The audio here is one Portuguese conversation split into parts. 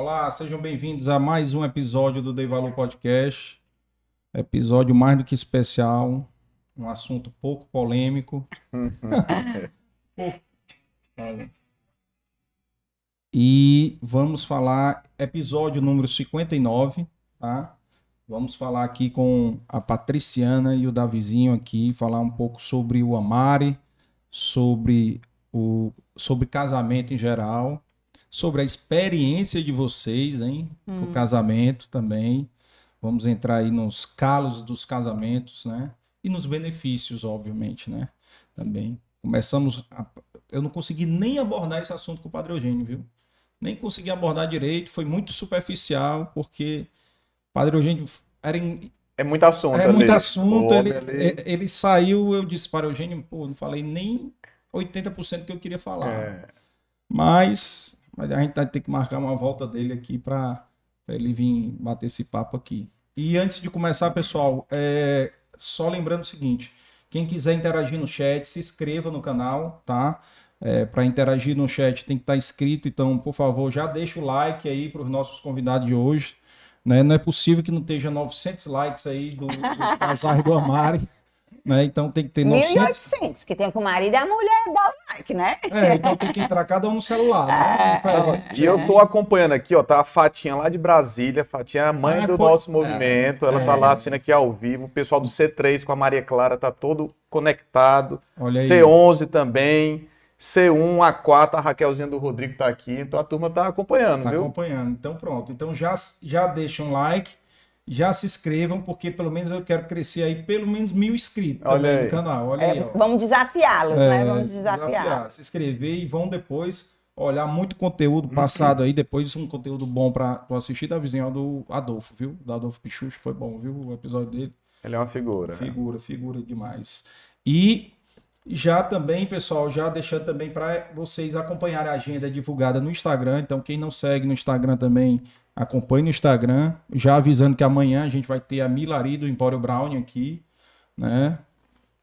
Olá, sejam bem-vindos a mais um episódio do Dei Valor Podcast. Episódio mais do que especial, um assunto pouco polêmico. e vamos falar episódio número 59, tá? Vamos falar aqui com a Patriciana e o Davizinho aqui, falar um pouco sobre o Amare, sobre o sobre casamento em geral, sobre a experiência de vocês, hein, hum. com o casamento também. Vamos entrar aí nos calos dos casamentos, né? E nos benefícios, obviamente, né? Também. Começamos. A... Eu não consegui nem abordar esse assunto com o Padre Eugênio, viu? Nem consegui abordar direito, foi muito superficial, porque o Padre Eugênio era em... É muito assunto. É ali. muito assunto. Ele, ele, ele, saiu, eu disse para o Eugênio, pô, não falei nem 80% que eu queria falar. É. Mas, mas a gente vai ter que marcar uma volta dele aqui para ele vir bater esse papo aqui. E antes de começar, pessoal, é, só lembrando o seguinte: quem quiser interagir no chat, se inscreva no canal, tá? É, para interagir no chat tem que estar tá inscrito, então, por favor, já deixa o like aí para os nossos convidados de hoje. Né? Não é possível que não esteja 900 likes aí do, dos casais do Amari. Né? Então tem que ter 900. 1.800, porque tem que o marido e a mulher dar o like, né? É, então tem que entrar cada um no celular, né? É. E eu tô acompanhando aqui, ó, tá a Fatinha lá de Brasília, Fatinha é a mãe ah, do pô... nosso movimento, ela é. tá lá assistindo aqui ao vivo, o pessoal do C3 com a Maria Clara tá todo conectado, Olha aí. C11 também, C1, A4, a Raquelzinha do Rodrigo tá aqui, então a turma tá acompanhando, tá viu? acompanhando, então pronto. Então já, já deixa um like, já se inscrevam, porque pelo menos eu quero crescer aí pelo menos mil inscritos Olha no canal. Olha é, aí, vamos desafiá-los, né? é, né? Vamos desafiar. desafiar. Se inscrever e vão depois olhar muito conteúdo passado aí, depois um conteúdo bom para assistir da vizinha do Adolfo, viu? Do Adolfo Pichucho, foi bom, viu? O episódio dele. Ele é uma figura. Figura, né? figura demais. E já também, pessoal, já deixando também para vocês acompanharem a agenda divulgada no Instagram. Então, quem não segue no Instagram também, Acompanhe no Instagram, já avisando que amanhã a gente vai ter a Milari do Empório Brown aqui, né?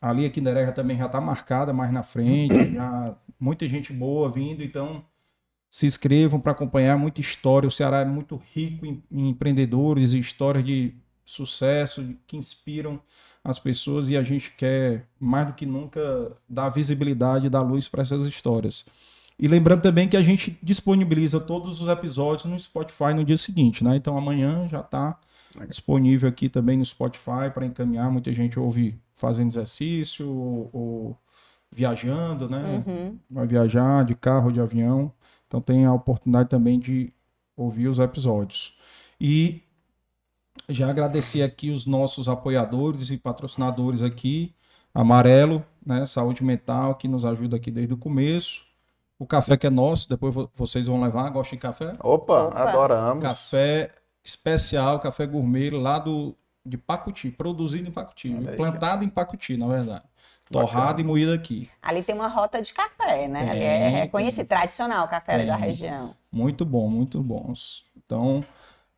Ali aqui na Erega também já está marcada mais na frente, já muita gente boa vindo, então se inscrevam para acompanhar muita história. O Ceará é muito rico em, em empreendedores e histórias de sucesso que inspiram as pessoas e a gente quer mais do que nunca dar visibilidade, dar luz para essas histórias. E lembrando também que a gente disponibiliza todos os episódios no Spotify no dia seguinte, né? Então amanhã já está disponível aqui também no Spotify para encaminhar. Muita gente ouve fazendo exercício ou, ou viajando, né? Uhum. Vai viajar de carro, de avião. Então tem a oportunidade também de ouvir os episódios. E já agradecer aqui os nossos apoiadores e patrocinadores aqui, Amarelo, né, Saúde Mental, que nos ajuda aqui desde o começo. O café que é nosso, depois vocês vão levar. Gostam de café? Opa, Opa. adoramos. Café especial, café gourmet lá do, de Pacuti, produzido em Pacuti, plantado em Pacuti, na verdade. Torrado e moído aqui. Ali tem uma rota de café, né? Tem, é, é conhecido, tradicional o café tem. da região. Muito bom, muito bons. Então,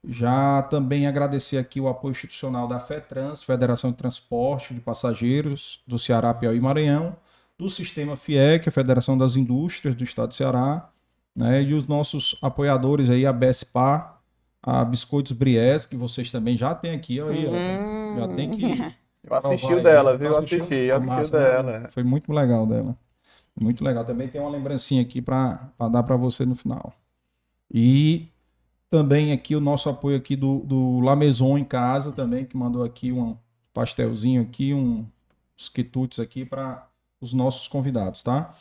já também agradecer aqui o apoio institucional da FETRANS, Federação de Transporte de Passageiros do Ceará, Piauí e Maranhão do Sistema FIEC, a Federação das Indústrias do Estado do Ceará, né, e os nossos apoiadores aí, a BSPA, a Biscoitos Bries, que vocês também já têm aqui, ó, aí, uhum. ó, já tem que... Eu assisti o dela, viu? Eu assisti, assisti massa, dela. Né? Foi muito legal dela. Muito legal. Também tem uma lembrancinha aqui para dar para você no final. E também aqui o nosso apoio aqui do, do La Maison em casa também, que mandou aqui um pastelzinho aqui, um, uns quitutes aqui para os nossos convidados, tá?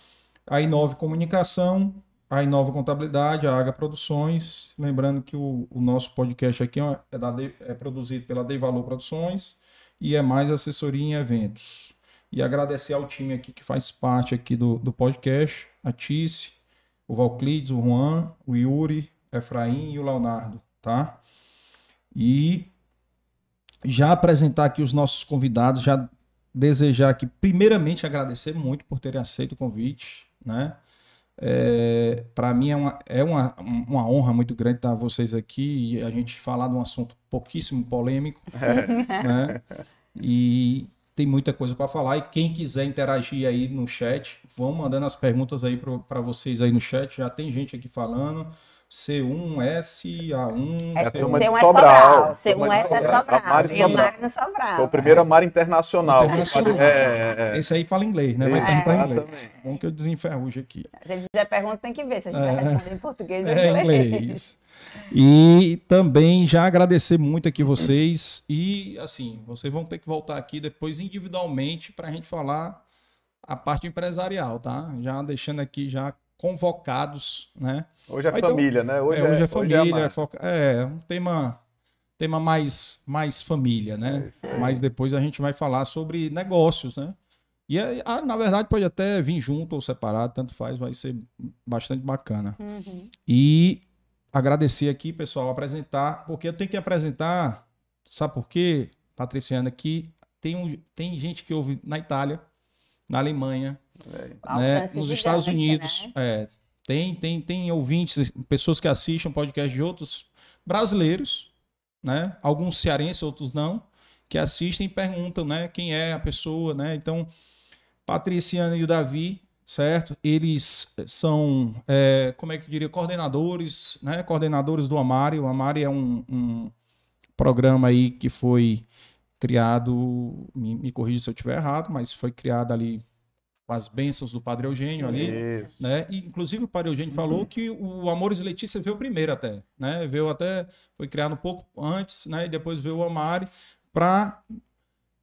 A Inove Comunicação, a Inova Contabilidade, a Aga Produções. Lembrando que o, o nosso podcast aqui é, da, é produzido pela Dei Valor Produções e é mais assessoria em eventos. E agradecer ao time aqui que faz parte aqui do, do podcast, a Tice, o Valclides, o Juan, o Yuri, Efraim e o Leonardo, tá? E já apresentar aqui os nossos convidados, já desejar aqui, primeiramente, agradecer muito por terem aceito o convite, né? É, para mim é, uma, é uma, uma honra muito grande estar vocês aqui e a gente falar de um assunto pouquíssimo polêmico, né? E tem muita coisa para falar. E quem quiser interagir aí no chat, vão mandando as perguntas aí para vocês aí no chat. Já tem gente aqui falando. C1S, A1. É, C1 é Sobral. C1S é Sobral. E Amari no Sobral. Foi o primeiro Amari internacional. internacional. É, é, é. Esse aí fala inglês, né? Vai é, tentar inglês. Bom que eu desenferrujo aqui. Se ele fizer pergunta, tem que ver se a gente vai é. responder em português ou é, inglês. E também já agradecer muito aqui vocês. E, assim, vocês vão ter que voltar aqui depois individualmente para a gente falar a parte empresarial, tá? Já deixando aqui já convocados, né? Hoje é então, família, né? Hoje é, hoje é, é família, hoje é, foca... é, um tema, tema mais, mais família, né? É Mas depois a gente vai falar sobre negócios, né? E ah, na verdade pode até vir junto ou separado, tanto faz, vai ser bastante bacana. Uhum. E agradecer aqui, pessoal, apresentar, porque eu tenho que apresentar, sabe por quê, Patriciana, que tem, um, tem gente que ouve na Itália, na Alemanha, é. né, nos Estados Unidos. Né? É, tem, tem, tem ouvintes, pessoas que assistem podcast de outros brasileiros, né? Alguns cearenses, outros não, que assistem e perguntam, né? Quem é a pessoa, né? Então, Patriciana e o Davi, certo? Eles são, é, como é que eu diria, coordenadores, né? Coordenadores do Amari. O Amari é um, um programa aí que foi criado, me, me corrija se eu estiver errado, mas foi criado ali com as bênçãos do Padre Eugênio ali, Isso. né? E, inclusive o Padre Eugênio falou que o Amores e Letícia veio primeiro até, né? Veio até, foi criado um pouco antes, né? E depois veio o Amari para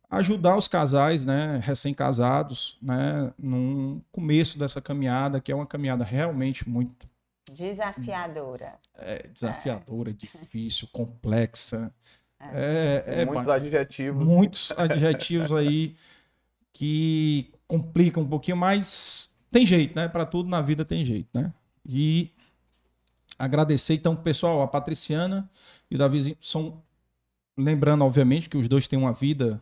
ajudar os casais, né, recém-casados, né, no começo dessa caminhada, que é uma caminhada realmente muito desafiadora. É, desafiadora, é. difícil, complexa. É, é, é muitos adjetivos. Muitos adjetivos aí que complicam um pouquinho, mas tem jeito, né? Para tudo na vida tem jeito, né? E agradecer então, pessoal, a Patriciana e o Davi são lembrando obviamente que os dois têm uma vida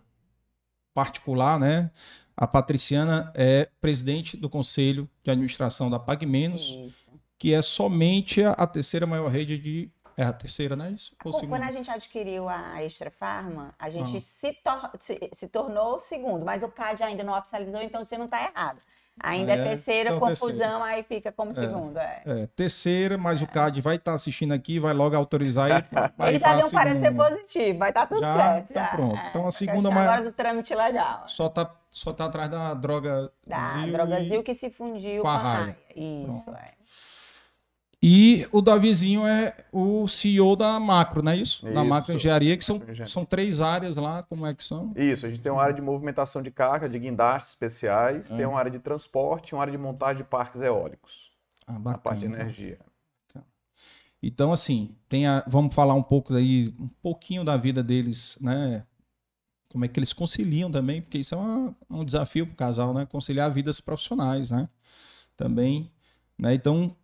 particular, né? A Patriciana é presidente do conselho de administração da Pag Menos, Isso. que é somente a, a terceira maior rede de é a terceira, né? Isso? Ou Quando segunda? a gente adquiriu a Extra Farma, a gente ah. se, tor se, se, tornou o segundo, mas o CAD ainda não oficializou, então você não está errado. Ainda é, é terceira, então, confusão, terceira. aí fica como é, segundo. É. é terceira, mas é. o CAD vai estar tá assistindo aqui, vai logo autorizar e vai Ele já deu um parecer positivo, vai estar tá tudo já, certo. Então já. pronto. É, então a segunda mais. Agora do trâmite legal. Só tá, só tá atrás da droga. Da droga Zil que se fundiu com a, raia. Isso, pronto. é. E o Davizinho é o CEO da Macro, não é isso? isso. Da Macro Engenharia, que são, são três áreas lá, como é que são? Isso, a gente tem uma área de movimentação de carga, de guindastes especiais, é. tem uma área de transporte e uma área de montagem de parques eólicos. Ah, bacana. A parte de energia. Então, assim, tem a, vamos falar um pouco aí, um pouquinho da vida deles, né? Como é que eles conciliam também, porque isso é uma, um desafio para o casal, né? Conciliar vidas profissionais, né? Também, né? Então,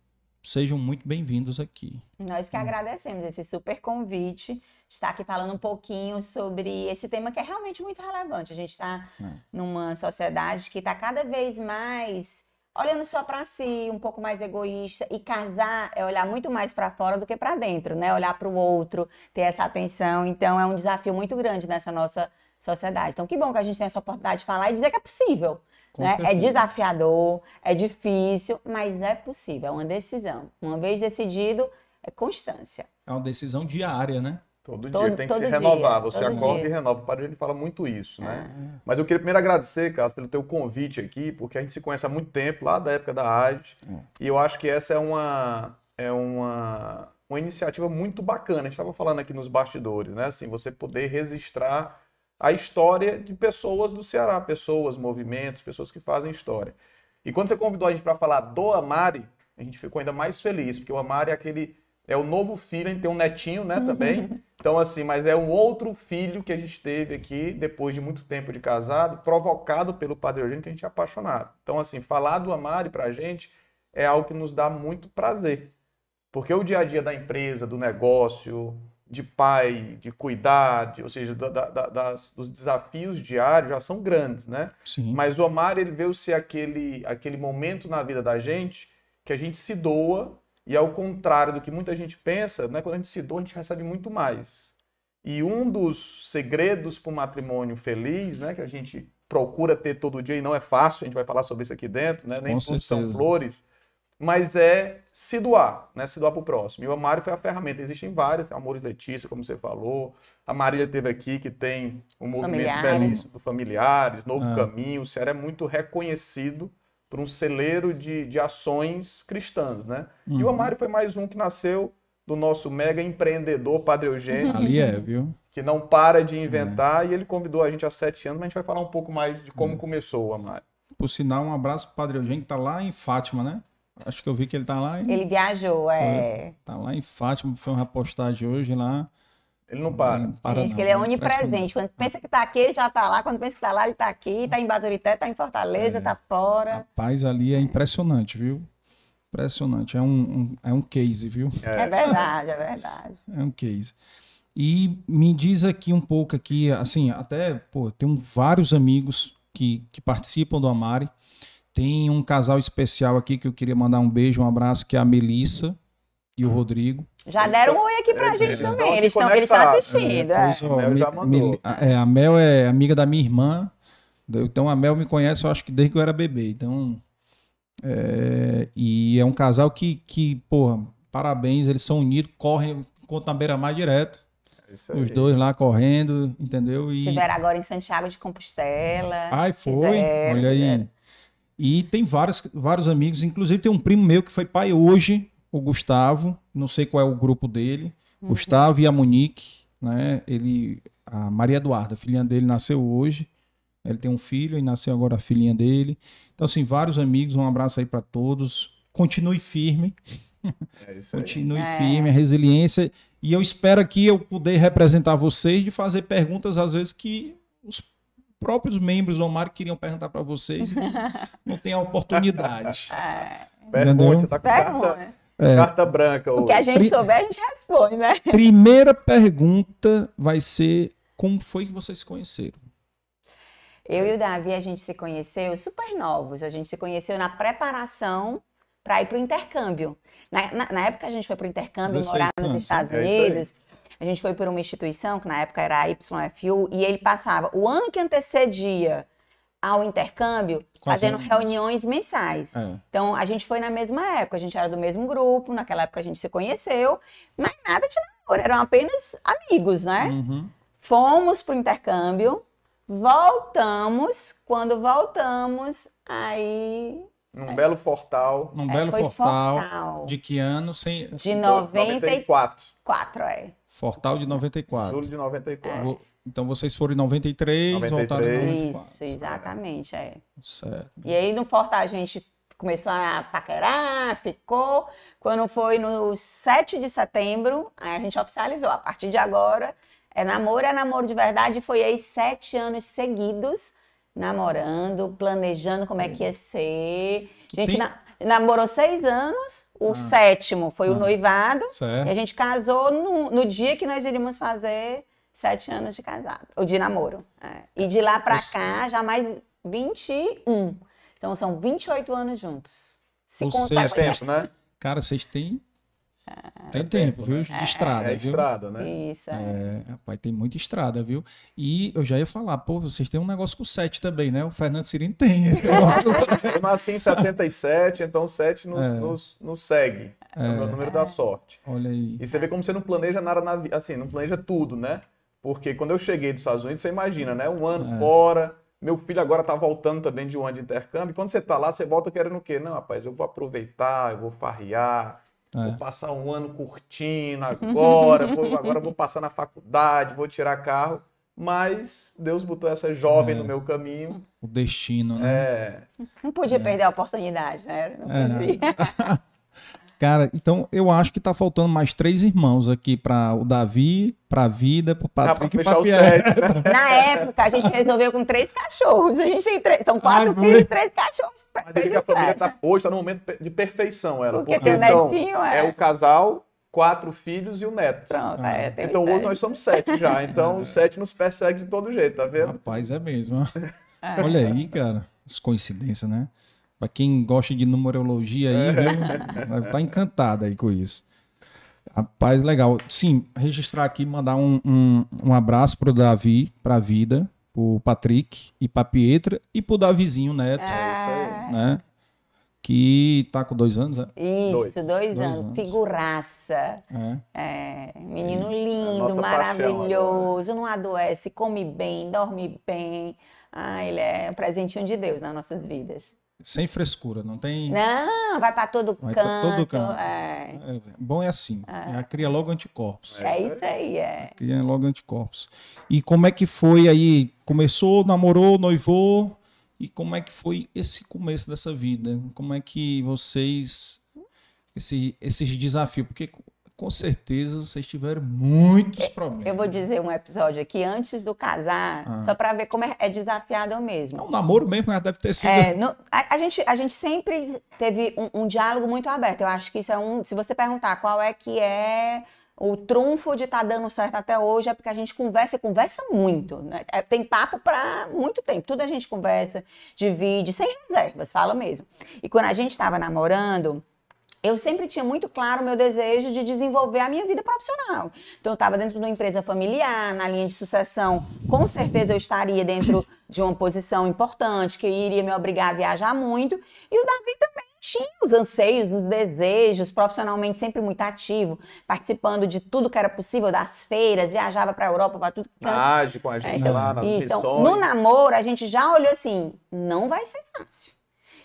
Sejam muito bem-vindos aqui. Nós que agradecemos esse super convite, estar aqui falando um pouquinho sobre esse tema que é realmente muito relevante. A gente está é. numa sociedade que está cada vez mais olhando só para si, um pouco mais egoísta. E casar é olhar muito mais para fora do que para dentro, né? Olhar para o outro, ter essa atenção. Então é um desafio muito grande nessa nossa sociedade. Então que bom que a gente tem essa oportunidade de falar e dizer que é possível. Né? É desafiador, é difícil, mas é possível, é uma decisão. Uma vez decidido, é constância. É uma decisão diária, né? Todo, todo dia tem que se renovar. Você acorda dia. e renova. O Padre gente fala muito isso, né? É. Mas eu queria primeiro agradecer, Carlos, pelo teu convite aqui, porque a gente se conhece há muito tempo, lá da época da AGE. É. E eu acho que essa é uma, é uma, uma iniciativa muito bacana. A gente estava falando aqui nos bastidores, né? Assim, você poder registrar a história de pessoas do Ceará, pessoas, movimentos, pessoas que fazem história. E quando você convidou a gente para falar do Amari, a gente ficou ainda mais feliz, porque o Amari é aquele é o novo filho, a gente tem um netinho, né, também. Então assim, mas é um outro filho que a gente teve aqui depois de muito tempo de casado, provocado pelo Padre Eugênio que a gente é apaixonado. Então assim, falar do Amari pra gente é algo que nos dá muito prazer. Porque o dia a dia da empresa, do negócio, de pai, de cuidar, de, ou seja, da, da, das, dos desafios diários já são grandes, né? Sim. Mas o amar, ele veio ser aquele, aquele momento na vida da gente que a gente se doa e ao contrário do que muita gente pensa, né, quando a gente se doa, a gente recebe muito mais. E um dos segredos para o matrimônio feliz, né, que a gente procura ter todo dia e não é fácil, a gente vai falar sobre isso aqui dentro, né, nem tudo são flores, mas é se doar, né? Se doar para o próximo. E o Amário foi a ferramenta. Existem várias, Amores Letícia, como você falou. A Marília teve aqui, que tem o um movimento familiares. belíssimo do Familiares, Novo ah. Caminho. O Ceará é muito reconhecido por um celeiro de, de ações cristãs, né? Uhum. E o uhum. Amário foi mais um que nasceu do nosso mega empreendedor, Padre Eugênio. Ali é, viu? Que não para de inventar. É. E ele convidou a gente há sete anos, mas a gente vai falar um pouco mais de como é. começou o Amário. Por sinal, um abraço para o Padre Eugênio, que está lá em Fátima, né? Acho que eu vi que ele está lá. Em... Ele viajou, é. Está lá em Fátima, foi uma reportagem hoje lá. Ele não para. Ele não para Diz que ele é onipresente. Quando pensa que está aqui, ele já está lá. Quando pensa que está lá, ele está aqui. Está em Baturité, está em Fortaleza, está é. fora. Rapaz, ali é impressionante, viu? Impressionante. É um, um, é um case, viu? É. é verdade, é verdade. É um case. E me diz aqui um pouco aqui, assim, até, pô, tenho vários amigos que, que participam do Amari. Tem um casal especial aqui que eu queria mandar um beijo, um abraço, que é a Melissa e o Rodrigo. Já deram um oi aqui pra é, gente é, também. Então, eles estão eles assistindo. É, é. Mel já mandou. é, a Mel é amiga da minha irmã. Então a Mel me conhece, eu acho que desde que eu era bebê. Então. É, e é um casal que, que, porra, parabéns, eles são unidos, correm contra a beira-mar direto. Os dois lá correndo, entendeu? E... Estiveram agora em Santiago de Compostela. Ai, foi? Fizeram, Olha aí. Fizeram. E tem vários, vários amigos, inclusive tem um primo meu que foi pai hoje, o Gustavo, não sei qual é o grupo dele, uhum. Gustavo e a Monique, né? Ele, a Maria Eduarda, a filhinha dele nasceu hoje. Ele tem um filho e nasceu agora a filhinha dele. Então, assim, vários amigos, um abraço aí para todos. Continue firme. É Continue é. firme, a resiliência. E eu espero aqui eu poder representar vocês de fazer perguntas, às vezes, que próprios membros do Omar queriam perguntar para vocês e não tem a oportunidade. É. Pergunta, você tá com carta, é. carta branca. O que a gente souber, a gente responde, né? Primeira pergunta vai ser: como foi que vocês se conheceram? Eu e o Davi, a gente se conheceu super novos. A gente se conheceu na preparação para ir para o intercâmbio. Na, na, na, época a gente foi para o intercâmbio, morar nos Estados é Unidos, a gente foi por uma instituição, que na época era a YFU, e ele passava o ano que antecedia ao intercâmbio, Quase fazendo reuniões mensais. É. Então, a gente foi na mesma época, a gente era do mesmo grupo, naquela época a gente se conheceu, mas nada de namoro, eram apenas amigos, né? Uhum. Fomos pro intercâmbio, voltamos, quando voltamos, aí num é. belo portal. Num é, belo portal, De que ano? Sem... De 94. 4, é. Fortal de 94. Julho de 94. É. Então vocês foram em 93, 93. voltaram em 94. Isso, exatamente, é. Certo. E aí no Fortal a gente começou a paquerar, ficou. Quando foi no 7 de setembro, aí a gente oficializou. A partir de agora é namoro, é namoro de verdade. Foi aí sete anos seguidos namorando, planejando como é que ia ser. Gente tem... na... namorou seis anos, o ah. sétimo foi ah. o noivado, certo. e a gente casou no, no, dia que nós iríamos fazer sete anos de casado, ou de namoro. É. E de lá para cá, já mais 21. Então são 28 anos juntos. Se Ou contar seja, tempo, né? Cara, vocês têm tem tempo, viu? Né? De estrada, é, é viu? estrada, né? Isso. É. é, rapaz, tem muita estrada, viu? E eu já ia falar, pô, vocês têm um negócio com o 7 também, né? O Fernando Cirino tem esse negócio. eu nasci em 77, então o 7 nos, é. nos, nos segue. É. é o meu número da sorte. Olha aí. E você vê como você não planeja nada na vida, assim, não planeja tudo, né? Porque quando eu cheguei dos Estados Unidos, você imagina, né? Um ano é. fora, meu filho agora tá voltando também de um ano de intercâmbio. Quando você tá lá, você volta querendo o quê? Não, rapaz, eu vou aproveitar, eu vou farrear, é. Vou passar um ano curtindo agora, vou, agora vou passar na faculdade, vou tirar carro. Mas Deus botou essa jovem é. no meu caminho. O destino, né? É. Não podia é. perder a oportunidade, né? Não é. podia. Cara, então eu acho que tá faltando mais três irmãos aqui para o Davi, para a vida, para o Patrick e para Pierre. Né? Na época, a gente resolveu com três cachorros. A gente tem três, são quatro Ai, filhos e três cachorros. Mas que a família tá, hoje está no momento de perfeição, ela. Porque, porque tem o então, netinho, é. é o casal, quatro filhos e o neto. Pronto, ah. é, Então hoje nós somos sete já. Então o sete nos persegue de todo jeito, tá vendo? Rapaz, é mesmo. É. Olha aí, cara. As coincidências, né? Para quem gosta de numerologia aí, viu? Vai estar encantado aí com isso. Rapaz, legal. Sim, registrar aqui, mandar um, um, um abraço pro Davi, pra vida, pro Patrick e pra Pietra e pro Davizinho Neto. É isso aí. Né? que tá com dois anos, é? Isso, dois, dois, dois anos. anos. Figuraça. É. é menino lindo, maravilhoso, não adoece, come bem, dorme bem. Ah, ele é um presentinho de Deus nas nossas vidas. Sem frescura, não tem. Não, vai para todo vai canto. Todo canto. É. É, bom é assim. É. cria logo anticorpos. É isso aí, é. Cria logo anticorpos. E como é que foi aí? Começou, namorou, noivou? E como é que foi esse começo dessa vida? Como é que vocês. Esse, esses desafios? Porque com certeza vocês tiveram muitos problemas. Eu vou dizer um episódio aqui antes do casar, ah. só para ver como é, é desafiador mesmo. É um namoro mesmo, mas deve ter sido. É, no, a, a, gente, a gente sempre teve um, um, diálogo muito aberto. Eu acho que isso é um. Se você perguntar qual é que é o trunfo de estar tá dando certo até hoje, é porque a gente conversa e conversa muito. Né? É, tem papo para muito tempo. Tudo a gente conversa, divide, sem reservas, fala mesmo. E quando a gente estava namorando eu sempre tinha muito claro o meu desejo de desenvolver a minha vida profissional. Então, eu estava dentro de uma empresa familiar, na linha de sucessão, com certeza eu estaria dentro de uma posição importante, que iria me obrigar a viajar muito. E o Davi também tinha os anseios, os desejos, profissionalmente sempre muito ativo, participando de tudo que era possível, das feiras, viajava para a Europa, para tudo. Age com a gente é, lá nas isso, então, no namoro, a gente já olhou assim, não vai ser fácil.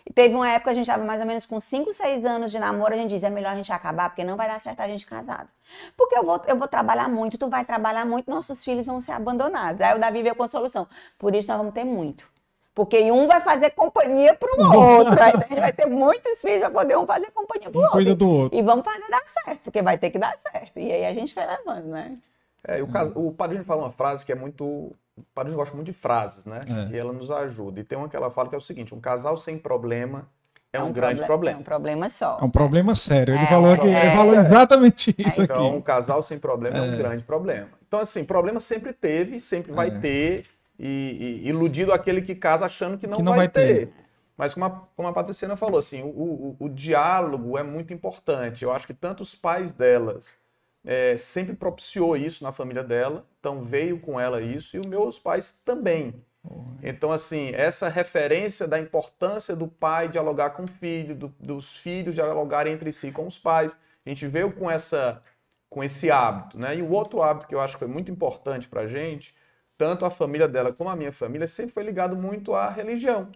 E teve uma época, a gente estava mais ou menos com 5, 6 anos de namoro, a gente diz, é melhor a gente acabar, porque não vai dar certo a gente casado. Porque eu vou, eu vou trabalhar muito, tu vai trabalhar muito, nossos filhos vão ser abandonados. Aí o Davi veio com a solução. Por isso nós vamos ter muito. Porque um vai fazer companhia para o outro. Aí a gente vai ter muitos filhos para poder um fazer companhia para o outro. Cuida do outro. E vamos fazer dar certo, porque vai ter que dar certo. E aí a gente vai levando, né? É, o, caso, o padrinho fala uma frase que é muito o padrinho gosta muito de frases, né? É. E ela nos ajuda. E tem uma que ela fala que é o seguinte: um casal sem problema é, é um, um grande problema. É um problema só. É um problema sério. Ele é, falou que ele falou exatamente isso então, aqui. Então, um casal sem problema é. um é. grande problema. Então, assim, problema sempre teve, sempre vai é. ter. E, e, iludido aquele que casa achando que não, que não vai, vai, ter. ter. Mas como a, como a Patriciana falou, assim, o, o, o diálogo é muito importante. Eu acho que tanto os pais delas é, sempre propiciou isso na família dela, então veio com ela isso, e os meus pais também. Então, assim, essa referência da importância do pai dialogar com o filho, do, dos filhos dialogarem entre si com os pais, a gente veio com, essa, com esse hábito, né? E o outro hábito que eu acho que foi muito importante para a gente, tanto a família dela como a minha família, sempre foi ligado muito à religião.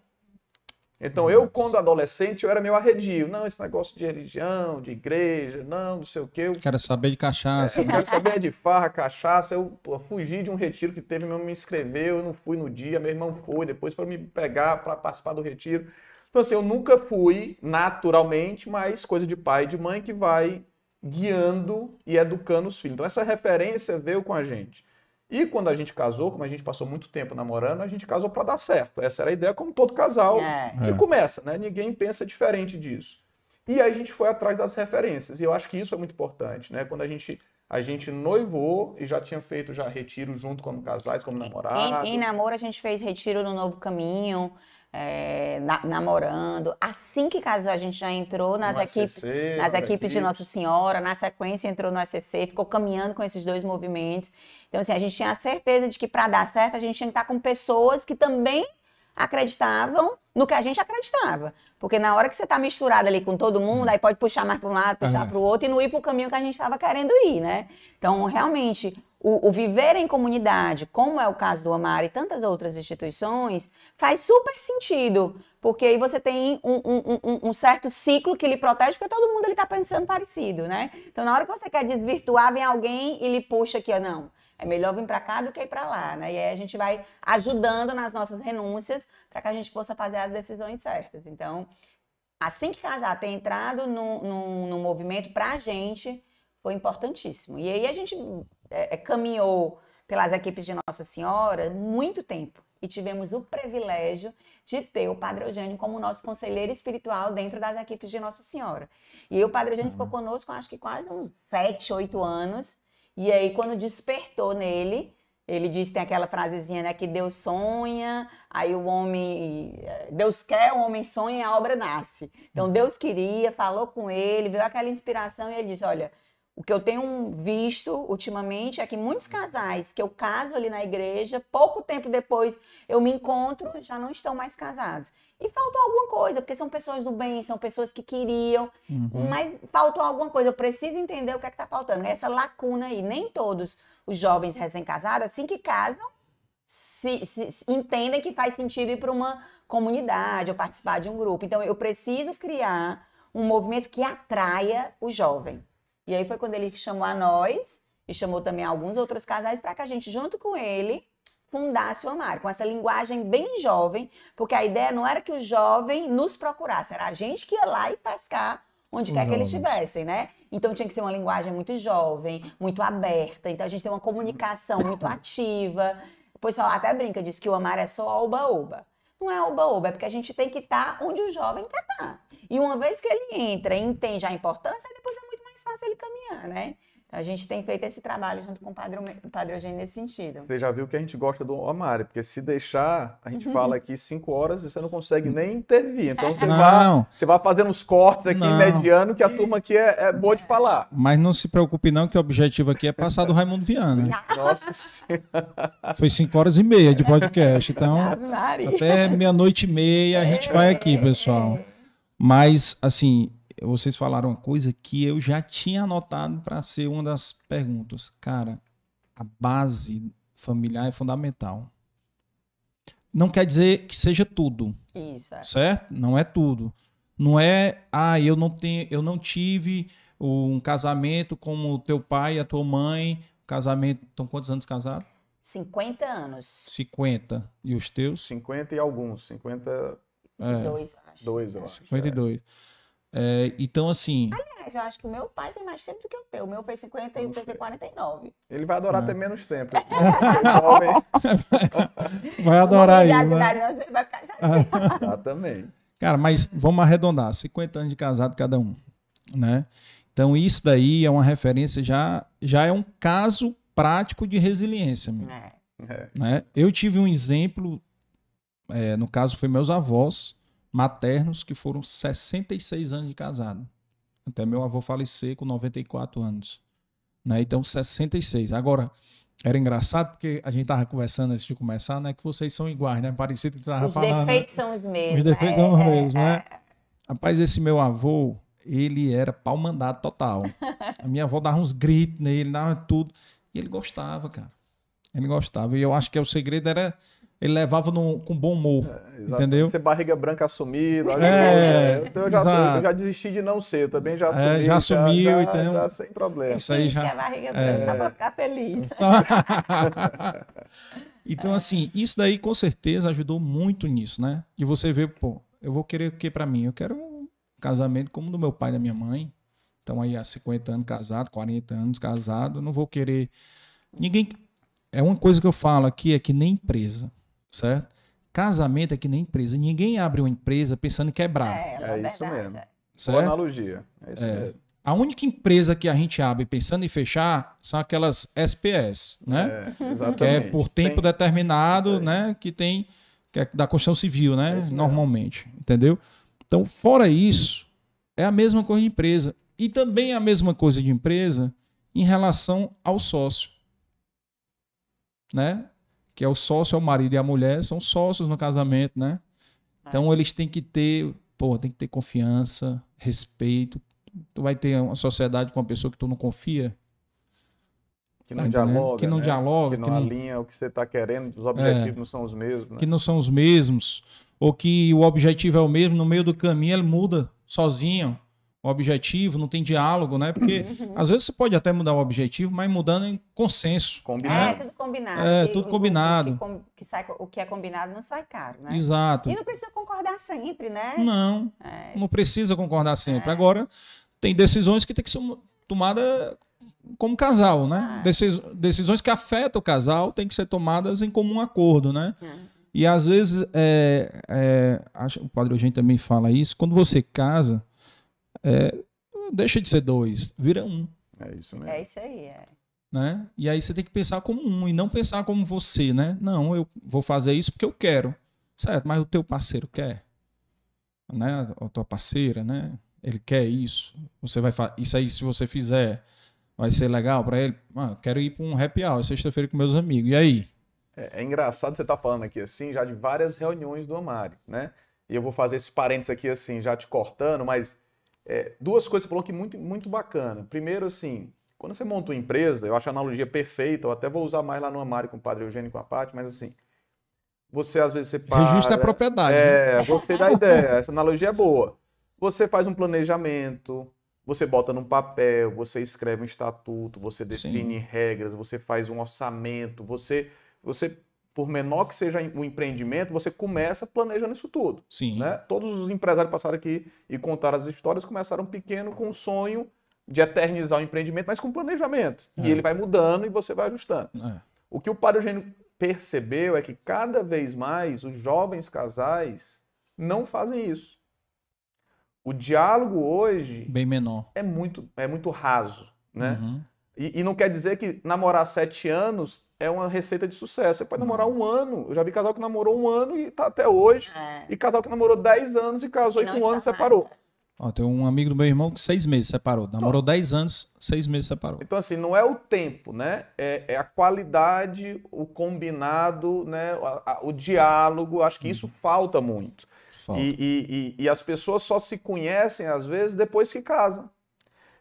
Então, Nossa. eu, quando adolescente, eu era meio arredio. Não, esse negócio de religião, de igreja, não, não sei o quê. Eu... Quero saber de cachaça. É, eu quero saber de farra, cachaça. Eu fugi de um retiro que teve, meu irmão me inscreveu, eu não fui no dia, meu irmão foi, depois foi me pegar para participar do retiro. Então, assim, eu nunca fui naturalmente, mas coisa de pai e de mãe que vai guiando e educando os filhos. Então, essa referência veio com a gente. E quando a gente casou, como a gente passou muito tempo namorando, a gente casou para dar certo. Essa era a ideia, como todo casal é. que é. começa, né? Ninguém pensa diferente disso. E aí a gente foi atrás das referências. E eu acho que isso é muito importante, né? Quando a gente a gente noivou e já tinha feito já retiro junto como casais, como namorados. Em, em namoro a gente fez retiro no Novo Caminho é, na, namorando. Assim que casou, a gente já entrou nas, equipes, ACC, nas equipes de Nossa Senhora, na sequência entrou no ACC, ficou caminhando com esses dois movimentos. Então, assim, a gente tinha a certeza de que para dar certo, a gente tinha que estar com pessoas que também acreditavam no que a gente acreditava. Porque na hora que você está misturado ali com todo mundo, aí pode puxar mais para um lado, puxar uhum. para o outro e não ir para o caminho que a gente estava querendo ir, né? Então, realmente, o, o, viver em comunidade, como é o caso do Amar e tantas outras instituições, faz super sentido. Porque aí você tem um, um, um, um certo ciclo que lhe protege, porque todo mundo está pensando parecido, né? Então, na hora que você quer desvirtuar, vem alguém e lhe puxa aqui, ó, não é melhor vir para cá do que ir para lá, né? E aí a gente vai ajudando nas nossas renúncias para que a gente possa fazer as decisões certas. Então, assim que casar ter entrado no, no, no movimento para a gente foi importantíssimo. E aí a gente é, é, caminhou pelas equipes de Nossa Senhora muito tempo e tivemos o privilégio de ter o Padre Eugênio como nosso conselheiro espiritual dentro das equipes de Nossa Senhora. E aí, o Padre Eugênio uhum. ficou conosco, acho que quase uns sete, oito anos, e aí, quando despertou nele, ele disse, tem aquela frasezinha, né, que Deus sonha, aí o homem, Deus quer, o homem sonha e a obra nasce. Então, Deus queria, falou com ele, viu aquela inspiração e ele disse, olha, o que eu tenho visto ultimamente é que muitos casais que eu caso ali na igreja, pouco tempo depois eu me encontro, já não estão mais casados. E faltou alguma coisa, porque são pessoas do bem, são pessoas que queriam, uhum. mas faltou alguma coisa. Eu preciso entender o que é está faltando. Essa lacuna aí. Nem todos os jovens recém-casados, assim que casam, se, se, se, entendem que faz sentido ir para uma comunidade ou participar de um grupo. Então, eu preciso criar um movimento que atraia o jovem. E aí foi quando ele chamou a nós e chamou também alguns outros casais para que a gente, junto com ele, fundasse o Amar, com essa linguagem bem jovem, porque a ideia não era que o jovem nos procurasse, era a gente que ia lá e pescar onde quer que eles estivessem, né? Então tinha que ser uma linguagem muito jovem, muito aberta, então a gente tem uma comunicação muito ativa. O pessoal até brinca, diz que o Amar é só oba-oba. Não é oba-oba, é porque a gente tem que estar tá onde o jovem quer estar. Tá. E uma vez que ele entra e entende a importância, depois é muito fácil ele caminhar, né? Então, a gente tem feito esse trabalho junto com o Padre, Padre Eugênio nesse sentido. Você já viu que a gente gosta do Amari, porque se deixar, a gente fala aqui cinco horas e você não consegue nem intervir. Então você, vai, você vai fazendo os cortes aqui não. mediano, que a turma aqui é, é, boa de falar. Mas não se preocupe não, que o objetivo aqui é passar do Raimundo Viana. Nossa Senhora. Foi cinco horas e meia de podcast, então até meia-noite e meia a gente vai aqui, pessoal. Mas, assim, vocês falaram uma coisa que eu já tinha anotado para ser uma das perguntas. Cara, a base familiar é fundamental. Não quer dizer que seja tudo. Isso. É. Certo? Não é tudo. Não é, ah, eu não tenho, eu não tive um casamento como o teu pai e a tua mãe. Casamento, estão quantos anos casados? 50 anos. 50. E os teus? 50 e alguns. 52, é. eu acho. Dois, eu acho. 52. É. É, então, assim. Aliás, eu acho que o meu pai tem mais tempo do que o teu. O meu fez 50 e o teu tem 49. Ele vai adorar é. ter menos tempo. vai adorar isso. Né? vai ficar chateado. Ah, também. Cara, mas vamos arredondar: 50 anos de casado cada um. Né? Então, isso daí é uma referência, já, já é um caso prático de resiliência. É. É. Né? Eu tive um exemplo, é, no caso, foi meus avós maternos que foram 66 anos de casado. Até meu avô falecer com 94 anos. Né? Então, 66. Agora, era engraçado porque a gente tava conversando antes de começar, né? Que vocês são iguais, né? Parecido que tu tava os falando. Os defeitos né? são os mesmos. Os defeitos é, são os é, mesmos, é, né? É. Rapaz, esse meu avô, ele era pau mandado total. a minha avó dava uns gritos nele, dava tudo. E ele gostava, cara. Ele gostava. E eu acho que o segredo era ele levava no, com bom humor. É, entendeu? Ser barriga branca assumida. É, então eu, já, eu já desisti de não ser, também já assumi. É, já assumiu, já, então. Já, sem problema. Isso aí já. A barriga é... branca pra ficar feliz. então, assim, isso daí com certeza ajudou muito nisso, né? De você ver, pô, eu vou querer o que para mim? Eu quero um casamento como do meu pai e da minha mãe. Então, aí há 50 anos casado, 40 anos casado, eu não vou querer. Ninguém. É uma coisa que eu falo aqui, é que nem empresa certo? Casamento é que nem empresa. Ninguém abre uma empresa pensando em quebrar. É, é, é isso verdade. mesmo. Certo? Boa analogia. É isso é. mesmo. A única empresa que a gente abre pensando em fechar são aquelas SPS, né? É, exatamente. Que é por tempo tem... determinado, né? Que tem que é da construção civil, né? É Normalmente, entendeu? Então, fora isso, é a mesma coisa de empresa. E também é a mesma coisa de empresa em relação ao sócio. Né? Que é o sócio, é o marido e a mulher, são sócios no casamento, né? Então é. eles têm que ter, pô, tem que ter confiança, respeito. Tu vai ter uma sociedade com uma pessoa que tu não confia. Que não tá dialoga. Que não né? dialoga. Que não que alinha não... o que você está querendo, os objetivos é, não são os mesmos. Né? Que não são os mesmos. Ou que o objetivo é o mesmo, no meio do caminho ele muda sozinho o objetivo, não tem diálogo, né? Porque uhum. às vezes você pode até mudar o objetivo, mas mudando em consenso. Combinado. É, tudo combinado. É, tudo combinado. O, o, que sai, o que é combinado não sai caro, né? Exato. E não precisa concordar sempre, né? Não, é. não precisa concordar sempre. É. Agora, tem decisões que tem que ser tomadas como casal, né? Ah. decisões que afetam o casal têm que ser tomadas em comum acordo, né? Uhum. E às vezes, é, é, acho, o Padre Eugênio também fala isso, quando você casa, é, deixa de ser dois, vira um. É isso mesmo. É isso aí, é. Né? E aí você tem que pensar como um e não pensar como você, né? Não, eu vou fazer isso porque eu quero. Certo, mas o teu parceiro quer. Né? A tua parceira, né? Ele quer isso. Você vai isso aí se você fizer Vai ser legal para ele? Mano, quero ir para um happy hour sexta-feira com meus amigos. E aí? É, é engraçado você estar tá falando aqui assim, já de várias reuniões do Amari, né? E eu vou fazer esses parênteses aqui assim, já te cortando, mas é, duas coisas que você falou que muito, muito bacana. Primeiro, assim, quando você monta uma empresa, eu acho a analogia perfeita, eu até vou usar mais lá no Amari com o Padre Eugênio e com a Paty, mas assim, você às vezes separa... Registro é propriedade. É, né? gostei da ideia, essa analogia é boa. Você faz um planejamento, você bota num papel, você escreve um estatuto, você define Sim. regras, você faz um orçamento, você, você por menor que seja o empreendimento, você começa planejando isso tudo. Sim. Né? Todos os empresários passaram aqui e contaram as histórias, começaram pequeno com o sonho de eternizar o empreendimento, mas com planejamento. É. E ele vai mudando e você vai ajustando. É. O que o Padre Eugênio percebeu é que cada vez mais os jovens casais não fazem isso. O diálogo hoje bem menor é muito é muito raso, né? Uhum. E, e, não quer dizer que namorar sete anos é uma receita de sucesso. Você pode namorar um ano. Eu já vi casal que namorou um ano e tá até hoje. É. E casal que namorou dez anos e casou e, e com um ano separou. Ó, tem um amigo do meu irmão que seis meses separou. Namorou então, dez anos, seis meses separou. Então, assim, não é o tempo, né? É, é a qualidade, o combinado, né? A, a, o diálogo. Acho que isso falta muito. Falta. E, e, e, e as pessoas só se conhecem, às vezes, depois que casam.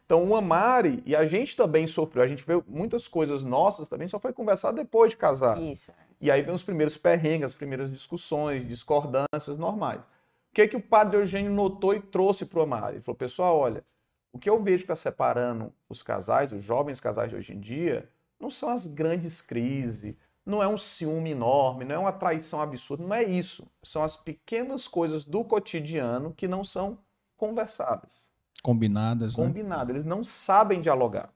Então, o Amari, e a gente também sofreu, a gente vê muitas coisas nossas também, só foi conversar depois de casar. Isso. E aí vem os primeiros perrengues, as primeiras discussões, discordâncias normais. O que é que o padre Eugênio notou e trouxe para o Amari? Ele falou, pessoal, olha, o que eu vejo que está separando os casais, os jovens casais de hoje em dia, não são as grandes crises, não é um ciúme enorme, não é uma traição absurda, não é isso. São as pequenas coisas do cotidiano que não são conversadas. Combinadas, né? Combinadas. Eles não sabem dialogar.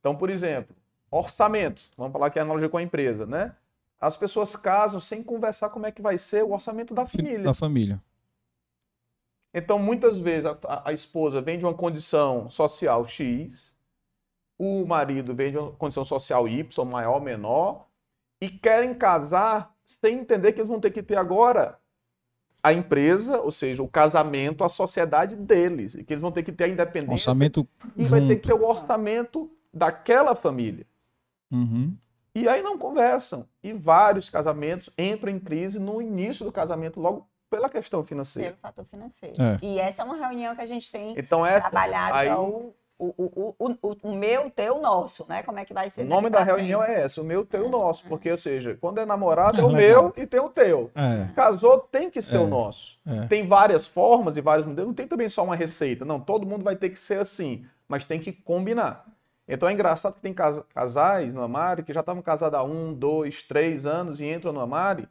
Então, por exemplo, orçamento. Vamos falar que é analogia com a empresa, né? As pessoas casam sem conversar como é que vai ser o orçamento da família. Da família. Então, muitas vezes, a, a, esposa vem de uma condição social X, o marido vem de uma condição social Y, maior, menor, e querem casar sem entender que eles vão ter que ter agora a empresa, ou seja, o casamento, a sociedade deles, e que eles vão ter que ter a independência. Orçamento e junto. vai ter que ter o orçamento daquela família. Uhum. E aí não conversam. E vários casamentos entram em crise no início do casamento, logo pela questão financeira. Pelo fator financeiro. É. E essa é uma reunião que a gente tem então, essa, trabalhado aí, ao o, o, o, o meu, teu, nosso, né? Como é que vai ser? O nome da reunião é esse, o meu, teu, é, nosso. Porque, ou seja, quando é namorado é, o meu e tem o teu. É. Casou, tem que ser o é. nosso. É. Tem várias formas e vários modelos. Não tem também só uma receita. Não, todo mundo vai ter que ser assim. Mas tem que combinar. Então é engraçado que tem casais no Amari que já estavam casados há um, dois, três anos e entram no Amari.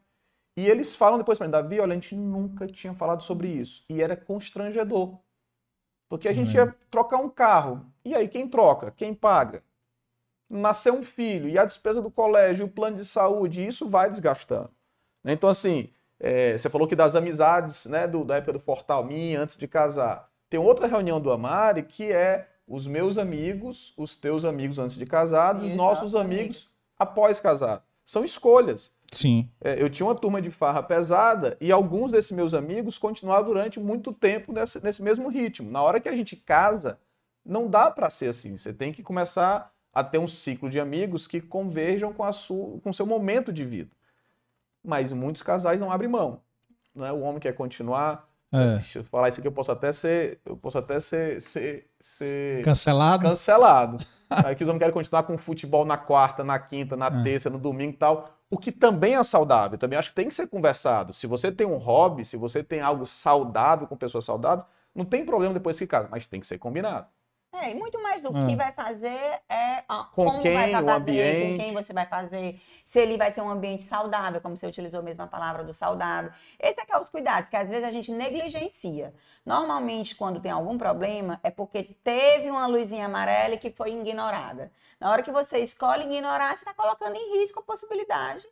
E eles falam depois para mim, Davi, olha, a gente nunca tinha falado sobre isso. E era constrangedor. Porque a gente ia trocar um carro. E aí, quem troca? Quem paga? Nasceu um filho, e a despesa do colégio, o plano de saúde, isso vai desgastando. Né? Então, assim, é, você falou que das amizades, né, do, da época do Fortal Minha, antes de casar. Tem outra reunião do Amari que é os meus amigos, os teus amigos antes de casar, os nossos amigos após casar. São escolhas. Sim. É, eu tinha uma turma de farra pesada e alguns desses meus amigos continuaram durante muito tempo nesse, nesse mesmo ritmo. Na hora que a gente casa, não dá para ser assim. Você tem que começar a ter um ciclo de amigos que converjam com, a sua, com o seu momento de vida. Mas muitos casais não abrem mão. Né? O homem quer continuar. É. Deixa eu falar isso aqui, eu posso até ser. Eu posso até ser. ser, ser cancelado. Cancelado. Aí que os homens querem continuar com futebol na quarta, na quinta, na é. terça, no domingo e tal o que também é saudável. Também acho que tem que ser conversado. Se você tem um hobby, se você tem algo saudável com pessoas saudáveis, não tem problema depois que casa, mas tem que ser combinado. É, e muito mais do é. que vai fazer é com como quem, vai fazer, o ambiente. com quem você vai fazer, se ele vai ser um ambiente saudável, como você utilizou mesmo a palavra do saudável. Esse é que é os cuidados, que às vezes a gente negligencia. Normalmente, quando tem algum problema, é porque teve uma luzinha amarela que foi ignorada. Na hora que você escolhe ignorar, você está colocando em risco a possibilidade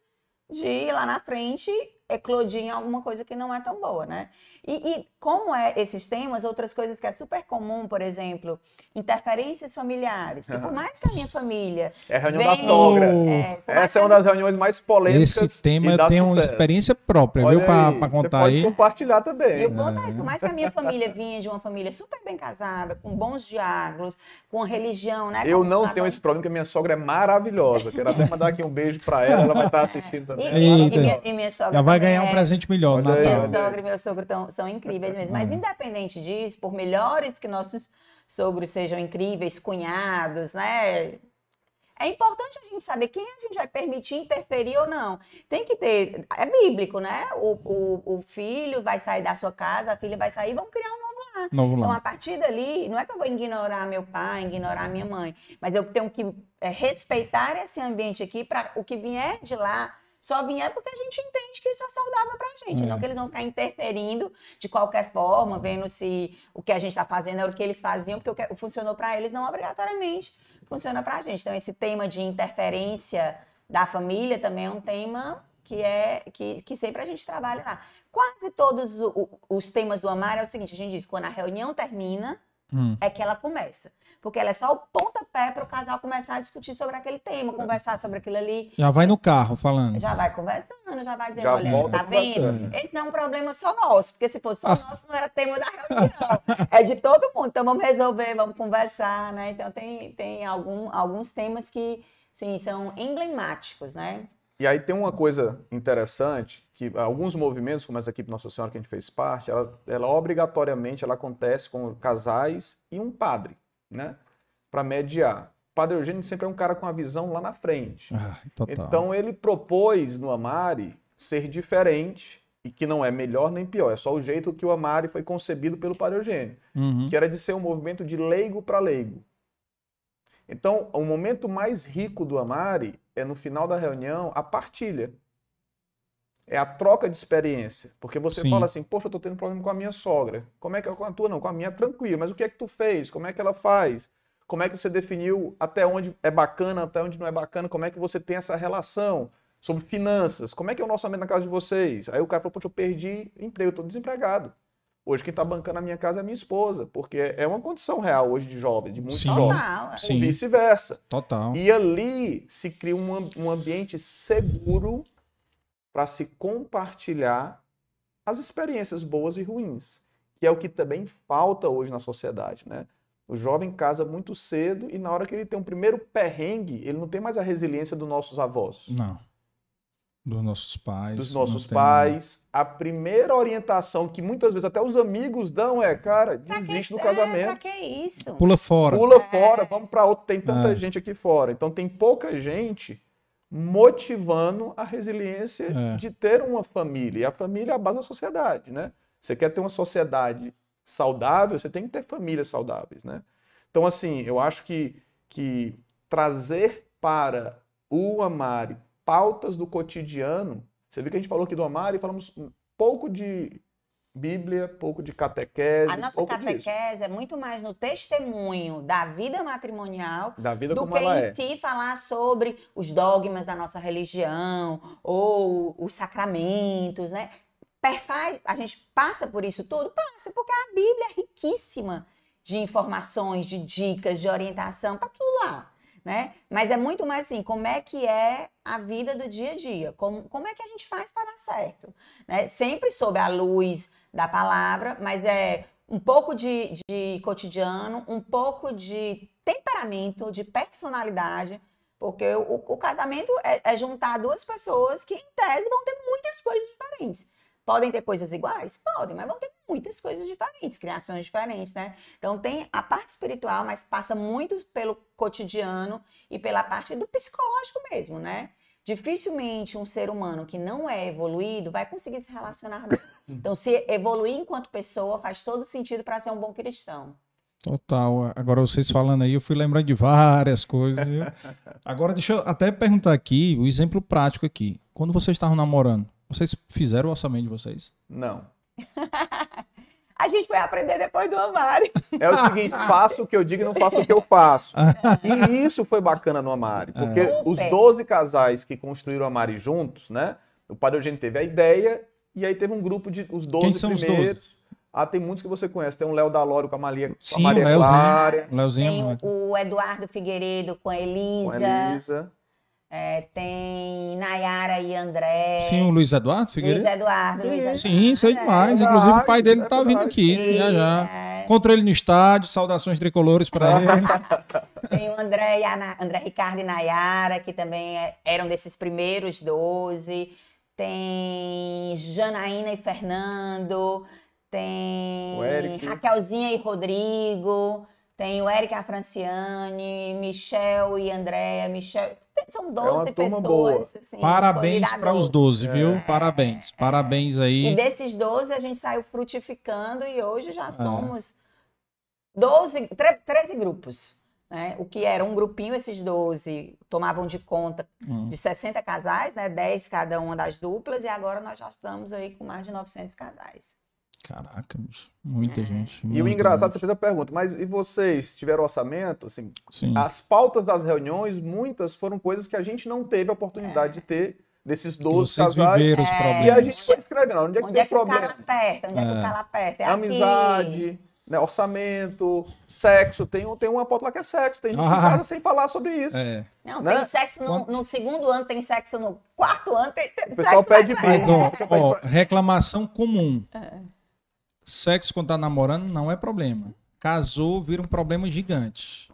de lá na frente eclodir em alguma coisa que não é tão boa, né? E, e, como é esses temas, outras coisas que é super comum, por exemplo, interferências familiares. Porque por mais que a minha família. É a reunião vem, da sogra. É, Essa é uma das reuniões mais polêmicas. Esse tema eu tenho uma experiência própria, Olha viu, para contar pode aí. compartilhar também. Eu vou é. por mais que a minha família vinha de uma família super bem casada, com bons diálogos, com religião, né? Eu não tenho esse problema, porque a minha sogra é maravilhosa. Quero até mandar aqui um beijo para ela, ela vai estar assistindo também. E, e, e, minha, e minha sogra vai ganhar um presente melhor no Natal. Minha sogra e meu sogro tão, são incríveis mesmo. Mas independente disso, por melhores que nossos sogros sejam incríveis, cunhados, né? É importante a gente saber quem a gente vai permitir interferir ou não. Tem que ter. É bíblico, né? O, o, o filho vai sair da sua casa, a filha vai sair, vão criar um novo lar. Novo então, a partir dali, não é que eu vou ignorar meu pai, ignorar minha mãe, mas eu tenho que é, respeitar esse ambiente aqui para o que vier de lá só vier porque a gente entende que isso é saudável para a gente. É. Não que eles vão ficar interferindo de qualquer forma, vendo se o que a gente está fazendo é o que eles faziam, porque o que funcionou para eles não obrigatoriamente funciona para a gente. Então, esse tema de interferência da família também é um tema que é que, que sempre a gente trabalha lá. Quase todos os temas do Amar é o seguinte: a gente diz, quando a reunião termina, hum. é que ela começa porque ela é só o pontapé para o casal começar a discutir sobre aquele tema, conversar sobre aquilo ali. Já vai no carro falando. Já vai conversando, já vai dizendo, já olha, tá vendo? Esse não é um problema só nosso, porque se fosse só ah. nosso, não era tema da reunião. é de todo mundo. Então vamos resolver, vamos conversar, né? Então tem, tem algum, alguns temas que, sim, são emblemáticos, né? E aí tem uma coisa interessante, que alguns movimentos, como essa equipe Nossa Senhora que a gente fez parte, ela, ela obrigatoriamente ela acontece com casais e um padre né? Para mediar. O Padre Eugênio sempre é um cara com a visão lá na frente. Ah, então ele propôs no Amari ser diferente e que não é melhor nem pior, é só o jeito que o Amari foi concebido pelo Padre Eugênio, uhum. que era de ser um movimento de leigo para leigo. Então, o momento mais rico do Amari é no final da reunião a partilha. É a troca de experiência. Porque você Sim. fala assim, poxa, eu tô tendo problema com a minha sogra. Como é que é com a tua? Não, com a minha tranquilo. Mas o que é que tu fez? Como é que ela faz? Como é que você definiu até onde é bacana, até onde não é bacana? Como é que você tem essa relação? Sobre finanças. Como é que é o orçamento na casa de vocês? Aí o cara falou, poxa, eu perdi emprego, eu tô desempregado. Hoje quem está bancando a minha casa é a minha esposa, porque é uma condição real hoje de jovem, de muitos Sim. jovens. Sim. vice-versa. Total. E ali se cria um, um ambiente seguro para se compartilhar as experiências boas e ruins, que é o que também falta hoje na sociedade, né? O jovem casa muito cedo e na hora que ele tem um primeiro perrengue, ele não tem mais a resiliência dos nossos avós. Não. Dos nossos pais. Dos nossos pais. Tem... A primeira orientação que muitas vezes até os amigos dão é, cara, desiste do casamento. É, pra que isso? Pula fora. Pula é. fora, vamos para outro. Tem tanta é. gente aqui fora. Então tem pouca gente motivando a resiliência é. de ter uma família. E a família é a base da sociedade, né? Você quer ter uma sociedade saudável, você tem que ter famílias saudáveis, né? Então, assim, eu acho que, que trazer para o Amari pautas do cotidiano, você viu que a gente falou aqui do Amari, falamos pouco de Bíblia, pouco de catequese. A nossa catequese disso. é muito mais no testemunho da vida matrimonial da vida do que em é. si falar sobre os dogmas da nossa religião ou os sacramentos, né? Perfaz, a gente passa por isso tudo? Passa, porque a Bíblia é riquíssima de informações, de dicas, de orientação, tá tudo lá. Né? Mas é muito mais assim, como é que é a vida do dia a dia, como, como é que a gente faz para dar certo, né? Sempre sob a luz da palavra, mas é um pouco de, de cotidiano, um pouco de temperamento, de personalidade, porque o, o casamento é, é, juntar duas pessoas que, em tese, vão ter muitas coisas diferentes. Podem ter coisas iguais? Podem, mas vão ter muitas coisas diferentes, criações diferentes, né? Então tem a parte espiritual, mas passa muito pelo cotidiano e pela parte do psicológico mesmo, né? Dificilmente um ser humano que não é evoluído vai conseguir se relacionar bem. Então, se evoluir enquanto pessoa faz todo sentido para ser um bom cristão. Total. Agora vocês falando aí, eu fui lembrando de várias coisas. Viu? Agora deixa eu até perguntar aqui, o exemplo prático aqui. Quando vocês estavam namorando, vocês fizeram o orçamento de vocês? Não. A gente foi aprender depois do Amari. É o seguinte, faço o que eu digo e não faço o que eu faço. E isso foi bacana no Amari, porque é. os 12 casais que construíram o Amari juntos, né? O Padre Eugênio teve a ideia e aí teve um grupo de os 12 Quem são primeiros. Os 12? Ah, tem muitos que você conhece. Tem o Léo Dalório com a Maria, Sim, com a Maria Léo, Clara. Léozinho. Tem o Eduardo Figueiredo com a Elisa. Com a Elisa. É, tem Nayara e André. Sim, o Luiz Eduardo Figueiredo? Luiz Eduardo. Sim, Luiz Eduardo. Sim sei demais. É Inclusive, o pai dele é tá vindo aqui, Sim, já já. É. Encontrei ele no estádio, saudações tricolores para ele. tem o André, e a, André Ricardo e Nayara, que também é, eram desses primeiros 12. Tem Janaína e Fernando. Tem Raquelzinha e Rodrigo. Tem o Eric Franciane, Michel e Andréa. Michel... São 12 é pessoas. Assim, Parabéns para os 12, viu? É, Parabéns. É. Parabéns aí. E desses 12 a gente saiu frutificando e hoje já é. somos 12, 13 grupos. Né? O que era um grupinho, esses 12 tomavam de conta hum. de 60 casais, né? 10 cada uma das duplas, e agora nós já estamos aí com mais de 900 casais. Caraca, muita é. gente. Muita e o engraçado, gente. você fez a pergunta, mas e vocês tiveram orçamento? Assim, Sim. As pautas das reuniões, muitas foram coisas que a gente não teve a oportunidade é. de ter desses 12 Vocês casais. Viveram os problemas. E a gente foi escrevendo, onde é que onde tem é que problema? Onde é que tá lá perto? Onde é, é que tá lá perto? É Amizade. Né, orçamento, sexo, tem, tem uma pauta lá que é sexo, tem gente ah. em casa sem falar sobre isso. É. Não, né? tem sexo no, no, segundo ano, tem sexo no quarto ano, tem, tem o pessoal pede bem. reclamação comum. É. Sexo quando tá namorando não é problema. Casou, vira um problema gigante.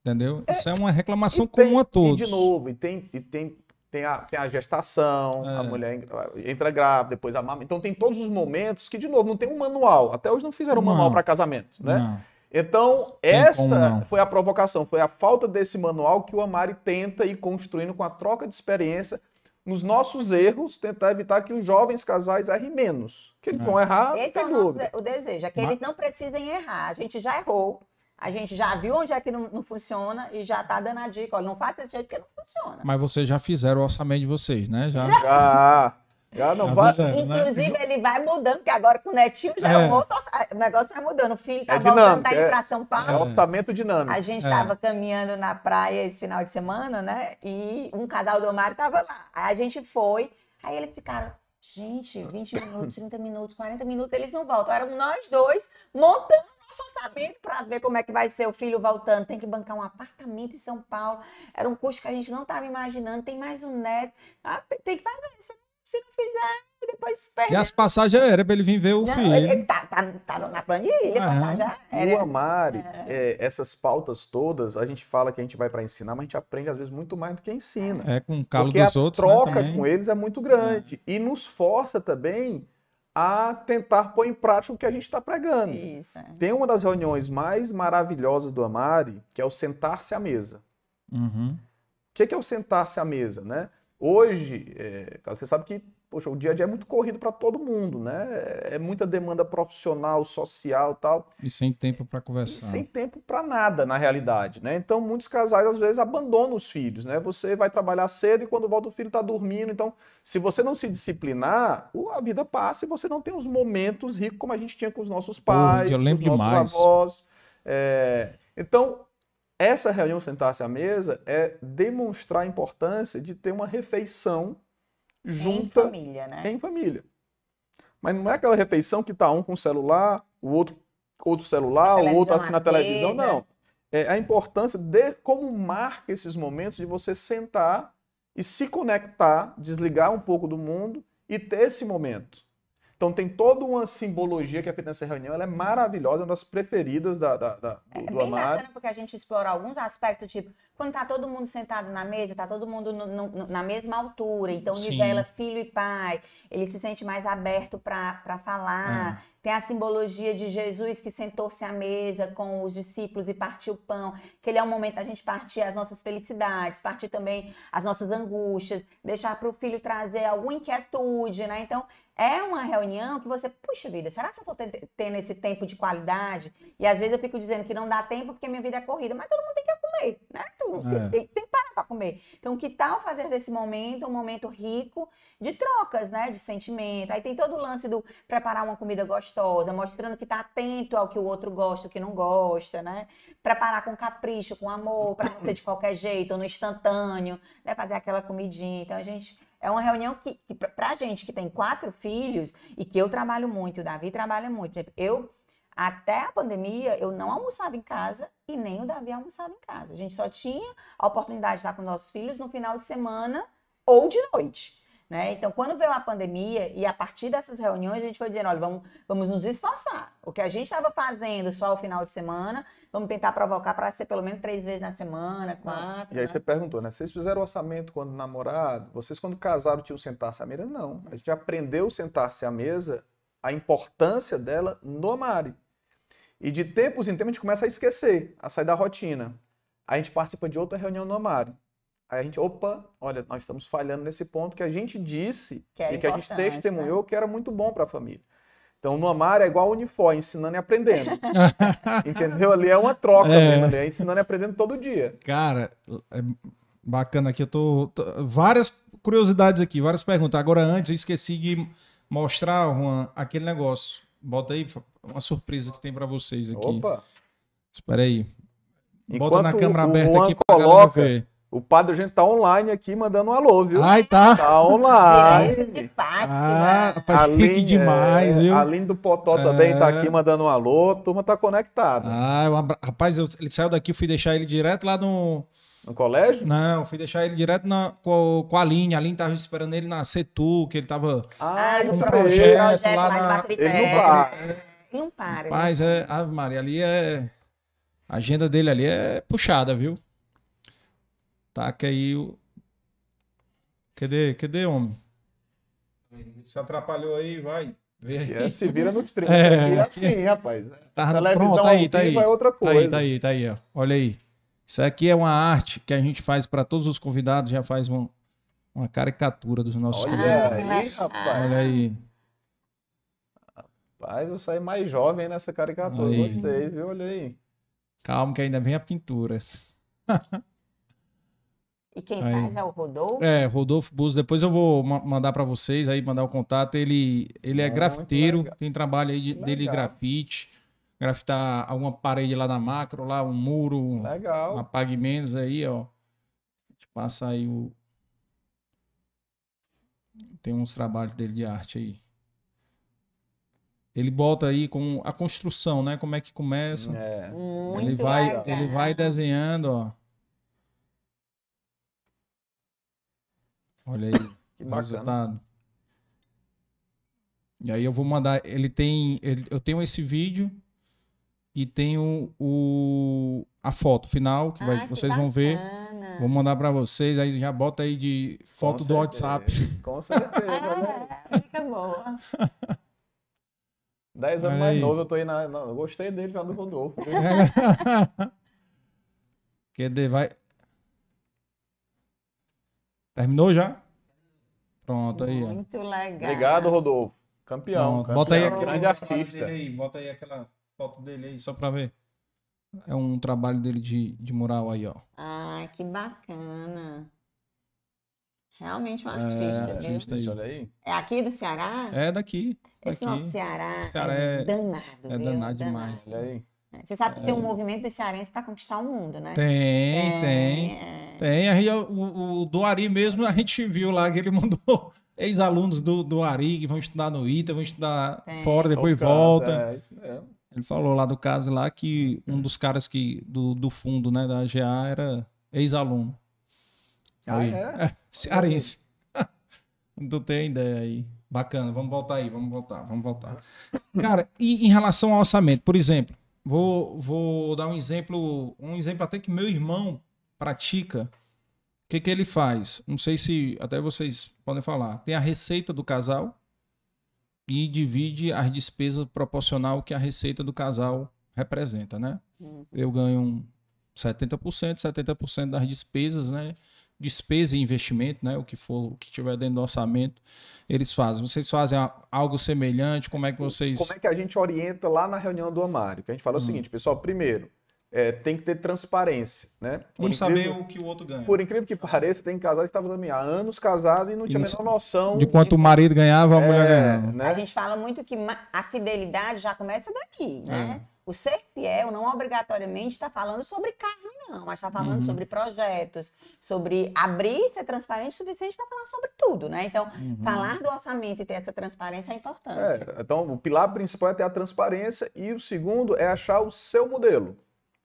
Entendeu? É, Isso é uma reclamação comum a todos. E de novo, e tem, e tem tem a, tem a gestação, é. a mulher entra grávida, depois a mama. Então tem todos os momentos que, de novo, não tem um manual. Até hoje não fizeram um manual para casamento, né? Não. Então, tem essa foi a provocação, foi a falta desse manual que o Amari tenta ir construindo com a troca de experiência nos nossos erros, tentar evitar que os jovens casais errem menos. Que eles é. vão errar, Esse é o, nosso, o desejo, é que Mas... eles não precisem errar. A gente já errou, a gente já viu onde é que não, não funciona e já tá dando a dica, olha, não faça desse jeito porque não funciona. Mas vocês já fizeram o orçamento de vocês, né? Já. Já. Já não vai. Fizeram, né? Inclusive, né? ele vai mudando, porque agora com o netinho já é, um outro, o negócio vai mudando. O filho tá é voltando, dinâmico, tá indo é, pra São Paulo. É orçamento dinâmico. A gente estava é. caminhando na praia esse final de semana, né? E um casal do Mário tava lá. Aí a gente foi, aí eles ficaram, gente, 20 minutos, 30 minutos, 40 minutos, eles não voltam. Eram nós dois montando orçamento para ver como é que vai ser o filho voltando. Tem que bancar um apartamento em São Paulo. Era um custo que a gente não estava imaginando. Tem mais um neto. Ah, tem que fazer. Se, se não fizer, depois perde. E as passagens era para ele vir ver o não, filho. Ele tá, tá, tá na planilha, passagem era. O Amari, é. É, essas pautas todas, a gente fala que a gente vai para ensinar, mas a gente aprende às vezes muito mais do que ensina. É, com o calo dos outros. a né, troca né, com eles é muito grande. É. E nos força também a tentar pôr em prática o que a gente está pregando. Isso, é. Tem uma das reuniões mais maravilhosas do Amari, que é o sentar-se à mesa. Uhum. O que é o sentar-se à mesa? Né? Hoje, é, você sabe que poxa, o dia a dia é muito corrido para todo mundo, né? É muita demanda profissional, social tal. E sem tempo para conversar. E sem tempo para nada, na realidade, né? Então, muitos casais, às vezes, abandonam os filhos, né? Você vai trabalhar cedo e quando volta o filho está dormindo. Então, se você não se disciplinar, a vida passa e você não tem os momentos ricos como a gente tinha com os nossos pais, Porra, eu lembro com os nossos demais. avós. É... Então, essa reunião sentar-se à mesa é demonstrar a importância de ter uma refeição junta em família, né? Em família. Mas não é aquela refeição que tá um com o celular, o outro outro celular, o outro na televisão, não. É a importância de como marca esses momentos de você sentar e se conectar, desligar um pouco do mundo e ter esse momento. Então tem toda uma simbologia que é feita nessa reunião, ela é maravilhosa, é uma das preferidas da, da, da do, é, do bem Amaro. bacana porque a gente explora alguns aspectos, tipo, quando tá todo mundo sentado na mesa, tá todo mundo no, no, na mesma altura, então Sim. nivela filho e pai, ele se sente mais aberto para falar. É. Tem a simbologia de Jesus que sentou-se à mesa com os discípulos e partiu o pão, que ele é um momento da gente partir as nossas felicidades, partir também as nossas angústias, deixar para o filho trazer alguma inquietude, né? Então, é uma reunião que você, puxa vida, será que eu estou tendo esse tempo de qualidade? E às vezes eu fico dizendo que não dá tempo porque minha vida é corrida, mas todo mundo tem que comer, né? Todo mundo é. tem, tem, que parar para comer. Então, que tal fazer desse momento um momento rico de trocas, né? De sentimento. Aí tem todo o lance do preparar uma comida gostosa, mostrando que está atento ao que o outro gosta, o que não gosta, né? Preparar com capricho, com amor, para não ser de qualquer jeito, ou no instantâneo, né? Fazer aquela comidinha. Então, a gente é uma reunião que, que para gente que tem quatro filhos e que eu trabalho muito, o Davi trabalha muito. Eu, até a pandemia, eu não almoçava em casa e nem o Davi almoçava em casa. A gente só tinha a oportunidade de estar com nossos filhos no final de semana ou de noite. Né? Então, quando veio a pandemia e a partir dessas reuniões, a gente foi dizendo: olha, vamos, vamos nos esforçar. O que a gente estava fazendo só ao final de semana, vamos tentar provocar para ser pelo menos três vezes na semana, quatro. E aí né? você perguntou, né? Vocês fizeram orçamento quando namorado? Vocês, quando casaram, tinham sentar-se à mesa? Não. A gente aprendeu a sentar-se à mesa, a importância dela no Mari. E de tempos em tempos a gente começa a esquecer, a sair da rotina. Aí a gente participa de outra reunião no Mari. Aí a gente, opa, olha, nós estamos falhando nesse ponto que a gente disse que é e que a gente testemunhou né? que era muito bom para a família. Então, no Amar é igual unifor, ensinando e aprendendo. Entendeu? Ali é uma troca é. mesmo, ali, é ensinando e aprendendo todo dia. Cara, é bacana aqui. Eu tô, tô, Várias curiosidades aqui, várias perguntas. Agora, antes, eu esqueci de mostrar, Juan, aquele negócio. Bota aí uma surpresa que tem para vocês aqui. Opa! Espera aí. Bota Enquanto na câmera aberta aqui pra coloca, ver. O padre, a gente tá online aqui mandando um alô, viu? Ai, tá. Tá online. De ah, rapaz, Aline, demais, é, viu? A Aline do Potó é... também tá aqui mandando um alô. A turma tá conectada. Ah, rapaz, eu, ele saiu daqui, fui deixar ele direto lá no. No colégio? Não, fui deixar ele direto na, com, com a Aline. A Aline tava esperando ele na Setu, que ele tava ah, com um projeto, projeto lá na. Ele não para. Ele não para. Rapaz, é, Ave Maria, ali é. A agenda dele ali é puxada, viu? Taca aí o. Cadê? Cadê, homem? Se atrapalhou aí, vai. Vê. É, se vira no stream. É, é assim, rapaz. Tá, pronto, tá aí, tá aí. É outra coisa. Tá aí, tá aí, tá aí, ó. Olha aí. Isso aqui é uma arte que a gente faz para todos os convidados, já faz uma, uma caricatura dos nossos Olha convidados. Aí, rapaz. Olha aí. Rapaz, eu saí mais jovem nessa caricatura. Aí. Gostei, viu? Olha aí. Calma que ainda vem a pintura. E quem aí. faz é o Rodolfo? É, Rodolfo Bus. Depois eu vou ma mandar para vocês aí, mandar o contato. Ele, ele é grafiteiro, tem trabalho aí de, dele grafite. Grafitar alguma parede lá na macro, lá um muro. Legal. Uma Pague Menos aí, ó. A gente passa aí o. Tem uns trabalhos dele de arte aí. Ele bota aí com a construção, né? Como é que começa. É. ele vai, ele vai desenhando, ó. Olha aí que o resultado. E aí eu vou mandar. Ele tem. Ele, eu tenho esse vídeo e tenho o, a foto final que, vai, vocês vão ver. Vou mandar para vocês. Aí já bota aí de foto Com do certeza. WhatsApp. Com certeza. né? Fica boa. Dez anos mais novo, eu tô aí na. eu gostei dele já do Rodolfo. Quer vai. Terminou já? Pronto, aí. Muito legal. Obrigado, Rodolfo. Campeão. campeão bota aí grande artista. Aí, bota aí aquela foto dele aí, só pra ver. É um trabalho dele de, de mural aí, ó. Ah, que bacana. Realmente um artista, é, artista aí. Olha aí. É aqui do Ceará? É daqui. Esse daqui. nosso Ceará, Ceará é, é danado. É danado demais. Olha aí. Você sabe que é... tem um movimento dos cearenses para conquistar o mundo, né? Tem, é... tem. Tem. Aí, o, o, do Ari mesmo, a gente viu lá que ele mandou ex-alunos do, do Ari que vão estudar no ITA, vão estudar tem. fora, depois volta. É, ele falou lá do caso lá que um dos caras que do, do fundo, né, da AGA era ex-aluno. Ah, é? é cearense. Não tem ideia aí. Bacana, vamos voltar aí, vamos voltar, vamos voltar. Cara, e em relação ao orçamento, por exemplo, Vou, vou dar um exemplo, um exemplo até que meu irmão pratica. O que, que ele faz? Não sei se até vocês podem falar. Tem a receita do casal e divide as despesas proporcional que a receita do casal representa, né? Uhum. Eu ganho 70%, 70% das despesas, né? Despesa e investimento, né? O que for, o que tiver dentro do orçamento, eles fazem. Vocês fazem algo semelhante? Como é que vocês. Como é que a gente orienta lá na reunião do Amário? Que a gente fala hum. o seguinte, pessoal, primeiro, é, tem que ter transparência, né? Por saber o que o outro ganha. Por incrível que pareça, tem casais que estavam há anos casados e não tinha a menor noção. De quanto de... o marido ganhava, a é, mulher ganhava. Né? A gente fala muito que a fidelidade já começa daqui, né? É. O ser fiel não obrigatoriamente está falando sobre carne, não, mas está falando uhum. sobre projetos, sobre abrir ser transparente o suficiente para falar sobre tudo, né? Então, uhum. falar do orçamento e ter essa transparência é importante. É, então, o pilar principal é ter a transparência e o segundo é achar o seu modelo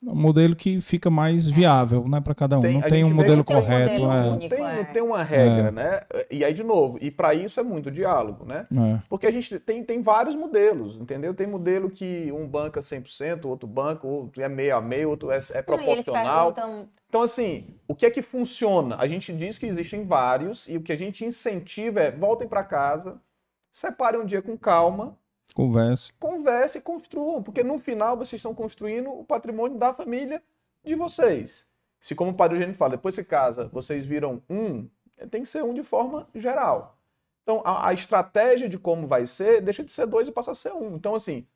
um modelo que fica mais viável, né, para cada um. Tem, não tem um modelo correto, um modelo é. único, tem, é. não tem uma regra, é. né? E aí de novo, e para isso é muito diálogo, né? É. Porque a gente tem, tem vários modelos, entendeu? Tem modelo que um banca 100%, outro banco, outro é meio a meio, outro é, é proporcional. Perguntam... Então assim, o que é que funciona? A gente diz que existem vários e o que a gente incentiva é voltem para casa, separem um dia com calma Converse. Converse e construam, porque no final vocês estão construindo o patrimônio da família de vocês. Se, como o Padre Eugênio fala, depois se casa, vocês viram um, tem que ser um de forma geral. Então, a, a, estratégia de como vai ser deixa de ser dois e passa a ser um. Então, assim,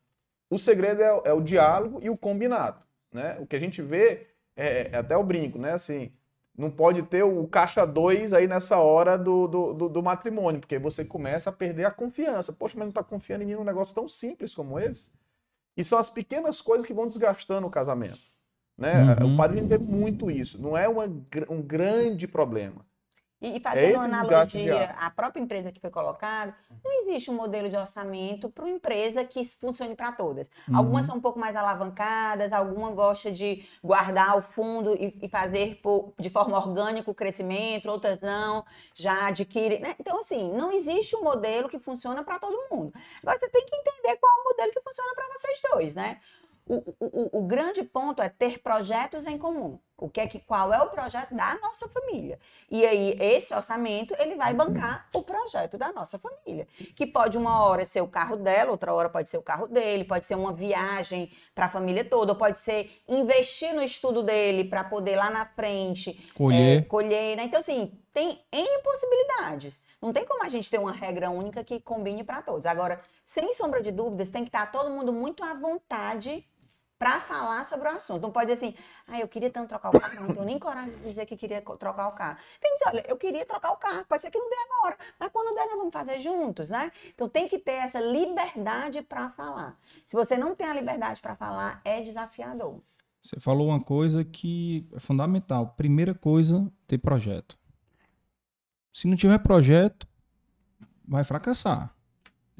o segredo é, é o diálogo e o combinado. Né? O que a gente vê, é, é até o brinco, né? Assim, não pode ter o caixa 2 aí nessa hora do, do, do, do, matrimônio, porque você começa a perder a confiança. Poxa, mas não está confiando em mim num negócio tão simples como esse? E são as pequenas coisas que vão desgastando o casamento. Né? Uhum. O padre vê muito isso. Não é uma, um grande problema. E, e fazendo uma analogia à própria empresa que foi colocada, não existe um modelo de orçamento para uma empresa que funcione para todas. Uhum. Algumas são um pouco mais alavancadas, alguma gosta de guardar o fundo e, e fazer por, de forma orgânica o crescimento, outras não, já adquire. Né? Então, assim, não existe um modelo que funciona para todo mundo. Agora, você tem que entender qual é o modelo que funciona para vocês dois, né? O, o, o, grande ponto é ter projetos em comum. O que é que qual é o projeto da nossa família? E aí esse orçamento ele vai bancar o projeto da nossa família, que pode uma hora ser o carro dela, outra hora pode ser o carro dele, pode ser uma viagem para a família toda, ou pode ser investir no estudo dele para poder lá na frente colher, é, colher, né? Então assim tem N possibilidades. Não tem como a gente ter uma regra única que combine para todos. Agora, sem sombra de dúvidas, tem que estar todo mundo muito à vontade para falar sobre o assunto. Não pode dizer assim, ah, eu queria tanto trocar o carro, não tenho nem coragem de dizer que queria trocar o carro. Tem que dizer, olha, eu queria trocar o carro, pode ser que não dê agora, mas quando der, nós vamos fazer juntos, né? Então tem que ter essa liberdade para falar. Se você não tem a liberdade para falar, é desafiador. Você falou uma coisa que é fundamental. Primeira coisa, ter projeto. Se não tiver projeto, vai fracassar.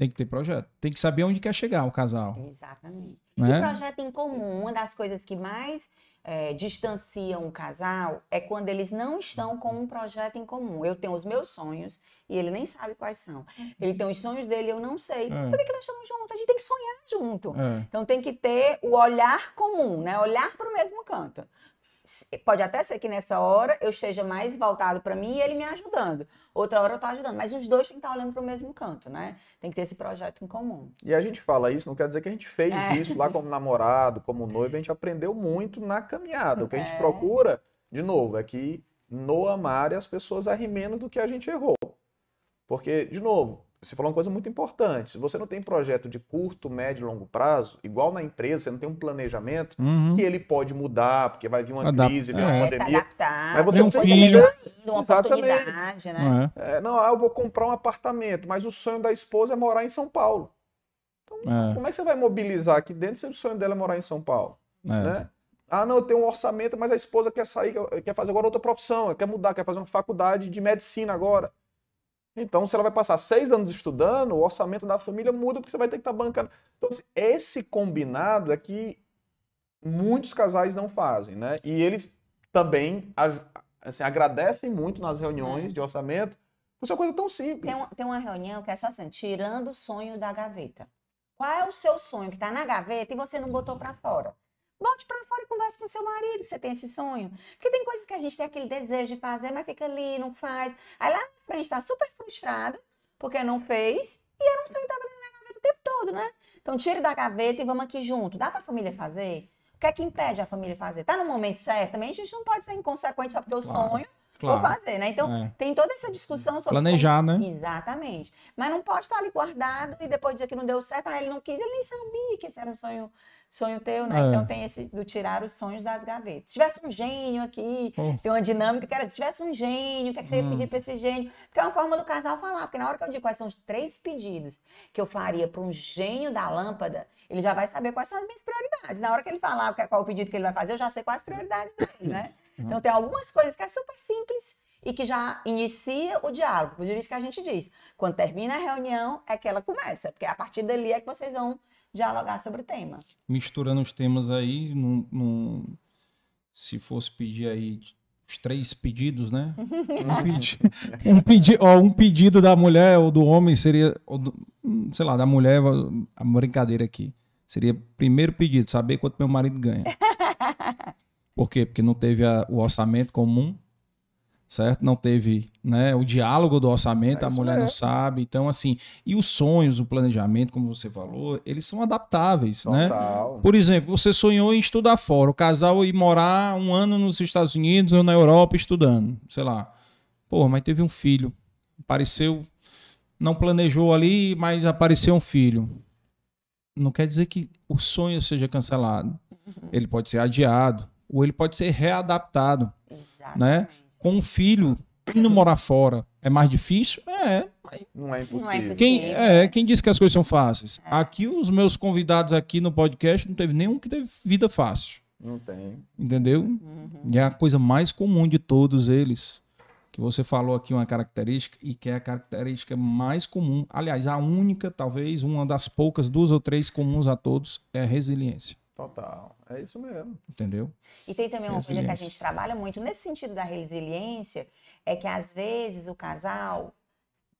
Tem que ter projeto. Tem que saber onde quer chegar o casal. Exatamente. Né? E projeto em comum, uma das coisas que mais é, distanciam o casal é quando eles não estão com um projeto em comum. Eu tenho os meus sonhos e ele nem sabe quais são. Ele tem os sonhos dele e eu não sei. É. Por que, que nós estamos juntos? A gente tem que sonhar junto. É. Então tem que ter o olhar comum, né? Olhar para o mesmo canto pode até ser que nessa hora eu esteja mais voltado para mim e ele me ajudando. Outra hora eu estou ajudando, mas os dois têm que estar olhando para o mesmo canto, né? Tem que ter esse projeto em comum. E a gente fala isso, não quer dizer que a gente fez é. isso lá como namorado, como noivo, a gente aprendeu muito na caminhada. O que a gente é. procura, de novo, é que no amar as pessoas arrim menos do que a gente errou. Porque, de novo, você falou uma coisa muito importante. Se você não tem projeto de curto, médio e longo prazo, igual na empresa, você não tem um planejamento, uhum. que ele pode mudar, porque vai vir uma Adap crise, vir uma é. pandemia. Adaptar, mas você tem um filho. Uma oportunidade, né? É. É, não, ah, eu vou comprar um apartamento, mas o sonho da esposa é morar em São Paulo. Então, é. como é que você vai mobilizar aqui dentro se o sonho dela é morar em São Paulo? É. Né? Ah, não, eu tenho um orçamento, mas a esposa quer sair, quer fazer agora outra profissão, quer mudar, quer fazer uma faculdade de medicina agora. Então, se ela vai passar seis anos estudando, o orçamento da família muda porque você vai ter que estar tá bancando. Então, assim, esse combinado é que muitos casais não fazem, né? E eles também assim, agradecem muito nas reuniões é. de orçamento por ser uma coisa tão simples. Tem, tem uma reunião que é só assim, tirando o sonho da gaveta. Qual é o seu sonho que está na gaveta e você não botou para fora? Bote para fora e converse com seu marido que você tem esse sonho. Porque tem coisas que a gente tem aquele desejo de fazer, mas fica ali, não faz. Aí lá na frente está super frustrado porque não fez e era um sonho que estava ali na gaveta o tempo todo, né? Então tire da gaveta e vamos aqui junto. Dá para a família fazer? O que é que impede a família fazer? Tá no momento certo? Também a gente não pode ser inconsequente só porque eu claro. sonho claro. vou fazer, né? Então, é. tem toda essa discussão sobre. Planejar, como... né? Exatamente. Mas não pode estar ali guardado e depois dizer que não deu certo, ah, ele não quis, ele nem sabia que esse era um sonho sonho teu, né? É. Então tem esse do tirar os sonhos das gavetas. Se tivesse um gênio aqui, oh. tem uma dinâmica que era, se tivesse um gênio, o que, é que você ia hum. pedir para esse gênio? Porque é uma forma do casal falar, porque na hora que eu digo quais são os três pedidos que eu faria para um gênio da lâmpada, ele já vai saber quais são as minhas prioridades. Na hora que ele falar qual o pedido que ele vai fazer, eu já sei quais as prioridades dele, né? Uhum. Então tem algumas coisas que é super simples e que já inicia o diálogo. Por isso que a gente diz, quando termina a reunião é que ela começa, porque a partir dali é que vocês vão dialogar sobre o tema. Misturando os temas aí, num, num, se fosse pedir aí os três pedidos, né? um, pedi, um, pedi, ó, um pedido da mulher ou do homem seria, do, sei lá, da mulher, a brincadeira aqui. Seria primeiro pedido, saber quanto meu marido ganha. Por quê? Porque não teve a, o orçamento comum certo? Não teve né, o diálogo do orçamento, é a mulher é. não sabe. Então, assim, e os sonhos, o planejamento, como você falou, eles são adaptáveis, né? Total. né? Por exemplo, você sonhou em estudar fora, o casal ir morar um ano nos Estados Unidos ou na Europa estudando, sei lá. Pô, mas teve um filho, apareceu, não planejou ali, mas apareceu um filho. Não quer dizer que o sonho seja cancelado. Uhum. Ele pode ser adiado, ou ele pode ser readaptado, né? Exatamente. né? Com um filho, indo morar fora é mais difícil? É. Não é impossível. Não é impossível. Quem, é, quem disse que as coisas são fáceis? É. Aqui, os meus convidados aqui no podcast, não teve nenhum que teve vida fácil. Não tem. Entendeu? Uhum. E é a coisa mais comum de todos eles. Que você falou aqui uma característica e que é a característica mais comum, aliás, a única, talvez, uma das poucas, duas ou três comuns a todos, é a resiliência. Total. É isso mesmo. Entendeu? E tem também uma coisa que a gente trabalha muito nesse sentido da resiliência, é que às vezes o casal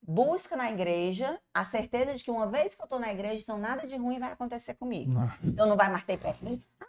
busca na igreja a certeza de que uma vez que eu estou na igreja, então nada de ruim vai acontecer comigo. Não. Então não vai mais ter perto de mim. Ah,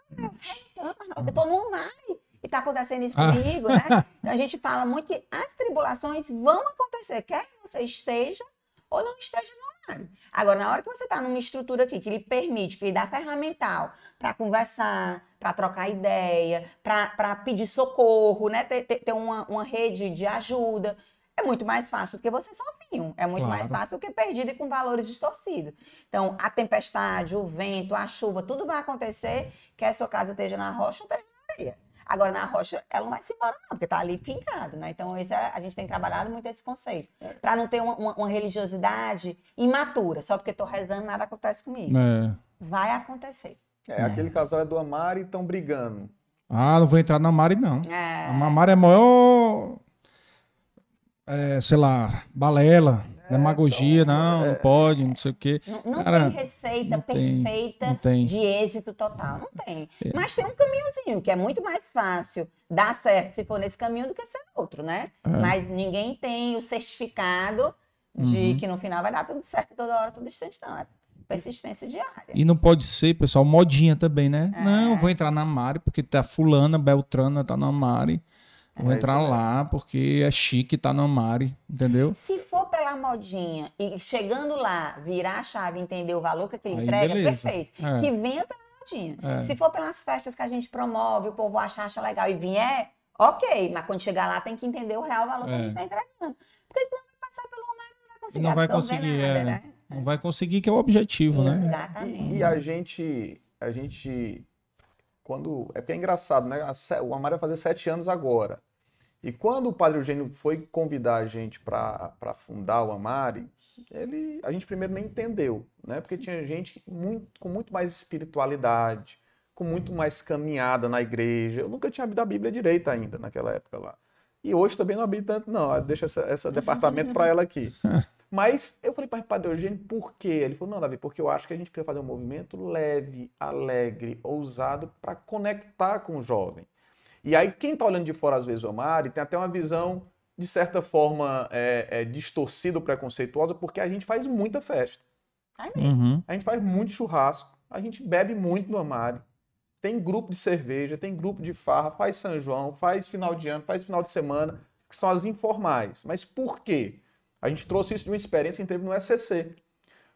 eu estou no mar e está acontecendo isso ah. comigo, né? Então a gente fala muito que as tribulações vão acontecer, quer você esteja ou não esteja no armário. Agora, na hora que você está numa estrutura aqui que lhe permite, que lhe dá ferramental para conversar, para trocar ideia, para pedir socorro, né? ter, ter, ter uma, uma rede de ajuda, é muito mais fácil do que você sozinho. É muito claro. mais fácil do que perdido e com valores distorcidos. Então, a tempestade, o vento, a chuva, tudo vai acontecer, quer a sua casa esteja na rocha ou esteja na areia. Agora, na rocha, ela não vai se embora, não, porque está ali fincado, né? Então, esse é, a gente tem trabalhado muito esse conceito. É. Para não ter uma, uma, uma, religiosidade imatura, só porque estou rezando, nada acontece comigo. É. Vai acontecer. É, é, aquele casal é do Amari e estão brigando. Ah, não vou entrar na Mari, não. É. A Mari é a maior. É, sei lá, balela. É, demagogia, então, não, é, não pode, não sei o quê. Não, não Cara, tem receita não perfeita tem, tem. de êxito total, não tem. É. Mas tem um caminhozinho, que é muito mais fácil dar certo se for nesse caminho do que ser outro, né? É. Mas ninguém tem o certificado de uhum. que no final vai dar tudo certo toda hora, todo instante, não. É persistência diária. E não pode ser, pessoal, modinha também, né? É. Não, vou entrar na Mari, porque tá fulana, Beltrana tá na Mari. Vou é entrar lá porque é chique, tá na Mari, entendeu? Se for pela modinha e chegando lá, virar a chave e entender o valor que aquele Aí, entrega, beleza. perfeito. É. Que venha pela modinha. É. Se for pelas festas que a gente promove, o povo achar, acha legal e vier, ok. Mas quando chegar lá, tem que entender o real valor que a gente está entregando. Porque senão vai passar pelo Mari e não vai conseguir Não vai conseguir, nada, é. né? Não vai conseguir, que é o objetivo, Exatamente. né? Exatamente. E, a gente, a gente, quando, é porque é engraçado, né? O Amaro vai fazer sete anos agora. E quando o Padre Eugênio foi convidar a gente para fundar o Amari, ele, a gente primeiro nem entendeu, né? Porque tinha gente muito, com muito mais espiritualidade, com muito mais caminhada na igreja. Eu nunca tinha abrido a Bíblia direita ainda naquela época lá. E hoje também não abri tanto, não. Deixa esse, esse departamento para ela aqui. Mas eu falei para o Padre Eugênio, por quê? Ele falou, não, Davi, porque eu acho que a gente precisa fazer um movimento leve, alegre, ousado para conectar com o jovem. E aí, quem está olhando de fora, às vezes, o Omar, tem até uma visão, de certa forma, é, é, distorcida ou preconceituosa, porque a gente faz muita festa. Uhum. A gente faz muito churrasco, a gente bebe muito no Amari. Tem grupo de cerveja, tem grupo de farra, faz São João, faz final de ano, faz final de semana, que são as informais. Mas por quê? A gente trouxe isso de uma experiência que teve no SCC.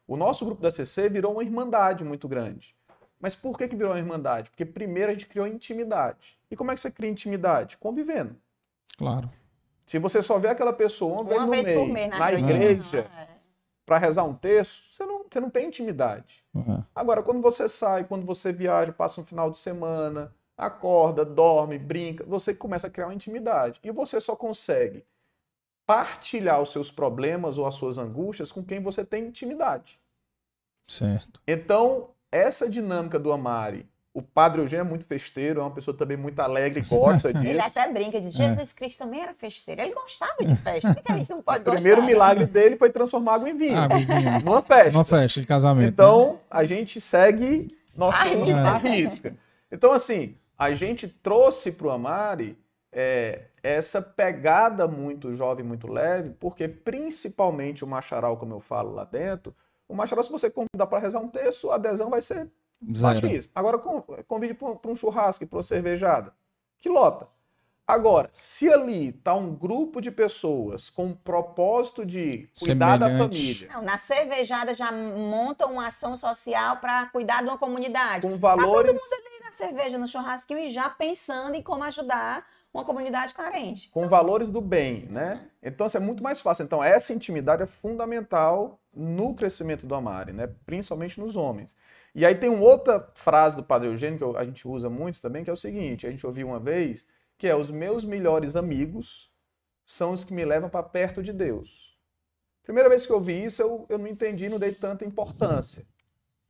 O nosso grupo da SCC virou uma irmandade muito grande. Mas por que, que virou uma irmandade? Porque primeiro a gente criou intimidade. E como é que você cria intimidade? Convivendo. Claro. Se você só vê aquela pessoa uma, vez, no mês, mês, na, na igreja, ah, é. para rezar um texto, você não, você não tem intimidade. Uhum. Agora, quando você sai, quando você viaja, passa um final de semana, acorda, dorme, brinca, você começa a criar uma intimidade. E você só consegue partilhar os seus problemas ou as suas angústias com quem você tem intimidade. Certo. Então, essa dinâmica do Amari, o padre Eugênio é muito festeiro, é uma pessoa também muito alegre, gosta disso. Ele até brinca, diz, Jesus é. Cristo também era festeiro. Ele gostava de festa. Por que a gente não pode O primeiro milagre dele foi transformar água em vinho. Água em vinho. Numa festa. Numa festa de casamento. Então, né? a gente segue nossa risca. Então, assim, a gente trouxe para o Amari é, essa pegada muito jovem, muito leve, porque principalmente o macharal, como eu falo lá dentro, o macharal, se você convidar para rezar um texto, a adesão vai ser baixíssima. Agora, convide para um churrasco e para uma cervejada, que lota. Agora, se ali está um grupo de pessoas com o propósito de cuidar Semelhante. da família. Não, na cervejada já monta uma ação social para cuidar de uma comunidade. Com valores. Tá todo mundo ali na cerveja, no churrasquinho e já pensando em como ajudar uma comunidade carente. Com valores do bem, né? Então, isso é muito mais fácil. Então, essa intimidade é fundamental no crescimento do Amari, né? Principalmente nos homens. E aí tem uma outra frase do Padre Eugênio que a gente usa muito também, que é o seguinte: a gente ouviu uma vez que é os meus melhores amigos são os que me levam para perto de Deus. Primeira vez que eu ouvi isso, eu, eu não entendi, não dei tanta importância.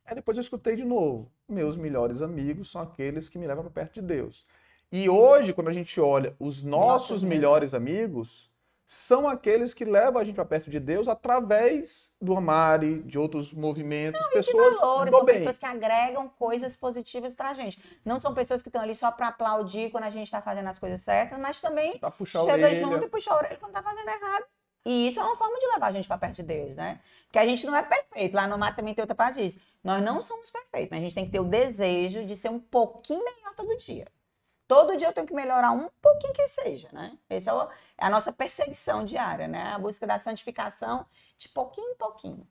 Aí depois eu escutei de novo. Meus melhores amigos são aqueles que me levam para perto de Deus. E hoje, quando a gente olha os nossos melhores amigos, são aqueles que levam a gente para perto de Deus através do Amari, de outros movimentos, não, pessoas de valores, são bem. pessoas que agregam coisas positivas para a gente. Não são pessoas que estão ali só para aplaudir quando a gente está fazendo as coisas certas, mas também pra puxar chega orelha. junto e puxa a orelha quando está fazendo errado. E isso é uma forma de levar a gente para perto de Deus, né? Porque a gente não é perfeito. Lá no mar também tem outra parte disso. Nós não somos perfeitos, mas a gente tem que ter o desejo de ser um pouquinho melhor todo dia. Todo dia eu tenho que melhorar um pouquinho que seja, né? Essa é, é a nossa perseguição diária, né? A busca da santificação de pouquinho em pouquinho.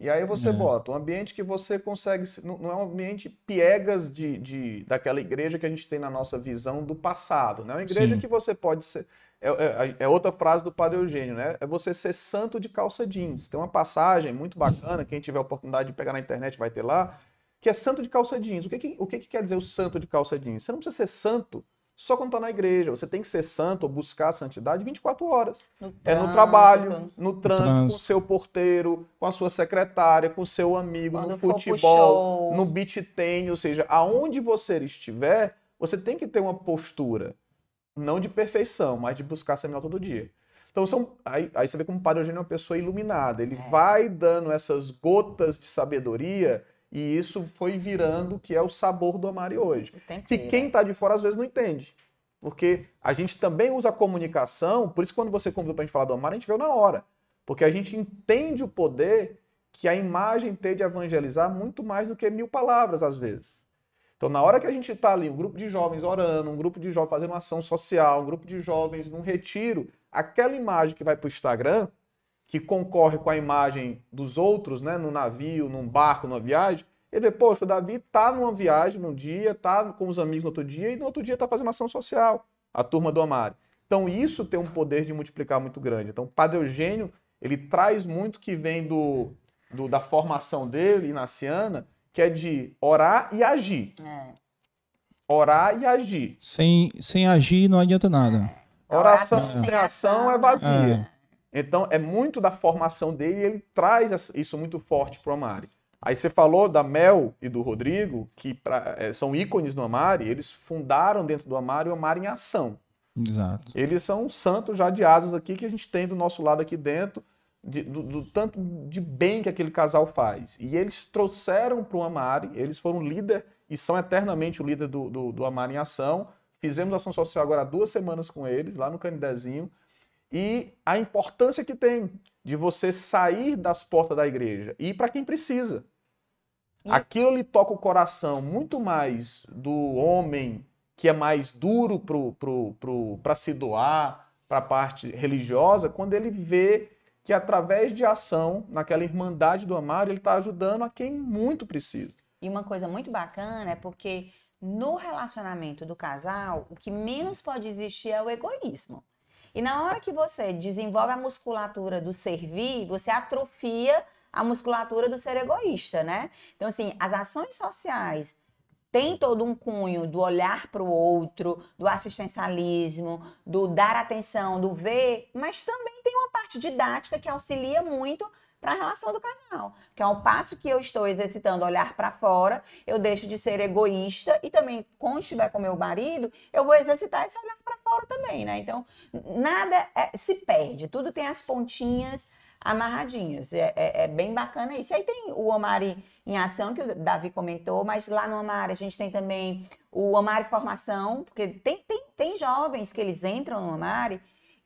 E aí você é. bota um ambiente que você consegue. Não é um ambiente piegas de, de, daquela igreja que a gente tem na nossa visão do passado. Né? É uma igreja Sim. que você pode ser. É, é, é, outra frase do Padre Eugênio, né? É você ser santo de calça jeans. Tem uma passagem muito bacana, quem tiver a oportunidade de pegar na internet vai ter lá, que é santo de calça jeans. O que, que o que, que, quer dizer o santo de calça jeans? Você não precisa ser santo só quando está na igreja. Você tem que ser santo ou buscar a santidade 24 horas. No é no trabalho, no trânsito, com o seu porteiro, com a sua secretária, com o seu amigo, quando no futebol, no beat tennis, ou seja, aonde você estiver, você tem que ter uma postura, não de perfeição, mas de buscar ser melhor todo dia. Então são, aí, aí você vê como o Padre Eugênio é uma pessoa iluminada. Ele é. vai dando essas gotas de sabedoria e isso foi virando o que é o sabor do Amari hoje. Que quem está de fora às vezes não entende. Porque a gente também usa a comunicação, por isso quando você convidou para a gente falar do Amari, a gente veio na hora. Porque a gente entende o poder que a imagem tem de evangelizar muito mais do que mil palavras, às vezes. Então, na hora que a gente está ali, um grupo de jovens orando, um grupo de jovens fazendo uma ação social, um grupo de jovens num retiro, aquela imagem que vai para o Instagram, que concorre com a imagem dos outros, né, no navio, num barco, numa viagem, ele vê, poxa, o Davi tá numa viagem num dia, tá com os amigos no outro dia, e no outro dia tá fazendo ação social, a turma do Amari. Então isso tem um poder de multiplicar muito grande. Então o Padre Eugênio, ele traz muito que vem do, do da formação dele, inaciana, que é de orar e agir. É. Orar e agir. Sem, sem agir não adianta nada. Oração sem ação é vazia. É. Então, é muito da formação dele e ele traz isso muito forte para o Amari. Aí você falou da Mel e do Rodrigo, que pra, é, são ícones no Amari, eles fundaram dentro do Amari o Amari em ação. Exato. Eles são santos já de asas aqui que a gente tem do nosso lado aqui dentro, de, do, do, tanto de bem que aquele casal faz. E eles trouxeram para o Amari, eles foram líder e são eternamente o líder do, do, do Amari em ação. Fizemos ação social agora há duas semanas com eles, lá no Canidezinho e a importância que tem de você sair das portas da igreja e ir para quem precisa. E... Aquilo lhe toca o coração muito mais do homem que é mais duro para se doar para a parte religiosa, quando ele vê que através de ação, naquela irmandade do amar, ele está ajudando a quem muito precisa. E uma coisa muito bacana é porque no relacionamento do casal, o que menos pode existir é o egoísmo. E na hora que você desenvolve a musculatura do servir, você atrofia a musculatura do ser egoísta, né? Então, assim, as ações sociais tem todo um cunho do olhar para o outro, do assistencialismo, do dar atenção, do ver, mas também tem uma parte didática que auxilia muito para a relação do casal. Que ao passo que eu estou exercitando olhar para fora, eu deixo de ser egoísta e também, quando estiver com meu marido, eu vou exercitar esse olhar para fora também, né? Então, nada é, se perde, tudo tem as pontinhas amarradinhos. É, é, é, bem bacana isso. Aí tem o Amari em ação, que o Davi comentou, mas lá no Amari a gente tem também o Amari Formação, porque tem, tem, tem jovens que eles entram no Amari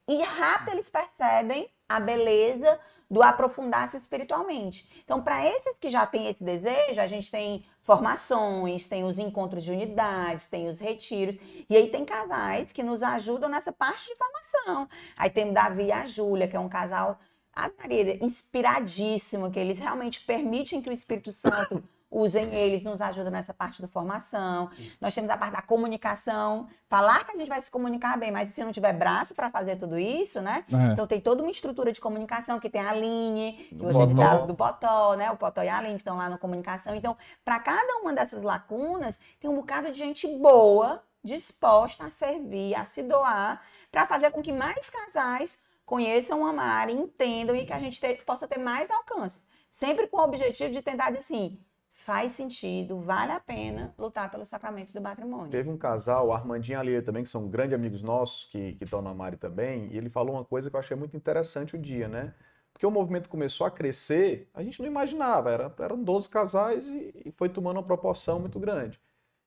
e rápido eles percebem a beleza do aprofundar-se espiritualmente. Então, para esses que já têm esse desejo, a gente tem formações, tem os encontros de unidades, tem os retiros, e aí tem casais que nos ajudam nessa parte de formação. Aí tem o Davi e a Júlia, que é um casal a Maria, inspiradíssimo, que eles realmente permitem que o Espírito Santo usem eles, nos ajuda nessa parte da formação. Nós temos a parte da comunicação, falar que a gente vai se comunicar bem, mas se não tiver braço para fazer tudo isso, né? É. Então tem toda uma estrutura de comunicação que tem a Aline, que do você fala do Potó, né? O Potó e a Aline que estão lá na comunicação. Então, para cada uma dessas lacunas, tem um bocado de gente boa, disposta a servir, a se doar, para fazer com que mais casais conheçam, amarem, entendam e que a gente ter, possa ter mais alcances. Sempre com o objetivo de tentar dizer assim, faz sentido, vale a pena lutar pelo sacramento do matrimônio. Teve um casal, o Armandinho e também, que são grandes amigos nossos, que estão na Mari também, e ele falou uma coisa que eu achei muito interessante o dia, né? Porque o movimento começou a crescer, a gente não imaginava, era, eram 12 casais e, e foi tomando uma proporção muito grande.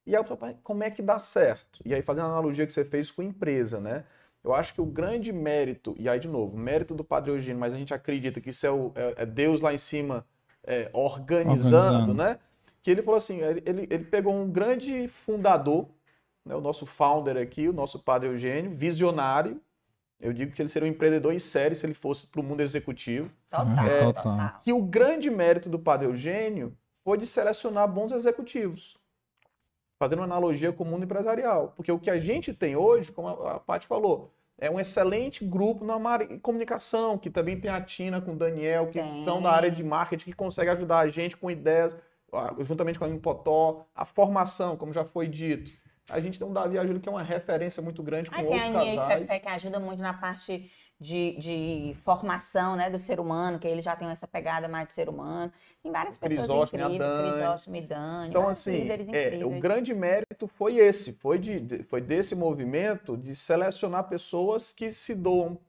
E aí, como é que dá certo? E aí, fazendo a analogia que você fez com empresa, né? Eu acho que o grande mérito, e aí de novo, mérito do Padre Eugênio, mas a gente acredita que isso é, o, é, é Deus lá em cima é, organizando, organizando, né? Que ele falou assim, ele, ele pegou um grande fundador, né, o nosso founder aqui, o nosso Padre Eugênio, visionário. Eu digo que ele seria um empreendedor em série se ele fosse para o mundo executivo. Total, é, total. Que o grande mérito do Padre Eugênio foi de selecionar bons executivos fazendo uma analogia com o mundo empresarial. Porque o que a gente tem hoje, como a Paty falou, é um excelente grupo na comunicação, que também tem a Tina com o Daniel, que tem. estão na área de marketing, que consegue ajudar a gente com ideias, juntamente com a Impotó, a formação, como já foi dito. A gente tem um Davi Júlio que é uma referência muito grande com Aí outros tem a casais. que ajuda muito na parte de, de formação né, do ser humano, que ele já tem essa pegada mais do ser humano. Tem várias pessoas Crisóstomo, incríveis, Crisóstomo e Dani. Então, assim, é, o grande mérito foi esse, foi, de, foi desse movimento de selecionar pessoas que se doam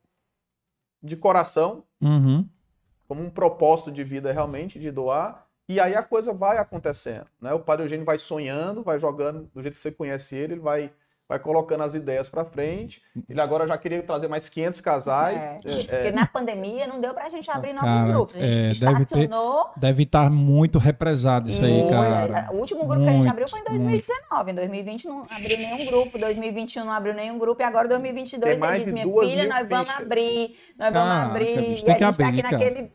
de coração, uhum. como um propósito de vida realmente, de doar, e aí a coisa vai acontecendo. Né? O Padre Eugênio vai sonhando, vai jogando, do jeito que você conhece ele, ele vai vai colocando as ideias para frente. Ele agora já queria trazer mais 500 casais. É. É, Porque é... na pandemia não deu para a gente abrir novos cara, grupos. A gente é, deve, ter, deve estar muito represado isso aí, cara. O último grupo muito, que a gente abriu foi em 2019. Muito. Em 2020 não abriu nenhum grupo, 2021 não abriu nenhum grupo, e agora 2022 ele disse, minha filha, nós vamos abrir, nós vamos abrir. Tem que tá abrir, tá naquele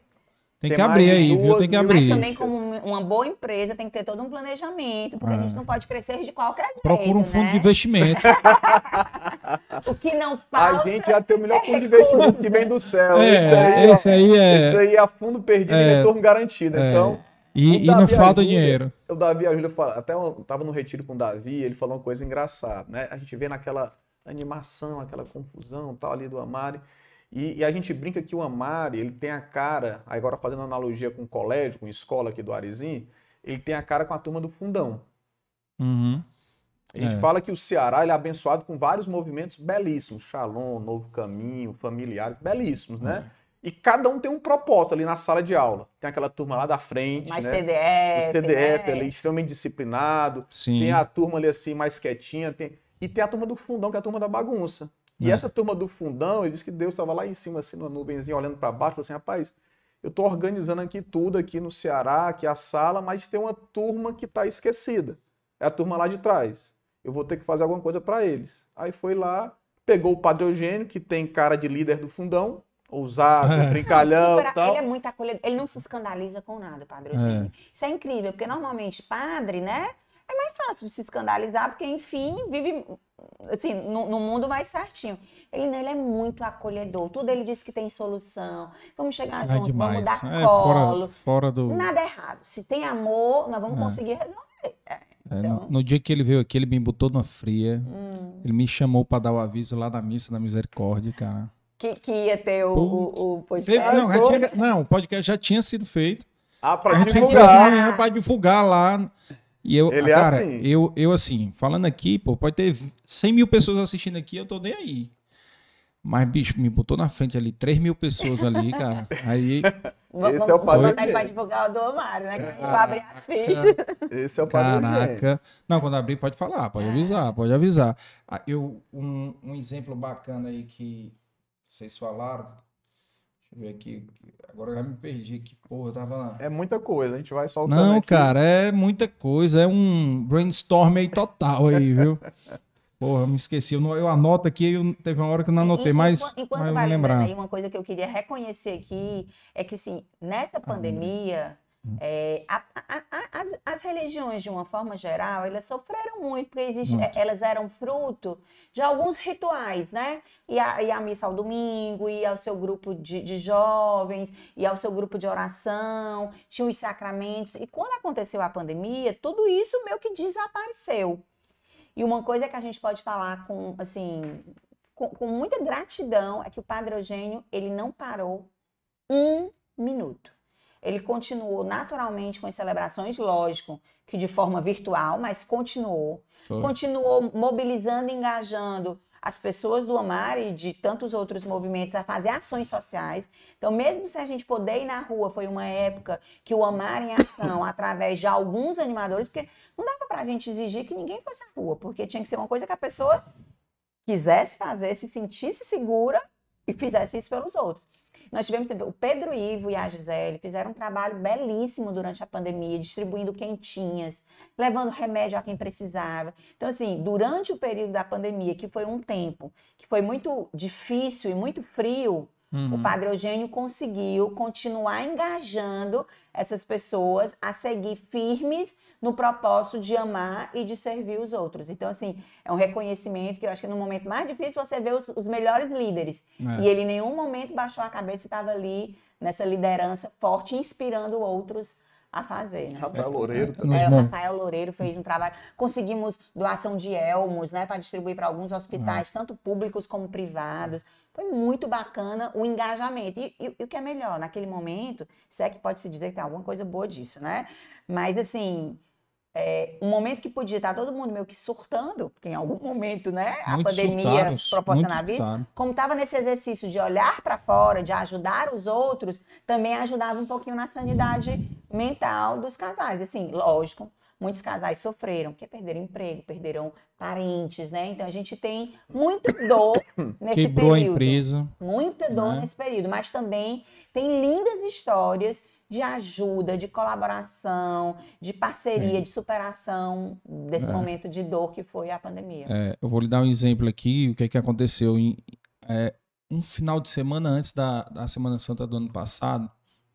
tem, tem que abrir aí, viu? Tem que abrir. Mas também, como uma boa empresa, tem que ter todo um planejamento, porque ah. a gente não pode crescer de qualquer jeito. Procura um fundo né? de investimento. o que não falta. A gente já tem o melhor fundo de investimento que vem do céu. É, esse aí é. Esse aí é fundo perdido é, e retorno garantido. É. Então. E, e não falta Júlia, dinheiro. O Davi e a Júlia falaram, até eu tava no retiro com o Davi, ele falou uma coisa engraçada, né? A gente vê naquela animação, aquela confusão tal ali do Amari. E, e, a gente brinca que o Amari, ele tem a cara, agora fazendo analogia com colégio, com escola aqui do Arizim, ele tem a cara com a turma do fundão. Uhum. A gente é. fala que o Ceará ele é abençoado com vários movimentos belíssimos, Shalom, Novo Caminho, familiares, belíssimos, né? É. E cada um tem um propósito ali na sala de aula. Tem aquela turma lá da frente, mais né? CDF, o CDF né? ali, extremamente disciplinado. Sim. Tem a turma ali assim, mais quietinha. Tem... E tem a turma do fundão, que é a turma da bagunça. E é. essa turma do fundão, ele disse que Deus estava lá em cima, assim, numa nuvenzinha, olhando para baixo, falou assim, rapaz, eu estou organizando aqui tudo aqui no Ceará, aqui a sala, mas tem uma turma que está esquecida. É a turma lá de trás. Eu vou ter que fazer alguma coisa para eles. Aí foi lá, pegou o Padre Eugênio, que tem cara de líder do fundão, ousado, é. brincalhão e tal. Ele é muito acolhedor, ele não se escandaliza com nada, Padre Eugênio. É. Isso é incrível, porque normalmente padre, né, é mais fácil de se escandalizar, porque, enfim, vive assim, no, no, mundo mais certinho. Ele, ele é muito acolhedor. Tudo ele diz que tem solução. Vamos chegar é juntos, demais. vamos dar é, colo. Fora, fora, do... Nada errado. Se tem amor, nós vamos é. conseguir resolver. É, então... no, no, dia que ele veio aqui, ele me botou numa fria. Hum. Ele me chamou para dar o aviso lá na missa da misericórdia, cara. Que, que ia ter o, o, o podcast. Não, tinha, não, o podcast já tinha sido feito. Ah, para divulgar. Para divulgar lá. E eu, Ele é cara, é assim. eu, eu assim, falando aqui, pô, pode ter 100 mil pessoas assistindo aqui, eu tô nem aí. Mas, bicho, me botou na frente ali, 3 mil pessoas ali, cara. Aí. Esse é o padrão. Vai divulgar o do Omar, né? Que vai abrir as fichas. Esse é o padrão. Caraca. Não, quando abrir, pode falar, pode avisar, pode avisar. Ah, eu, um, um exemplo bacana aí que vocês falaram. Deixa eu ver aqui. Agora eu já me perdi aqui. Porra, eu tava lá. É muita coisa, a gente vai soltando. Não, aqui. cara, é muita coisa. É um brainstorm aí total aí, viu? Porra, eu me esqueci. Eu, eu anoto aqui, eu, teve uma hora que eu não anotei, mas. Enquanto mas vai lembrar. Aí, uma coisa que eu queria reconhecer aqui é que, sim, nessa ah, pandemia, Hum. É, a, a, a, as, as, religiões, de uma forma geral, elas sofreram muito, porque existe, muito. elas eram fruto de alguns rituais, né? E a, e missa ao domingo, e ao seu grupo de, de jovens, e ao seu grupo de oração, tinha os sacramentos. E quando aconteceu a pandemia, tudo isso meio que desapareceu. E uma coisa que a gente pode falar com, assim, com, com muita gratidão é que o Padre Eugênio, ele não parou um minuto ele continuou naturalmente com as celebrações, lógico, que de forma virtual, mas continuou. Foi. Continuou mobilizando, engajando as pessoas do Amar e de tantos outros movimentos a fazer ações sociais. Então, mesmo se a gente poder ir na rua, foi uma época que o Amar em ação, através de alguns animadores, porque não dava para a gente exigir que ninguém fosse à rua, porque tinha que ser uma coisa que a pessoa quisesse fazer, se sentisse segura e fizesse isso pelos outros. Nós tivemos o Pedro Ivo e a Gisele fizeram um trabalho belíssimo durante a pandemia, distribuindo quentinhas, levando remédio a quem precisava. Então, assim, durante o período da pandemia, que foi um tempo que foi muito difícil e muito frio, Uhum. O Padre Eugênio conseguiu continuar engajando essas pessoas a seguir firmes no propósito de amar e de servir os outros. Então, assim, é um reconhecimento que eu acho que no momento mais difícil você vê os, os melhores líderes. É. E ele em nenhum momento baixou a cabeça e estava ali nessa liderança forte, inspirando outros a fazer. Né? Rafael Loureiro. É, o Rafael Loureiro fez um trabalho. Conseguimos doação de elmos, né, para distribuir para alguns hospitais, é. tanto públicos como privados. Foi muito bacana o engajamento. E, e, e, o que é melhor, naquele momento, se é que pode se dizer que tem alguma coisa boa disso, né? Mas assim, é, um momento que podia estar todo mundo meio que surtando, porque em algum momento, né, a muito pandemia proporcionava isso, como estava nesse exercício de olhar para fora, de ajudar os outros, também ajudava um pouquinho na sanidade mental dos casais. Assim, lógico, muitos casais sofreram, porque perderam emprego, perderam parentes, né? Então a gente tem muita dor nesse Quebrou período. Quebrou a empresa. Muita dor né? nesse período, mas também tem lindas histórias de ajuda, de colaboração, de parceria, é. de superação desse é. momento de dor que foi a pandemia. É, eu vou lhe dar um exemplo aqui, o que, é que aconteceu. Em, é, um final de semana antes da, da Semana Santa do ano passado,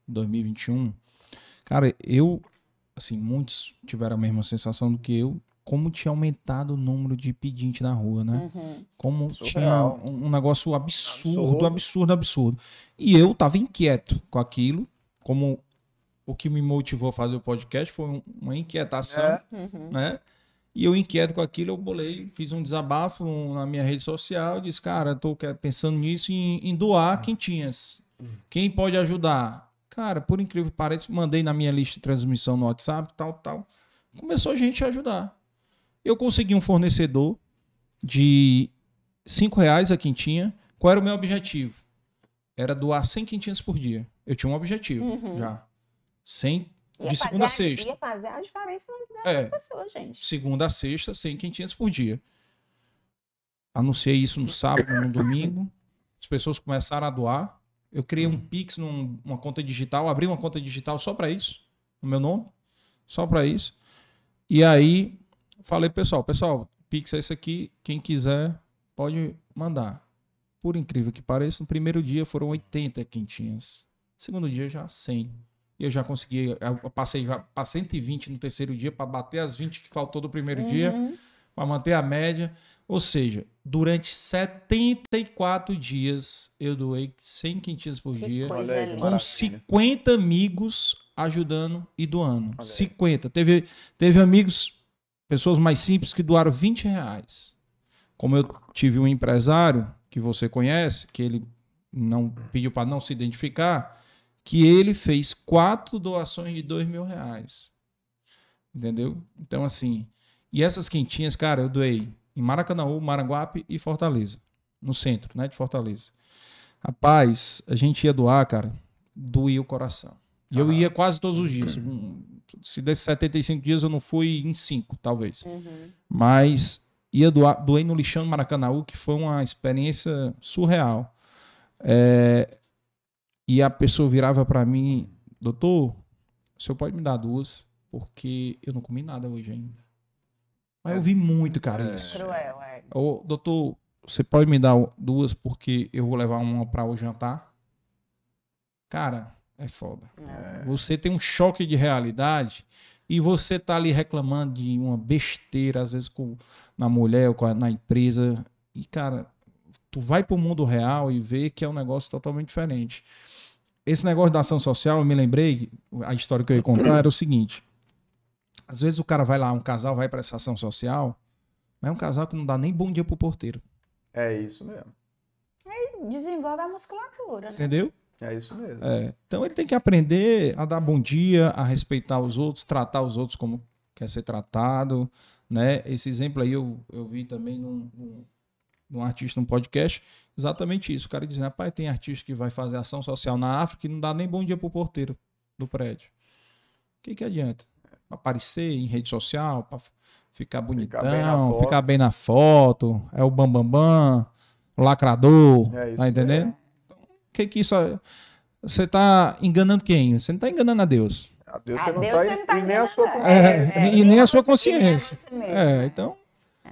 2021, cara, eu, assim, muitos tiveram a mesma sensação do que eu, como tinha aumentado o número de pedintes na rua, né? Uhum. Como Surreal. tinha um, um negócio absurdo, absurdo, absurdo, absurdo. E eu tava inquieto com aquilo, como o que me motivou a fazer o podcast foi uma inquietação, é. uhum. né? E eu inquieto com aquilo, eu bolei, fiz um desabafo na minha rede social, disse, cara, estou pensando nisso em, em doar quentinhas. Quem pode ajudar? Cara, por incrível que pareça, mandei na minha lista de transmissão no WhatsApp, tal, tal. Começou a gente a ajudar. Eu consegui um fornecedor de cinco reais a quentinha. Qual era o meu objetivo? Era doar 100 quentinhas por dia. Eu tinha um objetivo uhum. já. Sem, de segunda a sexta. Ia fazer a diferença na vida é, pessoa, gente. Segunda a sexta, 100 quentinhas por dia. Anunciei isso no sábado, no domingo. As pessoas começaram a doar. Eu criei um Pix numa conta digital, abri uma conta digital só para isso, no meu nome, só para isso. E aí falei, pessoal, pessoal, Pix é esse aqui, quem quiser pode mandar. Por incrível que pareça, no primeiro dia foram 80 quentinhas. No segundo dia já 100. E eu já consegui, eu passei já para 120 no terceiro dia para bater as 20 que faltou do primeiro uhum. dia. para manter a média. Ou seja, durante 74 dias eu doei 100 quentinhas por que dia, com 50 amigos ajudando e doando. 50. Teve, teve amigos, pessoas mais simples, que doaram 20 reais. Como eu tive um empresário que você conhece, que ele não pediu para não se identificar, que ele fez quatro doações de dois mil reais. Entendeu? Então, assim, e essas quentinhas, cara, eu doei em Maracanã, Maranguape e Fortaleza, no centro, né, de Fortaleza. Rapaz, a gente ia doar, cara, doía o coração. E eu ia quase todos os dias. Se desses 75 dias eu não fui em 5, talvez. Uhum. Mas ia doar, doei no lixão do Maracanã, que foi uma experiência surreal. É, e a pessoa virava para mim, doutor, o senhor pode me dar duas? Porque eu não comi nada hoje ainda. Mas eu vi muito, cara, é. isso. Cruel, é. Ô, doutor, você pode me dar duas porque eu vou levar uma para o jantar? Cara, é foda. É. Você tem um choque de realidade e você tá ali reclamando de uma besteira, às vezes com, na mulher ou na empresa. E, cara, tu vai pro mundo real e vê que é um negócio totalmente diferente. Esse negócio da ação social, eu me lembrei, a história que eu ia contar era o seguinte. Às vezes o cara vai lá, um casal vai para essa ação social, mas é um casal que não dá nem bom dia pro porteiro. É isso mesmo. Aí desenvolve a musculatura. Né? Entendeu? É isso mesmo. É, então ele tem que aprender a dar bom dia, a respeitar os outros, tratar os outros como quer ser tratado, né? Esse exemplo aí eu, eu vi também num, num, num artista, num podcast, exatamente isso. O cara dizendo, rapaz, tem artista que vai fazer ação social na África e não dá nem bom dia pro porteiro do prédio. O que que adianta? Aparecer em rede social, para ficar bonitão, ficar bem, ficar bem, na foto, é o bambambam, bam, bam, o lacrador, é tá entendendo? É. Então, que que isso... Você tá enganando quem? Você não tá enganando a Deus. A Deus você não Deus tá, você não tá e nem a sua consciência. É, é, e nem a sua consciência. É, então...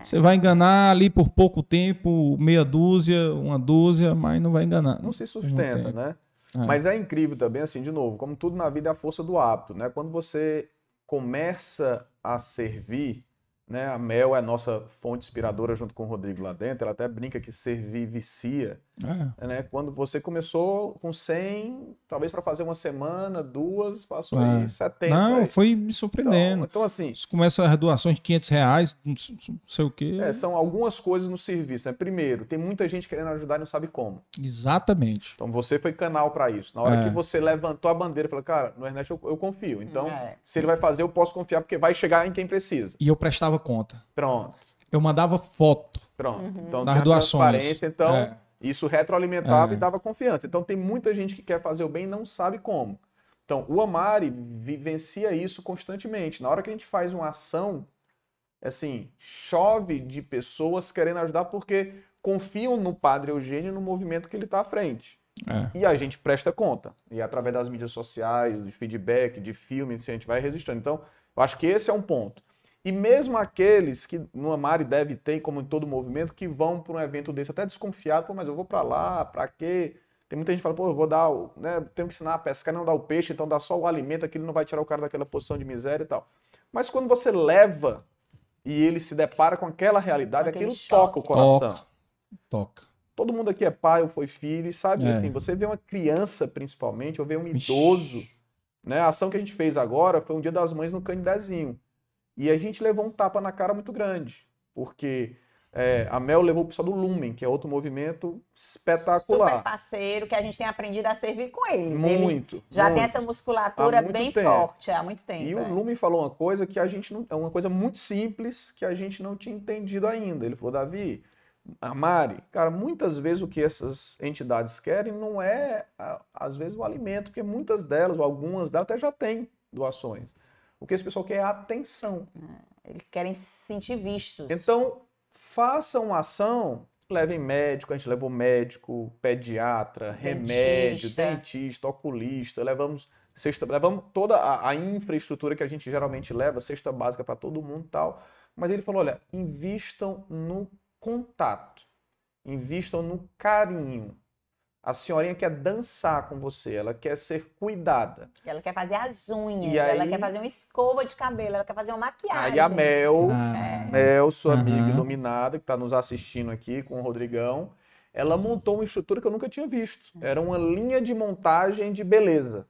Você vai enganar ali por pouco tempo, meia dúzia, uma dúzia, mas não vai enganar. Não se sustenta, né? É. Mas é incrível também, assim, de novo, como tudo na vida é a força do hábito, né? Quando você começa a servir, né? A Mel é a nossa fonte inspiradora junto com o Rodrigo lá dentro. Ela até brinca que servir vicia. É. Né? Quando você começou com 100, talvez para fazer uma semana, duas, passou é. aí 70. Não, aí. foi me surpreendendo. Então, então assim... Começa a doações de 500 reais, não sei o quê. É, são algumas coisas no serviço. Né? Primeiro, tem muita gente querendo ajudar e não sabe como. Exatamente. Então você foi canal para isso. Na hora é. que você levantou a bandeira, falou, cara, no Ernesto eu, eu confio. Então, é. se ele vai fazer, eu posso confiar, porque vai chegar em quem precisa. E eu prestava conta. Pronto. Eu mandava foto. Pronto. Uhum. Então, das doações. Então, é. Isso retroalimentava é. e dava confiança. Então, tem muita gente que quer fazer o bem e não sabe como. Então, o Amari vivencia isso constantemente. Na hora que a gente faz uma ação, assim, chove de pessoas querendo ajudar porque confiam no Padre Eugênio no movimento que ele está à frente. É. E a gente presta conta. E através das mídias sociais, de feedback, de filme, assim, a gente vai resistindo. Então, eu acho que esse é um ponto. E mesmo aqueles que no Amari deve ter, como em todo movimento, que vão para um evento desse até desconfiado, pô, mas eu vou para lá, para quê? Tem muita gente que fala, pô, eu vou dar, o, né, tenho que ensinar a pescar, não dar o peixe, então dá só o alimento, aquilo não vai tirar o cara daquela posição de miséria e tal. Mas quando você leva e ele se depara com aquela realidade, Aquele aquilo choque. toca o coração. Toca. toca. Todo mundo aqui é pai ou foi filho, e sabe, é. assim, você vê uma criança, principalmente, ou vê um idoso, Ixi. né? A ação que a gente fez agora foi um dia das mães no Candidazinho. E a gente levou um tapa na cara muito grande, porque é, a Mel levou o pessoal do Lumen, que é outro movimento espetacular. Super parceiro, que a gente tem aprendido a servir com eles. Muito. Ele já muito. tem essa musculatura bem tempo. forte há muito tempo. E é. o Lumen falou uma coisa que a gente não. É uma coisa muito simples que a gente não tinha entendido ainda. Ele falou, Davi, a Mari, cara, muitas vezes o que essas entidades querem não é, às vezes, o alimento, porque muitas delas, ou algumas delas, até já têm doações. O que esse pessoal quer é atenção. É, eles querem se sentir vistos. Então, façam ação, levem médico, a gente levou médico, pediatra, dentista. remédio, dentista, oculista, levamos cesta, levamos toda a, a, infraestrutura que a gente geralmente leva, cesta básica para todo mundo e tal. Mas ele falou, olha, invistam no contato, invistam no carinho. A senhorinha quer dançar com você, ela quer ser cuidada. Ela quer fazer as unhas, e ela quer fazer uma escova de cabelo, ela quer fazer uma maquiagem. Aí a Mel, ah, Mel, sua uhum. amiga iluminada, que está nos assistindo aqui com o Rodrigão, ela montou uma estrutura que eu nunca tinha visto. Era uma linha de montagem de beleza.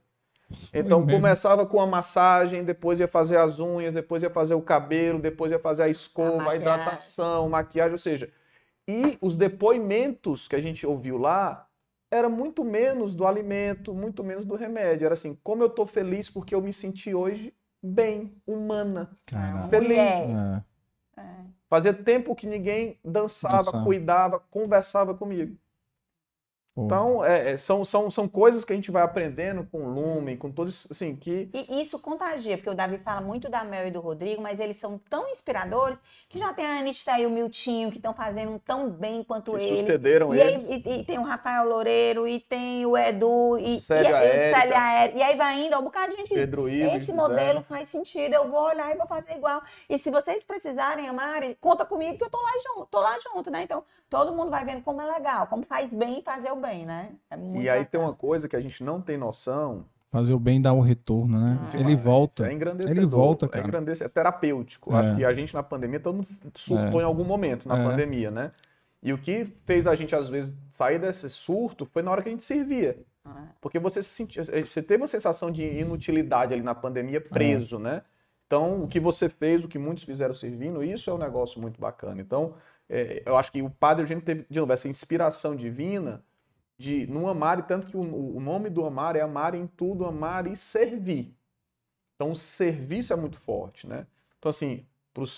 Então começava com a massagem, depois ia fazer as unhas, depois ia fazer o cabelo, depois ia fazer a escova, a, a hidratação, maquiagem, ou seja, e os depoimentos que a gente ouviu lá era muito menos do alimento, muito menos do remédio. Era assim, como eu tô feliz porque eu me senti hoje bem, humana, Caraca. feliz. É. É. Fazia tempo que ninguém dançava, Dançava. cuidava, conversava comigo. Então, é, é, são, são, são coisas que a gente vai aprendendo com o Lumen, com todos, assim, que... E isso contagia, porque o Davi fala muito da Mel e do Rodrigo, mas eles são tão inspiradores que já tem a Anitta e o Miltinho, que estão fazendo tão bem quanto que eles. Sucederam e, eles. Aí, e, e, tem o Rafael Loureiro, e tem o Edu, e, Célia e, e, Célia e aí vai indo, um bocado de gente Pedro esse modelo faz sentido, eu vou olhar e vou fazer igual. E se vocês precisarem, amarem, conta comigo que eu tô lá junto, tô lá junto, né? Então, todo mundo vai vendo como é legal, como faz bem fazer o bem, né? É e aí tem uma coisa que a gente não tem noção. Fazer o bem dá o retorno, né? Ah, ele volta. É engrandecedor. Ele volta, é cara. É, engrandecedor, é terapêutico. É. Acho que a gente na pandemia, todo mundo surtou é. em algum momento na é. pandemia, né? E o que fez a gente, às vezes, sair desse surto foi na hora que a gente servia. Ah. Porque você se sentia, você teve uma sensação de inutilidade ali na pandemia, preso, né? Então, o que você fez, o que muitos fizeram servindo, isso é um negócio muito bacana. Então, é, eu acho que o Padre Eugênio teve, de novo, essa inspiração divina de não amar, e tanto que o, o nome do amar é amar em tudo, amar e servir. Então, o serviço é muito forte, né? Então, assim,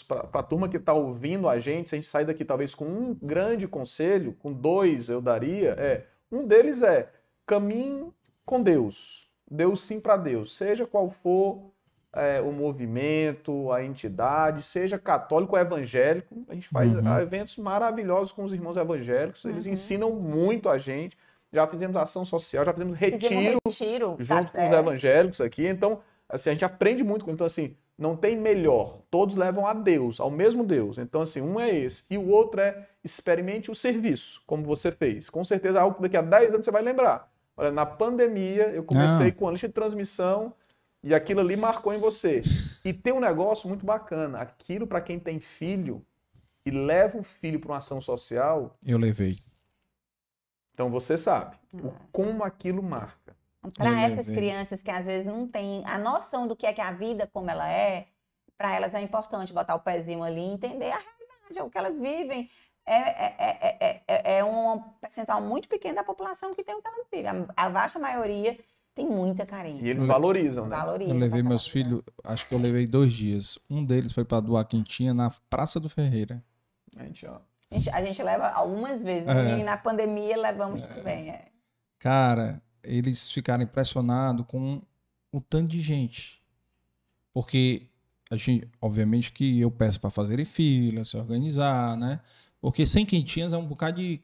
para a turma que está ouvindo a gente, se a gente sair daqui talvez com um grande conselho, com dois eu daria, é um deles é caminhe com Deus. Deus sim para Deus, seja qual for é, o movimento, a entidade, seja católico ou evangélico. A gente faz uhum. eventos maravilhosos com os irmãos evangélicos, eles uhum. ensinam muito a gente. Já fizemos ação social, já fizemos retiro, fizemos retiro junto com os é. evangélicos aqui. Então, assim, a gente aprende muito. Então, assim, não tem melhor. Todos levam a Deus, ao mesmo Deus. Então, assim, um é esse. E o outro é experimente o serviço, como você fez. Com certeza, algo que daqui a 10 anos você vai lembrar. Olha, na pandemia, eu comecei com a lista de transmissão e aquilo ali marcou em você. E tem um negócio muito bacana. Aquilo para quem tem filho e leva o filho para uma ação social. Eu levei. Então você sabe o, como aquilo marca. Para essas crianças que às vezes não têm a noção do que é que a vida como ela é, para elas é importante botar o pezinho ali e entender a realidade, é o que elas vivem. É, é, é, é, um percentual muito pequeno da população que tem o que elas vivem. A, a vasta maioria tem muita carência. E eles valorizam, né? Valorizam, eu levei meus filhos, acho que eu levei dois dias. Um deles foi para doar quentinha na Praça do Ferreira. Gente, ó. A gente, a gente leva algumas vezes, é. e na pandemia levamos é. também. É. Cara, eles ficaram impressionados com o tanto de gente. Porque a gente, obviamente que eu peço para fazerem fila, se organizar, né? Porque sem quentinhas é um bocado de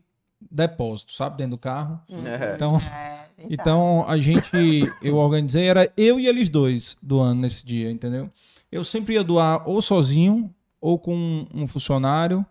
depósito, sabe, dentro do carro. Uhum. É. Então, é, a então a gente, eu organizei, era eu e eles dois doando nesse dia, entendeu? Eu sempre ia doar ou sozinho ou com um funcionário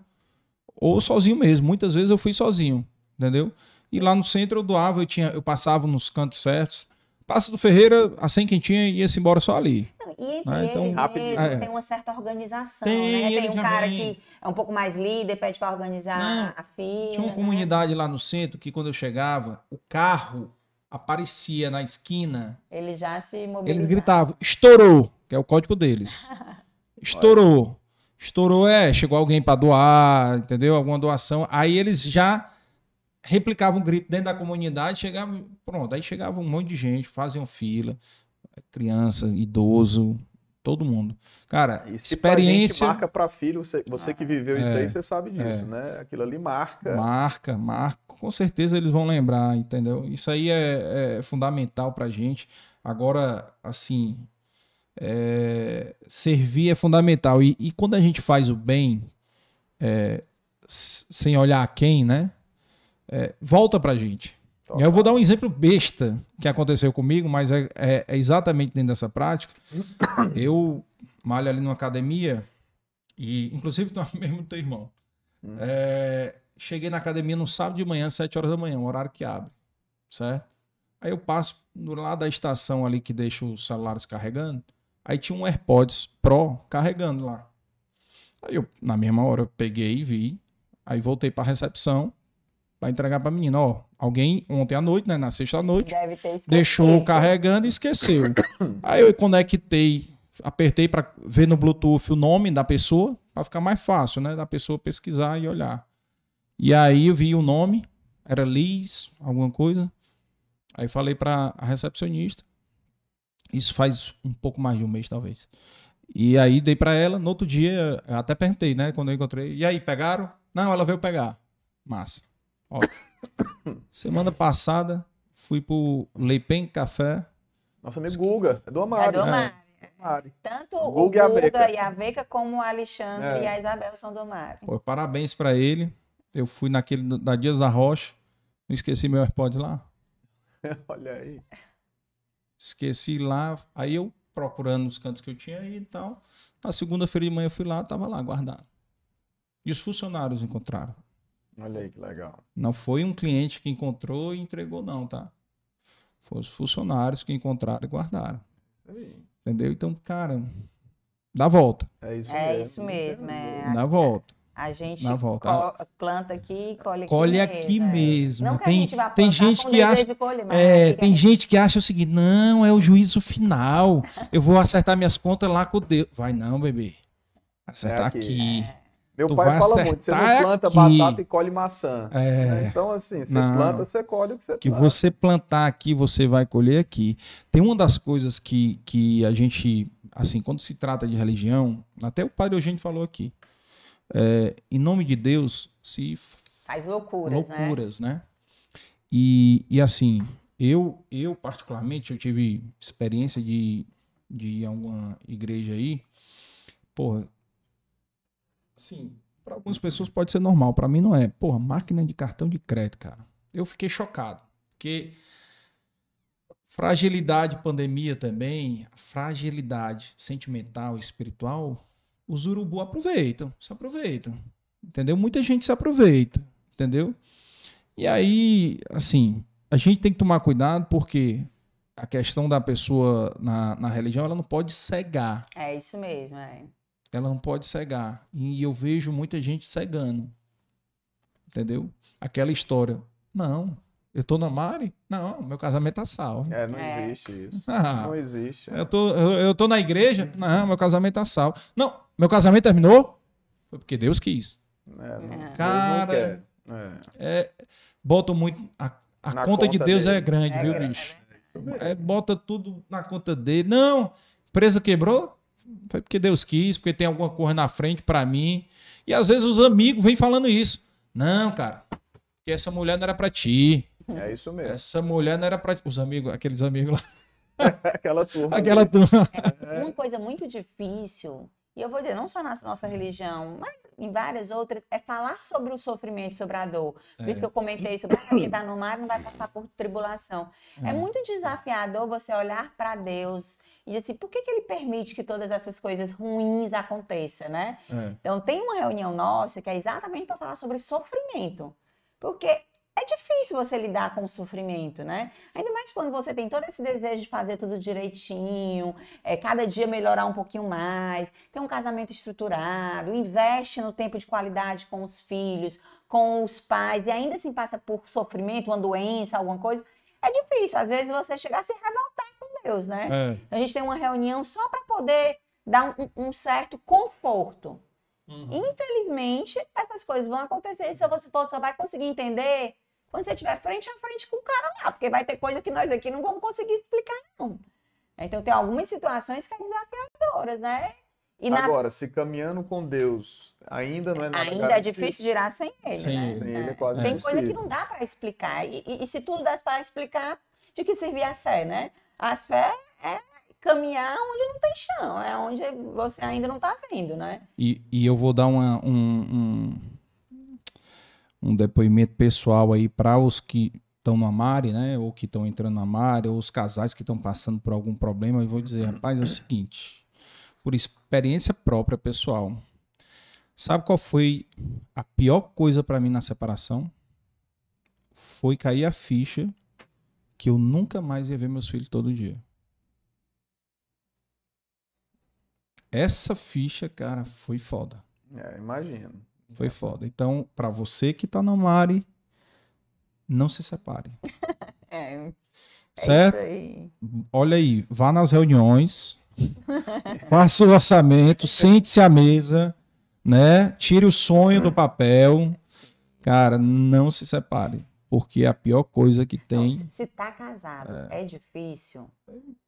ou sozinho mesmo. Muitas vezes eu fui sozinho, entendeu? E lá no centro eu doava, eu, tinha, eu passava nos cantos certos. Passa do Ferreira, a sem quentinha ia-se embora só ali. E né? então, eles, é. tem uma certa organização, tem, né? Tem um cara vem... que é um pouco mais líder, pede para organizar Não, a fila. Tinha uma né? comunidade lá no centro que quando eu chegava, o carro aparecia na esquina. Ele já se mobilizava. Eles gritavam, estourou, que é o código deles. estourou estourou, é, chegou alguém para doar, entendeu? Alguma doação. Aí eles já replicavam o grito dentro da comunidade, chegava, pronto, aí chegava um monte de gente, faziam fila, criança, idoso, todo mundo. Cara, e se experiência marca para filho, você, você, que viveu isso é, aí, você sabe disso, é, né? Aquilo ali marca. Marca, marca. Com certeza eles vão lembrar, entendeu? Isso aí é, é fundamental pra gente. Agora, assim, é, servir é fundamental. E, e, quando a gente faz o bem, é, sem olhar a quem, né? É, volta pra gente. Eu vou dar um exemplo besta que aconteceu comigo, mas é, é, é exatamente dentro dessa prática. Eu malho ali numa academia, e inclusive mesmo teu irmão. Hum. É, cheguei na academia no sábado de manhã, 7 horas da manhã, um horário que abre. certo? Aí eu passo do lado da estação ali que deixa os celulares carregando. Aí tinha um AirPods Pro carregando lá. Aí eu, na mesma hora, eu peguei e vi. Aí voltei para a recepção para entregar para a menina. Ó, alguém ontem à noite, né, na sexta noite, deixou carregando e esqueceu. Aí eu conectei, apertei para ver no Bluetooth o nome da pessoa, para ficar mais fácil, né, da pessoa pesquisar e olhar. E aí eu vi o nome, era Liz, alguma coisa. Aí falei para a recepcionista. Isso faz um pouco mais de um mês, talvez. E aí dei para ela, no outro dia, até perguntei, né, quando eu encontrei. E aí, pegaram? Não, ela veio pegar. Massa. Ó. Semana passada, fui pro Leipen Café. Nosso amigo Guga, é do Amaro. É do Amaro. É. Tanto o Guga, o Guga e a Veca como o Alexandre é. e a Isabel são do Amaro. Pô, parabéns para ele. Eu fui naquele da Dias da Rocha. Não esqueci meu AirPods lá. Olha aí. Esqueci lá. Aí eu procurando os cantos que eu tinha aí e tal. Na segunda-feira de manhã eu fui lá, tava lá guardado. E os funcionários encontraram. Olha aí que legal. Não foi um cliente que encontrou e entregou, não, tá? Foi os funcionários que encontraram e guardaram. Aí. Entendeu? Então, cara, dá volta. É isso é mesmo. Isso mesmo é. Dá volta. A gente volta. planta aqui e colhe aqui colhe mesmo. Aqui mesmo. Não tem, que tem gente que acha, colher, é, tem gente que acha o seguinte, não, é o juízo final. Eu vou acertar minhas contas lá com Deus. Vai não, bebê. Acertar é aqui. aqui. É. Meu tu pai fala muito, você não planta aqui. batata e colhe maçã. É. Né? Então, assim, você não, planta, você colhe o que você Que planta. você plantar aqui, você vai colher aqui. Tem uma das coisas que, que a gente, assim, quando se trata de religião, até o padre Eugênio falou aqui, é, em nome de Deus, se faz loucuras, né? loucuras né? né? E, e assim, eu, eu particularmente, eu tive experiência de, de ir a alguma igreja aí, porra, Sim. Para algumas pessoas pode ser normal, para mim não é. Porra, máquina de cartão de crédito, cara. Eu fiquei chocado, porque fragilidade, pandemia também, fragilidade sentimental, espiritual, os urubu aproveitam, se aproveitam. Entendeu? Muita gente se aproveita, entendeu? E aí, assim, a gente tem que tomar cuidado porque a questão da pessoa na, na religião, ela não pode cegar. É isso mesmo, é ela não pode cegar. E eu vejo muita gente cegando. Entendeu? Aquela história. Não, eu tô na Mari? Não, meu casamento tá salvo. É, não é. existe isso. Ah, não existe. Eu, tô, eu, eu, tô na igreja? Não, meu casamento tá salvo. Não, meu casamento terminou? Foi porque Deus quis. É, não, é. Cara, é. é. botam muito. A, a conta, conta, de Deus dele. é grande, é viu, grande. bicho? É, bota tudo na conta dele. Não, empresa quebrou? Foi porque Deus quis, porque tem alguma coisa na frente para mim. E às vezes os amigos vêm falando isso. Não, cara, que essa mulher não era para ti. É isso mesmo. Essa mulher não era para os amigos, aqueles amigos lá. Aquela turma. Aquela turma. É, uma coisa muito difícil, e eu vou dizer, não só na nossa religião, mas em várias outras, é falar sobre o sofrimento, sobre a dor. Por é. isso que eu comentei sobre ah, quem está no mar não vai passar por tribulação. É, é muito desafiador você olhar para Deus e dizer assim, por que, que ele permite que todas essas coisas ruins aconteçam, né? É. Então, tem uma reunião nossa que é exatamente para falar sobre sofrimento. Porque é difícil você lidar com o sofrimento, né? Ainda mais quando você tem todo esse desejo de fazer tudo direitinho, é, cada dia melhorar um pouquinho mais, ter um casamento estruturado, investe no tempo de qualidade com os filhos, com os pais, e ainda assim passa por sofrimento, uma doença, alguma coisa. É difícil, às vezes, você chegar a se revoltar Deus, né? É. A gente tem uma reunião só para poder dar um, um certo conforto. Uhum. Infelizmente, essas coisas vão acontecer e só você só vai conseguir entender quando você estiver frente a frente com o cara lá, porque vai ter coisa que nós aqui não vamos conseguir explicar, não. Então, tem algumas situações que são desafiadoras, né? E Agora, na... se caminhando com Deus ainda não é nada Ainda é difícil girar sem ele, Sim, né? Sem ele é quase Tem coisa que não dá para explicar. E, e, e, se tudo dá para explicar, de que servir a fé, né? A fé é caminhar onde não tem chão, é onde você ainda não está vendo, né? E, e eu vou dar uma, um, um, um depoimento pessoal aí para os que estão no Amari, né? Ou que estão entrando no Amari, ou os casais que estão passando por algum problema. Eu vou dizer, rapaz, é o seguinte, por experiência própria pessoal, sabe qual foi a pior coisa para mim na separação? Foi cair a ficha que eu nunca mais ia ver meus filhos todo dia. Essa ficha, cara, foi foda. É, imagino. Foi foda. Então, para você que tá na Mari, não se separe. É, é certo? Aí. Olha aí, vá nas reuniões, faça o orçamento, sente-se à mesa, né? Tire o sonho do papel. Cara, não se separe. Porque é a pior coisa que tem. Não, se tá casado, é, é difícil.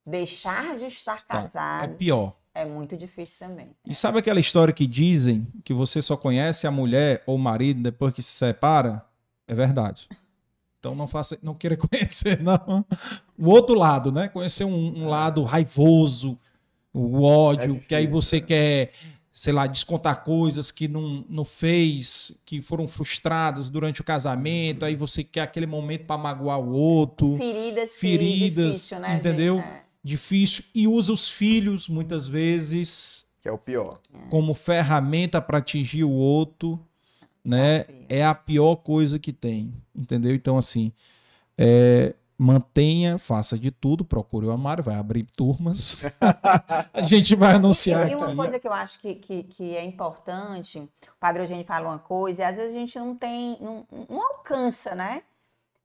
Deixar de estar tá. casado. É pior. É muito difícil também. E sabe aquela história que dizem que você só conhece a mulher ou o marido depois que se separa? É verdade. Então não faça, não queira conhecer não. o outro lado, né? Conhecer um, um lado raivoso, o ódio, é que aí você quer sei lá, descontar coisas que não, não fez, que foram frustradas durante o casamento, aí você quer aquele momento para magoar o outro. Feridas, feridas, difícil, né, dentendeu? Gente? É. Difícil e usa os filhos muitas vezes que é o pior, como ferramenta para atingir o outro, né? É a pior coisa que tem, entendeu? Então assim, é, mantenha, faça de tudo, procure o Amaro, vai abrir turmas. a gente vai anunciar. E uma coisa que eu acho que, que, que, é importante, o Padre Eugênio fala uma coisa, e às vezes a gente não tem, não, não alcança, né?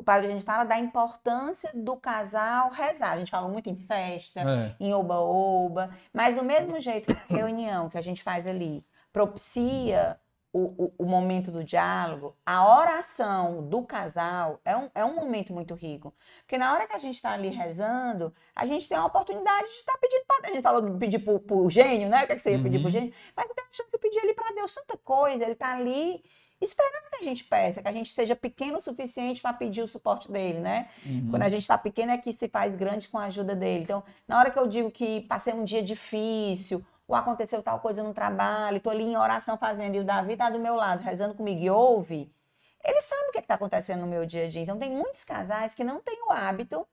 O Padre Eugênio fala da importância do casal rezar. A gente fala muito em festa, é. em oba-oba, mas do mesmo jeito, reunião que a gente faz ali, propicia o, o, o, momento do diálogo, a oração do casal é um, é um momento muito rico. Porque na hora que a gente está ali rezando, a gente tem a oportunidade de estar tá pedindo para A gente falou de pedir para o gênio, né? O que, é que você ia pedir para o uhum. gênio? Mas você tem a chance de pedir ali para Deus tanta coisa, ele está ali esperando que a gente peça, que a gente seja pequeno o suficiente para pedir o suporte dele, né? Uhum. Quando a gente está pequeno é que se faz grande com a ajuda dele. Então, na hora que eu digo que passei um dia difícil, ou aconteceu tal coisa no trabalho, estou ali em oração fazendo, e o Davi está do meu lado, rezando comigo e ouve, ele sabe o que é está acontecendo no meu dia a dia. Então, tem muitos casais que não têm o hábito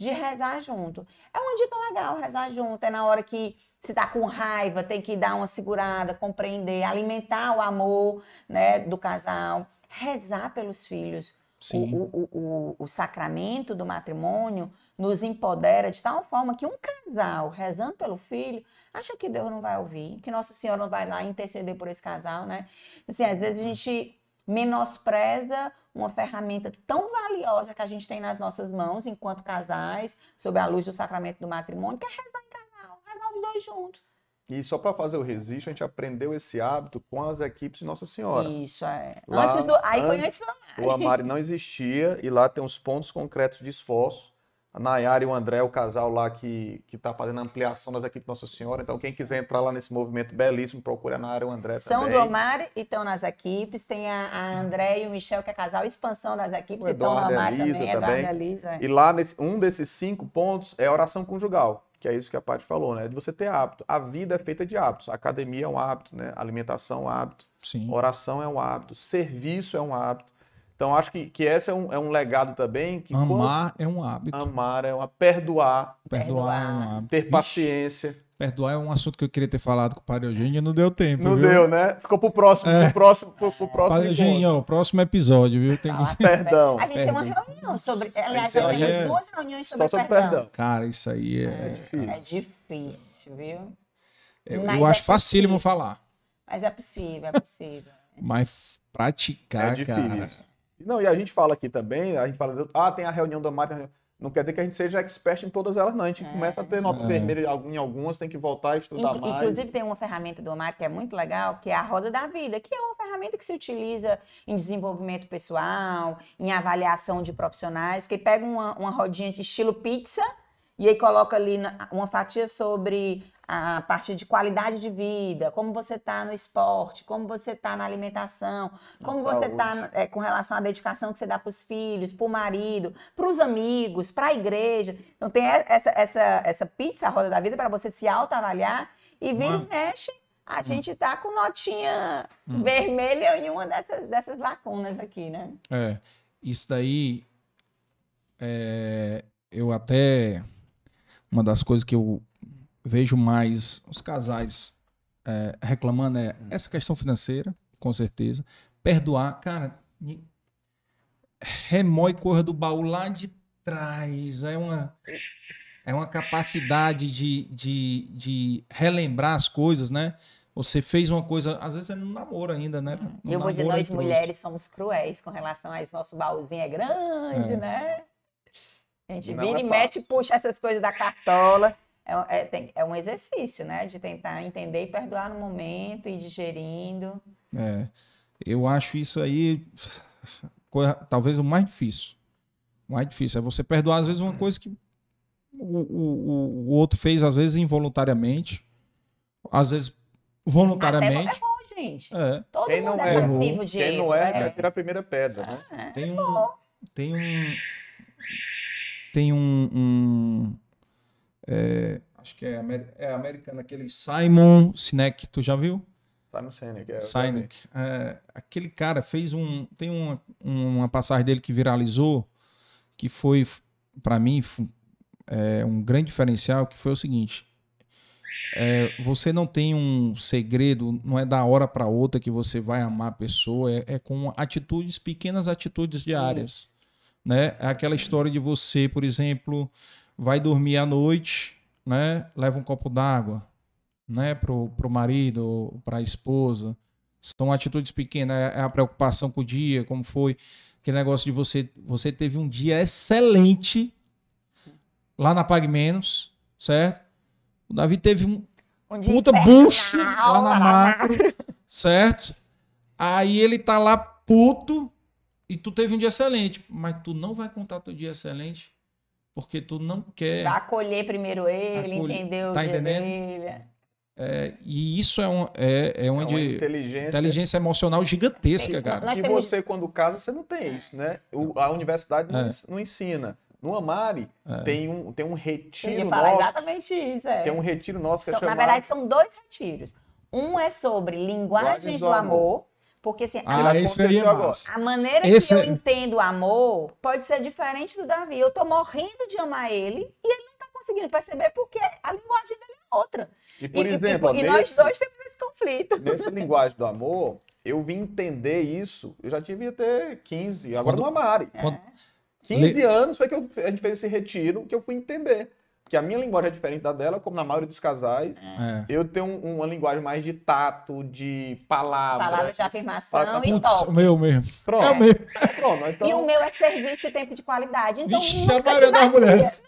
de rezar junto. É uma dica legal rezar junto. É na hora que se está com raiva, tem que dar uma segurada, compreender, alimentar o amor né, do casal, rezar pelos filhos. Sim. O, o, o, o, sacramento do matrimônio nos empodera de tal forma que um casal rezando pelo filho acha que Deus não vai ouvir, que Nossa Senhora não vai lá interceder por esse casal, né? Assim, às vezes a gente menospreza uma ferramenta tão valiosa que a gente tem nas nossas mãos enquanto casais, sob a luz do sacramento do matrimônio, que é rezar em casal, rezar os dois juntos. E só para fazer o registro, a gente aprendeu esse hábito com as equipes de Nossa Senhora. Isso, é. Lá, antes do, aí antes, foi antes do Amari. O Amari não existia e lá tem os pontos concretos de esforço a Nayara e o André, o casal lá que está fazendo a ampliação das equipes Nossa Senhora. Então, quem quiser entrar lá nesse movimento belíssimo, procure a Nayara e o André São também. São do Omar e estão nas equipes. Tem a, a André e o Michel, que é casal expansão das equipes, o que estão no Omar também. também. Eduardo Elisa. E lá, nesse, um desses cinco pontos é a oração conjugal, que é isso que a Paty falou, né? De você ter hábito. A vida é feita de hábitos. A academia é um hábito, né? A alimentação é um hábito. Sim. Oração é um hábito. Serviço é um hábito. Então, acho que, que esse é um, é um legado também. Que amar quando... é um hábito. Amar é uma. Perdoar. Perdoar, é um hábito. Ter paciência. Perdoar é um assunto que eu queria ter falado com o Padre Eugênio e não deu tempo. Não viu? deu, né? Ficou pro próximo, é. pro próximo, pro, pro próximo. Padre Eugênio, ó, próximo episódio, viu? Tem que... Ah, perdão. A gente perdão. tem uma reunião sobre. Aliás, a gente tem duas reuniões sobre, sobre perdão. perdão. Cara, isso aí é. É difícil, é difícil viu? Eu, eu acho é facílimo falar. Mas é possível, é possível. Mas praticar, é cara. Não, e a gente fala aqui também, a gente fala, ah, tem a reunião do Mari, não quer dizer que a gente seja expert em todas elas, não. A gente é. começa a ter nota é. vermelha em algumas, tem que voltar a estudar Inclu mais. Inclusive, tem uma ferramenta do Omar que é muito legal, que é a Roda da Vida, que é uma ferramenta que se utiliza em desenvolvimento pessoal, em avaliação de profissionais, que pega uma, uma rodinha de estilo pizza e aí coloca ali uma fatia sobre a parte de qualidade de vida, como você está no esporte, como você está na alimentação, como você está é, com relação à dedicação que você dá para os filhos, para o marido, para os amigos, para a igreja. Então tem essa, essa, essa pizza, a roda da vida, para você se autoavaliar e vir e mexe. A hum. gente está com notinha hum. vermelha em uma dessas, dessas lacunas aqui, né? É, isso daí é, eu até uma das coisas que eu vejo mais os casais é, reclamando é essa questão financeira, com certeza. Perdoar, cara, remói corra do baú lá de traz, é uma, é uma capacidade de, de, de relembrar as coisas, né? Você fez uma coisa, às vezes é no namoro ainda, né? Eu vou dizer, nós mulheres somos cruéis com relação a isso. Nosso baúzinho é grande, é. né? A gente Não vira é e mete, puxa essas coisas da cartola. É, é, tem, é, um exercício, né? De tentar entender e perdoar no momento e digerindo. É. Eu acho isso aí coisa, talvez o mais difícil. O mais difícil é você perdoar, às vezes, uma coisa que o, o, o outro fez, às vezes, involuntariamente, às vezes voluntariamente. Até errou, gente. É. Todo quem mundo não é, é de Quem não é, é. tirar a primeira pedra, né? É, tem um... Tem um... Tem um... um é, acho que é, é americano, aquele Simon Sinek, tu já viu? Simon Sinek. É, Sinek. É, aquele cara fez um... Tem uma, uma passagem dele que viralizou, que foi, para mim, é, um grande diferencial, que foi o seguinte é, você não tem um segredo, não é da hora para outra que você vai amar a pessoa, é, é com atitudes, pequenas atitudes diárias. Né? É aquela história de você, por exemplo, vai dormir à noite, né? leva um copo d'água né? pro, pro marido, para a esposa. São atitudes pequenas, é, é a preocupação com o dia, como foi aquele negócio de você, você teve um dia excelente lá na Pag Menos, certo? O Davi teve um, um puta bucho lá na macro, certo? Aí ele tá lá puto e tu teve um dia excelente, mas tu não vai contar teu dia excelente porque tu não quer acolher primeiro ele, acolher, entender o tá dia entendendo? dele. É, e isso é, um, é, é, onde é uma inteligência... inteligência emocional gigantesca, cara. E você, quando casa, você não tem isso, né? O, a universidade não, é. não ensina. No Amari é. tem, um, tem um retiro nosso. exatamente isso. É. Tem um retiro nosso que é são, chamado... Na verdade, são dois retiros. Um é sobre linguagens do, do amor, amor, porque assim, ah, a, esse aí é a maneira esse que eu é... entendo o amor pode ser diferente do Davi. Eu tô morrendo de amar ele e ele não tá conseguindo perceber porque a linguagem dele é outra. E, por e, exemplo, e, e nós dois temos esse conflito. Nessa linguagem do amor, eu vim entender isso, eu já devia ter 15, agora quando, no Amari. Quando, 15 Le... anos foi que eu, a gente fez esse retiro que eu fui entender. Que a minha linguagem é diferente da dela, como na maioria dos casais. É. Eu tenho um, uma linguagem mais de tato, de palavra. Palavras de afirmação pa... e Putz. O meu mesmo. Pronto. É o meu. Pronto então... E o meu é serviço e tempo de qualidade. Então, Vixe, a maioria das mulheres.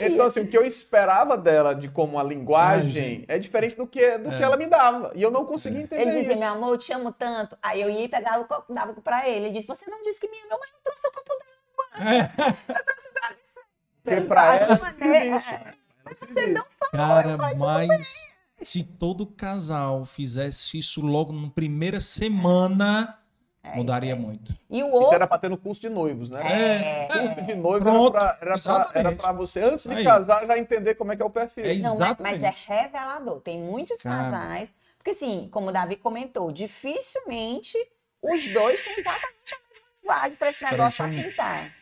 Então, assim, o que eu esperava dela de como a linguagem Ai, é diferente do que, do é. que ela me dava. E eu não conseguia entender. Ele dizia, meu amor, eu te amo tanto. Aí eu ia e pegava o copo, dava pra ele. Ele disse, você não disse que me ama, mas eu trouxe o copo dela. Eu trouxe o. Porque pra ela, é isso. Mas você não falou. Cara, mas se todo casal fizesse isso logo na primeira semana, é, mudaria é. muito. E o outro... Isso era pra ter no curso de noivos, né? É. Curso de noivos era, pra você, antes de Aí. casar, já entender como é que é o perfil. É Não, mas, mas é revelador. Tem muitos Cara. casais... Porque assim, como o Davi comentou, dificilmente os dois têm exatamente a mesma linguagem para esse negócio facilitar.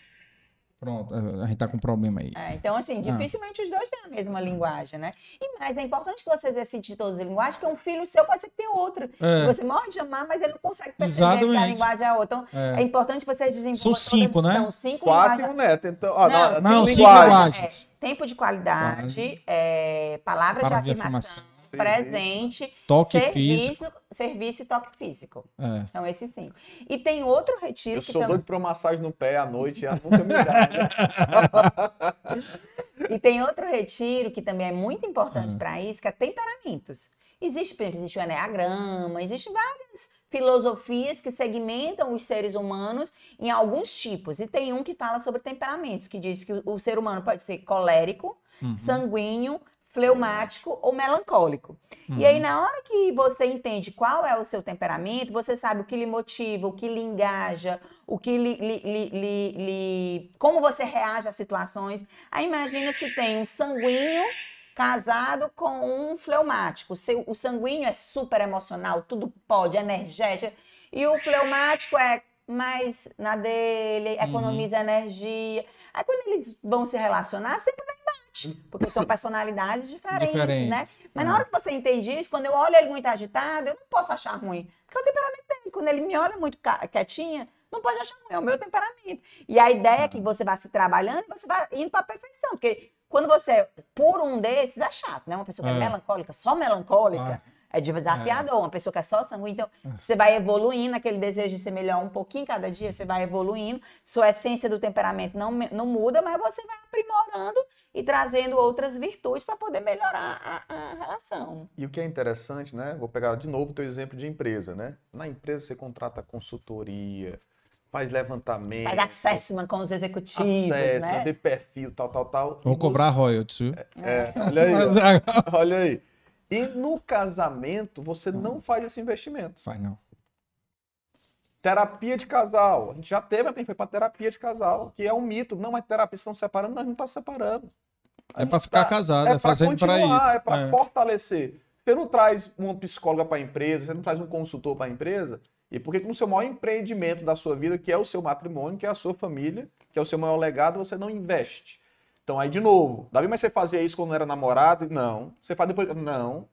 Pronto, a gente tá com um problema aí. É, então, assim, ah. dificilmente ah. os dois têm a mesma linguagem, né? E mais, é importante que você decide todas as linguagens, porque um filho seu pode ser que tenha outra. É. Você morre de amar, mas ele não consegue perceber Exatamente. que a linguagem é outra. Então, é, é importante que vocês desenvolvam. São cinco, né? São cinco Quatro linguagens. e um neto. Então, ó, não, não, não cinco linguagens. É, tempo de qualidade, é, palavras Palavra de afirmação. De afirmação presente, toque serviço, físico. serviço e toque físico. É. São esses cinco. E tem outro retiro. Eu que sou tam... doido para uma massagem no pé à noite, e nunca me dá. e tem outro retiro que também é muito importante uhum. para isso, que é temperamentos. Existe, por exemplo, existe o Enneagrama, existem várias filosofias que segmentam os seres humanos em alguns tipos. E tem um que fala sobre temperamentos, que diz que o, o ser humano pode ser colérico, uhum. sanguíneo, fleumático ou melancólico. Uhum. E aí, uhum. na hora que você entende qual é o seu temperamento, você sabe o que lhe motiva, o que lhe engaja, o que lhe, lhe, lhe, lhe como você reage às situações. Aí imagina se tem um sanguíneo casado com um fleumático. O sanguíneo é super emocional, tudo pode, energético. E o fleumático é mais na dele, economiza uhum. energia. Aí quando eles vão se relacionar, sempre dá embate, porque são personalidades diferentes, Diferente. né? Mas na hora que você entende isso, quando eu olho ele muito agitado, eu não posso achar ruim, porque é o temperamento dele. Quando ele me olha muito quietinha, não pode achar ruim, é o meu temperamento. E a ideia é que você vai se trabalhando e você vai indo para a perfeição, porque quando você é por um desses, é chato, né? Uma pessoa que é, é melancólica, só melancólica, ah. É desafiador. É. Uma pessoa que é só sangue, então ah. você vai evoluindo, aquele desejo de ser melhor um pouquinho cada dia, você vai evoluindo. Sua essência do temperamento não, não muda, mas você vai aprimorando e trazendo outras virtudes para poder melhorar a, a, relação. E o que é interessante, né? Vou pegar de novo o teu exemplo de empresa, né? Na empresa você contrata consultoria, faz levantamento. Faz assessment com os executivos, assessment, né? Vê perfil, tal, tal, tal. Vou cobrar você... royalties, viu? É, é, olha aí. olha aí. E no casamento, você não faz esse investimento. Faz não. Terapia de casal. A gente já teve quem foi para terapia de casal, que é um mito. Não, mas terapia estão separando, nós não está separando. A é para ficar tá, casado, é, é fazendo para isso. É para é. fortalecer. Você não traz uma psicóloga para a empresa, você não traz um consultor para a empresa, e por que no seu maior empreendimento da sua vida, que é o seu matrimônio, que é a sua família, que é o seu maior legado, você não investe? Então aí, de novo, Davi, mas você fazia isso quando era namorado? Não. Você faz depois? Não.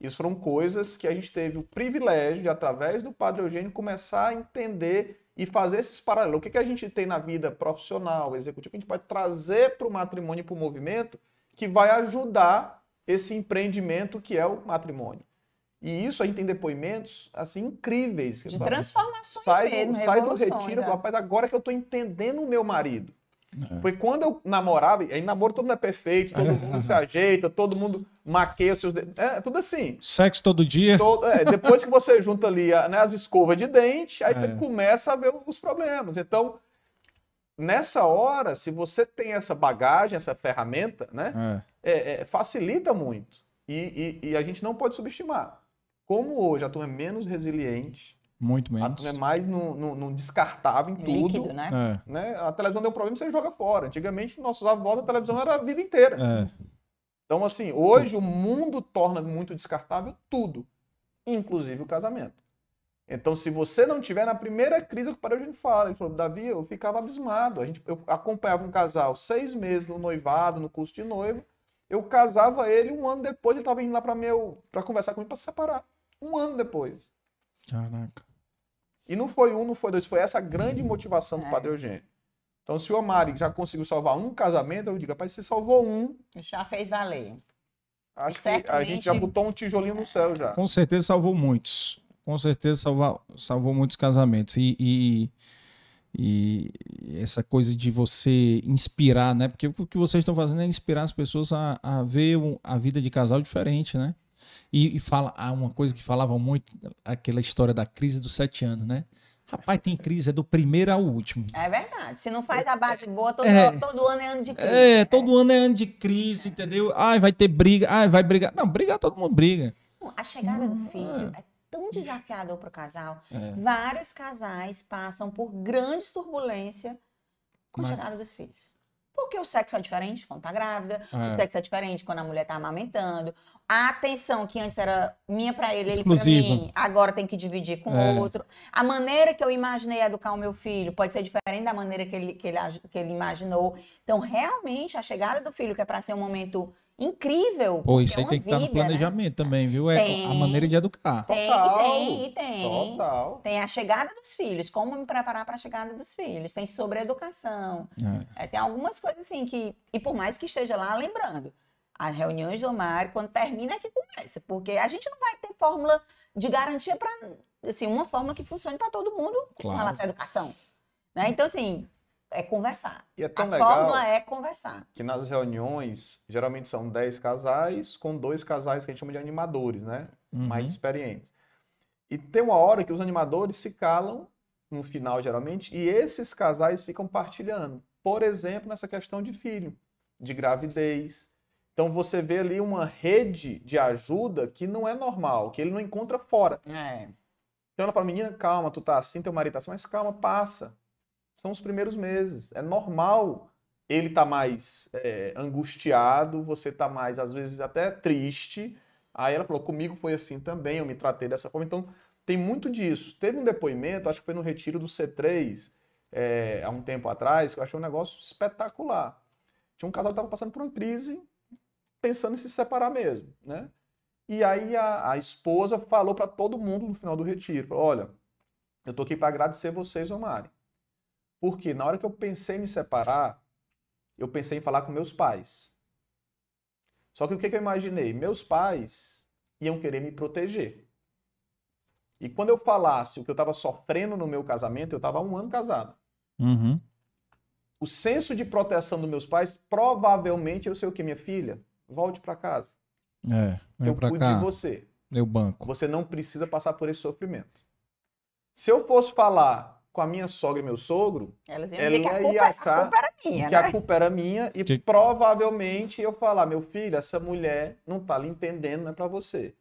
Isso foram coisas que a gente teve o privilégio de, através do Padre Eugênio, começar a entender e fazer esses paralelos. O que, que a gente tem na vida profissional, executiva, que a gente pode trazer para o matrimônio e para o movimento que vai ajudar esse empreendimento que é o matrimônio. E isso a gente tem depoimentos assim incríveis. De transformações sai mesmo, do, sai do retiro, é. rapaz, agora que eu estou entendendo o meu marido. É. Porque quando eu namorava, aí namoro todo mundo é perfeito, todo mundo se ajeita, todo mundo maqueia os seus dedos. É tudo assim. Sexo todo dia. Todo, é, depois que você junta ali né, as escovas de dente, aí é. você começa a ver os problemas. Então, nessa hora, se você tem essa bagagem, essa ferramenta, né, é. É, é facilita muito. E, e, e a gente não pode subestimar. Como hoje a turma é menos resiliente, muito menos. A é mais no descartável em tudo. Líquido, né? É. né? A televisão deu problema, você joga fora. Antigamente, nossos avós, a televisão era a vida inteira. É. Então, assim, hoje o mundo torna muito descartável tudo, inclusive o casamento. Então, se você não tiver na primeira crise, o que o Padre fala, ele falou, Davi, eu ficava abismado. A gente, eu acompanhava um casal seis meses no noivado, no curso de noivo. Eu casava ele um ano depois, ele estava indo lá para meu para conversar comigo para se separar. Um ano depois. Caraca. E não foi um, não foi dois, foi essa grande motivação do é. Padre Eugênio. Então, se o Amari já conseguiu salvar um casamento, eu digo, rapaz, você salvou um. Já fez valer. Acho que a gente já botou um tijolinho no céu já. Com certeza salvou muitos. Com certeza salvou, salvou muitos casamentos. E, e, e, essa coisa de você inspirar, né? Porque o que vocês estão fazendo é inspirar as pessoas a, a ver a vida de casal diferente, né? E, e fala ah, uma coisa que falavam muito, aquela história da crise dos sete anos, né? Rapaz, tem crise, é do primeiro ao último. É verdade. Se não faz a base boa, todo, é, todo ano é ano de crise. É, todo ano é ano de crise, entendeu? Ai, vai ter briga, ai, vai brigar. Não, brigar todo mundo briga. A chegada do filho é, é tão desafiador para o casal. É. Vários casais passam por grandes turbulências com a chegada dos filhos. Porque o sexo é diferente quando tá grávida, é. o sexo é diferente quando a mulher tá amamentando. A atenção que antes era minha para ele, Exclusiva. ele pra mim, agora tem que dividir com o é. outro. A maneira que eu imaginei educar o meu filho pode ser diferente da maneira que ele, que ele, que ele imaginou. Então, realmente, a chegada do filho, que é para ser um momento incrível. Pô, isso aí é tem que estar no né? planejamento né? também, viu? É tem, a maneira de educar. Tem, Total. tem, tem. Total. Tem a chegada dos filhos, como me preparar para a chegada dos filhos. Tem sobre educação. É. É, tem algumas coisas assim que, e por mais que esteja lá, lembrando, as reuniões do Mário, quando termina é que começa, porque a gente não vai ter fórmula de garantia para, assim, uma fórmula que funcione para todo mundo claro. em relação à educação. Né? Então, assim, é conversar. E é tão a legal fórmula é conversar. Que nas reuniões, geralmente são 10 casais, com dois casais que a gente chama de animadores, né? Uhum. Mais experientes. E tem uma hora que os animadores se calam, no final, geralmente, e esses casais ficam partilhando. Por exemplo, nessa questão de filho, de gravidez. Então você vê ali uma rede de ajuda que não é normal, que ele não encontra fora. É. Então ela fala, menina, calma, tu tá assim, teu marido tá assim, mas calma, passa são os primeiros meses. É normal ele tá mais é, angustiado, você tá mais, às vezes, até triste. Aí ela falou, comigo foi assim também, eu me tratei dessa forma. Então, tem muito disso. Teve um depoimento, acho que foi no retiro do C3, é, há um tempo atrás, que eu achei um negócio espetacular. Tinha um casal que estava passando por uma crise, pensando em se separar mesmo, né? E aí a, a esposa falou para todo mundo no final do retiro, falou, olha, eu tô aqui para agradecer vocês, Omari Porque na hora que eu pensei em me separar, eu pensei em falar com meus pais. Só que o que, que eu imaginei? Meus pais iam querer me proteger. E quando eu falasse o que eu estava sofrendo no meu casamento, eu estava um ano casado. Uhum. O senso de proteção dos meus pais provavelmente eu sei o que, minha filha? Volte para casa. É, vem eu pra cuido cá. de você. Meu banco. Você não precisa passar por esse sofrimento. Se eu fosse falar com a minha sogra e meu sogro, Elas iam ela dizer que a ia culpa, a achar culpa era minha, que né? a culpa era minha e Que- provavelmente eu falar, meu filho, essa mulher não tá lhe entendendo, não é para você.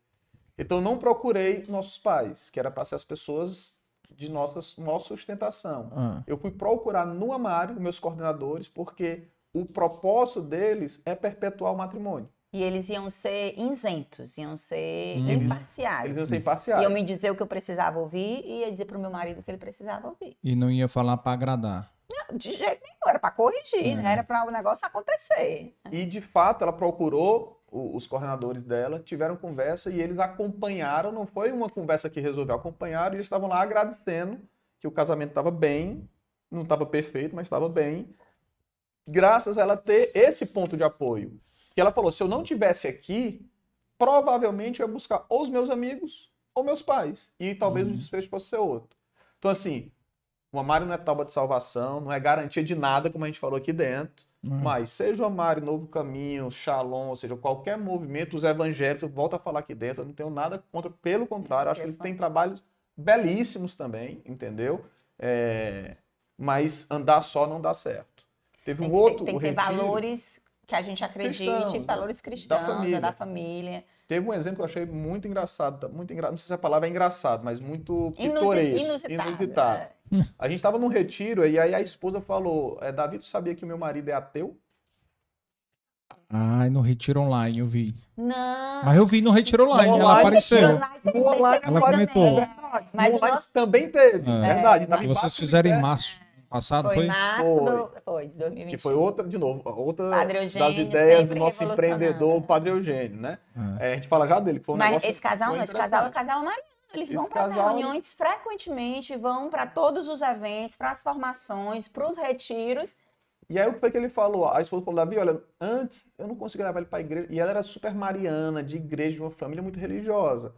Então eu não procurei nossos pais, que era para ser as pessoas de nossa, nossa sustentação. Ah, Eu fui procurar no Amário, meus coordenadores, porque o propósito deles é perpetuar o matrimônio. E eles iam ser isentos, iam ser Uhum. imparciais. Eles iam ser imparciais. Iam me dizer o que eu precisava ouvir e ia dizer pro meu marido o que ele precisava ouvir. e não ia falar pra agradar. Não, de jeito nenhum, era para corrigir, É. né? Era para o negócio acontecer. E de fato, ela procurou o- os coordenadores dela, tiveram conversa e eles acompanharam. Não foi uma conversa que resolveu, acompanharam e eles estavam lá agradecendo que o casamento estava bem, não estava perfeito, mas estava bem, graças a ela ter esse ponto de apoio. Que ela falou: se eu não tivesse aqui, provavelmente eu ia buscar ou os meus amigos ou meus pais e talvez Uhum. o desfecho fosse ser outro. Então assim, o Amário não é tábua de salvação, não é garantia de nada, como a gente falou aqui dentro. Hum. Mas seja o Amário, Novo Caminho, Shalom, ou seja, qualquer movimento, os evangélicos, eu volto a falar aqui dentro, eu não tenho nada contra, pelo contrário, acho que eles têm trabalhos belíssimos também, entendeu? É, mas andar só não dá certo. Teve Tem um que, ser- outro, tem o que ter retiro, valores que a gente acredite, Cristãos, valores Da cristãos, família. é da família. Teve um exemplo que eu achei muito engraçado, muito engra... não sei se a palavra é engraçado, mas muito pitoresco, inusitado. inusitado. é. A gente estava num retiro e aí a esposa falou, é, Davi, tu sabia que meu marido é ateu? Ai, no Retiro Online eu vi. Não. Mas eu vi no Retiro Online, No ela online, apareceu. Online No online Ela também, comentou. né? Mas no online nosso- também teve, É. verdade. embaixo vocês fizeram em março passado, Foi, foi? março Foi. do, foi, de 2021. Que foi outra, de novo, outra das ideias do nosso empreendedor, Padre Eugênio, né? É. É, a gente fala já dele, que foi um Mas negócio esse casal, não, esse casal é interessante. casal mariano. Eles Esse vão para as casal, reuniões frequentemente, vão para todos os eventos, para as formações, para os retiros. E aí o que foi que ele falou? A esposa falou, Davi, olha, antes eu não conseguia levar ele para a igreja. E ela era super mariana, de igreja, de uma família muito religiosa.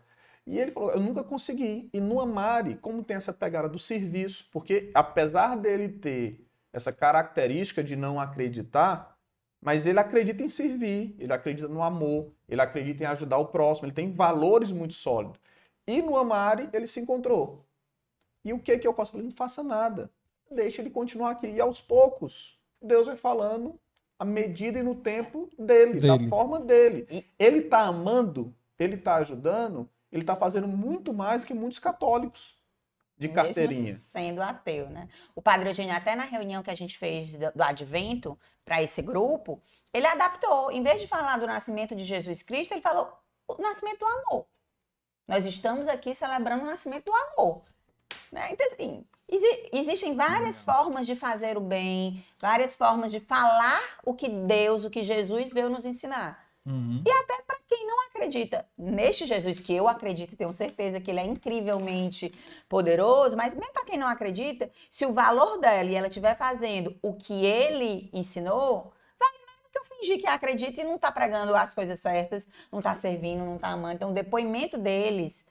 E ele falou, eu nunca consegui. E no Amari, como tem essa pegada do serviço, porque apesar dele ter essa característica de não acreditar, mas ele acredita em servir, ele acredita no amor, ele acredita em ajudar o próximo, ele tem valores muito sólidos. E no Amari ele se encontrou. E o que que eu faço? Eu falei, não faça nada. Deixa ele continuar aqui. E aos poucos, Deus vai falando à medida e no tempo dele, Dele. da forma dele. Ele tá amando, ele tá ajudando, ele tá fazendo muito mais que muitos católicos de carteirinha. Mesmo sendo ateu, né? O Padre Eugênio, até na reunião que a gente fez do, do Advento para esse grupo, ele adaptou. Em vez de falar do nascimento de Jesus Cristo, ele falou o nascimento do amor. Nós estamos aqui celebrando o nascimento do amor. Né? Então, assim, exi- existem várias formas de fazer o bem, várias formas de falar o que Deus, o que Jesus veio nos ensinar. Uhum. Para quem não acredita neste Jesus, que eu acredito e tenho certeza que ele é incrivelmente poderoso, mas mesmo para quem não acredita, se o valor dela e ela estiver fazendo o que ele ensinou, vale mais do que eu fingir que acredita e não tá pregando as coisas certas, não tá servindo, não tá amando. Então, o depoimento deles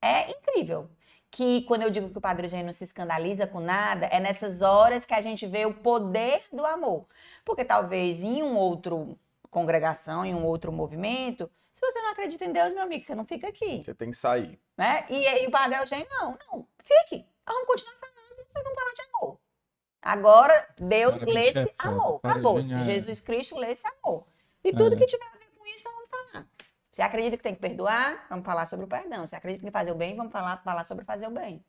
é incrível. Que quando eu digo que o Padre Eugênio não se escandaliza com nada, é nessas horas que a gente vê o poder do amor. Porque talvez em um outro congregação, em um outro movimento, se você não acredita em Deus, meu amigo, você não fica aqui, Você tem que sair. né? E aí o Padre Eugênio, não, não, fique. Vamos continuar falando, nós vamos falar de amor. Agora, Deus Cara, lê bicho é esse amor. Eugênio é- Jesus Cristo lê esse amor. E tudo É. que tiver a ver com isso, nós vamos falar. Você acredita que tem que perdoar? Vamos falar sobre o perdão. Você acredita que tem que fazer o bem? Vamos falar, falar sobre fazer o bem.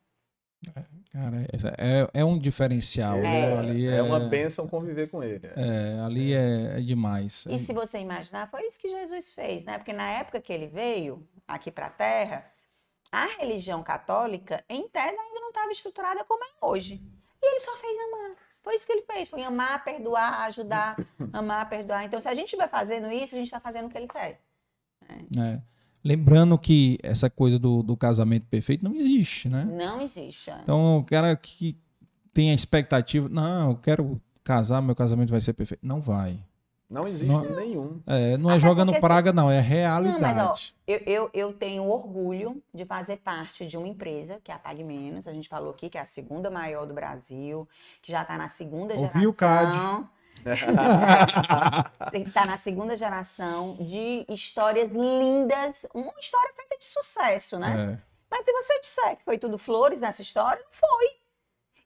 Cara, é, é um diferencial. É, né? Ali é uma bênção conviver com ele. É, ali é, é demais. E se você imaginar, foi isso que Jesus fez, né? Porque na época que ele veio aqui para a Terra, a religião católica, em tese, ainda não estava estruturada como é hoje. E ele só fez amar. Foi isso que ele fez, foi amar, perdoar, ajudar, amar, perdoar. Então, se a gente estiver fazendo isso, a gente está fazendo o que ele quer. É. Lembrando que essa coisa do, do casamento perfeito não existe, né? Não existe. é. Então, o cara que tem a expectativa, não, eu quero casar, meu casamento vai ser perfeito. Não vai. Não existe não, nenhum. É, não é jogando praga, não, é realidade. Não, mas, ó, eu, eu, eu, tenho orgulho de fazer parte de uma empresa, que é a Pague Menos, a gente falou aqui, que é a segunda maior do Brasil, que já está na segunda Ouvi geração. O CAD. está na segunda geração de histórias lindas, uma história feita de sucesso, né? É. Mas se você disser que foi tudo flores nessa história, não foi.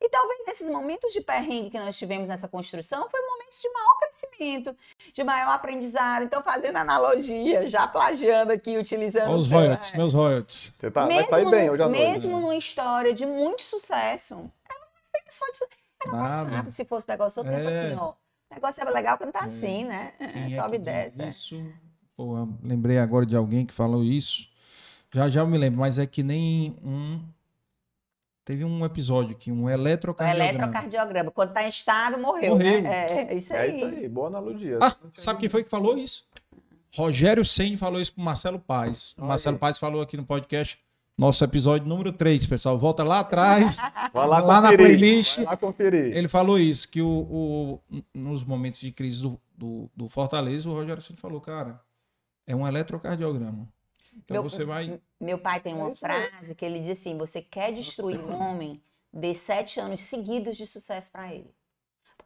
E talvez nesses momentos de perrengue que nós tivemos nessa construção, foi momentos de maior crescimento, de maior aprendizado. Então, fazendo analogia, já plagiando aqui, utilizando... Os royalties, meus royalties. Você tá, mesmo mas tá aí bem hoje à noite. Mesmo né? numa história de muito sucesso, ela não fez só de... Era barato se fosse negócio todo é. tempo assim, ó. O negócio é legal quando tá é. assim, né? Quem Sobe é e desce. Isso, Pô, lembrei agora de alguém que falou isso. Já já eu me lembro, mas é que nem um Teve um episódio que um eletrocardiograma. O eletrocardiograma. Quando está instável, morreu. Morreu. Né? É, isso aí. É isso aí. Boa analogia. Ah, sabe quem foi que falou isso? Rogério Senni falou isso pro Marcelo Paz. O Marcelo Paz falou aqui no podcast, nosso episódio número 3, pessoal. Volta lá atrás, Vai lá, lá na playlist. Vai lá conferir. Ele falou isso, que o, o nos momentos de crise do, do, do Fortaleza, o Rogério Senni falou, cara, é um eletrocardiograma. Então meu, você vai. Meu pai tem uma é frase que ele diz assim: você quer destruir um homem, dê sete anos seguidos de sucesso para ele.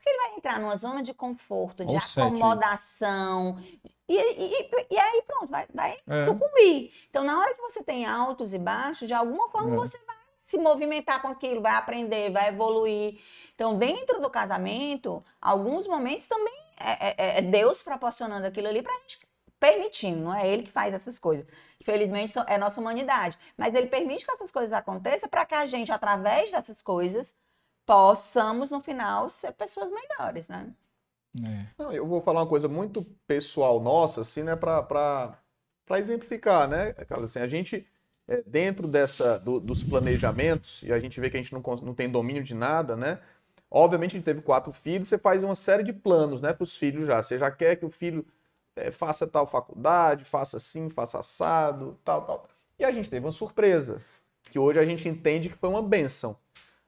Porque ele vai entrar numa zona de conforto, de Ou acomodação. E, e, e, aí pronto, vai, vai é. sucumbir. Então, na hora que você tem altos e baixos, de alguma forma é. você vai se movimentar com aquilo, vai aprender, vai evoluir. Então, dentro do casamento, alguns momentos também é, é, é Deus proporcionando aquilo ali para a gente permitindo, não é ele que faz essas coisas. Infelizmente, é nossa humanidade. Mas ele permite que essas coisas aconteçam para que a gente, através dessas coisas, possamos, no final, ser pessoas melhores, né? É. Não, eu vou falar uma coisa muito pessoal nossa, assim, né, para exemplificar, né? Assim, a gente, é, dentro dessa, do, dos planejamentos, e a gente vê que a gente não, não tem domínio de nada, né? Obviamente, a gente teve quatro filhos, você faz uma série de planos, né, para os filhos já. Você já quer que o filho é, faça tal faculdade, faça assim, faça assado, tal, tal. E a gente teve uma surpresa, que hoje a gente entende que foi uma benção.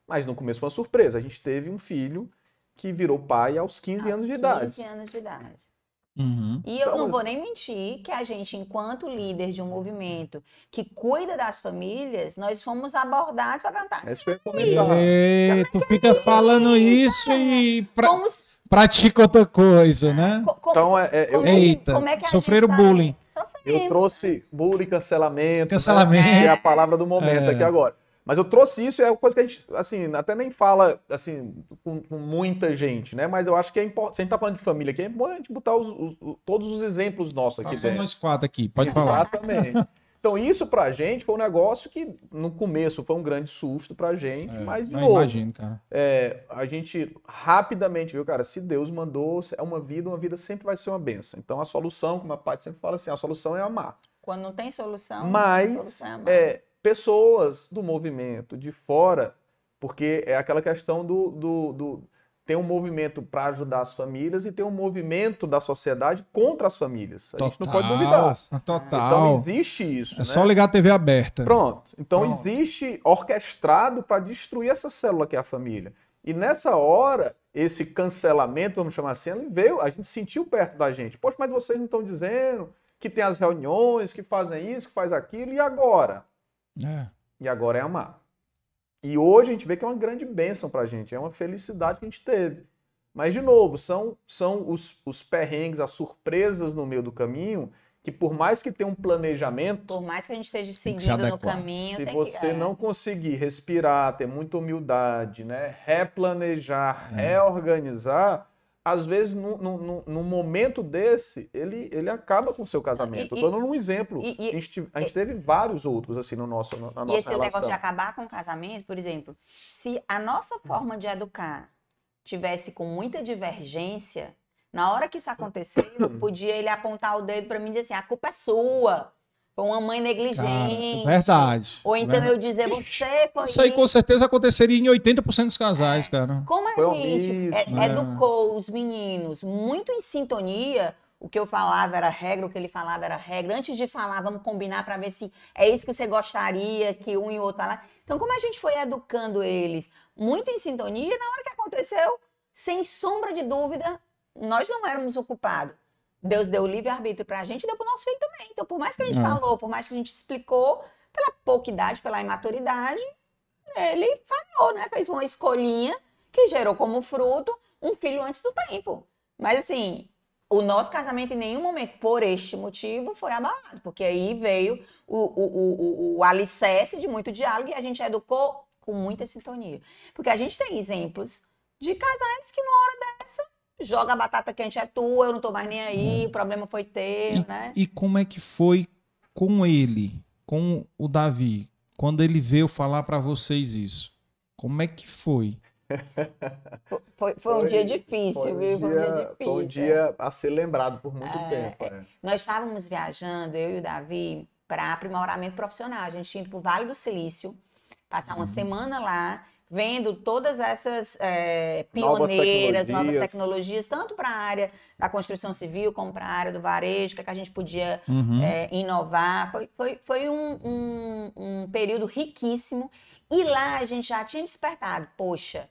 Mas no começo foi uma surpresa. A gente teve um filho que virou pai aos 15 aos anos de 15 idade. 15 anos de idade. Uhum. E eu então, não vou nem mentir que a gente, enquanto líder de um movimento que cuida das famílias, nós fomos abordados para perguntar. É, é tu fica falando isso e. Pra... Como pratica outra coisa, né? então, é, é, eu, Eita, como é sofreram tá bullying. Eu trouxe bullying, cancelamento. Cancelamento. Né? Que é a palavra do momento é. aqui agora. Mas eu trouxe isso, é uma coisa que a gente, assim, até nem fala, assim, com, com muita gente, né? Mas eu acho que é importante, se a gente tá falando de família aqui, é importante a gente botar os, os, todos os exemplos nossos aqui tá dentro. nós quatro aqui, pode falar. Exatamente. Então, isso pra gente foi um negócio que no começo foi um grande susto pra gente, é, mas de novo. Imagino, cara. É, a gente rapidamente viu, cara, se Deus mandou, é uma vida, uma vida sempre vai ser uma benção. Então, a solução, como a Paty sempre fala assim, a solução é amar. Quando não tem solução, mas solução é, amar. é pessoas do movimento de fora, porque é aquela questão do, do, do tem um movimento para ajudar as famílias e tem um movimento da sociedade contra as famílias. A total, gente não pode duvidar. Total. Então existe isso. É né? só ligar a TV aberta. Pronto. Então Pronto. existe orquestrado para destruir essa célula que é a família. E nessa hora, esse cancelamento, vamos chamar assim, ele veio, a gente sentiu perto da gente. Poxa, mas vocês não estão dizendo que tem as reuniões, que fazem isso, que faz aquilo, e agora? É. E agora é amar. E hoje a gente vê que é uma grande bênção para a gente, é uma felicidade que a gente teve. Mas, de novo, são, são os, os perrengues, as surpresas no meio do caminho, que por mais que tenha um planejamento. Por mais que a gente esteja seguindo no caminho. Se você que... É. não conseguir respirar, ter muita humildade, né? replanejar, é. reorganizar, às vezes, num, num, num, momento desse, ele, ele acaba com o seu casamento. E, Eu tô dando um exemplo. E, e, a, gente, a gente teve vários outros, assim, no nosso, na nossa E esse relação. negócio de acabar com o casamento, por exemplo, se a nossa forma de educar tivesse com muita divergência, na hora que isso aconteceu, podia ele apontar o dedo para mim e dizer assim, a culpa é sua. Foi uma mãe negligente. Cara, verdade. Ou então verdade. eu dizer, você foi. Isso aí com certeza aconteceria em 80% dos casais, é. cara. Como a foi gente é, educou os meninos muito em sintonia, o que eu falava era regra, o que ele falava era regra. Antes de falar, vamos combinar para ver se é isso que você gostaria que um e o outro falar. Então, como a gente foi educando eles muito em sintonia, na hora que aconteceu, sem sombra de dúvida, nós não éramos ocupados. Deus deu livre-arbítrio para a gente e deu para o nosso filho também. Então, por mais que a gente é. falou, por mais que a gente explicou, pela pouca idade, pela imaturidade, ele falhou, né? Fez uma escolhinha que gerou como fruto um filho antes do tempo. Mas assim, o nosso casamento em nenhum momento, por este motivo, foi abalado, porque aí veio o, o, o, o alicerce de muito diálogo e a gente educou com muita sintonia. Porque a gente tem exemplos de casais que, numa hora dessa, joga a batata quente é tua, eu não tô mais nem aí, é. o problema foi teu, e, né? E como é que foi com ele, com o Davi, quando ele veio falar para vocês isso? Como é que foi? Foi, foi, foi, um dia difícil, foi um viu? Dia, foi um dia difícil. Foi um dia a ser lembrado por muito é, tempo. É. Nós estávamos viajando, eu e o Davi, para aprimoramento profissional. A gente tinha ido para o Vale do Silício, passar uma uhum. semana lá, vendo todas essas é, pioneiras, novas tecnologias. novas tecnologias, tanto para a área da construção civil como para a área do varejo, que, é que a gente podia uhum. é, inovar. Foi, foi, foi um, um, um período riquíssimo. E lá a gente já tinha despertado, poxa,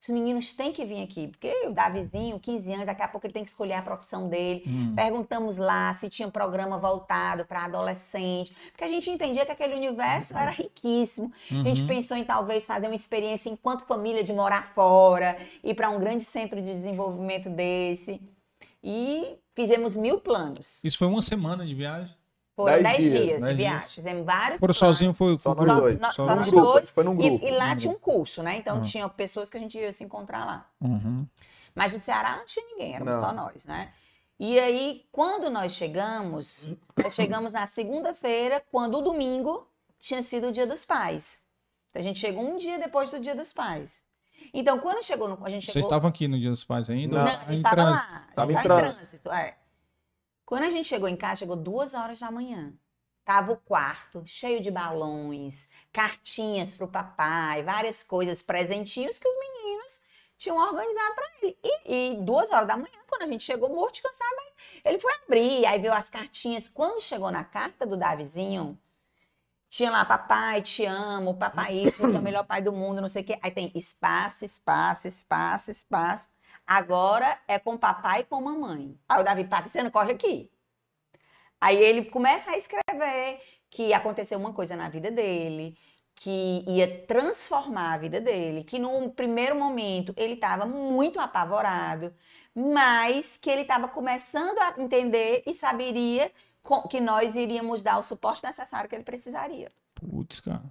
os meninos têm que vir aqui, porque o Davizinho, 15 anos, daqui a pouco ele tem que escolher a profissão dele. Hum. Perguntamos lá se tinha um programa voltado para adolescente, porque a gente entendia que aquele universo uhum. era riquíssimo. Uhum. A gente uhum. pensou em talvez fazer uma experiência enquanto família de morar fora, ir para um grande centro de desenvolvimento desse. E fizemos mil planos. Isso foi uma semana de viagem? Foram 10 dias, dias de viagem. Fizemos vários. Foram sozinho, foi só nós dois. Só, só nós dois. Foi num grupo. E, e lá tinha um curso, né? Então uhum. tinha pessoas que a gente ia se encontrar lá. Uhum. Mas no Ceará não tinha ninguém, éramos não. só nós, né? E aí, quando nós chegamos, nós chegamos na segunda-feira, quando o domingo tinha sido o dia dos pais. Então, a gente chegou um dia depois do dia dos pais. Então, quando chegou no. A gente chegou... Vocês estavam aqui no dia dos pais ainda? Não, não a gente estava lá. Estava em trânsito. É. Quando a gente chegou em casa, chegou duas horas da manhã. Tava o quarto cheio de balões, cartinhas pro papai, várias coisas, presentinhos que os meninos tinham organizado para ele. E, e, duas horas da manhã, quando a gente chegou morto, cansado, ele foi abrir, aí viu as cartinhas. Quando chegou na carta do Davizinho, tinha lá, papai, te amo, papai isso, você é o melhor pai do mundo, não sei o quê. Aí tem espaço, espaço, espaço, espaço. Agora é com papai e com mamãe. Aí o Davi, Patriciano, corre aqui. Aí ele começa a escrever que aconteceu uma coisa na vida dele, que ia transformar a vida dele, que no primeiro momento ele estava muito apavorado, mas que ele estava começando a entender e saberia que nós iríamos dar o suporte necessário que ele precisaria. Putz, cara.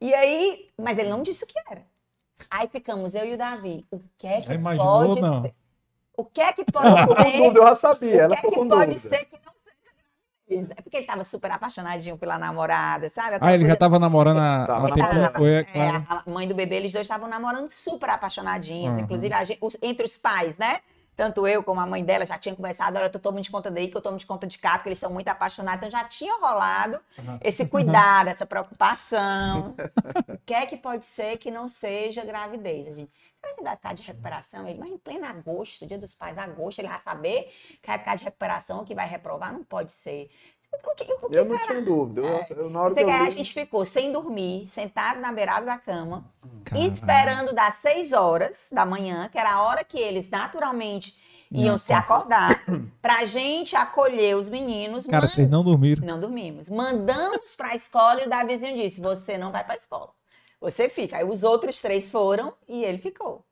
E aí, mas ele não disse o que era. Aí ficamos eu e o Davi. O que é que já imaginou, pode... não? O que é que pode ser? eu já sabia. Ela o que é que pode ser que não seja É porque ele estava super apaixonadinho pela namorada, sabe? Aquela ah, ele coisa... já estava namorando a, a tempo, é, claro. é, a mãe do bebê, eles dois estavam namorando super apaixonadinhos. Uhum. Inclusive, gente, os, entre os pais, né? Tanto eu como a mãe dela já tinha conversado, olha, tu toma de conta daí, que eu tomo de conta de cá, porque eles são muito apaixonados. Então já tinha rolado esse cuidado, essa preocupação. O que é que pode ser que não seja gravidez? A gente, será que vai ficar de recuperação? Ele, mas em pleno agosto, dia dos pais, agosto, ele vai saber que vai ficar de recuperação, que vai reprovar? Não pode ser. O que, o que eu não tinha dúvida. Eu, é. eu, na hora que eu a gente ficou sem dormir, sentado na beirada da cama, Caramba. esperando das seis horas da manhã, que era a hora que eles naturalmente iam não, se tá. acordar, pra gente acolher os meninos. Cara, vocês não dormiram? Não dormimos. Mandamos pra escola e o Davizinho disse: Você não vai pra escola. Você fica. Aí os outros três foram e ele ficou.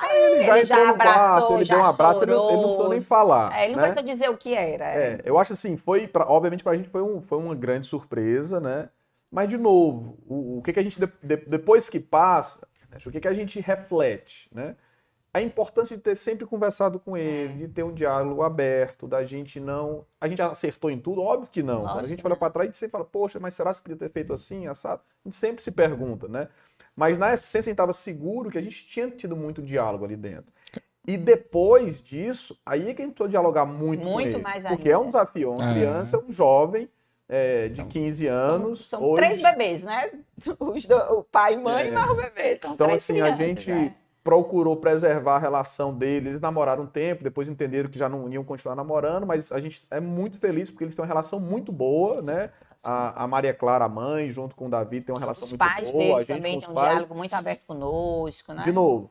Aí ele já, ele já abraçou, quarto, ele já deu um abraço, ele, ele, não precisou nem falar. É, ele não né? precisou dizer o que era. É, eu acho assim, foi, pra, obviamente pra gente foi, um, foi uma grande surpresa, né? Mas, de novo, o, o que, que a gente, de, de, depois que passa, né? o que, que a gente reflete, né? A importância de ter sempre conversado com ele, de ter um diálogo aberto, da gente não. A gente acertou em tudo? Óbvio que não. Lógico, Quando a gente olha para trás, a gente sempre fala, poxa, mas será que podia ter feito assim, assado? A gente sempre se pergunta, né? Mas na essência a gente estava seguro que a gente tinha tido muito diálogo ali dentro. E depois disso, aí é que a gente precisou dialogar muito, muito com ele. Mais ainda. Porque é um desafio. Uma é. criança, um jovem é, de 15 anos. São, são hoje... três bebês, né? Os do, o pai e mãe é. e mais o bebê. São então, três assim, a gente. Né? Procurou preservar a relação deles, eles namoraram um tempo, depois entenderam que já não iam continuar namorando, mas a gente é muito feliz porque eles têm uma relação muito boa, né? A, a Maria Clara, a mãe, junto com o Davi, tem uma relação os muito boa. Os pais deles também têm um pais. diálogo muito aberto conosco, né? De novo,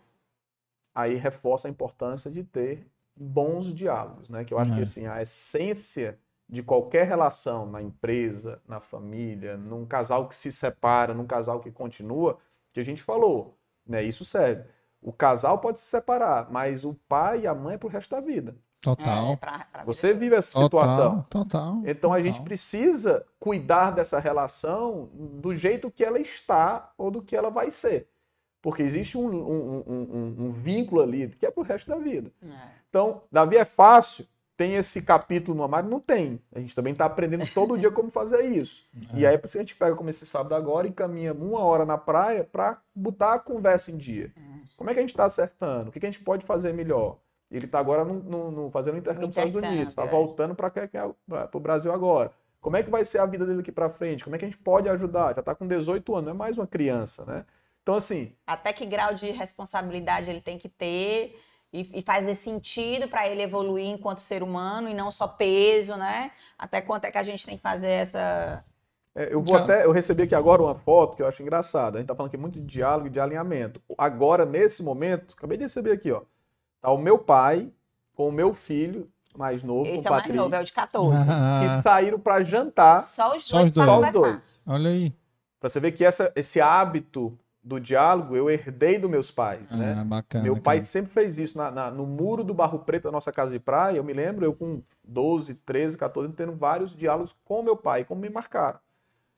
aí reforça a importância de ter bons diálogos, né? Que eu acho que uhum. assim, a essência de qualquer relação na empresa, na família, num casal que se separa, num casal que continua, que a gente falou, né? Isso serve. O casal pode se separar, mas o pai e a mãe é pro resto da vida. Total. É, pra, pra Você vive essa situação. Total, total. Então total. a gente precisa cuidar dessa relação do jeito que ela está ou do que ela vai ser. Porque existe um, um, um, um vínculo ali que é pro resto da vida. É. Então, Davi é fácil, tem esse capítulo no Amário? Não tem. A gente também está aprendendo todo dia como fazer isso. É. E aí, por isso a gente pega como esse sábado agora e caminha uma hora na praia para botar a conversa em dia. É. Como é que a gente está acertando? O que, que, a gente pode fazer melhor? Ele está agora no, no, no, fazendo intercâmbio nos Estados Unidos, está é. voltando para o Brasil agora. Como é que vai ser a vida dele aqui para frente? Como é que a gente pode ajudar? Já está com 18 anos, não é mais uma criança, né? Então, assim. Até que grau de responsabilidade ele tem que ter e, e faz esse sentido para ele evoluir enquanto ser humano e não só peso, né? Até quanto é que a gente tem que fazer essa. É, eu vou até. Eu recebi aqui agora uma foto que eu acho engraçada. A gente tá falando aqui muito de diálogo e de alinhamento. Agora, nesse momento, acabei de receber aqui, ó. Tá o meu pai com o meu filho mais novo. Esse é o Patrick, mais novo, é o de 14. Que saíram para jantar. Só os dois. Só os dois. Olha aí. Pra você ver que essa, esse hábito do diálogo eu herdei dos meus pais, né? Ah, bacana, Meu pai sempre fez isso na, na, no muro do Barro Preto da nossa casa de praia. Eu me lembro, eu com 12, 13, 14, tendo vários diálogos com meu pai, como me marcaram.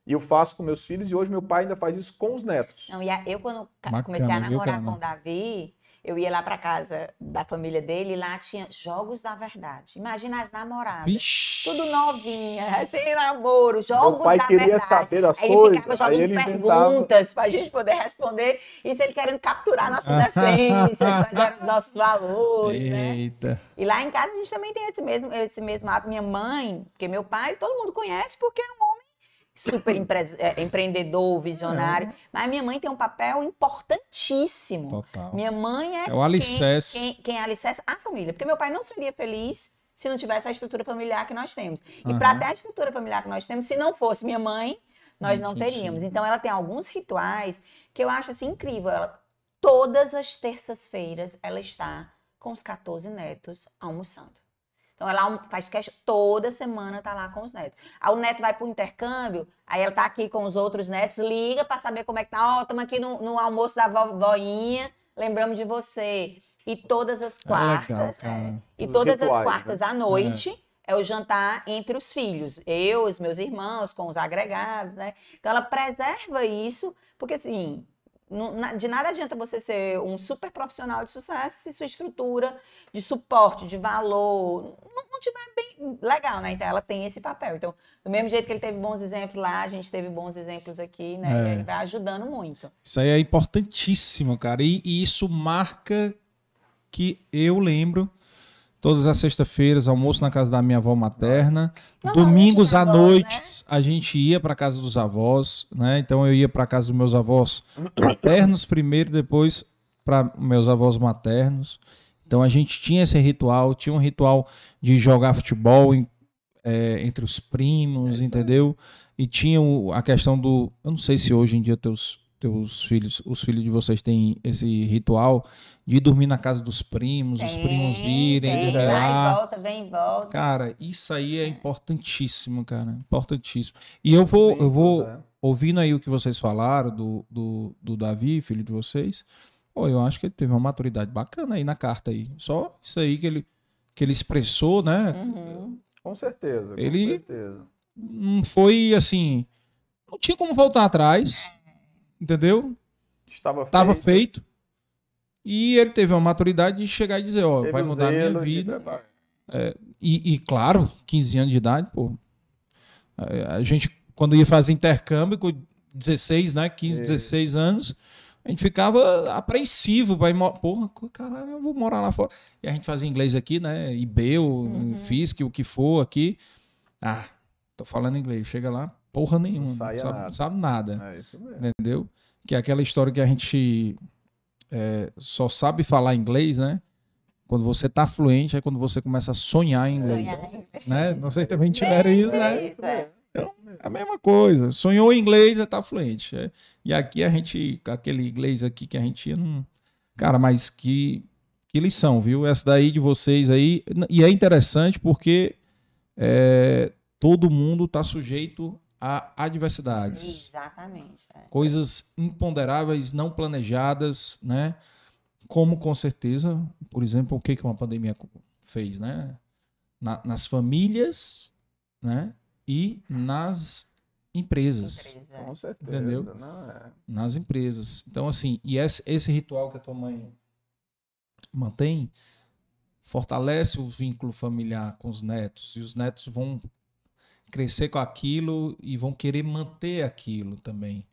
E eu faço com meus filhos e hoje meu pai ainda faz isso com os netos. Não, e eu quando bacana, comecei a namorar com o Davi, eu ia lá para casa da família dele e lá tinha Jogos da Verdade. Imagina as namoradas. Tudo novinha, sem namoro, Jogos Meu pai da queria Verdade. saber das aí coisas. Ele ficava jogando aí ele perguntas para a gente poder responder. Isso ele querendo capturar nossas essências, quais eram os nossos valores. Né? Eita. Né? E lá em casa a gente também tem esse mesmo, esse mesmo hábito. Minha mãe, porque meu pai, todo mundo conhece porque é um super é, empreendedor, visionário. É. Mas minha mãe tem um papel importantíssimo. Total. Minha mãe é, é o alicerce. Quem, quem, quem é alicerce a família. Porque meu pai não seria feliz se não tivesse a estrutura familiar que nós temos. E uhum. para ter a estrutura familiar que nós temos, se não fosse minha mãe, nós não teríamos. Então ela tem alguns rituais que eu acho assim incrível. Ela, todas as terças-feiras ela está com os 14 netos almoçando. Então ela faz questão, toda semana tá lá com os netos. Aí o neto vai pro intercâmbio, aí ela tá aqui com os outros netos, liga para saber como é que tá. Ó, oh, estamos aqui no, no, almoço da voinha, lembramos de você. E todas as quartas, é legal, é, e todas rituais, as quartas né? à noite. É é o jantar entre os filhos, eu, os meus irmãos, com os agregados, né? Então ela preserva isso, porque assim, de nada adianta você ser um super profissional de sucesso se sua estrutura de suporte, de valor, não, tiver bem legal, né? Então ela tem esse papel. Então, do mesmo jeito que ele teve bons exemplos lá, a gente teve bons exemplos aqui, né? É. Ele vai ajudando muito. Isso aí é importantíssimo, cara. E, e isso marca que eu lembro Todas as sextas-feiras, almoço na casa da minha avó materna. Domingos à noite, né? a gente ia para casa dos avós, né? Então eu ia para casa dos meus avós paternos primeiro, depois para meus avós maternos. Então a gente tinha esse ritual, tinha um ritual de jogar futebol em, é, entre os primos, é entendeu? E tinha a questão do. Eu não sei se hoje em dia teus teus filhos, os filhos de vocês têm esse ritual de dormir na casa dos primos, tem, os primos irem, tem, dormir lá. Vai volta, vem e volta. Cara, isso aí é, é importantíssimo, cara, importantíssimo. E eu vou, eu vou é. ouvindo aí o que vocês falaram do, do, do Davi, filho de vocês. Pô, eu acho que ele teve uma maturidade bacana aí na carta aí. Só isso aí que ele que ele expressou, né? Uhum. Com certeza. Com ele certeza. não foi assim, não tinha como voltar atrás entendeu? Estava feito. Estava feito. E ele teve uma maturidade de chegar e dizer, ó, vai mudar a minha vida. É, e, e, claro, 15 anos de idade, pô. A gente, quando ia fazer intercâmbio com 16, né? 15, é. 16 anos, a gente ficava apreensivo para ir. Porra, caralho, eu vou morar lá fora. E a gente fazia inglês aqui, né? IBEU, uhum. FISC, o que for aqui. Ah, tô falando inglês. Chega lá, porra nenhuma. Não sabe nada. Sabe nada é isso mesmo. Entendeu? Que é aquela história que a gente é, só sabe falar inglês, né? Quando você está fluente é quando você começa a sonhar em inglês. Sonhar. Né? Não sei se também tiveram isso, né? É. Então, a mesma coisa. Sonhou em inglês, está fluente. É. E aqui a gente, aquele inglês aqui que a gente não. Cara, mas que, que lição, viu? Essa daí de vocês aí. E é interessante porque é, todo mundo está sujeito a adversidades. Exatamente. É. Coisas imponderáveis, não planejadas, né? Como com certeza, por exemplo, o que, que uma pandemia fez, né? Na, nas famílias, né? E nas empresas. Empresa. Com certeza. Entendeu? Não, é. Nas empresas. Então, assim, e esse, esse ritual que a tua mãe mantém fortalece o vínculo familiar com os netos e os netos vão crescer com aquilo e vão querer manter aquilo também,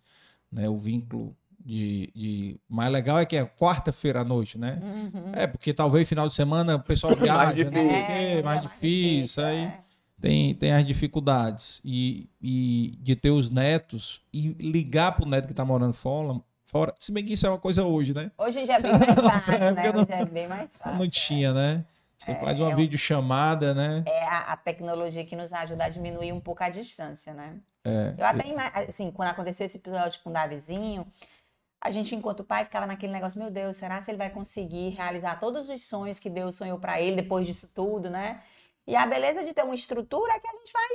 né? O vínculo de, de... mais legal é que é quarta-feira à noite, né? Uhum. É porque talvez final de semana o pessoal viaja, mais difícil, né? é, mais difícil, aí é. tem, tem as dificuldades e, e de ter os netos e ligar pro neto que tá morando fora, fora, se bem que isso é uma coisa hoje, né? Hoje já é bem mais fácil, né? Hoje é bem mais fácil. Não tinha, né? Você é, faz uma é videochamada, né? É a, a, tecnologia que nos ajuda a diminuir um pouco a distância, né? É. Eu até, assim, quando aconteceu esse episódio com o Davizinho, a gente, enquanto pai, ficava naquele negócio, meu Deus, será que ele vai conseguir realizar todos os sonhos que Deus sonhou para ele depois disso tudo, né? E a beleza de ter uma estrutura é que a gente vai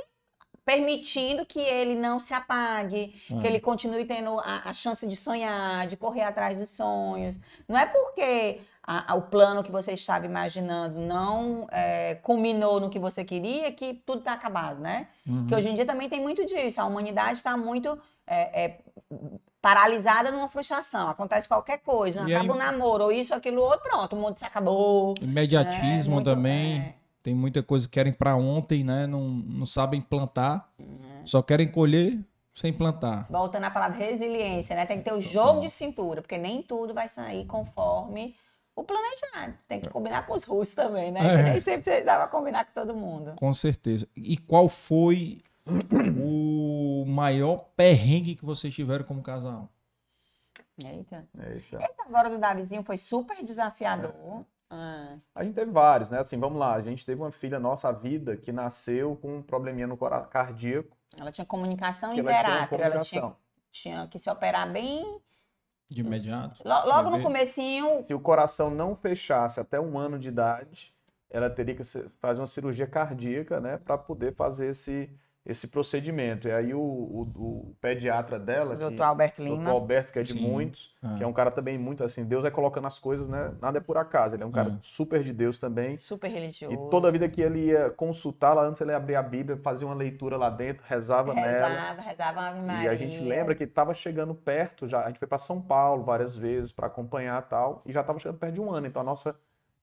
permitindo que ele não se apague, que ele continue tendo a, a, chance de sonhar, de correr atrás dos sonhos. Não é porque a, a, o plano que você estava imaginando não é, culminou no que você queria, que tudo está acabado, né? Uhum. Que hoje em dia também tem muito disso. A humanidade está muito é, é, paralisada numa frustração. Acontece qualquer coisa, e acaba aí... um namoro, ou isso, aquilo, outro, pronto, o mundo se acabou. Imediatismo né? muito, também. É. Tem muita coisa que querem para ontem, né? Não, não sabem plantar, uhum. só querem colher sem plantar. Voltando à palavra resiliência, né? Tem que ter o jogo de cintura, porque nem tudo vai sair conforme o planejado. Tem que combinar com os russos também, né? É. nem sempre você dava combinar com todo mundo. Com certeza. E qual foi o maior perrengue que vocês tiveram como casal? Eita. Eita. Esse agora do Davizinho foi super desafiador. É. Ah. A gente teve vários, né? Assim, vamos lá. A gente teve uma filha nossa, a Vida, que nasceu com um probleminha no cardíaco. Ela tinha comunicação interátil. Ela, ela tinha, tinha que se operar bem de imediato? Logo no comecinho. Se o coração não fechasse até um ano de idade, ela teria que fazer uma cirurgia cardíaca, né, para poder fazer esse esse procedimento. E aí o, o, o pediatra dela, o doutor Alberto Lima, doutor Alberto, que é de Sim. muitos, é. que é um cara também muito assim, Deus vai colocando as coisas, né? Nada é por acaso. Ele é um cara é. super de Deus também. Super religioso. E toda vida que ele ia consultar lá, antes ele abria a Bíblia, fazia uma leitura lá dentro, rezava, rezava nela. Rezava, rezava a Maria. E a gente lembra que estava chegando perto já. A gente foi para São Paulo várias vezes para acompanhar tal, e já estava chegando perto de um ano. Então a nossa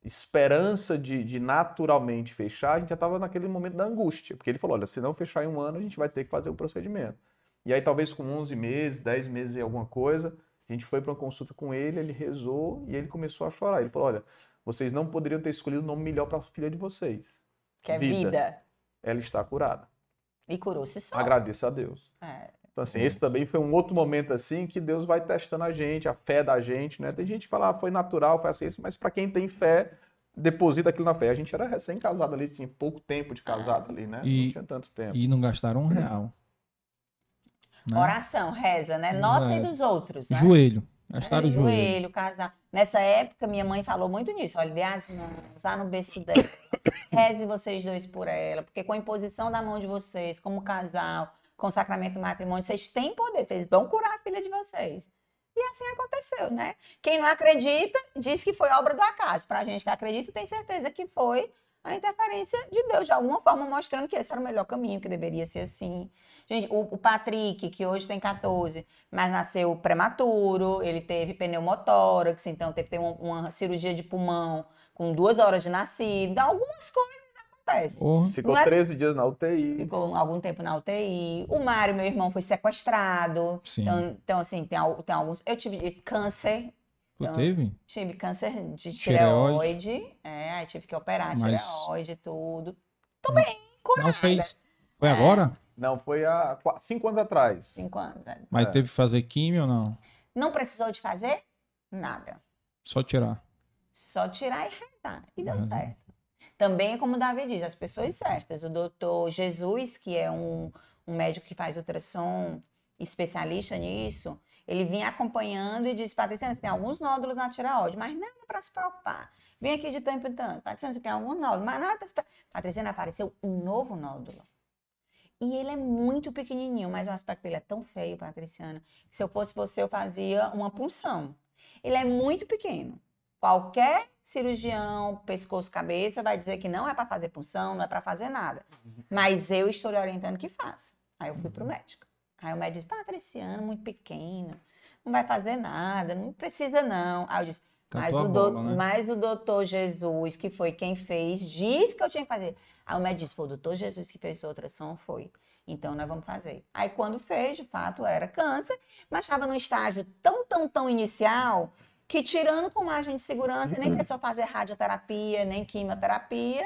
esperança de, de, naturalmente fechar, a gente já estava naquele momento da angústia, porque ele falou, olha, se não fechar em um ano, a gente vai ter que fazer o procedimento. E aí talvez com 11 meses, 10 meses e alguma coisa, a gente foi para uma consulta com ele, ele rezou e ele começou a chorar. Ele falou, olha, vocês não poderiam ter escolhido o nome melhor para a filha de vocês. Que é vida. vida. Ela está curada. E curou-se só. Agradeça a Deus. É. Então, assim, esse também foi um outro momento, assim, que Deus vai testando a gente, a fé da gente, né? Tem gente que fala, ah, foi natural, foi assim, mas para quem tem fé, deposita aquilo na fé. A gente era recém-casado ali, tinha pouco tempo de casado ali, né? E, não tinha tanto tempo. E não gastaram um real. Né? Oração, reza, né? Nossa é. e dos outros, né? Joelho. Gastaram é, joelho. joelho, casar. Nessa época, minha mãe falou muito nisso. Olha, dê as mãos, vá no berço dela. Reze vocês dois por ela. Porque com a imposição da mão de vocês, como casal, com o sacramento do matrimônio, vocês têm poder, vocês vão curar a filha de vocês. E assim aconteceu, né? Quem não acredita, diz que foi obra do acaso. Para a gente que acredita, tem certeza que foi a interferência de Deus, de alguma forma mostrando que esse era o melhor caminho, que deveria ser assim. Gente, o, o Patrick, que hoje tem 14, mas nasceu prematuro, ele teve pneumotórax, então teve que ter uma, uma cirurgia de pulmão com duas horas de nascido. Algumas coisas acontece. Uhum. Ficou é... 13 dias na UTI. Ficou algum tempo na UTI. O Mário, meu irmão, foi sequestrado. Sim. Então, então assim, tem, tem alguns. Eu tive câncer. Então, teve? Tive câncer de tireoide. tireoide. É, aí tive que operar Mas... tireoide e tudo. Tô bem, curada. Não fez. Foi é. agora? Não, foi há quatro, cinco anos atrás. Cinco anos. É. Mas é. teve que fazer químio ou não? Não precisou de fazer nada. Só tirar. Só tirar e rezar. E deu uhum. certo. Também é como o Davi diz, as pessoas certas. O doutor Jesus, que é um, um médico que faz ultrassom, especialista nisso, ele vinha acompanhando e disse, Patriciana, você tem alguns nódulos na tireoide, mas nada para se preocupar. Vem aqui de tempo em tanto. Patriciana, você tem algum nódulo, mas nada para se preocupar. Patriciana, apareceu um novo nódulo. E ele é muito pequenininho, mas o aspecto dele é tão feio, Patriciana, que se eu fosse você, eu fazia uma punção. Ele é muito pequeno. Qualquer cirurgião, pescoço, cabeça, vai dizer que não é para fazer punção, não é para fazer nada. Uhum. Mas eu estou lhe orientando que faça. Aí eu fui pro uhum. médico. Aí o médico disse, Patriciano, muito pequeno, não vai fazer nada, não precisa não. Aí eu disse, mas o, bola, do, né? mas o doutor Jesus, que foi quem fez, disse que eu tinha que fazer. Aí o médico disse, foi o doutor Jesus que fez sua ultrassom? Foi. Então nós vamos fazer. Aí quando fez, de fato, era câncer, mas estava no estágio tão, tão, tão inicial que tirando com margem de segurança, nem pensou fazer radioterapia, nem quimioterapia,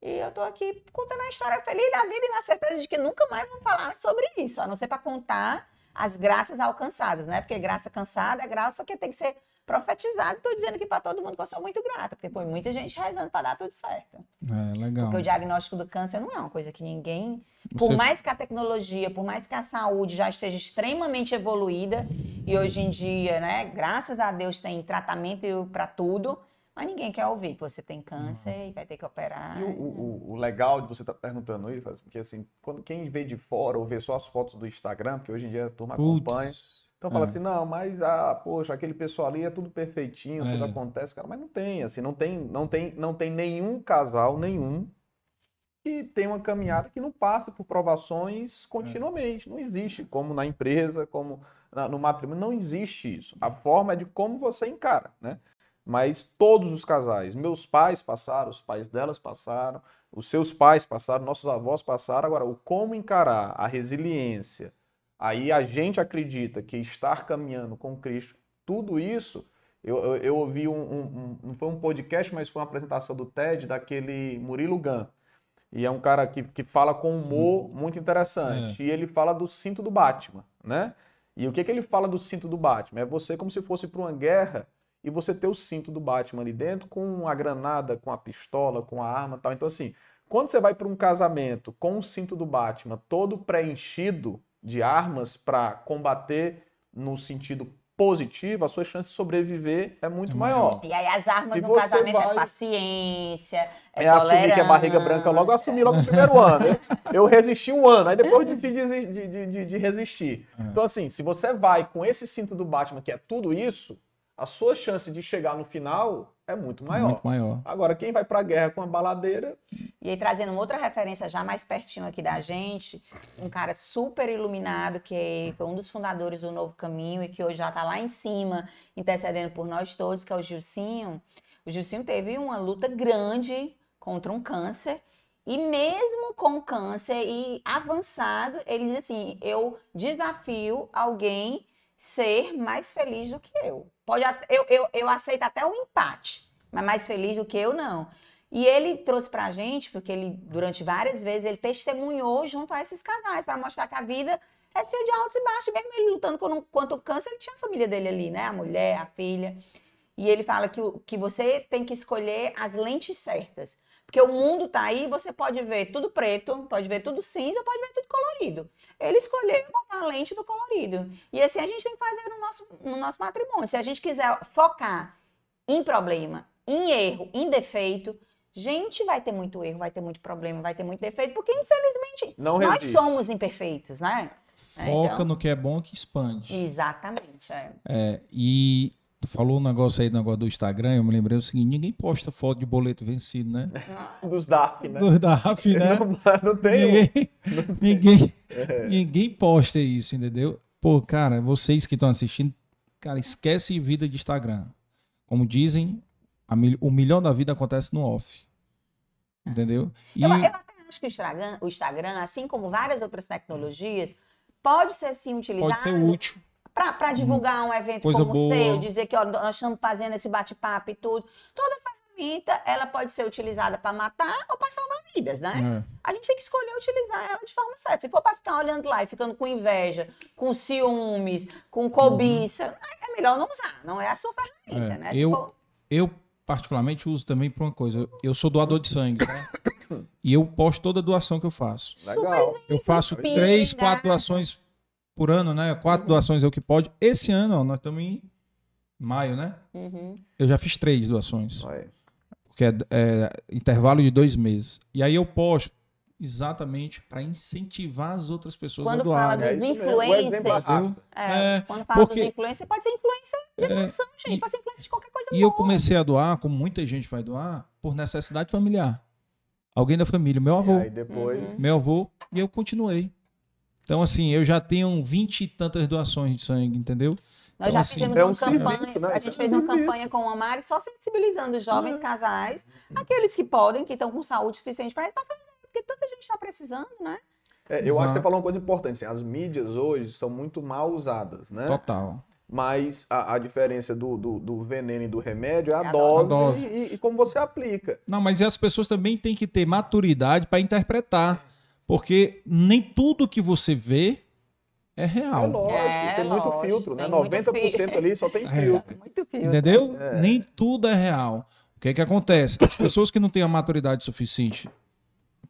e eu tô aqui contando a história feliz da vida e na certeza de que nunca mais vamos falar sobre isso, a não ser para contar as graças alcançadas, né? Porque graça cansada é graça que tem que ser profetizada. Estou dizendo aqui para todo mundo que eu sou muito grata, porque foi muita gente rezando para dar tudo certo. É, legal. Porque o diagnóstico do câncer não é uma coisa que ninguém. Por Você... mais que a tecnologia, por mais que a saúde já esteja extremamente evoluída, e hoje em dia, né, graças a Deus, tem tratamento para tudo mas ninguém quer ouvir que você tem câncer uhum. e vai ter que operar. E o, o, o legal de você estar tá perguntando isso, porque assim, quando quem vê de fora ou vê só as fotos do Instagram, porque hoje em dia a turma Puts. acompanha. Então fala é. assim, não, mas ah, poxa, aquele pessoal ali é tudo perfeitinho, é. tudo acontece, cara, mas não tem, assim, não tem, não tem, não tem nenhum casal, nenhum que tem uma caminhada que não passa por provações continuamente. É. Não existe, como na empresa, como na, no matrimônio, não existe isso. A forma é de como você encara, né? mas todos os casais, meus pais passaram, os pais delas passaram, os seus pais passaram, nossos avós passaram. Agora, o como encarar a resiliência, aí a gente acredita que estar caminhando com Cristo, tudo isso. Eu, eu, eu ouvi um, um, um, não foi um podcast, mas foi uma apresentação do TED daquele Murilo Gun. E é um cara que, que fala com humor muito interessante. É. E ele fala do cinto do Batman, né? E o que, que ele fala do cinto do Batman? É você como se fosse para uma guerra e você ter o cinto do Batman ali dentro com a granada, com a pistola, com a arma tal. Então, assim, quando você vai para um casamento com o cinto do Batman todo preenchido de armas para combater no sentido positivo, a sua chance de sobreviver é muito é maior. E aí as armas Se no casamento é vai... é paciência, é, é assumir que é barriga branca logo, assumir logo no primeiro ano. Eu resisti um ano, aí depois de, de, de, de resistir. É. Então assim, se você vai com esse cinto do Batman, que é tudo isso, a sua chance de chegar no final é muito maior. Muito maior. Agora, quem vai para a guerra com a baladeira. E aí, trazendo uma outra referência já mais pertinho aqui da gente, um cara super iluminado, que foi um dos fundadores do Novo Caminho e que hoje já está lá em cima, intercedendo por nós todos, que é o Gilcinho. O Gilcinho teve uma luta grande contra um câncer. E mesmo com câncer e avançado, ele diz assim: eu desafio alguém ser mais feliz do que eu. Pode, eu, eu, eu aceito até um empate, mas mais feliz do que eu, não. E ele trouxe pra gente, porque ele, durante várias vezes, ele testemunhou junto a esses casais, para mostrar que a vida é cheia de altos e baixos. Mesmo ele lutando contra o câncer, ele tinha a família dele ali, né? A mulher, a filha. E ele fala que, que você tem que escolher as lentes certas. Porque o mundo tá aí, você pode ver tudo preto, pode ver tudo cinza, pode ver tudo colorido. Ele escolheu botar a lente do colorido. E assim a gente tem que fazer no nosso, no nosso matrimônio. Se a gente quiser focar em problema, em erro, em defeito, gente vai ter muito erro, vai ter muito problema, vai ter muito defeito, porque infelizmente Não nós resiste. somos imperfeitos, né? Foca então, no que é bom que expande. Exatamente. É. é e Tu falou um negócio aí, um negócio do Instagram, eu me lembrei o seguinte, ninguém posta foto de boleto vencido, né? Dos DAF, né? Dos DAF, né? Não, não tem. Ninguém, não ninguém, é. ninguém posta isso, entendeu? Pô, cara, vocês que estão assistindo, cara, esquece vida de Instagram. Como dizem, a, o melhor da vida acontece no off. Entendeu? E... Eu, eu até acho que o Instagram, o Instagram, assim como várias outras tecnologias, pode ser sim utilizado. Pode ser útil para uhum. divulgar um evento Coisa como boa. o seu, dizer que ó, nós estamos fazendo esse bate-papo e tudo. Toda ferramenta, ela pode ser utilizada para matar ou para salvar vidas, né? É. A gente tem que escolher utilizar ela de forma certa. Se for para ficar olhando lá e ficando com inveja, com ciúmes, com cobiça, uhum. é melhor não usar, não é a sua ferramenta, é, né? eu, for... eu, particularmente, uso também para uma coisa. Eu sou doador de sangue, né? e eu posto toda a doação que eu faço. Legal. Eu faço três, quatro doações por ano, né? Quatro uhum. doações é o que pode. Esse ano, ó, nós estamos em maio, né? Uhum. Eu já fiz três doações. Vai. Porque é, é, intervalo de dois meses. E aí eu posto exatamente para incentivar as outras pessoas quando a doarem. Fala dos é influencers, é, é, quando fala porque, dos influencers, pode ser influência de doação, é, gente. E, pode ser influência de qualquer coisa E boa. eu comecei a doar, como muita gente vai doar, por necessidade familiar. Alguém da família, meu avô. E aí depois... Uhum. Meu avô, e eu continuei. Então, assim, eu já tenho vinte e tantas doações de sangue, entendeu? Nós então, já assim, fizemos é um uma campanha, serviço, né? a gente fez uma campanha com a Mari só sensibilizando os jovens ah. casais, aqueles que podem, que estão com saúde suficiente para fazer, porque tanta gente está precisando, né? É, eu acho que você falou uma coisa importante, assim, as mídias hoje são muito mal usadas, né? Total. Mas a, a diferença do, do, do, veneno e do remédio é a, é dose, a dose. E, e, como você aplica. Não, mas as pessoas também têm que ter maturidade para interpretar. Porque nem tudo que você vê é real. É lógico, é, tem muito lógico, filtro, né? 90% ali só tem é. filtro. Muito filtro. Entendeu? É. Nem tudo é real. O que é que acontece? As pessoas que não têm a maturidade suficiente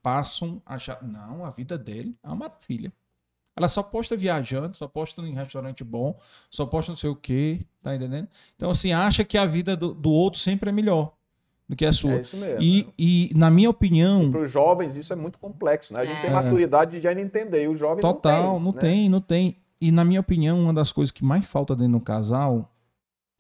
passam a achar, não, a vida dele é uma maravilha. Ela só posta viajando, só posta em restaurante bom, só posta não sei o quê, tá entendendo? Então, assim, acha que a vida do, do outro sempre é melhor do que a sua. É isso mesmo. E, e na minha opinião. Para os jovens, isso é muito complexo, né? A gente é. tem maturidade de já entender, e o jovem Total, não tem. Não né? tem, não tem. E na minha opinião, uma das coisas que mais falta dentro do casal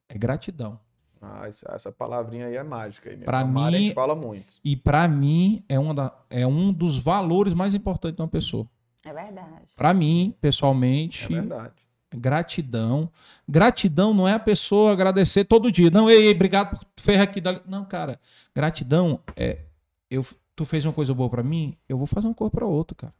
é gratidão. Ah, essa palavrinha aí é mágica. Para mim, fala muito. E para mim é, uma da, é um dos valores mais importantes de uma pessoa. É verdade. Para mim, pessoalmente, é verdade gratidão. Gratidão não é a pessoa agradecer todo dia. Não, ei, ei obrigado por fez aqui. Não, cara. Gratidão é eu, tu fez uma coisa boa para mim, eu vou fazer uma coisa para outro, cara.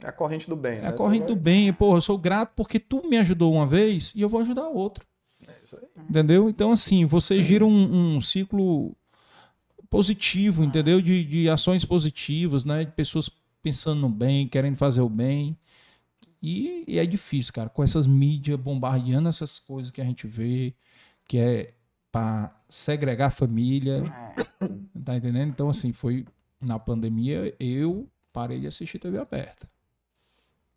É a corrente do bem, É né? a corrente do bem. Pô, eu sou grato porque tu me ajudou uma vez e eu vou ajudar outro. É isso aí. Entendeu? Então, assim, você gira um, um ciclo positivo, entendeu? De, de ações positivas, né? De pessoas pensando no bem, querendo fazer o bem. E, e, é difícil, cara, com essas mídias bombardeando essas coisas que a gente vê, que é para segregar a família. É. Tá entendendo? Então, assim, foi na pandemia, eu parei de assistir TV aberta.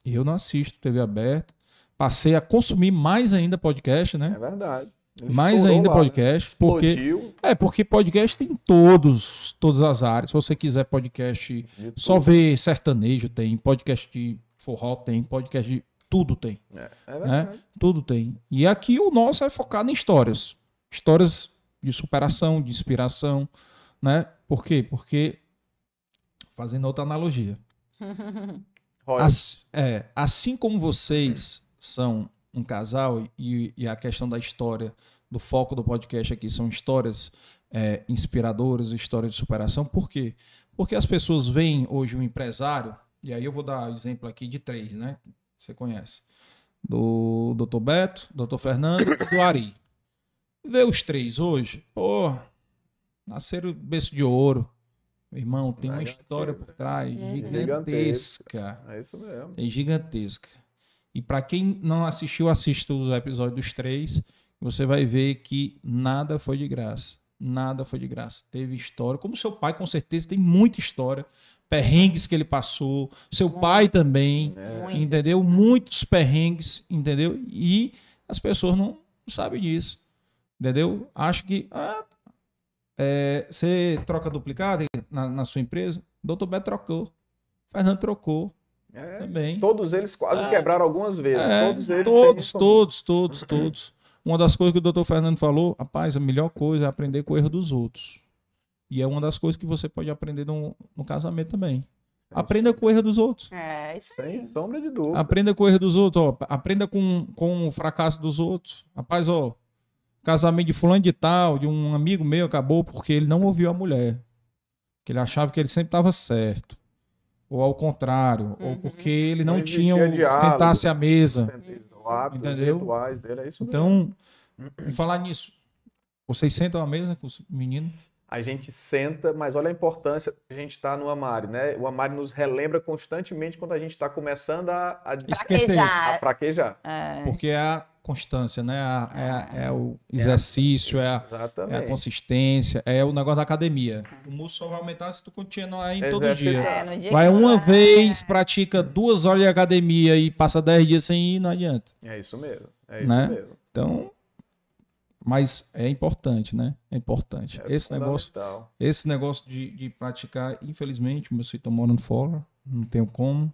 Eu não assisto TV aberta. Passei a consumir mais ainda podcast, né? É verdade. Ele mais ainda lá, podcast, né? porque Explodiu. é porque podcast tem todos, todas as áreas. Se você quiser podcast, só ver sertanejo tem, podcast de forró tem, podcast de tudo tem. É, é né? Tudo tem. E aqui o nosso é focado em histórias. Histórias de superação, de inspiração, né? Por quê? Porque, fazendo outra analogia, as, é, assim como vocês são um casal e, e, a questão da história, do foco do podcast aqui são histórias é, inspiradoras, histórias de superação, por quê? Porque as pessoas veem hoje um empresário e aí eu vou dar exemplo aqui de três, né? Você conhece. Do Dr. Beto, Dr. Fernando e do Ari. Vê os três hoje, pô, nasceram berço de ouro. Meu irmão, tem uma história por trás uhum. gigantesca. É isso mesmo. É gigantesca. E para quem não assistiu, assista os episódios dos três. Você vai ver que nada foi de graça. Nada foi de graça. Teve história. Como seu pai, com certeza, tem muita história perrengues que ele passou, seu pai também, é. entendeu? Muitos perrengues, entendeu? E as pessoas não sabem disso, entendeu? Acho que ah, é, você troca duplicado na, na, sua empresa, doutor Beto trocou, Fernando trocou. É, também. Todos eles quase é. quebraram algumas vezes. É, todos, todos, todos, todos, todos. Uma das coisas que o doutor Fernando falou, rapaz, a melhor coisa é aprender com o erro dos outros. E é uma das coisas que você pode aprender no, no casamento também. É aprenda com o erro dos outros. É, isso aí. Sem sombra de dúvida. Aprenda com o erro dos outros, ó. Aprenda com, com o fracasso dos outros. Rapaz, ó, casamento de fulano de tal, de um amigo meu, acabou porque ele não ouviu a mulher. Que ele achava que ele sempre estava certo. Ou ao contrário, uhum. ou porque ele não, não tinha o sentasse à mesa. entendeu? Dele, é então, em falar nisso, vocês sentam à mesa com os meninos? A gente senta, mas olha a importância que a gente está no Amari, né? O Amari nos relembra constantemente quando a gente está começando a, a, Esquecer. a fraquejar. É. Porque é a constância, né? É, é, é o exercício, é a, é a, consistência, é o negócio da academia. O músculo vai aumentar se tu continuar aí todo dia. É, dia vai uma vai, vez, pratica duas horas de academia e passa dez dias sem ir, não adianta. É isso mesmo. É isso né? mesmo. Então, mas é importante, né? É importante. É esse negócio, esse negócio de, de praticar, infelizmente, meus filhos estão morando fora, não tenho como.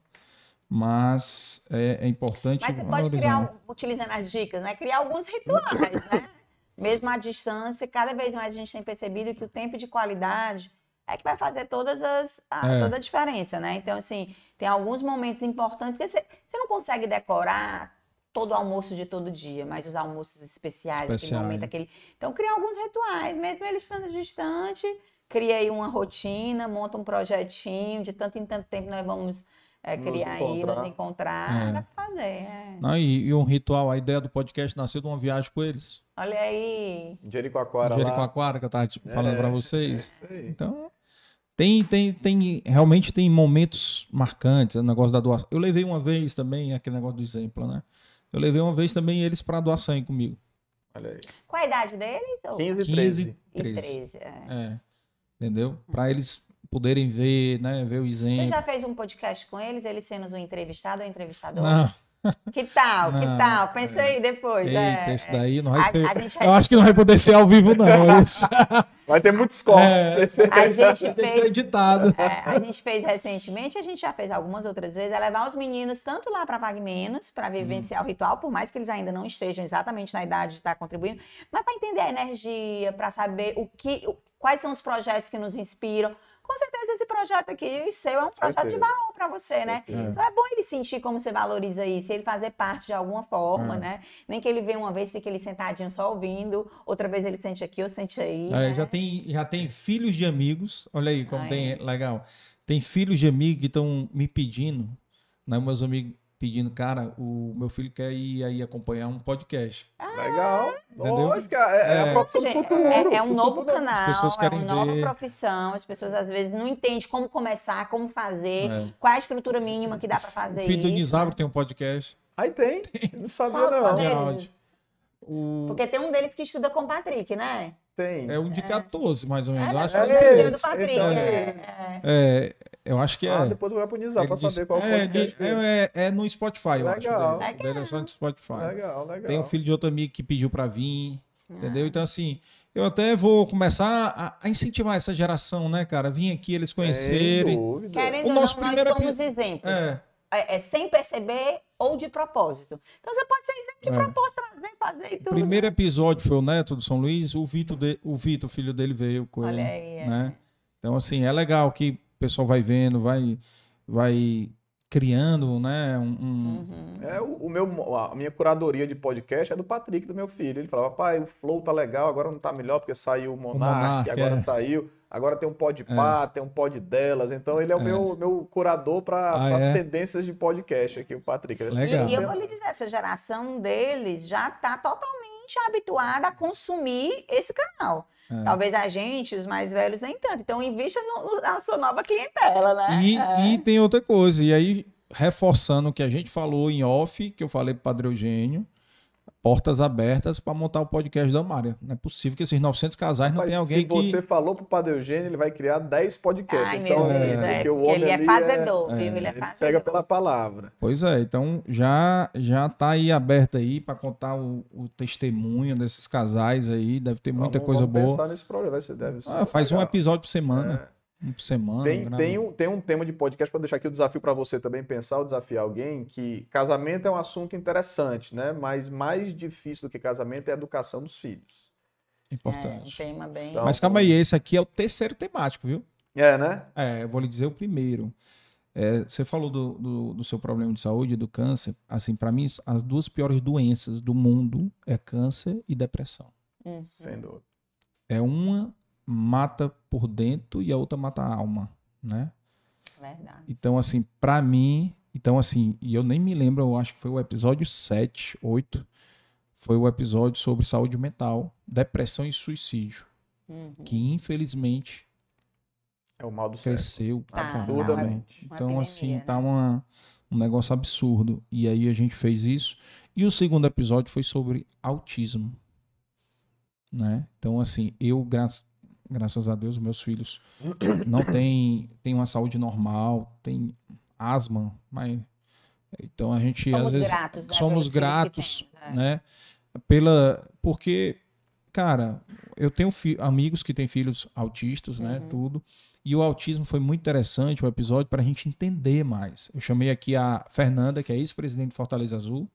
Mas é, é importante. Mas você pode criar, utilizando as dicas, né? Criar alguns rituais, né? Mesmo à distância, cada vez mais a gente tem percebido que o tempo de qualidade é que vai fazer todas as, a, é. toda a diferença, né? Então, assim, tem alguns momentos importantes, porque você, você não consegue decorar todo o almoço de todo dia, mas os almoços especiais, Especial, aquele momento, aquele. Então, criar alguns rituais, mesmo ele estando distante, cria aí uma rotina, monta um projetinho, de tanto em tanto tempo nós vamos é, criar nos aí, nos encontrar, é. dá pra fazer. É. Não, e, e, um ritual, a ideia do podcast nasceu de uma viagem com eles. Olha aí. Jericoacoara Jericoacoara, que eu tava tipo, falando é, para vocês. É então, tem, tem, tem, realmente tem momentos marcantes, o negócio da doação. Eu levei uma vez também, aquele negócio do exemplo, né? Eu levei uma vez também eles para doar sangue comigo. Olha aí. Qual a idade deles? 15 e 13. 15 13. 13 é. é. Entendeu? Para eles poderem ver, né, ver o exemplo. Você já fez um podcast com eles, eles sendo um entrevistado ou entrevistador? Não. Que tal? Não, que tal? Pensa é. aí depois. Eita, é, esse daí não vai a, ser. A vai... Eu acho que não vai poder ser ao vivo, não. Isso. Vai ter muitos cortes. É, a gente fez, editado. É, a gente fez recentemente, a gente já fez algumas outras vezes, é levar os meninos tanto lá para Pague Menos, para vivenciar hum. o ritual, por mais que eles ainda não estejam exatamente na idade de estar contribuindo, mas para entender a energia, para saber o que, quais são os projetos que nos inspiram com certeza esse projeto aqui seu é um projeto certeza. de valor para você, né? Então é bom ele sentir como você valoriza isso, ele fazer parte de alguma forma, é. né? Nem que ele venha uma vez, fique ele sentadinho só ouvindo, outra vez ele sente aqui, eu sente aí. É, né? já, tem, já tem filhos de amigos, olha aí como Ai. tem, legal. Tem filhos de amigos que estão me pedindo, né? Meus amigos pedindo, cara, o meu filho quer ir aí acompanhar um podcast. Ah, Legal. Entendeu? Lógico, é, é, é, a profissão gente, futuro, é, é um novo canal, é uma nova ver. profissão. As pessoas às vezes não entendem como começar, como fazer, é. qual é a estrutura mínima que dá para fazer o filho isso. do Nizabro tem um podcast. Aí tem. Não sabia qual, não. O... Porque tem um deles que estuda com o Patrick, né? Tem. É um de 14, mais ou menos. É, acho é, que é, é do Patrick. Então, é, é, eu acho que é. Ah, depois eu vou apunizar pra saber qual é, podcast é, é, é, no Spotify, eu legal. acho. Legal. Dele é só no Spotify. Legal, legal. Tem um filho de outro amigo que pediu pra vir, ah. entendeu? Então, assim, eu até vou começar a, a, incentivar essa geração, né, cara? Vim aqui, eles conhecerem. Querendo o nosso não, primeiro nós somos exemplos. É. É, é, sem perceber ou de propósito. Então você pode ser exemplo de é. propósito, trazer, fazer e tudo. O primeiro episódio foi o neto do São Luís, o Vitor, de, o Vitor, filho dele, veio com Olha ele. Aí, é. né? Então, assim, é legal que pessoal vai vendo, vai, vai criando, né? Um, um... É, o, o, meu, a minha curadoria de podcast é do Patrick, do meu filho. Ele falava, pai, o Flow tá legal, agora não tá melhor porque saiu o Monark, o agora é. saiu. Agora tem um pod pá, é. tem um pod delas. Então ele é o é. meu, meu curador para ah, é? tendências de podcast aqui, o Patrick. Legal. E, e eu vou lhe dizer, essa geração deles já tá totalmente habituada a consumir esse canal. É. Talvez a gente, os mais velhos, nem tanto. Então, invista no, no, na sua nova clientela, né? E, é. e, tem outra coisa. E aí, reforçando o que a gente falou em off, que eu falei para o Padre Eugênio, portas abertas para montar o podcast da Mária. Não é possível que esses 900 casais não tenham alguém que... Se você falou para o Padre Eugênio, ele vai criar 10 podcasts. Ai, então, meu Deus, é, o homem ele é fazedor, é, viu? Ele é fazedor. pega pela palavra. Pois é, então já já tá aí aberto aí para contar o, o, testemunho desses casais aí, deve ter muita vamos, coisa vamos boa. pensar nesse problema, vai ser, deve ser ah, faz legal. um episódio por semana. É por semana. Tem, tem, um, tem um tema de podcast para deixar aqui o desafio para você também pensar ou desafiar alguém que casamento é um assunto interessante, né? Mas mais difícil do que casamento é a educação dos filhos. Importante. É, um tema bem... Então, Mas calma aí, esse aqui é o terceiro temático, viu? É, né? É, eu vou lhe dizer o primeiro. É, você falou do, do, do, seu problema de saúde, do câncer. Assim, para mim, as duas piores doenças do mundo é câncer e depressão. Uhum. Sem dúvida. É uma mata por dentro e a outra mata a alma, né? Verdade. Então, assim, para mim, então assim, e eu nem me lembro, eu acho que foi o episódio 7, 8, foi o episódio sobre saúde mental, depressão e suicídio. uhum. que infelizmente é o mal do cresceu tá, absurdamente. Tá, então, assim, né? tá uma, um negócio absurdo. E aí a gente fez isso. E o segundo episódio foi sobre autismo. Né? Então, assim, eu, gra graças a Deus, meus filhos não têm, têm uma saúde normal, têm asma, mas. Então a gente somos às vezes gratos, né, somos gratos, temos, é. né? Pela porque cara, eu tenho amigos que têm filhos autistas, né, uhum. tudo. E o autismo foi muito interessante o episódio para a gente entender mais. Eu chamei aqui a Fernanda, que é ex-presidente de Fortaleza Azul,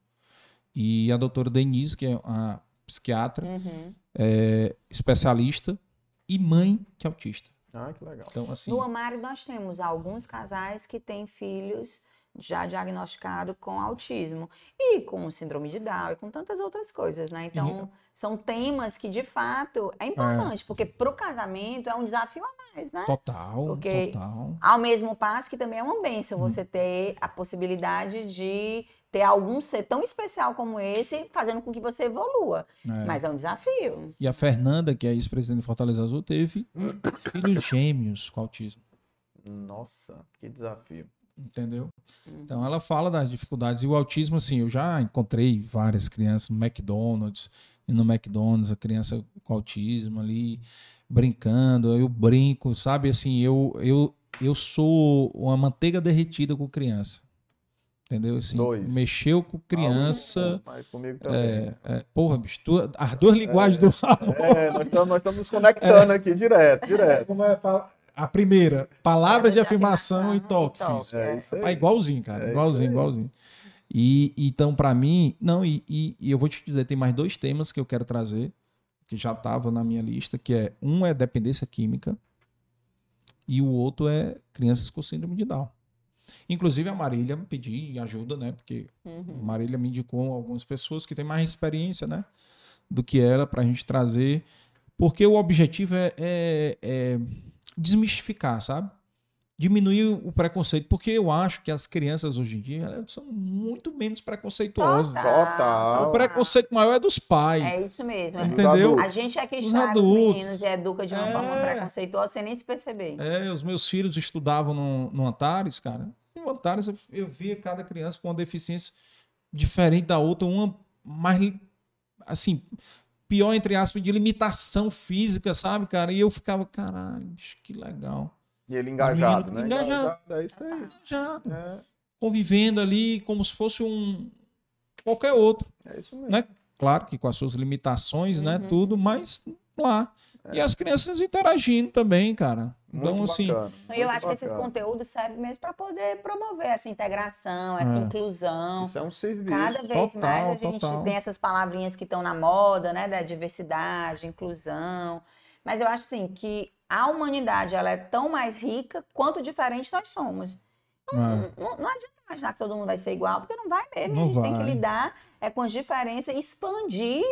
e a doutora Denise, que é a psiquiatra, uhum. é, especialista, e mãe que é autista. Ah, que legal. Então, assim, no Amari nós temos alguns casais que têm filhos já diagnosticado com autismo e com síndrome de Down e com tantas outras coisas, né? Então, e... são temas que de fato é importante, é. porque para o casamento é um desafio a mais, né? Total, porque, total. Ao mesmo passo que também é uma benção hum. você ter a possibilidade de ter algum ser tão especial como esse fazendo com que você evolua. É. Mas é um desafio. E a Fernanda, que é ex-presidente de Fortaleza Azul, teve filhos gêmeos com autismo. Nossa, que desafio entendeu? Uhum. Então ela fala das dificuldades e o autismo assim, eu já encontrei várias crianças no McDonald's e no McDonald's a criança com autismo ali brincando, eu brinco, sabe assim, eu eu eu sou uma manteiga derretida com criança. Entendeu? Assim, Dois. mexeu com criança. Ah, mas comigo também. É, é, porra, bicho, tu, as duas linguagens é, do. É, nós estamos nós nos conectando aqui direto, direto. Como é, a primeira, palavras de, de afirmação, e toque. É isso aí. igualzinho, cara. É igualzinho, igualzinho. E então, para mim, não, e, e, e, eu vou te dizer, tem mais dois temas que eu quero trazer, que já estavam na minha lista, que é um é dependência química e o outro é crianças com síndrome de Down. Inclusive a Marília me pediu ajuda, né? Porque uhum. a Marília me indicou algumas pessoas que têm mais experiência, né? Do que ela para a gente trazer, porque o objetivo é, é, é desmistificar, sabe? Diminuir o preconceito, porque eu acho que as crianças hoje em dia elas são muito menos preconceituosas. Total. O preconceito maior é dos pais. É isso mesmo. Entendeu? A gente é que estraga os, os meninos e educa de uma é... forma preconceituosa sem nem se perceber. É, os meus filhos estudavam no, no Antares, cara. No Antares eu, eu via cada criança com uma deficiência diferente da outra, uma mais assim, pior, entre aspas, de limitação física, sabe, cara? E eu ficava, caralho, que legal. E ele engajado, né? Engajado. engajado. É isso aí. Engajado. É. Convivendo ali como se fosse um qualquer outro. É isso mesmo. Né? Claro que com as suas limitações, né, uhum. né? Tudo, mas lá. É. E as crianças interagindo também, cara. Então, assim. Bacana, eu acho bacana. que esse conteúdo serve mesmo para poder promover essa integração, essa é. inclusão. Isso é um serviço. Cada vez total, mais a gente total. tem essas palavrinhas que estão na moda, né? Da diversidade, inclusão. Mas eu acho assim que a humanidade ela é tão mais rica quanto diferente nós somos. Não, é. não, não adianta imaginar que todo mundo vai ser igual, porque não vai mesmo. Não a gente vai. tem que lidar é, com as diferenças, expandir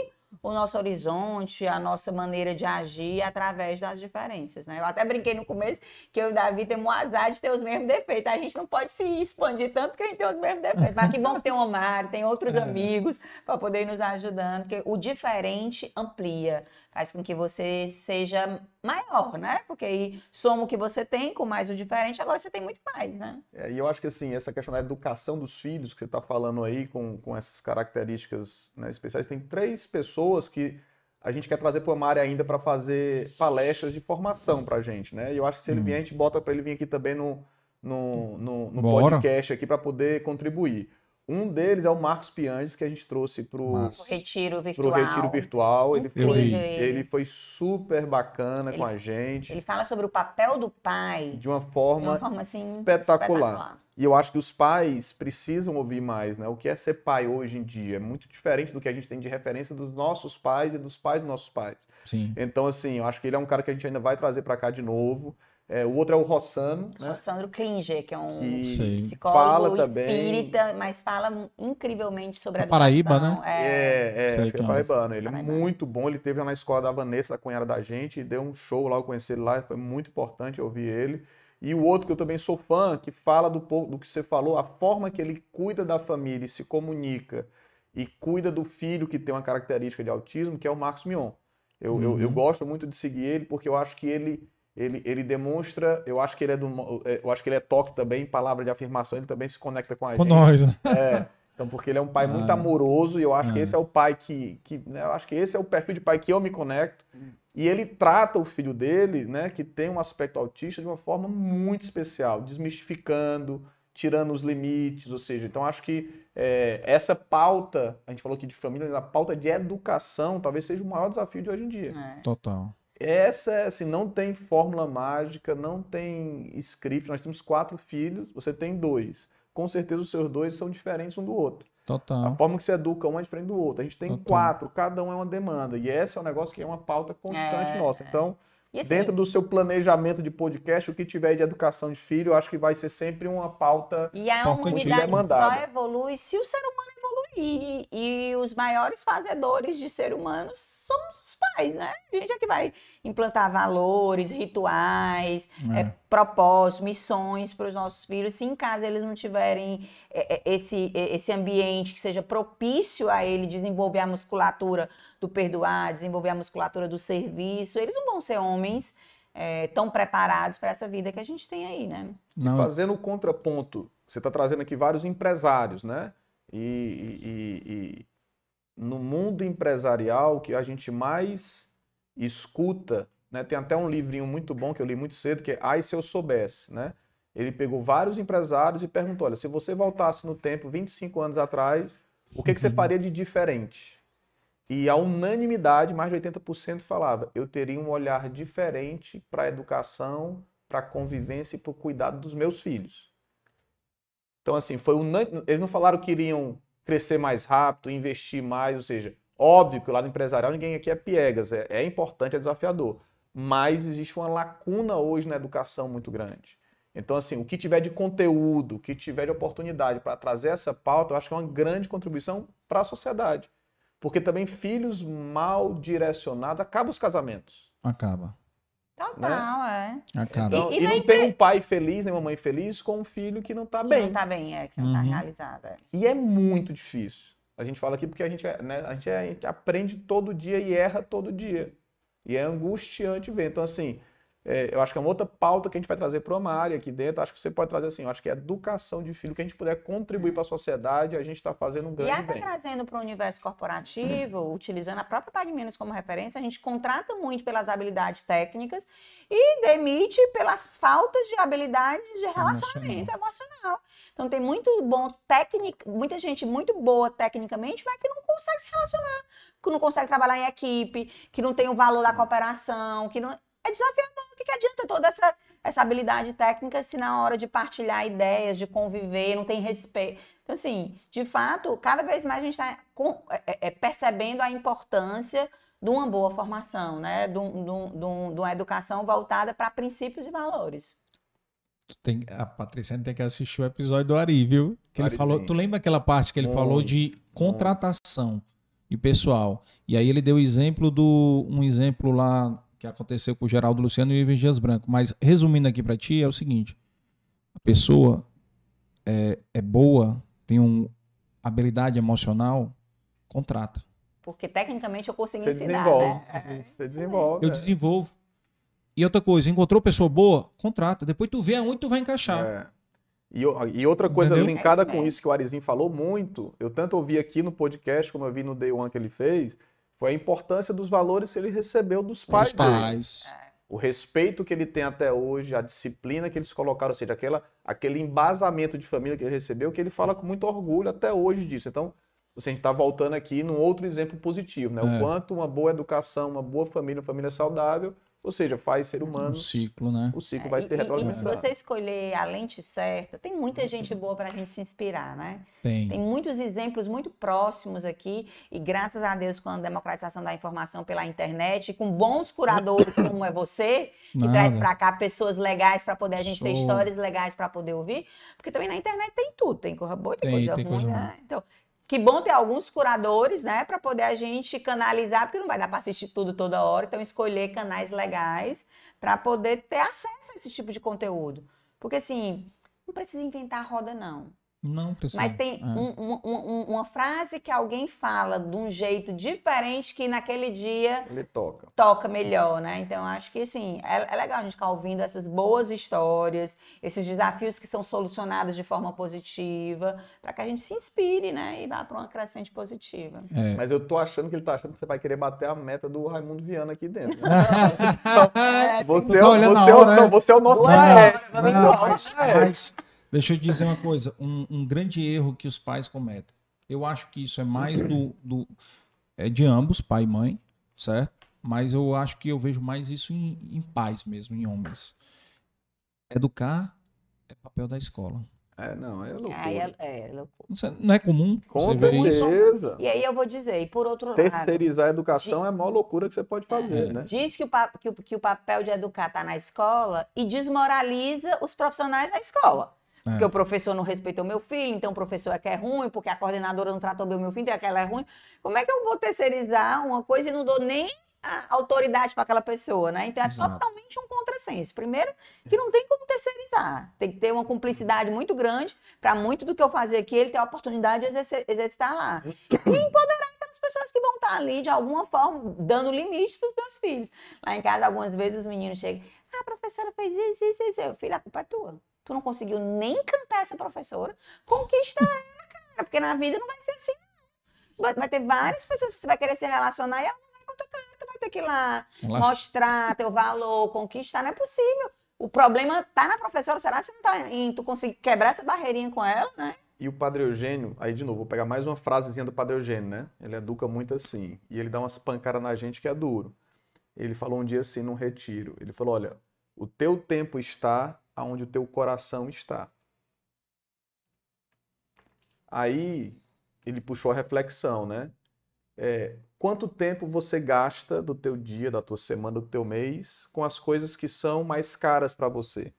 o nosso horizonte, a nossa maneira de agir através das diferenças, né? Eu até brinquei no começo que eu e o Davi temos o azar de ter os mesmos defeitos. A gente não pode se expandir tanto que a gente tem os mesmos defeitos. Mas que bom ter o Omar, tem outros é. amigos para poder nos ajudando, porque o diferente amplia, faz com que você seja maior, né? Porque aí soma o que você tem com mais o diferente, agora você tem muito mais, né? É, e eu acho que assim, essa questão da educação dos filhos que você está falando aí, com, com essas características né, especiais, tem três pessoas que a gente quer trazer para o Mário ainda para fazer palestras de formação para a gente, né? E eu acho que se ele hum. vier, a gente bota para ele vir aqui também no, no, no, no podcast aqui para poder contribuir. Um deles é o Marcos Pianges, que a gente trouxe para o retiro virtual. Pro retiro virtual. Ele foi, ele foi super bacana ele, com a gente. Ele fala sobre o papel do pai. De uma forma, de uma forma assim, espetacular. espetacular. E eu acho que os pais precisam ouvir mais, né? O que é ser pai hoje em dia? É muito diferente do que a gente tem de referência dos nossos pais e dos pais dos nossos pais. Sim. Então, assim, eu acho que ele é um cara que a gente ainda vai trazer para cá de novo. É, o outro é o Rossano. Né? Rossandro Klinger, que é um que psicólogo espírita, mas fala incrivelmente sobre a Paraíba, né? É, é, é, é paraibano. Ele é muito bom. Ele teve na escola da Vanessa, a cunhada da gente, e deu um show lá, eu conheci ele lá, foi muito importante ouvir ele. E o outro que eu também sou fã, que fala do, do que você falou, a forma que ele cuida da família e se comunica e cuida do filho que tem uma característica de autismo, que é o Marcos Mion. Eu, uhum. eu, eu, uhum. gosto muito de seguir ele porque eu acho que ele, ele, ele demonstra, eu acho que ele é do, é, eu acho que ele é toque também, palavra de afirmação, ele também se conecta com a com gente. Com nós, né? É, então, porque ele é um pai ah, muito amoroso e eu acho ah. que esse é o pai que, que né, eu acho que esse é o perfil de pai que eu me conecto. E ele trata o filho dele, né, que tem um aspecto autista, de uma forma muito especial, desmistificando, tirando os limites, ou seja, então acho que é, essa pauta, a gente falou aqui de família, a pauta de educação talvez seja o maior desafio de hoje em dia. É. Total. Essa, é, assim, não tem fórmula mágica, não tem script. Nós temos quatro filhos, você tem dois. Com certeza os seus dois são diferentes um do outro. Total. A forma que você educa um é diferente do outro. A gente tem Total. quatro, cada um é uma demanda. E esse é um negócio que é uma pauta constante é, nossa. Então, assim, dentro do seu planejamento de podcast, o que tiver de educação de filho, eu acho que vai ser sempre uma pauta E a humanidade só evolui se o ser humano e, e, os maiores fazedores de ser humanos somos os pais, né? A gente é que vai implantar valores, rituais, é. É, propósitos, missões para os nossos filhos. Se em casa eles não tiverem é, é, esse, esse ambiente que seja propício a ele desenvolver a musculatura do perdoar, desenvolver a musculatura do serviço, eles não vão ser homens é, tão preparados para essa vida que a gente tem aí, né? Não. Fazendo o contraponto, você está trazendo aqui vários empresários, né? E, e, e, no mundo empresarial, que a gente mais escuta, né? tem até um livrinho muito bom que eu li muito cedo, que é Ai Se Eu Soubesse. Né? Ele pegou vários empresários e perguntou: olha, se você voltasse no tempo 25 anos atrás, o que, que você uhum. faria de diferente? E a unanimidade, mais de 80% falava: eu teria um olhar diferente para a educação, para a convivência e para o cuidado dos meus filhos. Então, assim, foi um, eles não falaram que iriam crescer mais rápido, investir mais, ou seja, óbvio que o lado empresarial ninguém aqui é piegas, é, é importante, é desafiador, mas existe uma lacuna hoje na educação muito grande. Então, assim, o que tiver de conteúdo, o que tiver de oportunidade para trazer essa pauta, eu acho que é uma grande contribuição para a sociedade. Porque também filhos mal direcionados acabam os casamentos. Acaba. Total, né? é. Acaba. Então, e, e, e não tem um pai feliz, nem uma mãe feliz com um filho que não está bem. não está bem, é, que não está uhum. realizado. É. E é muito difícil. A gente fala aqui porque a gente, é, né, a gente, é, a gente aprende todo dia e erra todo dia. E é angustiante ver. Então, assim, é, eu acho que é uma outra pauta que a gente vai trazer para uma área aqui dentro. Acho que você pode trazer assim, eu acho que é educação de filho, que a gente puder contribuir para a sociedade, a gente está fazendo um grande e até bem. trazendo para o universo corporativo, uhum. utilizando a própria Pague Menos como referência, a gente contrata muito pelas habilidades técnicas e demite pelas faltas de habilidades de relacionamento emocional. emocional. Então tem muito bom técnica, muita gente muito boa tecnicamente, mas que não consegue se relacionar, que não consegue trabalhar em equipe, que não tem o valor da cooperação, que não é desafiador. O que, que adianta toda essa, essa habilidade técnica se na hora de partilhar ideias, de conviver, não tem respeito? Então, assim, de fato, cada vez mais a gente está é, é, é, percebendo a importância de uma boa formação, né? De, um, de, um, de uma educação voltada para princípios e valores. Tem, a Patrícia tem que assistir o episódio do Ari, viu? Que ele falou, tu lembra aquela parte que ele muito, falou de contratação de pessoal? E aí ele deu o exemplo do um exemplo lá que aconteceu com o Geraldo Luciano e o Ivan Dias Branco. Mas resumindo aqui para ti, é o seguinte: a pessoa é, é boa, tem uma habilidade emocional, contrata. Porque tecnicamente eu consigo você ensinar. Desenvolve, né? Você desenvolve. Eu é. desenvolvo. E outra coisa, encontrou pessoa boa, contrata. Depois tu vê aonde tu vai encaixar. É. E, e, outra coisa Entendeu? linkada é com isso que o Arizinho falou muito, eu tanto ouvi aqui no podcast, como eu vi no Day One que ele fez, foi a importância dos valores que ele recebeu dos pais. Dos pais. Dele. O respeito que ele tem até hoje, a disciplina que eles colocaram, ou seja, aquela, aquele embasamento de família que ele recebeu, que ele fala com muito orgulho até hoje disso. Então, a gente está voltando aqui num outro exemplo positivo, né? É. O quanto uma boa educação, uma boa família, uma família saudável ou seja, faz ser humano. O ciclo, né? O ciclo é, vai ser retroalimentado. E, e se você escolher a lente certa, tem muita gente boa para a gente se inspirar, né? Tem. Tem muitos exemplos muito próximos aqui, e graças a Deus, com a democratização da informação pela internet, com bons curadores como é você, que Nada. traz para cá pessoas legais para poder a gente Show. ter histórias legais para poder ouvir, porque também na internet tem tudo, tem coisa boa, tem, tem coisa tem ruim, coisa né? Então, que bom ter alguns curadores, né, para poder a gente canalizar, porque não vai dar para assistir tudo toda hora, então escolher canais legais para poder ter acesso a esse tipo de conteúdo. Porque assim, não precisa inventar a roda não. Não precisa. Mas tem é. um, um, um, uma frase que alguém fala de um jeito diferente que naquele dia ele toca. Toca melhor, né? Então acho que assim, é, é legal a gente ficar ouvindo essas boas histórias, esses desafios que são solucionados de forma positiva, para que a gente se inspire, né? E vá para uma crescente positiva. É. Mas eu tô achando que ele tá achando que você vai querer bater a meta do Raimundo Viana aqui dentro. é, você, é, você, hora, não, você é o nosso maestro. Mas, Deixa eu dizer uma coisa: um, um, grande erro que os pais cometem. Eu acho que isso é mais do, do é de ambos, pai e mãe, certo? Mas eu acho que eu vejo mais isso em, em pais mesmo, em homens. Educar é papel da escola. É, não, é loucura. É, é, é loucura. Não é comum? Com certeza. E aí eu vou dizer, e por outro lado... Terceirizar a educação de... é a maior loucura que você pode fazer, é. né? Diz que o, que, o, que o papel de educar está na escola e desmoraliza os profissionais da escola. É. Porque o professor não respeitou meu filho, então o professor é que é ruim, porque a coordenadora não tratou bem o meu filho, então aquela é ruim. Como é que eu vou terceirizar uma coisa e não dou nem a autoridade para aquela pessoa, né? Então é Exato. totalmente um contrassenso. Primeiro, que não tem como terceirizar. Tem que ter uma cumplicidade muito grande para muito do que eu fazer aqui, ele ter a oportunidade de exercer, exercitar lá. E empoderar aquelas pessoas que vão estar ali, de alguma forma, dando limites para os meus filhos. Lá em casa, algumas vezes, os meninos chegam, ah, a professora fez isso, isso, isso. Filha, a culpa é tua. Tu não conseguiu nem cantar essa professora, conquista ela, cara. Porque na vida não vai ser assim, não. Vai ter várias pessoas que você vai querer se relacionar e ela não vai contar. Tu vai ter que ir lá, lá. mostrar teu valor, conquistar. Não é possível. O problema tá na professora. Será que você não tá em tu conseguir quebrar essa barreirinha com ela, né? E o Padre Eugênio, aí de novo, vou pegar mais uma frasezinha do Padre Eugênio, né? Ele educa muito assim. E ele dá umas pancadas na gente que é duro. Ele falou um dia assim num retiro. Ele falou: olha, o teu tempo está aonde o teu coração está. Aí ele puxou a reflexão, né? É, quanto tempo você gasta do teu dia, da tua semana, do teu mês com as coisas que são mais caras para você?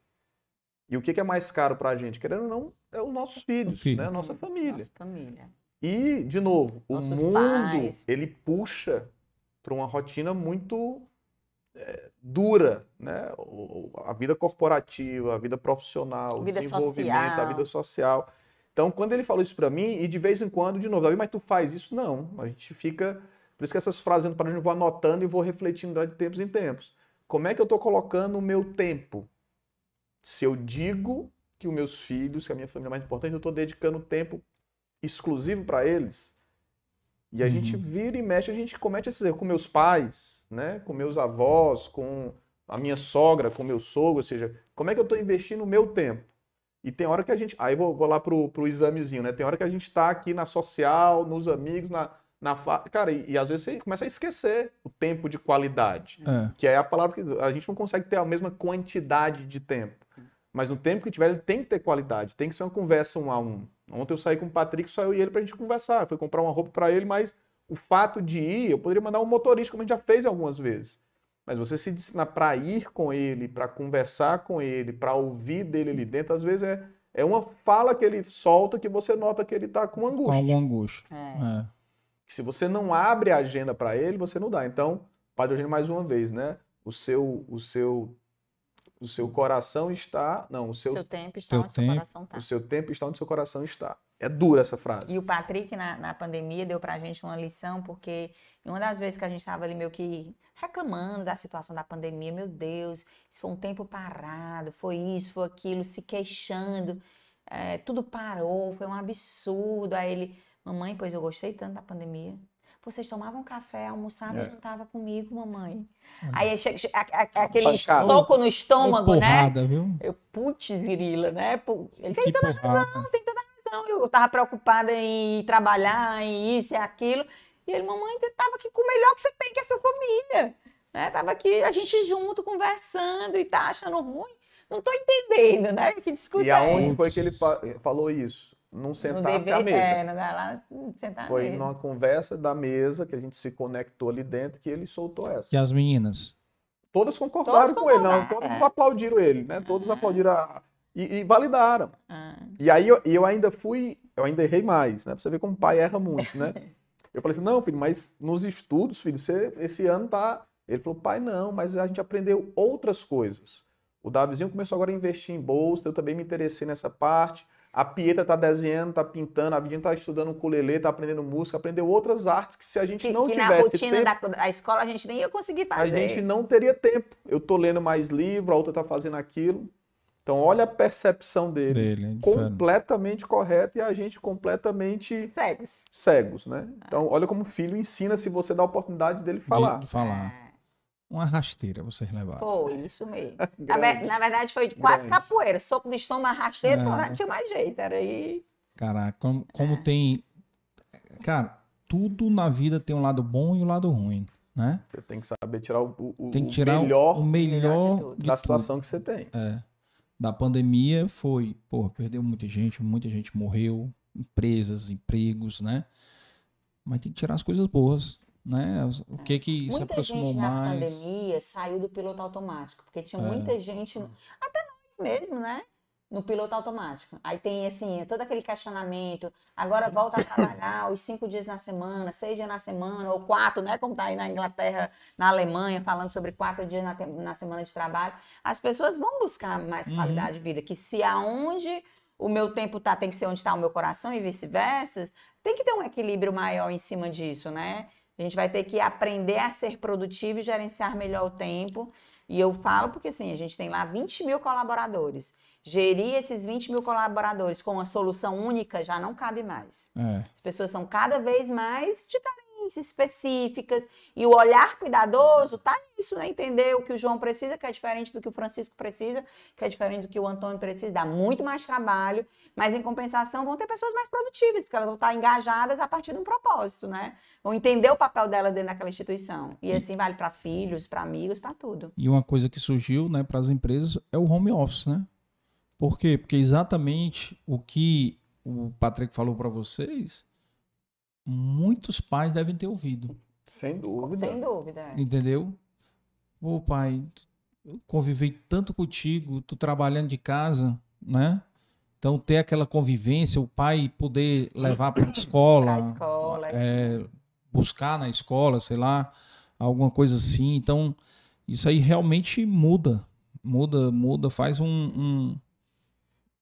E o que é mais caro para a gente? Querendo ou não, é os nossos filhos, filho. né? a nossa família. Nossa família. E, de novo, Nossos o mundo, pais. ele puxa para uma rotina muito é, dura, né? A vida corporativa, a vida profissional, vida o desenvolvimento, social. a vida social. Então, quando ele falou isso para mim, e de vez em quando, de novo, mas tu faz isso? Não. A gente fica. Por isso que essas frases para eu vou anotando e vou refletindo de tempos em tempos. Como é que eu estou colocando o meu tempo? Se eu digo que os meus filhos, que a minha família é mais importante, eu estou dedicando tempo exclusivo para eles, e a uhum. gente vira e mexe, a gente comete esses erros com meus pais, né? com meus avós, com a minha sogra, com meu sogro, ou seja, como é que eu estou investindo o meu tempo? E tem hora que a gente. Aí vou, vou lá pro, pro examezinho, né? Tem hora que a gente está aqui na social, nos amigos, na. na Cara, e, e, às vezes você começa a esquecer o tempo de qualidade. É. Que é a palavra que. A gente não consegue ter a mesma quantidade de tempo. Mas no tempo que tiver, ele tem que ter qualidade, tem que ser uma conversa um a um. Ontem eu saí com o Patrick, só eu e ele pra gente conversar. Foi comprar uma roupa para ele, mas o fato de ir, eu poderia mandar um motorista, como a gente já fez algumas vezes. Mas você se disciplinar para ir com ele, para conversar com ele, para ouvir dele ali dentro, às vezes é, é uma fala que ele solta que você nota que ele está com angústia. Com angústia. É. É. Se você não abre a agenda para ele, você não dá. Então, Padre Eugênio, mais uma vez, né? O seu, o seu o seu coração está. Não, o seu, seu tempo está onde tempo. seu coração está. O seu tempo está onde seu coração está. É dura essa frase. E o Patrick, na, na pandemia, deu pra gente uma lição, porque uma das vezes que a gente estava ali meio que reclamando da situação da pandemia, meu Deus, isso foi um tempo parado, foi isso, foi aquilo, se queixando, é, tudo parou, foi um absurdo. Aí ele, mamãe, pois eu gostei tanto da pandemia. Vocês tomavam café, almoçavam, é. jantava comigo, mamãe. Aí chega, aquele soco no estômago, porrada, né? Viu? Eu, putz, grila, né? Ele tem que toda porrada. razão, tem toda razão. Eu tava preocupada em trabalhar, em isso e aquilo. E ele, mamãe, tava aqui com o melhor que você tem, que é a sua família. Né? Tava aqui, a gente junto, conversando e tá achando ruim. Não tô entendendo, né? Que discussão E aonde é foi que ele falou isso? Não sentasse à mesa. É, não lá, sentar Foi numa conversa da mesa que a gente se conectou ali dentro que ele soltou essa. E as meninas? Todas concordaram Todos com ele, não, todos é. aplaudiram ele, né? Todos ah. aplaudiram a, e, e, validaram. Ah. E aí eu, eu ainda fui, eu ainda errei mais, né? Pra você ver como o pai erra muito, né? eu falei assim, não, filho, mas nos estudos, filho, você, esse ano tá... Ele falou, pai, não, mas a gente aprendeu outras coisas. O Davizinho começou agora a investir em bolsa, eu também me interessei nessa parte A Pietra está desenhando, está pintando, a Vidinha está estudando ukulele, está aprendendo música, aprendeu outras artes que se a gente que, não que tivesse na rotina tempo, da, da, escola a gente nem ia conseguir fazer. A gente não teria tempo. Eu tô lendo mais livro, a outra está fazendo aquilo. Então olha a percepção dele, dele é completamente correta e a gente completamente cegos, cegos, né? Então olha como o filho ensina se você dá a oportunidade dele falar. De falar. Uma rasteira vocês levaram. Foi, isso mesmo. na, na, verdade, foi quase Grande. capoeira. Soco de estômago, rasteira, é. não tinha mais jeito. Era aí. Caraca, como, como é. tem. Cara, tudo na vida tem um lado bom e um lado ruim. Né? Você tem que saber tirar o, o, tem que tirar o melhor, o melhor da situação que você tem. É. Da pandemia foi, pô, perdeu muita gente, muita gente morreu, empresas, empregos, né? Mas tem que tirar as coisas boas né? O que que muita se aproximou gente mais? Na pandemia saiu do piloto automático, porque tinha é. muita gente, até nós mesmo, né? No piloto automático. Aí tem assim, todo aquele questionamento. Agora volta a trabalhar os cinco dias na semana, seis dias na semana, ou quatro, né? Como tá aí na Inglaterra, na Alemanha, falando sobre quatro dias na, na semana de trabalho. As pessoas vão buscar mais uhum. qualidade de vida. Que se aonde o meu tempo tá, tem que ser onde está o meu coração e vice-versa, tem que ter um equilíbrio maior em cima disso, né? A gente vai ter que aprender a ser produtivo e gerenciar melhor o tempo. E eu falo porque, assim, a gente tem lá 20 mil colaboradores. Gerir esses 20 mil colaboradores com uma solução única já não cabe mais. É. As pessoas são cada vez mais diferentes específicas e o olhar cuidadoso tá nisso, né? Entender o que o João precisa, que é diferente do que o Francisco precisa, que é diferente do que o Antônio precisa, dá muito mais trabalho, mas em compensação vão ter pessoas mais produtivas, porque elas vão estar engajadas a partir de um propósito, né? Vão entender o papel dela dentro daquela instituição. E assim vale para filhos, para amigos, para tudo. E uma coisa que surgiu, né, para as empresas é o home office, né? Por quê? Porque exatamente o que o Patrick falou para vocês muitos pais devem ter ouvido. Sem dúvida. Sem dúvida. É. Entendeu? Ô pai, eu convivei tanto contigo, tu trabalhando de casa, né? Então ter aquela convivência, o pai poder levar para a escola, escola é, buscar na escola, sei lá, alguma coisa assim. Então isso aí realmente muda, muda, muda, faz um, um...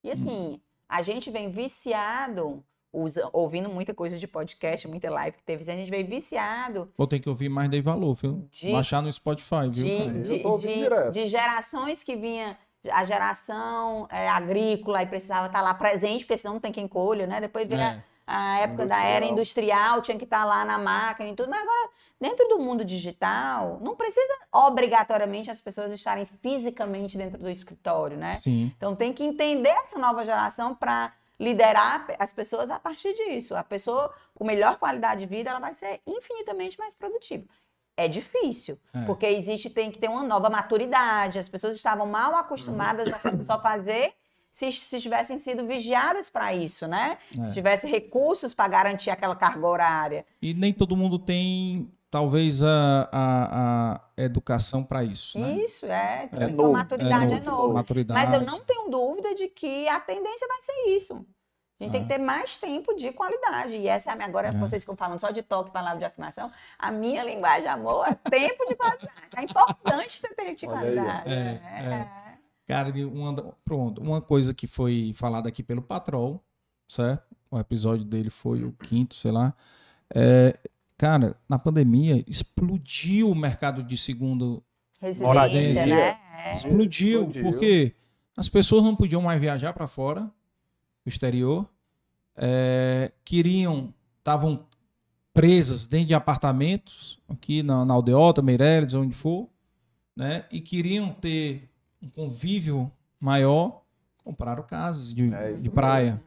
e assim a gente vem viciado usa, ouvindo muita coisa de podcast, muita live que teve, a gente veio viciado. Vou ter que ouvir mais Dei Valor, viu? De, Baixar no Spotify, viu? De, de, de, de gerações que vinha a geração é, agrícola e precisava estar lá presente, porque senão não tem quem colha, né? Depois veio é. a, a, época da era industrial, tinha que estar lá na máquina e tudo. Mas agora, dentro do mundo digital, não precisa obrigatoriamente as pessoas estarem fisicamente dentro do escritório, né? Sim. Então tem que entender essa nova geração para liderar as pessoas a partir disso. A pessoa com melhor qualidade de vida, ela vai ser infinitamente mais produtiva. É difícil, é. porque existe, tem que ter uma nova maturidade. As pessoas estavam mal acostumadas a só fazer se, se tivessem sido vigiadas para isso, né? É. Se tivesse recursos para garantir aquela carga horária. E nem todo mundo tem talvez a, a, a educação para isso. Né? Isso, é. é novo. maturidade é, novo. é novo. Maturidade. Mas eu não tenho dúvida de que a tendência vai ser isso. A gente tem que é. ter mais tempo de qualidade. E essa é a minha. Agora, é. vocês ficam falando só de toque, palavra de afirmação. A minha linguagem amor é tempo de qualidade. É importante ter tempo de qualidade. É, é, é. Cara, uma, pronto. Uma coisa que foi falada aqui pelo Patrol, certo? O episódio dele foi o quinto, sei lá. É, Cara, na pandemia, explodiu o mercado de segundo residência. Né? É. Explodiu, explodiu, porque as pessoas não podiam mais viajar para fora, o exterior, é, queriam, estavam presas dentro de apartamentos, aqui na, na Aldeota, Meireles, onde for, né? E queriam ter um convívio maior, compraram casas de, é de praia,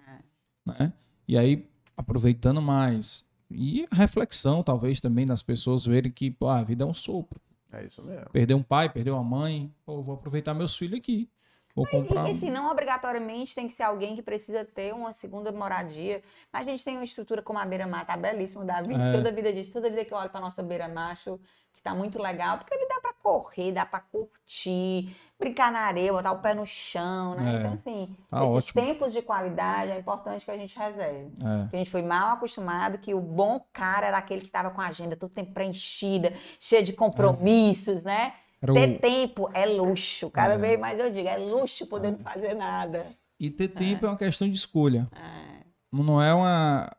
né? E aí, aproveitando mais, e a reflexão, talvez, também das pessoas verem que pô, a vida é um sopro. É isso mesmo. Perdeu um pai, perdeu uma mãe, pô, vou aproveitar meus filhos aqui. Vou comprar. E, assim, não obrigatoriamente tem que ser alguém que precisa ter uma segunda moradia. Mas a gente tem uma estrutura como a Beira-Mar, tá belíssimo, Davi. É. Toda a vida disso, toda a vida que eu olho para nossa Beira-Mar, acho que tá muito legal, porque ele dá para correr, dá para curtir, brincar na areia, botar o pé no chão, né? É, então, assim, tá esses ótimo. tempos de qualidade é importante que a gente reserve. É. a gente foi mal acostumado que o bom cara era aquele que estava com a agenda todo tempo preenchida, cheia de compromissos, né? Era Ter o... tempo é luxo. Cada é. vez mais eu digo, é luxo poder não é. fazer nada. E ter tempo é, é uma questão de escolha. É. Não é uma.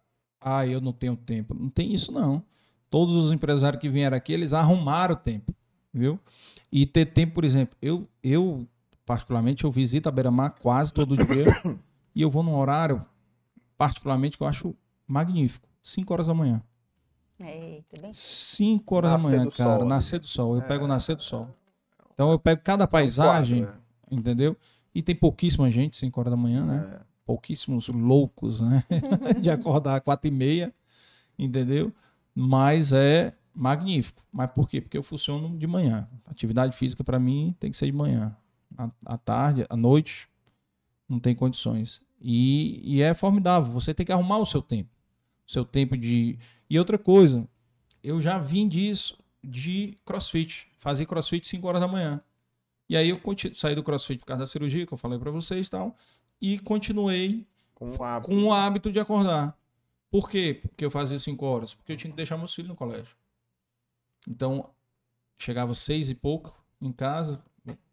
Ah, eu não tenho tempo. Não tem isso, não. Todos os empresários que vieram aqui, eles arrumaram o tempo, viu? E ter tempo, por exemplo, eu, eu particularmente, eu visito a Beira-Mar quase todo dia e eu vou num horário, particularmente, que eu acho magnífico. 5 horas da manhã. Eita, bem... 5 horas nascer da manhã, cara. Sol, nascer do sol. Eu é... pego o nascer do sol. Então eu pego cada paisagem, quadro, é. entendeu? E tem pouquíssima gente, 5 horas da manhã, né? É. Pouquíssimos loucos, né? de acordar às 4 e meia, entendeu? Mas é magnífico. Mas por quê? Porque eu funciono de manhã. Atividade física para mim tem que ser de manhã. À, à tarde, à noite, não tem condições. E, e é formidável. Você tem que arrumar o seu tempo. O seu tempo de. E outra coisa, eu já vim disso de crossfit. Fazer crossfit 5 horas da manhã. E aí eu saí do crossfit por causa da cirurgia, que eu falei para vocês e tal, e continuei com o, hábito. com o hábito de acordar. Por quê? Porque eu fazia 5 horas? Porque eu tinha que deixar meus filhos no colégio. Então, chegava seis e pouco em casa,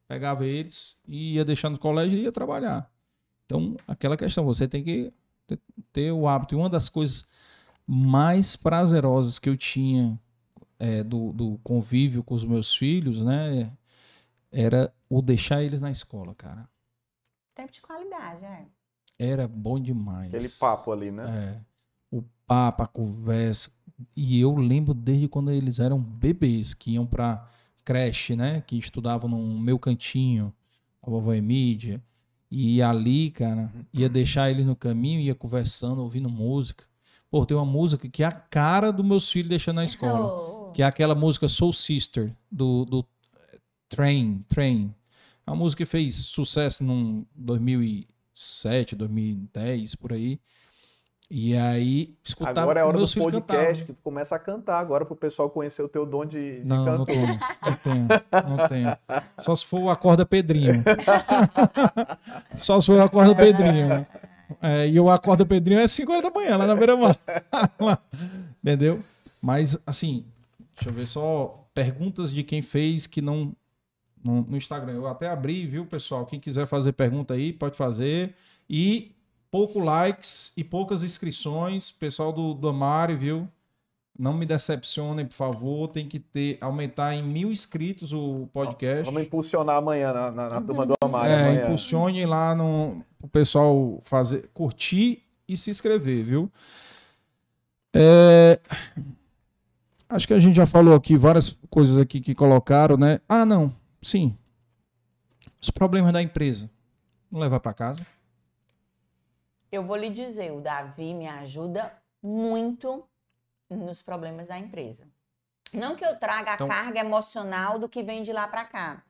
pegava eles e ia deixar no colégio e ia trabalhar. Então, aquela questão, você tem que ter, o hábito. E uma das coisas mais prazerosas que eu tinha é, do, do convívio com os meus filhos, né? Era o deixar eles na escola, cara. Tempo de qualidade, é. Era bom demais. Aquele papo ali, né? É. O papo, a conversa. E eu lembro desde quando eles eram bebês, que iam pra creche, né? Que estudavam no meu cantinho, a vovó Emídia. E ali, cara, ia deixar eles no caminho, ia conversando, ouvindo música. Pô, tem uma música que é a cara dos meus filhos deixando na escola. Oh que é aquela música Soul Sister, do, do Train, Train. Uma música que fez sucesso em 2007, 2010, por aí. E aí, escutar Agora é a hora do podcast que tu começa a cantar agora pro pessoal conhecer o teu dom de, de não, Não, tenho, não tenho, não tenho. Só se for o Acorda Pedrinho. Só se for o Acorda Pedrinho. É, e o Acorda Pedrinho é 5 horas da manhã, lá na beira-mar. Entendeu? Mas, assim, Deixa eu ver só perguntas de quem fez que não no, no, Instagram. Eu até abri, viu, pessoal? Quem quiser fazer pergunta aí, pode fazer. E pouco likes e poucas inscrições. Pessoal do, do Amari, viu? Não me decepcionem, por favor. Tem que ter aumentar em mil inscritos o podcast. Vamos impulsionar amanhã na, na, na turma do Amari. É, amanhã. impulsione lá no o pessoal fazer, curtir e se inscrever, viu? É, Acho que a gente já falou aqui várias coisas aqui que colocaram, né? Ah, não. Sim. Os problemas da empresa. Não levar para casa? Eu vou lhe dizer, o Davi me ajuda muito nos problemas da empresa. Não que eu traga a então... carga emocional do que vem de lá para cá,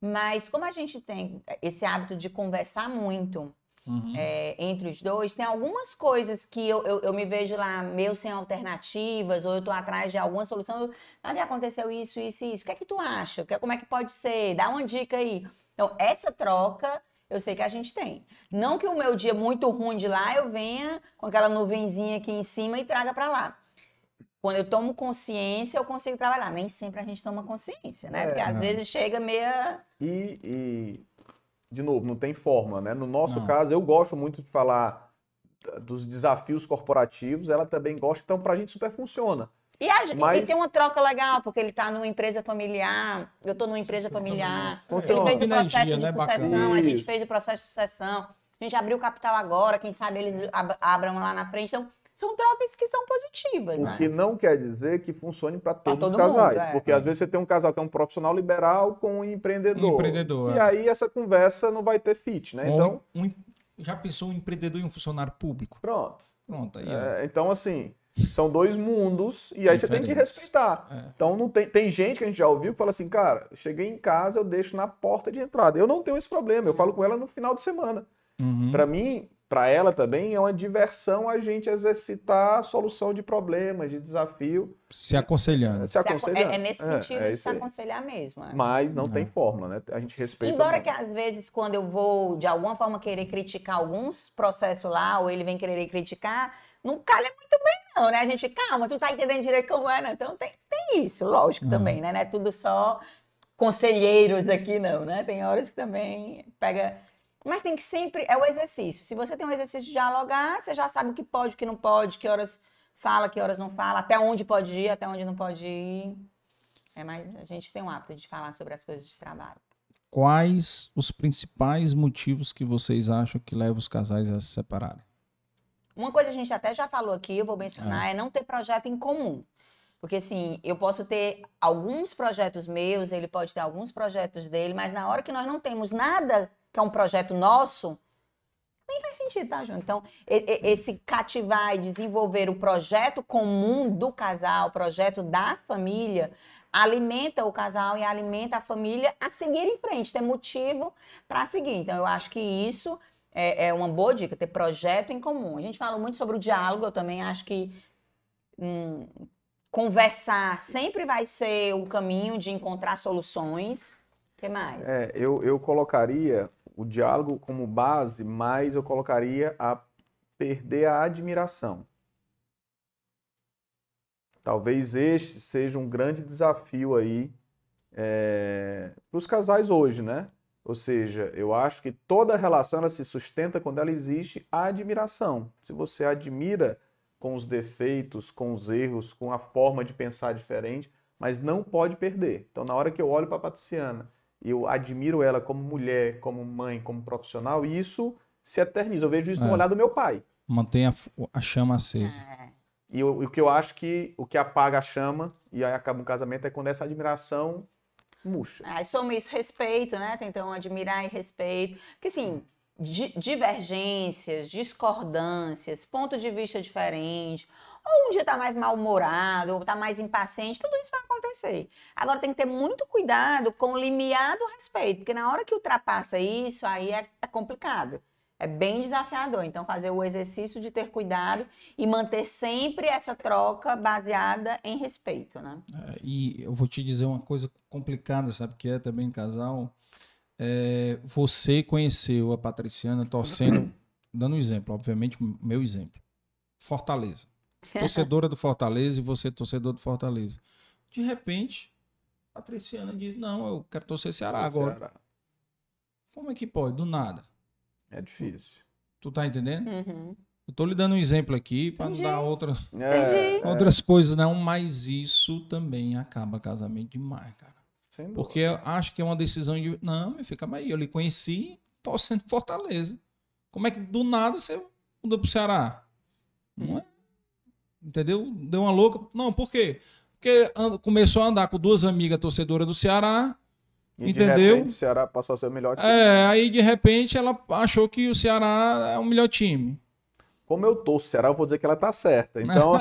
mas como a gente tem esse hábito de conversar muito, Uhum. É, entre os dois, tem algumas coisas que eu, eu, eu, me vejo lá meio sem alternativas, ou eu tô atrás de alguma solução. Ah, aconteceu isso, isso e isso. O que é que tu acha? É, como é que pode ser? Dá uma dica aí. Então, essa troca eu sei que a gente tem. Não que o meu dia muito ruim de lá eu venha com aquela nuvenzinha aqui em cima e traga para lá. Quando eu tomo consciência, eu consigo trabalhar. Nem sempre a gente toma consciência, né? É, Porque às vezes chega meia. E, e de novo, não tem fórmula, né? No nosso não. caso, eu gosto muito de falar dos desafios corporativos, ela também gosta, então para a gente super funciona. E, a, Mas... e, tem uma troca legal, porque ele está numa empresa familiar, eu estou numa empresa familiar, Funciona. ele fez o processo de né? sucessão, a gente fez o processo de sucessão, a gente abriu o capital agora, quem sabe eles abram lá na frente, então são trocas que são positivas. O né? que não quer dizer que funcione para todos todo os casais. Mundo, é. Porque às vezes você tem um casal que é um profissional liberal com um empreendedor. Um empreendedor. E é. aí essa conversa não vai ter fit, né? Então. Um, um, já pensou um empreendedor e um funcionário público? Pronto. Pronto. Aí, é, então, assim. São dois mundos e aí Diferentes. você tem que respeitar. É. Então não tem, tem gente que a gente já ouviu que fala assim, cara, cheguei em casa, eu deixo na porta de entrada. Eu não tenho esse problema, eu falo com ela no final de semana. Uhum. Para mim, para ela também é uma diversão a gente exercitar a solução de problemas, de desafio. Se aconselhando. Se aconselhando. É, é nesse é, sentido é, é de se aconselhar mesmo. É. Mas não tem fórmula, né? A gente respeita. Embora que às vezes, quando eu vou, de alguma forma, querer criticar alguns processos lá, ou ele vem querer criticar, não calha muito bem, não, né? A gente, calma, tu tá entendendo direito como é, né? Então tem, tem isso, lógico também, né? Não é tudo só conselheiros daqui, não, né? Tem horas que também pega Mas tem que sempre. É o exercício. Se você tem um exercício de dialogar, você já sabe o que pode, o que não pode, que horas fala, que horas não fala, até onde pode ir, até onde não pode ir. É mais, a gente tem um hábito de falar sobre as coisas de trabalho. Quais os principais motivos que vocês acham que levam os casais a se separarem? Uma coisa a gente até já falou aqui, eu vou mencionar, é, é não ter projeto em comum. Porque, assim, eu posso ter alguns projetos meus, ele pode ter alguns projetos dele, mas na hora que nós não temos nada que é um projeto nosso, nem faz sentido, tá, João? Então, esse cativar e desenvolver o projeto comum do casal, o projeto da família, alimenta o casal e alimenta a família a seguir em frente, ter motivo para seguir. Então, eu acho que isso é, é, uma boa dica, ter projeto em comum. A gente fala muito sobre o diálogo, eu também acho que hum, conversar sempre vai ser o caminho de encontrar soluções. O que mais? É, eu, eu colocaria o diálogo como base, mas eu colocaria a perder a admiração. Talvez este seja um grande desafio aí é, para os casais hoje, né? Ou seja, eu acho que toda relação ela se sustenta quando ela existe a admiração. Se você admira com os defeitos, com os erros, com a forma de pensar diferente, mas não pode perder. Então, na hora que eu olho para a Patriciana, eu admiro ela como mulher, como mãe, como profissional, e isso se eterniza. Eu vejo isso é. no olhar do meu pai. Mantém a, a chama acesa. É. E o, o que eu acho que o que apaga a chama e aí acaba um casamento é quando essa admiração murcha. Aí soma isso, respeito, né? Então, admirar e respeito. Porque, assim, divergências, discordâncias, ponto de vista diferente, ou um dia tá mais mal-humorado, ou tá mais impaciente, tudo isso vai acontecer. Agora tem que ter muito cuidado com o limiar do respeito, porque na hora que ultrapassa isso, aí é, é complicado. É bem desafiador. Então, fazer o exercício de ter cuidado e manter sempre essa troca baseada em respeito, né? É, e eu vou te dizer uma coisa complicada, sabe? Que é também casal. É, você conheceu a Patriciana torcendo, dando um exemplo, obviamente, meu exemplo. Fortaleza. Torcedora do Fortaleza e você torcedor do Fortaleza. De repente, a Patriciana diz: Não, eu quero torcer Ceará agora. Ceará. Como é que pode? Do nada. É difícil. Tu tá entendendo? Uhum. Eu tô lhe dando um exemplo aqui para não dar outra, é, outras é. coisas, não, mas isso também acaba casamento demais, cara. Porque eu acho que é uma decisão de. Não, me fica aí. Eu lhe conheci torcendo Fortaleza. Como é que do nada você muda pro Ceará? Não é? Entendeu? Deu uma louca. Não, por quê? Porque começou a andar com duas amigas torcedoras do Ceará. E entendeu? De repente, o Ceará passou a ser o melhor time. É, aí de repente ela achou que o Ceará é o melhor time. Como eu torço o Ceará, eu vou dizer que ela tá certa. Então.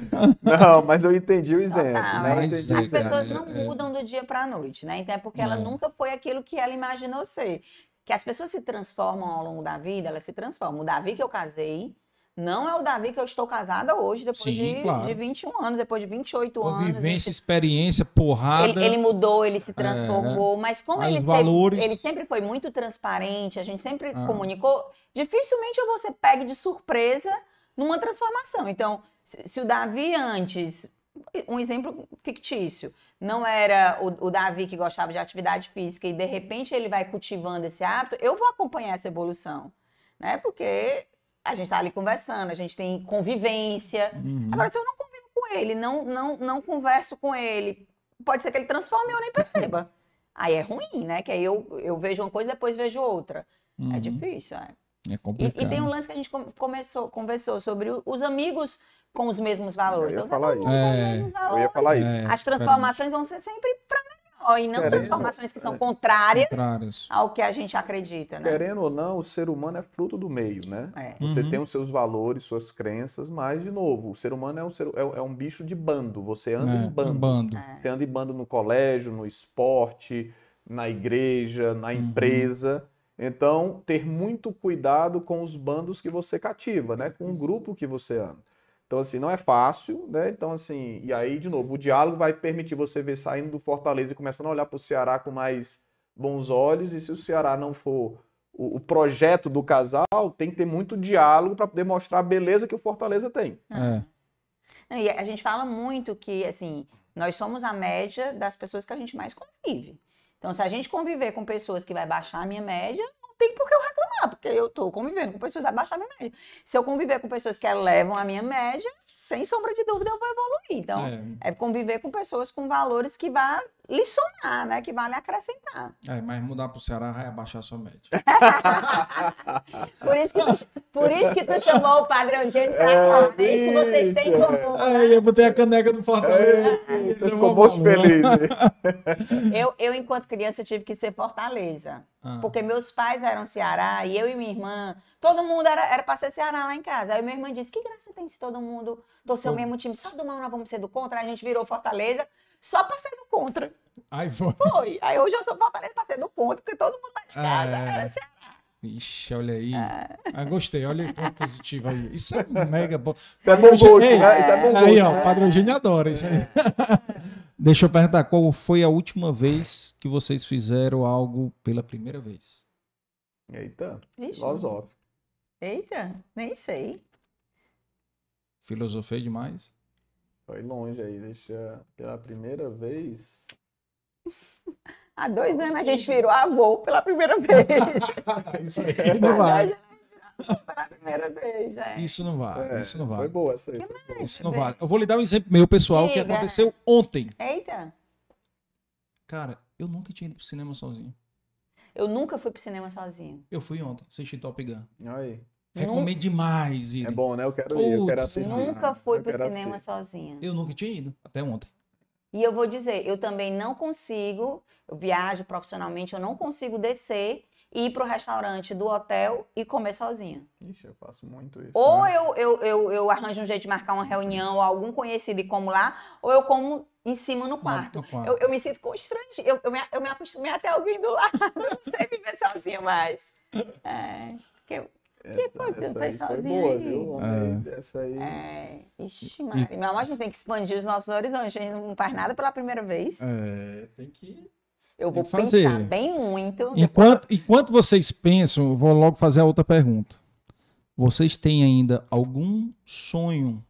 não, mas eu entendi o exemplo. Ah, né? entendi as pessoas não é, é. mudam do dia para a noite, né? Então é porque ela nunca foi aquilo que ela imaginou ser. Que as pessoas se transformam ao longo da vida, elas se transformam. O Davi que eu casei, não é o Davi que eu estou casada hoje, depois Sim, de, claro. de 21 anos, depois de 28 anos. Vivência, experiência, porrada. Ele, ele, mudou, ele se transformou, é, mas como ele, valores... teve, ele sempre foi muito transparente, a gente sempre ah. comunicou, dificilmente você pegue de surpresa numa transformação. Então, se, se, o Davi antes, um exemplo fictício, não era o, o Davi que gostava de atividade física e de repente ele vai cultivando esse hábito, eu vou acompanhar essa evolução. Né? Porque a gente está ali conversando, a gente tem convivência. Uhum. Agora, se eu não convivo com ele, não, não, não converso com ele, pode ser que ele transforme e eu nem perceba. Aí é ruim, né? Que aí eu, eu vejo uma coisa e depois vejo outra. É uhum. É difícil, é. É complicado. E, e, tem um lance que a gente começou, conversou sobre os amigos com os mesmos valores. Eu ia então, falar isso. É, eu ia falar isso. As transformações vão ser sempre para e não Querendo, transformações que são é, contrárias, contrárias, ao que a gente acredita. Né? Querendo ou não, o ser humano é fruto do meio, né? É. Você uhum. tem os seus valores, suas crenças, mas, de novo, o ser humano é um, ser, é, é um bicho de bando. Você anda é, em bando. bando. É. Você anda em bando no colégio, no esporte, na igreja, na uhum. empresa. Então, ter muito cuidado com os bandos que você cativa, né? Com o grupo que você anda. Então, assim, não é fácil, né? Então, assim, e aí, de novo, o diálogo vai permitir você ver saindo do Fortaleza e começando a olhar para o Ceará com mais bons olhos. E se o Ceará não for o, o projeto do casal, tem que ter muito diálogo para poder mostrar a beleza que o Fortaleza tem. É. E a gente fala muito que, assim, nós somos a média das pessoas que a gente mais convive. Então, se a gente conviver com pessoas que vai baixar a minha média, tem por que eu reclamar, porque eu estou convivendo com pessoas que vai baixar a minha média. Se eu conviver com pessoas que elevam a minha média, sem sombra de dúvida eu vou evoluir. Então, é, é conviver com pessoas com valores que vá lhe somar, né? Que vale acrescentar. É, mas mudar para o Ceará vai abaixar a sua média. por, isso que tu, por isso que tu chamou o Padre Eugênio para é, cá. É isso vocês têm em comum. Né? eu botei a caneca do Fortaleza. É, ficou muito feliz. eu, eu, enquanto criança, tive que ser Fortaleza. Ah. Porque meus pais eram Ceará e eu e minha irmã, todo mundo era para ser Ceará lá em casa. Aí minha irmã disse: que graça tem se todo mundo torcer o mesmo time? Só do mal nós vamos ser do contra. Aí a gente virou Fortaleza só para ser do contra. Aí foi. Foi. Aí hoje eu sou Fortaleza para ser do contra, porque todo mundo lá de casa é... era Ceará. Ixi, olha aí. É. Ah, gostei, olha o ponto positivo aí. Isso é mega bom. Isso é bom gosto, né? Isso é bom gosto. Aí, ó, o Padre Eugênio adora isso aí. Deixa eu perguntar, qual foi a última vez que vocês fizeram algo pela primeira vez? Eita, filosófico. Eita, nem sei. Filosofei demais? Foi longe aí, deixa pela primeira vez. Há dois anos a gente virou avô pela primeira vez. isso aí não vale. Pela primeira vez, é. Isso não vale, é, isso não vale. Foi boa essa aí. Isso não vale. Eu vou lhe dar um exemplo meu, pessoal, Diga. que aconteceu ontem. Eita. Cara, eu nunca tinha ido pro cinema sozinho. Eu nunca fui pro cinema sozinho. Eu fui ontem, assisti Top Gun. Aí. Recomendo demais ir. É bom, né? Eu quero ir, eu quero assistir. Nunca fui pro cinema assistir. sozinha. Eu nunca tinha ido, até ontem. E eu vou dizer, eu também não consigo, eu viajo profissionalmente, eu não consigo descer ir para o restaurante do hotel e comer sozinha. Ixi, eu faço muito isso. Ou né? eu, eu, eu, eu, arranjo um jeito de marcar uma reunião ou algum conhecido e como lá, ou eu como em cima no quarto. Quarto. Eu, eu, me sinto constrangida, eu, eu, me, eu me acostumei até alguém do lado, não sei viver sozinha mais. É, porque que foi que fez sozinho boa, aí? Viu? É. Essa aí. É. Ixi, Maria. E... Mas a gente tem que expandir os nossos horizontes. A gente não faz nada pela primeira vez. É, tem que. Eu vou fazer. pensar bem muito. Enquanto, depois... enquanto vocês pensam, eu vou logo fazer a outra pergunta. Vocês têm ainda algum sonho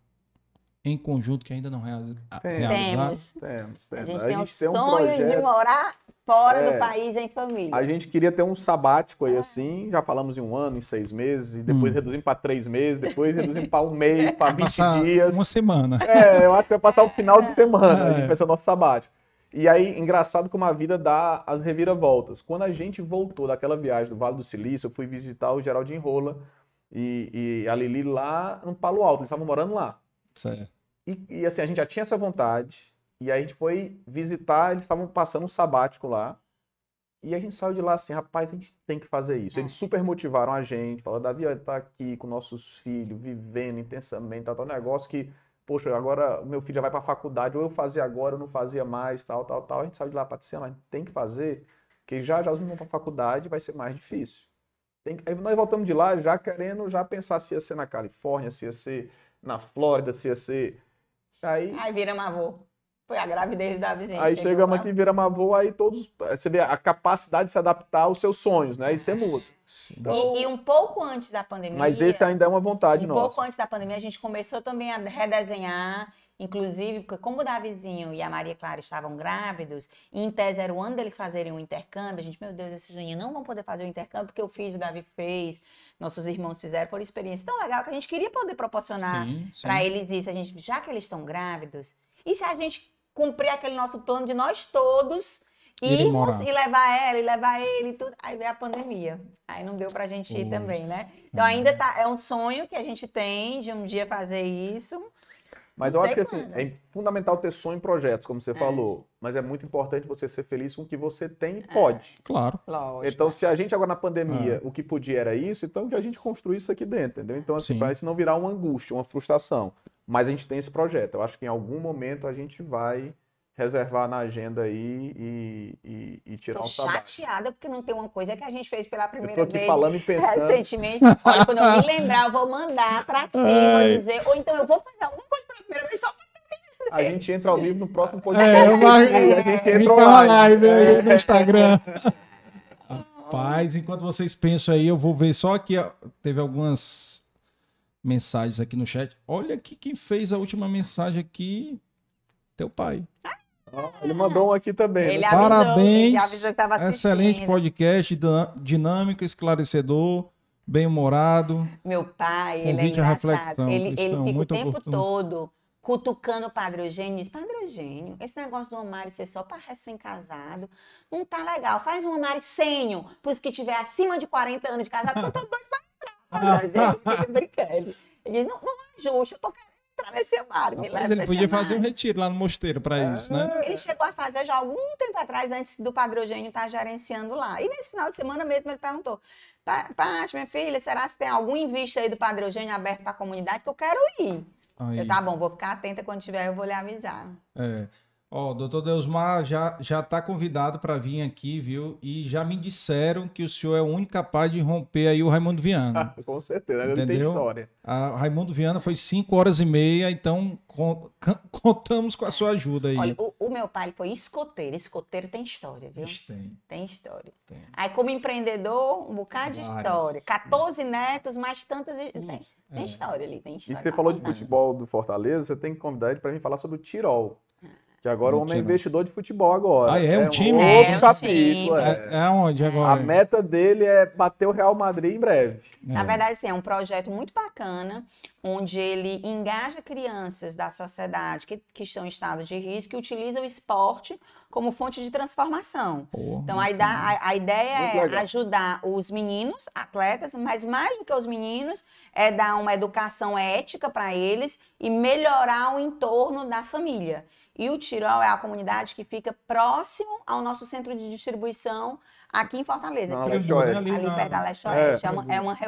em conjunto que ainda não realizaram? Temos. Temos, temos. A gente a tem o sonho um projeto... de morar fora é, do país em família. A gente queria ter um sabático aí assim, já falamos em um ano, em seis meses, e depois hum. reduzimos para três meses, depois reduzimos para um mês, para 20 dias. Uma semana. É, eu acho que vai passar o final de semana, é. a gente vai ser o nosso sabático. E aí, engraçado como a vida dá as reviravoltas. Quando a gente voltou daquela viagem do Vale do Silício, eu fui visitar o Geraldinho Rola e, e a Lili lá no Palo Alto, eles estavam morando lá. E, e assim, a gente já tinha essa vontade, e aí a gente foi visitar, eles estavam passando um sabático lá. E a gente saiu de lá assim, rapaz, a gente tem que fazer isso. Eles é. super motivaram a gente, falaram, Davi, tá aqui com nossos filhos, vivendo intensamente, tal, tal negócio que, poxa, agora meu filho já vai para a faculdade, ou eu fazia agora, eu não fazia mais, tal, tal, tal. A gente saiu de lá, Patriciana, a gente tem que fazer, porque já já os meninos vão para a faculdade vai ser mais difícil. Tem que... Aí nós voltamos de lá já querendo já pensar se ia ser na Califórnia, se ia ser na Flórida, se ia ser... Aí, Aí vira avô. Foi a gravidez da vizinha. Aí chegamos aqui, vira avô, aí todos. Você vê a capacidade de se adaptar aos seus sonhos, né? Aí você muda. Então, e, e, um pouco antes da pandemia. Mas esse ainda é uma vontade um nossa. Um pouco antes da pandemia, a gente começou também a redesenhar. Inclusive, porque como o Davizinho e a Maria Clara estavam grávidos, e em tese era o ano deles fazerem um intercâmbio, a gente, meu Deus, esses meninos não vão poder fazer o intercâmbio, porque eu fiz, o Davi fez, nossos irmãos fizeram, por experiência tão legal que a gente queria poder proporcionar para eles isso. A gente, já que eles estão grávidos, e se a gente cumprir aquele nosso plano de nós todos irmos e levar ela e levar ele e tudo. Aí veio a pandemia. Aí não deu pra gente ir também, né? Então ainda tá, é um sonho que a gente tem de um dia fazer isso. Mas eu acho que assim, é fundamental ter sonho em projetos, como você é. falou. Mas é muito importante você ser feliz com o que você tem e é. pode. Claro. Lógico. Então, se a gente agora na pandemia, é. o que podia era isso, então que a gente construísse isso aqui dentro, entendeu? Então, assim, para isso não virar uma angústia, uma frustração. Mas a gente tem esse projeto. Eu acho que em algum momento a gente vai reservar na agenda aí e, e, e tirar Tô um sabático. chateada porque não tem uma coisa que a gente fez pela primeira eu tô aqui vez falando e pensando. recentemente. Olha, quando eu me lembrar, eu vou mandar para ti, Ai. vou dizer, ou então eu vou fazer alguma coisa pela primeira vez só para dizer. A gente entra ao vivo no próximo podcast. É, uma, é, a gente entra live, live aí no Instagram. Rapaz, enquanto vocês pensam aí, eu vou ver só aqui, ó, teve algumas mensagens aqui no chat. Olha aqui quem fez a última mensagem aqui. Teu pai. Ele mandou um aqui também. Ele né? avisou, Parabéns. Ele avisou que assistindo. Excelente podcast, dinâmico, esclarecedor, bem-humorado. Meu pai, ele é engraçado. Ele, ele fica o tempo oportuno. todo cutucando o Padre Eugênio, diz, Padre Eugênio, esse negócio do Amari ser só para recém-casado, não tá legal. Faz um Amaricênio para os que tiver acima de 40 anos de casado, que eu tô doido para entrar. Ele brincando. Ele diz, não, não é justo, eu tô querendo entrar nesse Amari, me Mas ele podia fazer um retiro lá no mosteiro para é, isso, né? Ele chegou a fazer já algum tempo atrás, antes do Padre Eugênio estar tá gerenciando lá. E nesse final de semana mesmo ele perguntou, Paty, minha filha, será que tem algum invite aí do Padre Eugênio aberto para a comunidade que eu quero ir? Aí. Eu, tá bom, vou ficar atenta quando tiver, eu vou lhe avisar. É. Ó, o doutor Deusmar já já está convidado para vir aqui, viu? E já me disseram que o senhor é o único capaz de romper aí o Raimundo Viana. Com certeza, ele tem história. A Raimundo Viana foi 5 horas e meia, então contamos com a sua ajuda aí. Olha, o, o, meu pai foi escoteiro. Escoteiro tem história, viu? Tem. Tem história. Tem. Aí, como empreendedor, um bocado de história. 14 netos, mais tantas. Tem, tem é. história ali, tem história. E você falou de futebol do Fortaleza, você tem que convidar ele para mim falar sobre o Tirol. Que agora o homem é investidor de futebol agora. Ah, é, um é time? Um outro é um capítulo. É. é. onde agora? A meta dele é bater o Real Madrid em breve. Na verdade, sim, é um projeto muito bacana, onde ele engaja crianças da sociedade que, que estão em estado de risco e utiliza o esporte como fonte de transformação. Porra, então, a, a, a ideia é ajudar os meninos, atletas, mas mais do que os meninos, é dar uma educação ética para eles e melhorar o entorno da família. E o Tirol é a comunidade que fica próximo ao nosso centro de distribuição aqui em Fortaleza. Não, que é ali, ali perto da Leste Oeste. É, é, uma, é uma,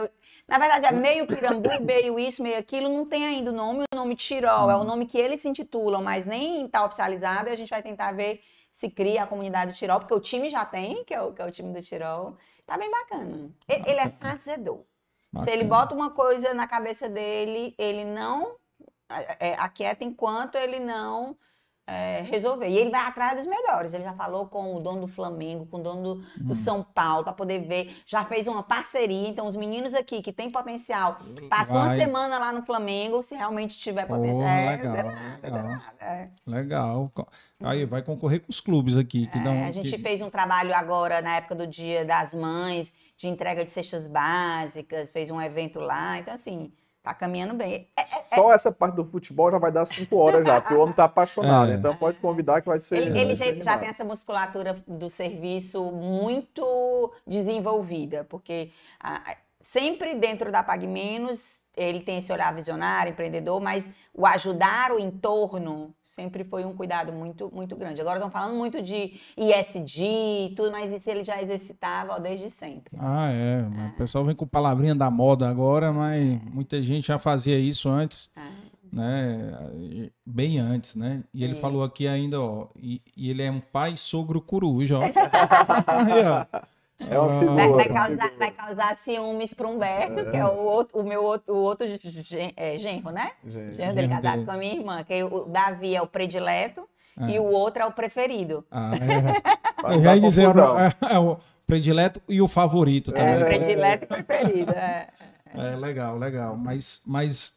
Na verdade, é meio Pirambu, meio isso, meio aquilo. Não tem ainda o nome. O nome Tirol é o nome que eles se intitulam, mas nem está oficializado. E a gente vai tentar ver se cria a comunidade do Tirol, porque o time já tem, que é o, que é o time do Tirol. Tá bem bacana. Ele, ele é fazedor. Bacana. Se ele bota uma coisa na cabeça dele, ele não é, é aquieta enquanto ele não é, resolver. E ele vai atrás dos melhores. Ele já falou com o dono do Flamengo, com o dono do, do hum. São Paulo, para poder ver. Já fez uma parceria. Então, os meninos aqui que têm potencial, passam uma semana lá no Flamengo, se realmente tiver potencial. É, legal, é nada, legal. Nada, é. legal. Aí vai concorrer com os clubes aqui. Que dão, a gente que... fez um trabalho agora, na época do Dia das Mães, de entrega de cestas básicas, fez um evento lá. Então, assim Tá caminhando bem. É, é, é, Só essa parte do futebol já vai dar cinco horas já, porque o homem tá apaixonado. É. Então pode convidar que vai ser. Ele, ele já, já, tem essa musculatura do serviço muito desenvolvida, porque a, sempre dentro da Pague Menos, ele tem esse olhar visionário, empreendedor, mas o ajudar o entorno sempre foi um cuidado muito, muito grande. Agora estão falando muito de ISD e tudo, mas isso ele já exercitava desde sempre. Ah, é. é. O pessoal vem com palavrinha da moda agora, mas muita gente já fazia isso antes. É. Né, bem antes, né? E ele isso. falou aqui ainda, ó, e, e, ele é um pai sogro coruja, ó. Aí, ó. É uma figura, vai, vai, causar, vai causar ciúmes para Humberto, é. que é o, outro, o meu outro, o outro gen, é, genro, né? Genro, genro dele casado com a minha irmã, que o Davi é o predileto é. e o outro é o preferido. Ah, é. Eu ia dizer, é, é, o predileto e o favorito é, também. É, predileto e preferido. É. é, legal, legal. Mas, mas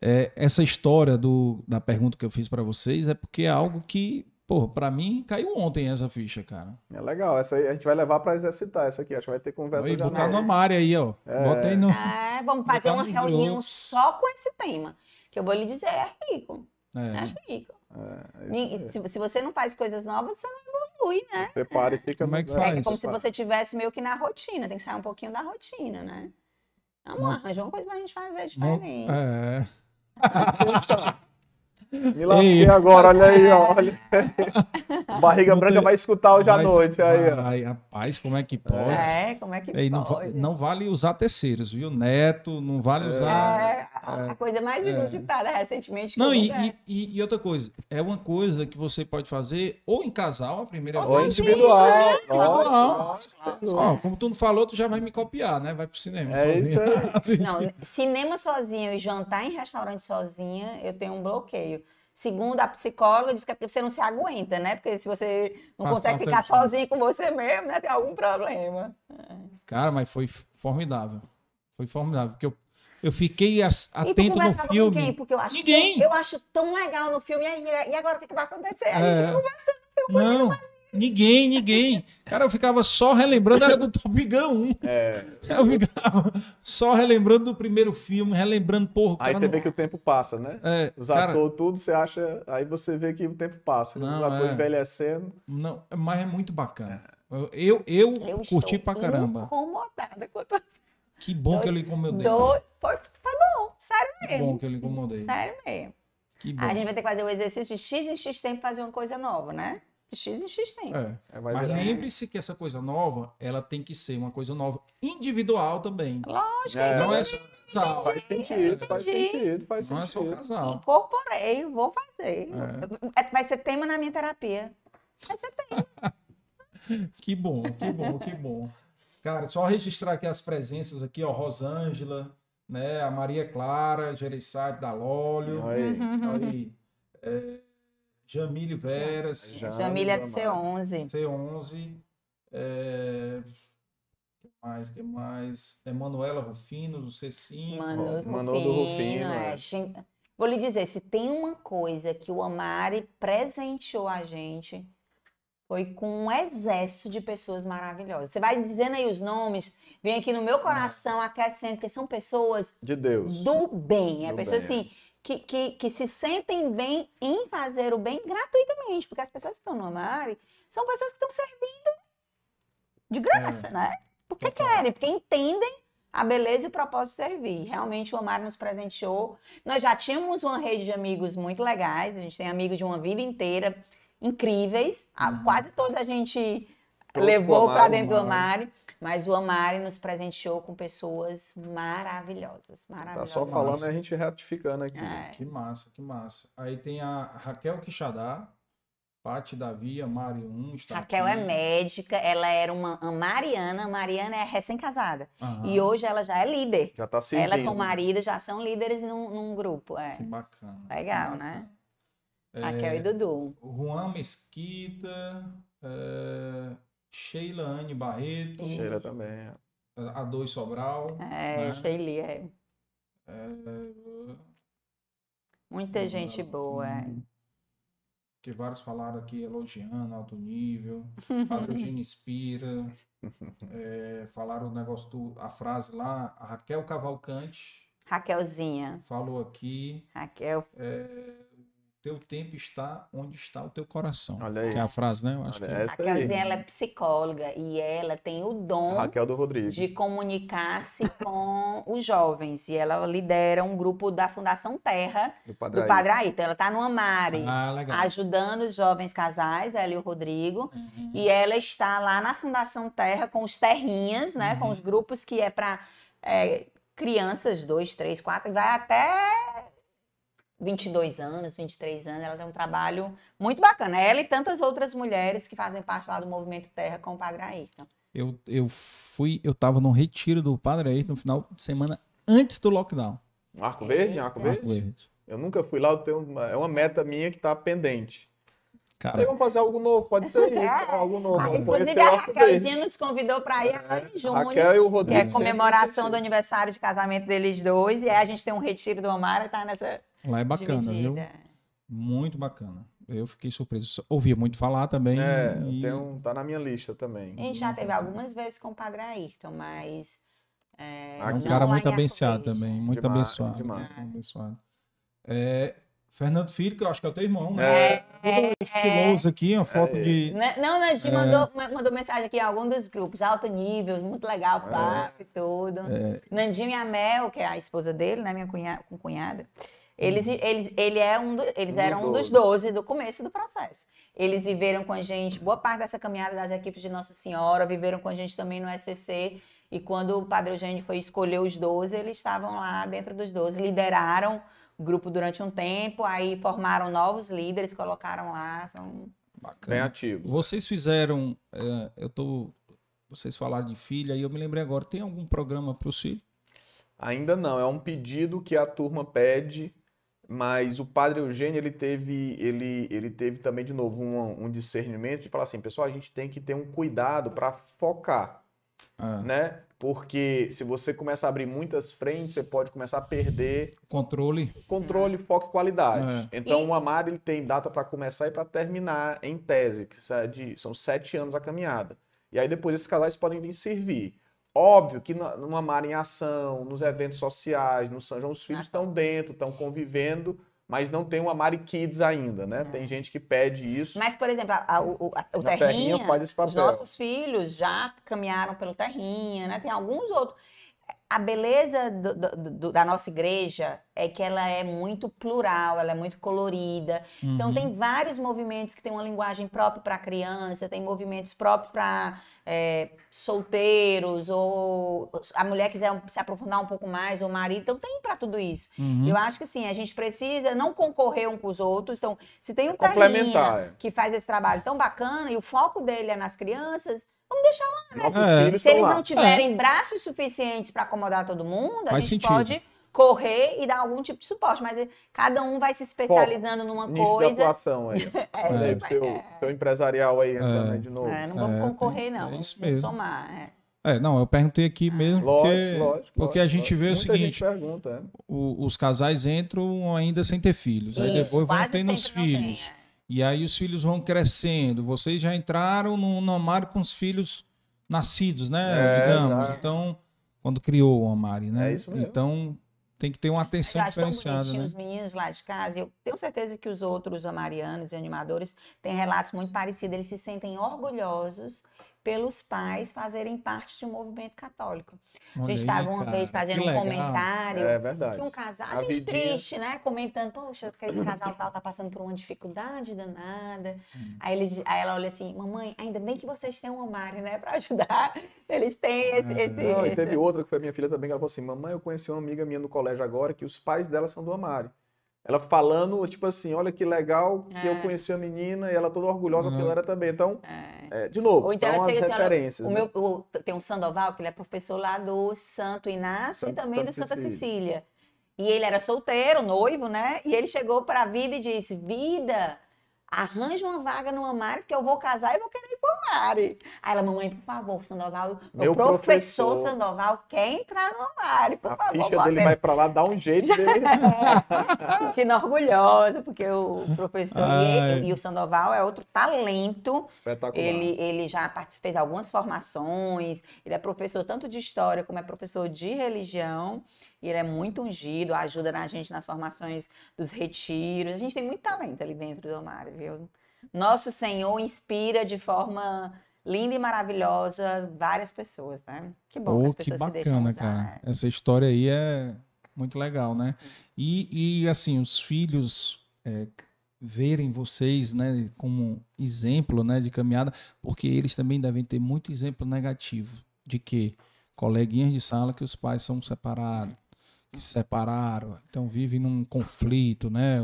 é, essa história do, da pergunta que eu fiz para vocês é porque é algo que Pô, pra mim caiu ontem essa ficha, cara. É legal, essa aí a gente vai levar pra exercitar essa aqui. Acho que vai ter conversa Aí, botar no armário aí, ó. É... Bota aí no. É, vamos fazer uma reunião grupo. só com esse tema. Que eu vou lhe dizer, é rico. É, é rico. É, é se, se, você não faz coisas novas, você não evolui, né? Você para e fica como é que faz? É como se você tivesse meio que na rotina, tem que sair um pouquinho da rotina, né? Vamos, arranjar uma coisa pra gente fazer diferente. É. Me lasquei agora, olha aí, ó. Olha aí. Barriga não branca vai escutar hoje à noite. Aí, ó. Ai, rapaz, como é que pode? É, como é que Ei, pode? Não, não, vale usar terceiros, viu? Neto, não vale é. usar. É, a, é, coisa mais é. inusitada recentemente. Não, e, e, e, outra coisa, é uma coisa que você pode fazer ou em casal, a primeira vez. Ou individual. Né? individual. Ó, como tu não falou, tu já vai me copiar, né? Vai pro cinema. É sozinha. isso aí. Não, cinema sozinho e jantar em restaurante sozinha, eu tenho um bloqueio. Segundo a psicóloga, diz que é porque você não se aguenta, né? Porque se você não Passar consegue ficar sozinho com você mesmo, né? Tem algum problema. Cara, mas foi formidável. Foi formidável. Porque eu, Eu fiquei atento no filme. Com quem? Porque eu acho, Ninguém. eu acho tão legal no filme. E agora o que vai acontecer? A gente é. conversando filme. Não. Ninguém, ninguém. Cara, eu ficava só relembrando, era do Top Gun 1. É. Eu ficava só relembrando do primeiro filme, relembrando, porra. Aí você não... vê que o tempo passa, né? É, Os cara... atores, tudo, você acha. Aí você vê que o tempo passa. Não, Os atores é... envelhecendo. Não, mas é muito bacana. Eu, eu, eu curti pra caramba. incomodada com a tua... Que bom do, que eu lhe incomodei. Do... Foi, foi bom, sério mesmo. Que bom que eu lhe incomodei. Sério mesmo. Que bom. A gente vai ter que fazer o exercício de X e X tempo fazer uma coisa nova, né? X e X tempo. É. é mas lembre-se que essa coisa nova, ela tem que ser uma coisa nova individual também. Lógico. É. Não é só casal. Faz sentido, faz sentido, faz Não sentido. é só casal. Incorporei, vou fazer. É. Vai ser tema na minha terapia. Vai ser tema. que bom, que bom, que bom. Cara, só registrar aqui as presenças aqui, ó, Rosângela, né, a Maria Clara, Gereissati da Lólio, aí, aí é, Jamile Veras, Jamile é do C11, C11, é, que mais, que mais, Emanuela Rufino do C5, Manu, Manu Rufino, do Rufino, é. é. Vou lhe dizer, se tem uma coisa que o Amari presenteou a gente, foi com um exército de pessoas maravilhosas. Você vai dizendo aí os nomes, vem aqui no meu coração aquecendo, porque são pessoas de Deus. Do bem. É do pessoas bem. assim que, que, que se sentem bem em fazer o bem gratuitamente, porque as pessoas que estão no Amari são pessoas que estão servindo de graça, é. né? Porque Total. querem, porque entendem a beleza e o propósito de servir. Realmente o Amari nos presenteou. Nós já tínhamos uma rede de amigos muito legais, a gente tem amigos de uma vida inteira incríveis. Uhum. Quase toda a gente levou para dentro do Amari. Mas o Amari nos presenteou com pessoas maravilhosas. maravilhosas. Tá só falando e a gente ratificando aqui. É. Que massa, que massa. Aí tem a Raquel Quixadá, Pati Davi, Amari 1. Raquel aqui. é médica, ela era uma Mariana. A Mariana é recém-casada. E hoje ela já é líder. Já tá servindo. Ela com o marido já são líderes num, num grupo. É. Que bacana. Legal, que né? bacana. né? Raquel é, e Dudu. Juan Mesquita, é, Sheila Anne Barreto. Sheila também. A Dois Sobral. É, né? Sheila é. é. Muita gente boa. É. Que vários falaram aqui elogiando alto nível. Padre Eugênio inspira. É, falaram o negócio do, a frase lá, a Raquel Cavalcante. Raquelzinha. Falou aqui. Raquel. É, teu tempo está onde está o teu coração. Olha aí. Que é a frase, né? Eu acho Olha, que... Essa a Raquelzinha, ela é psicóloga e ela tem o dom Raquel do Rodrigo. de comunicar-se com os jovens. E ela lidera um grupo da Fundação Terra do Padre, do Padre Aita. Ela está no Amare, ah, ajudando os jovens casais, ela e o Rodrigo. Uhum. E ela está lá na Fundação Terra com os terrinhas, né? Uhum. Com os grupos que é para é, crianças, dois, três, quatro, vai até 22 anos, 23 anos, ela tem um trabalho muito bacana. Ela e tantas outras mulheres que fazem parte lá do Movimento Terra com o Padre Ayrton. Eu, eu fui, eu tava num retiro do Padre Ayrton no final de semana antes do lockdown. Arco Verde? Arco Verde? Arco Verde. Eu nunca fui lá, eu tenho uma, é uma meta minha que tá pendente. Cara, aí vamos fazer algo novo, pode ser é. algo novo. Ah, inclusive a Raquelzinha nos convidou para ir agora em junho, Raquel e o Rodrigo, que é comemoração do aniversário de casamento deles dois, e aí a gente tem um retiro do Amara, tá nessa Lá é bacana, dividida. viu? Muito bacana. Eu fiquei surpreso. Ouvia muito falar também. É, e... tem um, tá na minha lista também. A gente já teve algumas vezes com o Padre Ayrton, mas. É, é um cara muito abençoado também. Muito demais, abençoado. Demais. Muito abençoado. É, Fernando Filho, que eu acho que é o teu irmão, né? É, é, estiloso aqui, uma foto é. de. Não, Nandinho é. mandou, mandou mensagem aqui em algum dos grupos, alto nível, muito legal, é. papo e tudo. É. Nandinho e a Mel, que é a esposa dele, né? Minha cunhada, com cunhada. Eles, uhum. ele, ele é um do, eles um eram um dos 12 do começo do processo. Eles viveram com a gente, boa parte dessa caminhada das equipes de Nossa Senhora, viveram com a gente também no SCC. E quando o Padre Eugênio foi escolher os 12, eles estavam lá dentro dos 12, lideraram o grupo durante um tempo, aí formaram novos líderes, colocaram lá. São... Bacana. Bem ativo. Vocês fizeram, é, eu tô, vocês falaram de filha, e eu me lembrei agora, tem algum programa para os filhos? Ainda não, é um pedido que a turma pede mas o padre Eugênio ele teve, ele, ele teve também, de novo, um, um discernimento de falar assim, pessoal, a gente tem que ter um cuidado para focar. ah. né? Porque se você começa a abrir muitas frentes, você pode começar a perder controle, controle, foco e qualidade. É. Então, e... o Amar ele tem data para começar e para terminar em tese, que são sete anos a caminhada. E aí depois esses casais podem vir servir. Óbvio que no Amar em ação, nos eventos sociais, no São João, os filhos estão dentro, estão convivendo mas não tem o Amari Kids ainda, né? É. Tem gente que pede isso. Mas, por exemplo, a, a, o, a, o Terrinha, terrinha faz esse papel. os nossos filhos já caminharam pelo Terrinha, né? Tem alguns outros a beleza do, do, do, da nossa igreja é que ela é muito plural, ela é muito colorida. Então, uhum. Então, tem vários movimentos que têm uma linguagem própria para criança, tem movimentos próprios para é, solteiros, ou a mulher quiser se aprofundar um pouco mais, ou o marido. Então, tem para tudo isso. Uhum. Eu acho que, assim, a gente precisa não concorrer um com os outros. Então, se tem um é Complementar. que faz esse trabalho tão bacana e o foco dele é nas crianças, Vamos deixar lá, né? É. Se eles não tiverem é. braços suficientes para acomodar todo mundo, Faz a gente sentido. pode correr e dar algum tipo de suporte, mas cada um vai se especializando Pô, numa coisa. De atuação aí. é, Olha aí, seu, é. seu empresarial aí entrando aí de novo. É, não vamos concorrer, não. vamos somar. É, não, eu perguntei aqui mesmo lógico, porque, lógico, porque lógico, a gente vê o seguinte, pergunta, é. o, os casais entram ainda sem ter filhos, Isso, aí depois vão tendo os filhos. Tem, é. E aí os filhos vão crescendo. Vocês já entraram no, no com os filhos nascidos, né? É, digamos. Já. Então, quando criou o Amari, né? É isso mesmo. Então, tem que ter uma atenção já diferenciada. Né? os meninos lá de casa. Eu tenho certeza que os outros amarianos e animadores têm relatos muito parecidos. Eles se sentem orgulhosos pelos pais fazerem parte de um movimento católico. Olha a gente estava uma vez fazendo um comentário é verdade. que um casal, a, a gente triste, né? Comentando, poxa, aquele casal tal tá passando por uma dificuldade danada. Hum. Aí, eles, aí ela olha assim, mamãe, ainda bem que vocês têm um Mari, né, para ajudar. Eles têm esse. esse, Não, esse... E teve outra que foi minha filha também, que ela falou assim: mamãe, eu conheci uma amiga minha no colégio agora que os pais dela são do Amari. Ela falando, tipo assim, olha que legal que é. eu conheci a menina e ela toda orgulhosa uhum. porque ela era também. Então, é. É, de novo, então são as assim, referências. O né? meu, o, tem um Sandoval, que ele é professor lá do Santo Inácio Santo, e também Santo do Santa Cecília. Cecília. E ele era solteiro, noivo, né? E ele chegou para a vida e disse: Vida, arranja uma vaga no Amari, porque eu vou casar e vou querer ir pro Amari. Aí ela, mamãe, por favor, Sandoval, Meu o professor, professor, Sandoval quer entrar no Amari, por a favor. A ficha dele vai para lá, dá um jeito dele. é, sentindo orgulhosa, porque o professor e, e, o Sandoval é outro talento. Espetacular. Ele, ele já fez algumas formações, ele é professor tanto de história como é professor de religião, e ele é muito ungido, ajuda na gente nas formações dos retiros. A gente tem muito talento ali dentro do Amari viu? Nosso Senhor inspira de forma linda e maravilhosa várias pessoas, né? Que bom oh, que as pessoas que bacana, se cara. Né? Essa história aí é muito legal, né? E, e assim, os filhos é, verem vocês, né, como exemplo, né, de caminhada, porque eles também devem ter muito exemplo negativo de que coleguinhas de sala que os pais são separados, que se separaram, então vivem num conflito, né,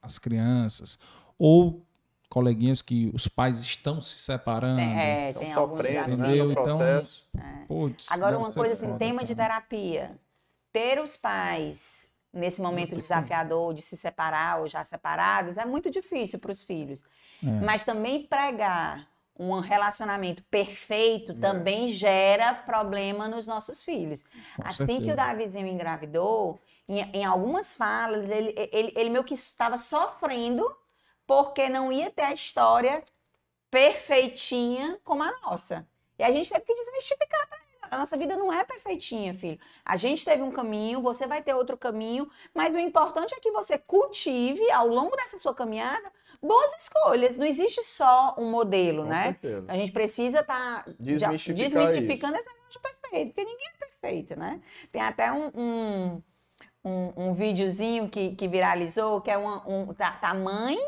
as crianças, ou coleguinhas que os pais estão se separando. É, tem estão sofrendo, né, entendeu? Né, então, é. putz, Agora uma coisa assim, tema de terapia. Ter os pais nesse momento desafiador de se separar ou já separados é muito difícil para os filhos. É. Mas também pregar um relacionamento perfeito é. também gera problema nos nossos filhos. Com assim certeza. que o Davizinho engravidou, em, em algumas falas, ele, ele, ele meio que estava sofrendo porque não ia ter a história perfeitinha como a nossa. E a gente teve que desmistificar para ele. A nossa vida não é perfeitinha, filho. A gente teve um caminho, você vai ter outro caminho, mas o importante é que você cultive ao longo dessa sua caminhada boas escolhas. Não existe só um modelo, Com né? Certeza. A gente precisa estar tá desmistificando esse negócio de perfeito, porque ninguém é perfeito, né? Tem até um, um, um, um videozinho que, que viralizou, que é uma, um, tá, tá mãe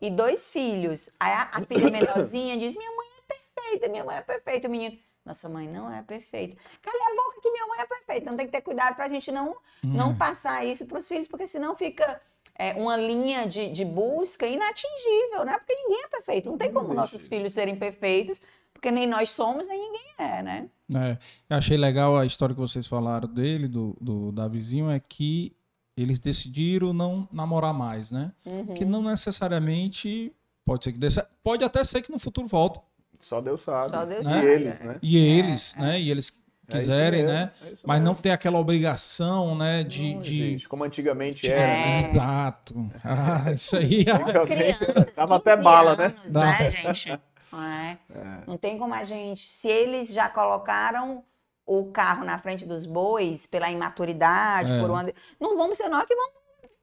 e dois filhos. Aí a, a filha menorzinha diz: Minha mãe é perfeita, minha mãe é perfeita. O menino, nossa mãe não é perfeita. Cala a boca que minha mãe é perfeita. Então tem que ter cuidado para a gente não, hum. não passar isso para os filhos, porque senão fica é, uma linha de, de busca inatingível, né? Porque ninguém é perfeito. Não tem como nossos filhos serem perfeitos, porque nem nós somos, nem ninguém é, né? É, eu achei legal a história que vocês falaram dele, do, do Davizinho, é que eles decidiram não namorar mais, né? Uhum. Que não necessariamente pode ser que desse, pode até ser que no futuro volte. Só Deus sabe. Só Deus né? E eles, né? E eles, é, né? E eles é quiserem, né? É Mas não ter aquela obrigação, né? De, não de... como antigamente era. Né? Exato. Ah, isso aí. Crianças, Dava até bala, né? Anos, né, gente? Não, é? É. não tem como a gente. Se eles já colocaram o carro na frente dos bois pela imaturidade, é. por onde. Não vamos ser nós que vamos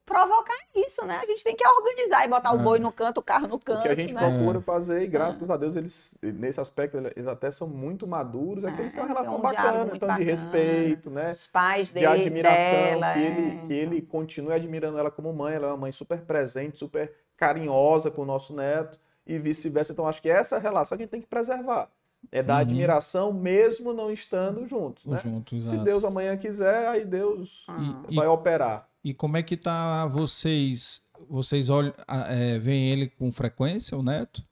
provocar isso, né? A gente tem que organizar e botar o boi no canto, o carro no canto. O que a gente né? procura fazer, e graças a Deus, eles, nesse aspecto, eles até são muito maduros, é que eles têm uma relação um bacana, então, de respeito, né? Os pais dele, de admiração, dela, que, ele, que ele continue admirando ela como mãe, ela é uma mãe super presente, super carinhosa com o nosso neto, e vice-versa. Então, acho que essa relação a gente tem que preservar. É da uhum. admiração mesmo não estando juntos. Né? Juntos, Se Deus amanhã quiser, aí Deus e, vai e, operar. E como é que tá vocês? Vocês olham, é, veem ele com frequência, o neto?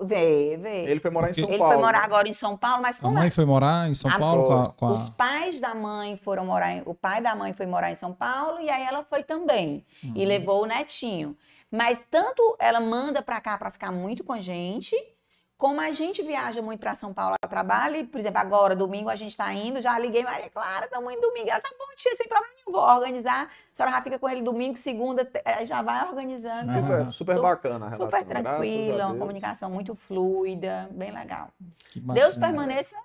Vê, vê. Ele foi morar Porque... em São ele Paulo. Ele foi morar agora em São Paulo, mas como A mãe é? foi morar em São a... Paulo com a, com a... Os pais da mãe foram morar em... O pai da mãe foi morar em São Paulo e aí ela foi também. Uhum. E levou o netinho. Mas tanto ela manda pra cá pra ficar muito com a gente como a gente viaja muito para São Paulo a trabalho, e, por exemplo, agora, domingo, a gente está indo, já liguei Maria Clara, estamos indo domingo. Ela tá bom, tia, sem problema nenhum, vou organizar. A senhora já fica com ele domingo, segunda, eh, já vai organizando. Super, super bacana a relação. Super tranquila, uma comunicação muito fluida, bem legal. Deus permaneça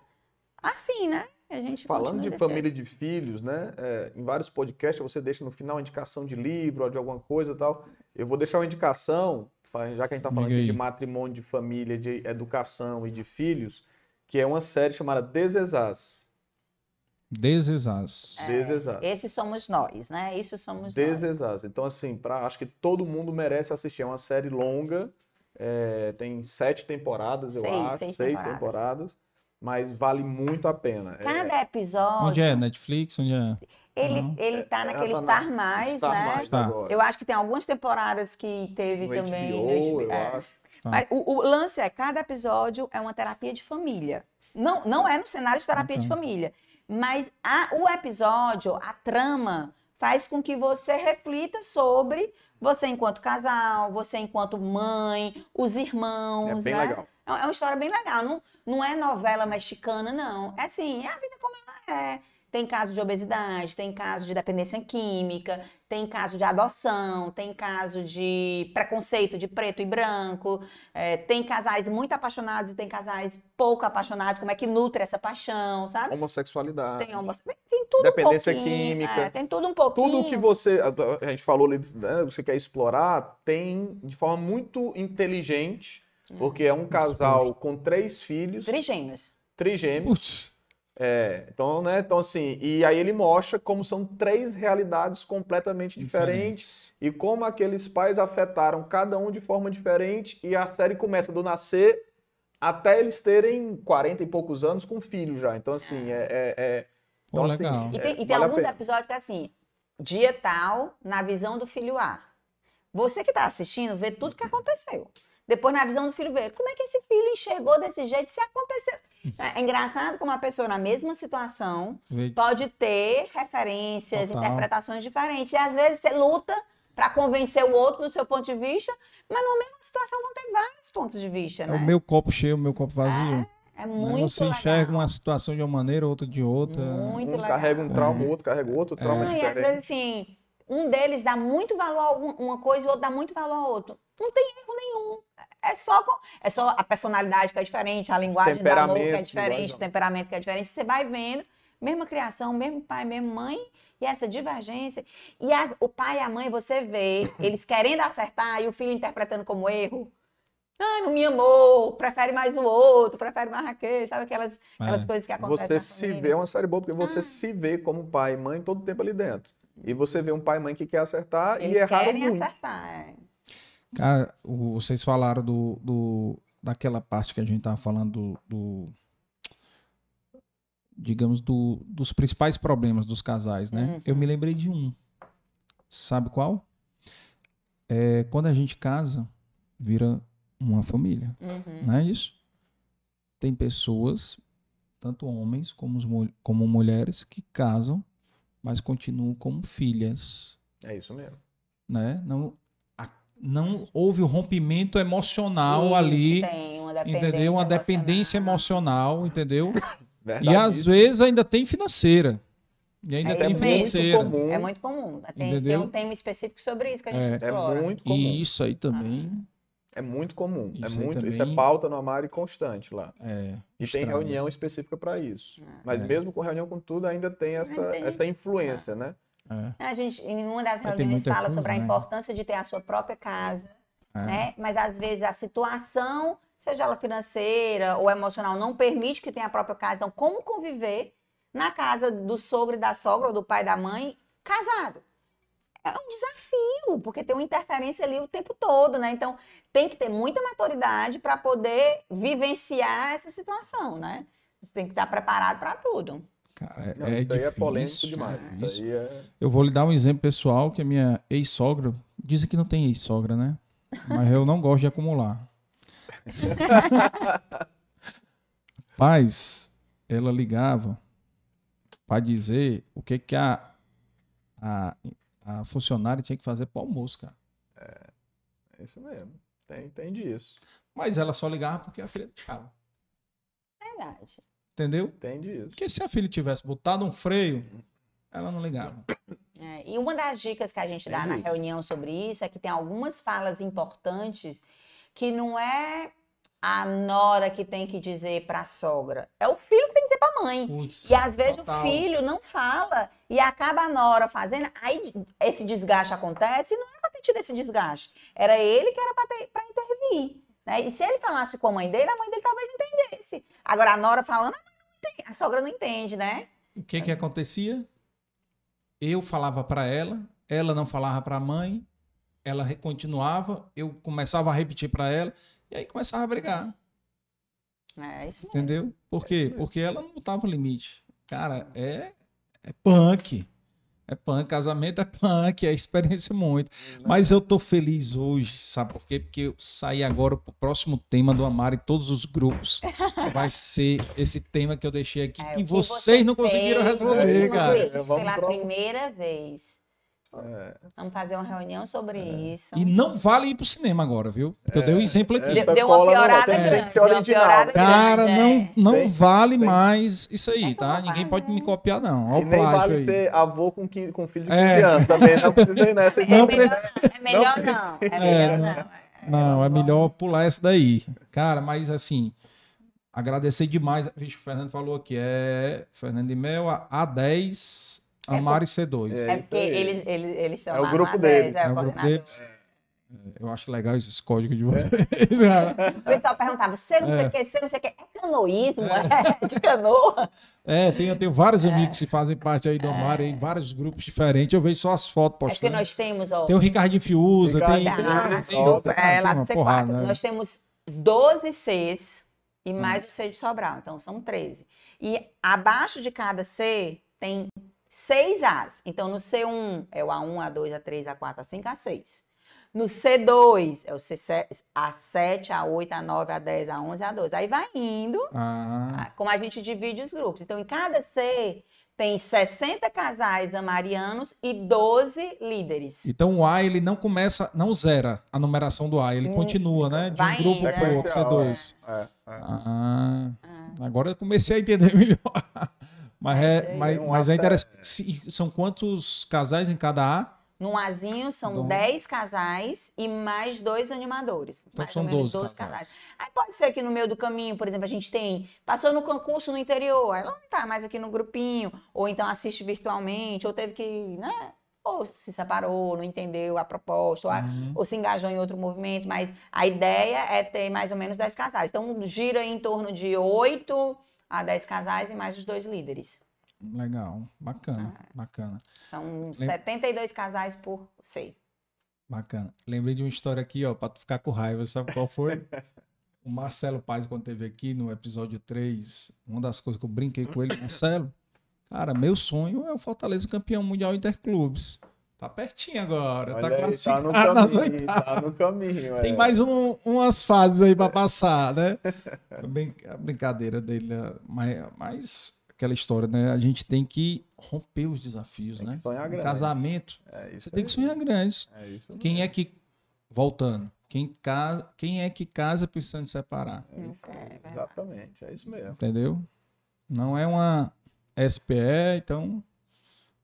assim, né? A gente Falando de família e de filhos, né? É, em vários podcasts você deixa no final uma indicação de livro ou de alguma coisa e tal. Eu vou deixar uma indicação já que a gente está falando de matrimônio, de família, de educação e de filhos, que é uma série chamada Desesás. Desesás. É, Desesás. Esse somos nós, né? Isso somos Desesás. nós. Então, assim, pra, acho que todo mundo merece assistir. É uma série longa, é, tem sete temporadas, eu seis, acho. Seis temporadas. temporadas. Mas vale muito a pena. É Cada episódio. Onde é? Netflix? Onde é? Ele, uhum. ele tá naquele tá Star Mais, Star né? Mais tá. Eu acho que tem algumas temporadas que teve no também. HBO, no HBO, eu é. acho. Tá. Mas o, o, lance é, cada episódio é uma terapia de família. Não, não é no cenário de terapia de família. Mas a, o episódio, a trama, faz com que você reflita sobre você enquanto casal, você enquanto mãe, os irmãos. É bem né? legal. É, é uma história bem legal. Não, não é novela mexicana, não. É assim, é a vida como ela é. Tem caso de obesidade, tem caso de dependência química, tem caso de adoção, tem caso de preconceito de preto e branco, é, tem casais muito apaixonados e tem casais pouco apaixonados, como é que nutre essa paixão, sabe? Homossexualidade. Tem, homosse... tem tudo Dependência um química. É, tem tudo um pouquinho. Tudo que você, a gente falou ali, né, você quer explorar, tem de forma muito inteligente, porque é um casal com três filhos. Trigêmeos. Trigêmeos. Putz é, então, né? Então, assim, e aí ele mostra como são três realidades completamente diferentes, diferentes, e como aqueles pais afetaram cada um de forma diferente, e a série começa do nascer até eles terem 40 e poucos anos com filho já. Então, assim, é. é, é então, assim, legal. E tem, e tem vale alguns episódios que é assim, dia tal, na visão do filho A. Você que está assistindo vê tudo que aconteceu. Depois, na visão do filho B, como é que esse filho enxergou desse jeito se aconteceu? É engraçado como uma pessoa na mesma situação pode ter referências, Total. interpretações diferentes. E às vezes você luta para convencer o outro do seu ponto de vista, mas numa mesma situação vão ter vários pontos de vista, né? É o meu copo cheio, o meu copo vazio. É, é muito Você legal. enxerga uma situação de uma maneira, outra de outra. Muito um legal. carrega um trauma, o outro carrega outro trauma é. diferente. E às vezes, assim, um deles dá muito valor a uma coisa e o outro dá muito valor a outro. Não tem erro nenhum. É só, é só a personalidade que é diferente, a linguagem do amor que é diferente, o temperamento que é diferente. Você vai vendo, mesma criação, mesmo pai, mesma mãe, e essa divergência. E a, o pai e a mãe, você vê, eles querendo acertar e o filho interpretando como erro. Ah, não me amou, prefere mais o outro, prefere mais aquele, sabe aquelas, aquelas é. coisas que acontecem. Você se vê, é uma série boa, porque você ah. se vê como pai e mãe todo o tempo ali dentro. E você vê um pai e mãe que quer acertar Eles e errar muito. querem acertar, é. Cara, vocês falaram do, do, daquela parte que a gente tava falando do, do digamos, do, dos principais problemas dos casais, né? Uhum. Eu me lembrei de um. Sabe qual? É, quando a gente casa, vira uma família. Uhum. Não é isso? Tem pessoas, tanto homens como, como mulheres, que casam, mas continuam como filhas. É isso mesmo. Né? Não, não houve o rompimento emocional Isso, ali. Tem uma dependência entendeu? Uma dependência emocional, entendeu? e às vezes ainda tem financeira. E ainda é, tem financeira. Muito comum. É muito comum. Tem, tem, um tema específico sobre isso que a gente é, explora. É muito comum. E isso aí também. É muito comum. É isso é, muito, também... isso é pauta no Amari constante lá. É, e tem reunião específica para isso. É. Mas mesmo com reunião com tudo, ainda tem essa, essa influência, né? A gente, em uma das reuniões, fala coisa, sobre a né? importância de ter a sua própria casa. Né? Mas às vezes a situação, seja ela financeira ou emocional, não permite que tenha a própria casa. Então, como conviver na casa do sogro e da sogra, ou do pai e da mãe, casado. É um desafio, porque tem uma interferência ali o tempo todo, né? Então, tem que ter muita maturidade para poder vivenciar essa situação, né? Você tem que estar preparado para tudo. Cara, Não, é isso aí é polêmico demais. É, isso. É... Eu vou lhe dar um exemplo pessoal, que a minha ex-sogra, dizem que não tem ex-sogra, né? Mas eu não gosto de acumular. Paz, ela ligava para dizer o que, que a, a, a funcionária tinha que fazer para o almoço, cara. É, é isso mesmo. Tem, entende isso. Mas ela só ligava porque a filha deixava. Verdade. Entendeu? Entende isso. Porque se a filha tivesse botado um freio, ela não ligava. É, e uma das dicas que a gente dá na reunião sobre isso é que tem algumas falas importantes que não é a nora que tem que dizer para a sogra. É o filho que tem que dizer para a mãe. Puts, e às vezes total. o filho não fala e acaba a nora fazendo. Aí esse desgaste acontece e não era para ter tido esse desgaste. Era ele que era para intervir. Né? E se ele falasse com a mãe dele, a mãe dele talvez entendesse. Agora a nora falando, a, a sogra não entende, né? O que que acontecia? Eu falava para ela, ela não falava para a mãe, ela continuava, eu começava a repetir para ela e aí começava a brigar. É isso mesmo. Entendeu? Por quê? É Porque ela não botava limite. Cara, é, é punk. É punk, casamento é punk, é experiência muito. Mas eu tô feliz hoje, sabe por quê? Porque eu saí agora pro próximo tema do Amar e todos os grupos. Vai ser esse tema que eu deixei aqui, é, que vocês não conseguiram resolver, cara. Pela primeira vez. É. Vamos fazer uma reunião sobre é. isso. E não vale ir pro cinema agora, viu? Porque é. eu dei um exemplo aqui. Deu, deu uma piorada grande. Ser original. Cara, grande, não, é. não tem, vale tem. mais isso aí, tá? Ninguém pode me copiar, não. Olha e nem vale aí. ser avô com, com filho de 15 é. anos também. Não precisa ir nessa. É melhor, é melhor não. É melhor não. Não, é melhor pular essa daí. Cara, mas assim, agradecer demais. Vixe, o Fernando falou aqui, é Fernando de Mel, A10 Amar e C2. É, é porque eles, eles, eles são é o grupo deles. É, o, é o grupo deles. Eu acho legal esses códigos de vocês. É. o pessoal perguntava, você não sei o é. que, você não sei o que, é canoísmo, é, de canoa. É, tem, eu tenho vários amigos que fazem parte aí do Amar, em vários grupos diferentes, eu vejo só as fotos postando. É que nós temos, ó. Tem o Ricardinho Fiuza, Ricardo, tem... Ah, tem, tem, é, lá do C4. Porrada, né? Nós temos 12 Cs e mais hum. o C de Sobral, então são 13. E abaixo de cada C tem seis As. Então, no C1 é o A1, A2, A3, A4, A5, A6. No C2 é o C7, A7, A8, A9, A10, A11, A12. Aí vai indo, ah. como a gente divide os grupos. Então, em cada C tem 60 casais amarianos e 12 líderes. Então o A ele não começa, não zera a numeração do A, ele hum, continua, né? De um grupo para o outro, C2. É, é. Ah, ah. Agora eu comecei a entender melhor. Mas é, mas, mas é interessante. São quantos casais em cada A? No Azinho são Dom. 10 casais e mais dois animadores. Então mais são ou menos 12, casais. casais. Aí pode ser que no meio do caminho, por exemplo, a gente tem. Passou no concurso no interior, ela não está mais aqui no grupinho, ou então assiste virtualmente, ou teve que. Né? Ou se separou, não entendeu a proposta, uhum. ou, se engajou em outro movimento, mas a ideia é ter mais ou menos 10 casais. Então gira em torno de 8 a 10 casais e mais os dois líderes. Legal, bacana, ah, bacana. São Lem... 72 casais por sei. Bacana. Lembrei de uma história aqui, ó, para tu ficar com raiva, sabe qual foi? o Marcelo Paz, quando teve aqui no episódio 3, uma das coisas que eu brinquei com ele, Marcelo, cara, meu sonho é o Fortaleza campeão mundial Interclubes. Tá pertinho agora, tá Olha tá classificado tá nas oitavas. Tá no caminho, Tem é. mais um, umas fases aí para passar, né? Bem, a brincadeira dele, né? mas, mas aquela história, né? A gente tem que romper os desafios, tem né? sonhar grande. casamento, é você tem que sonhar grande. É Quem é que, voltando, Quem, casa, quem é que casa precisando se separar? É isso, é, exatamente, é isso mesmo. Entendeu? Não é uma SPE, então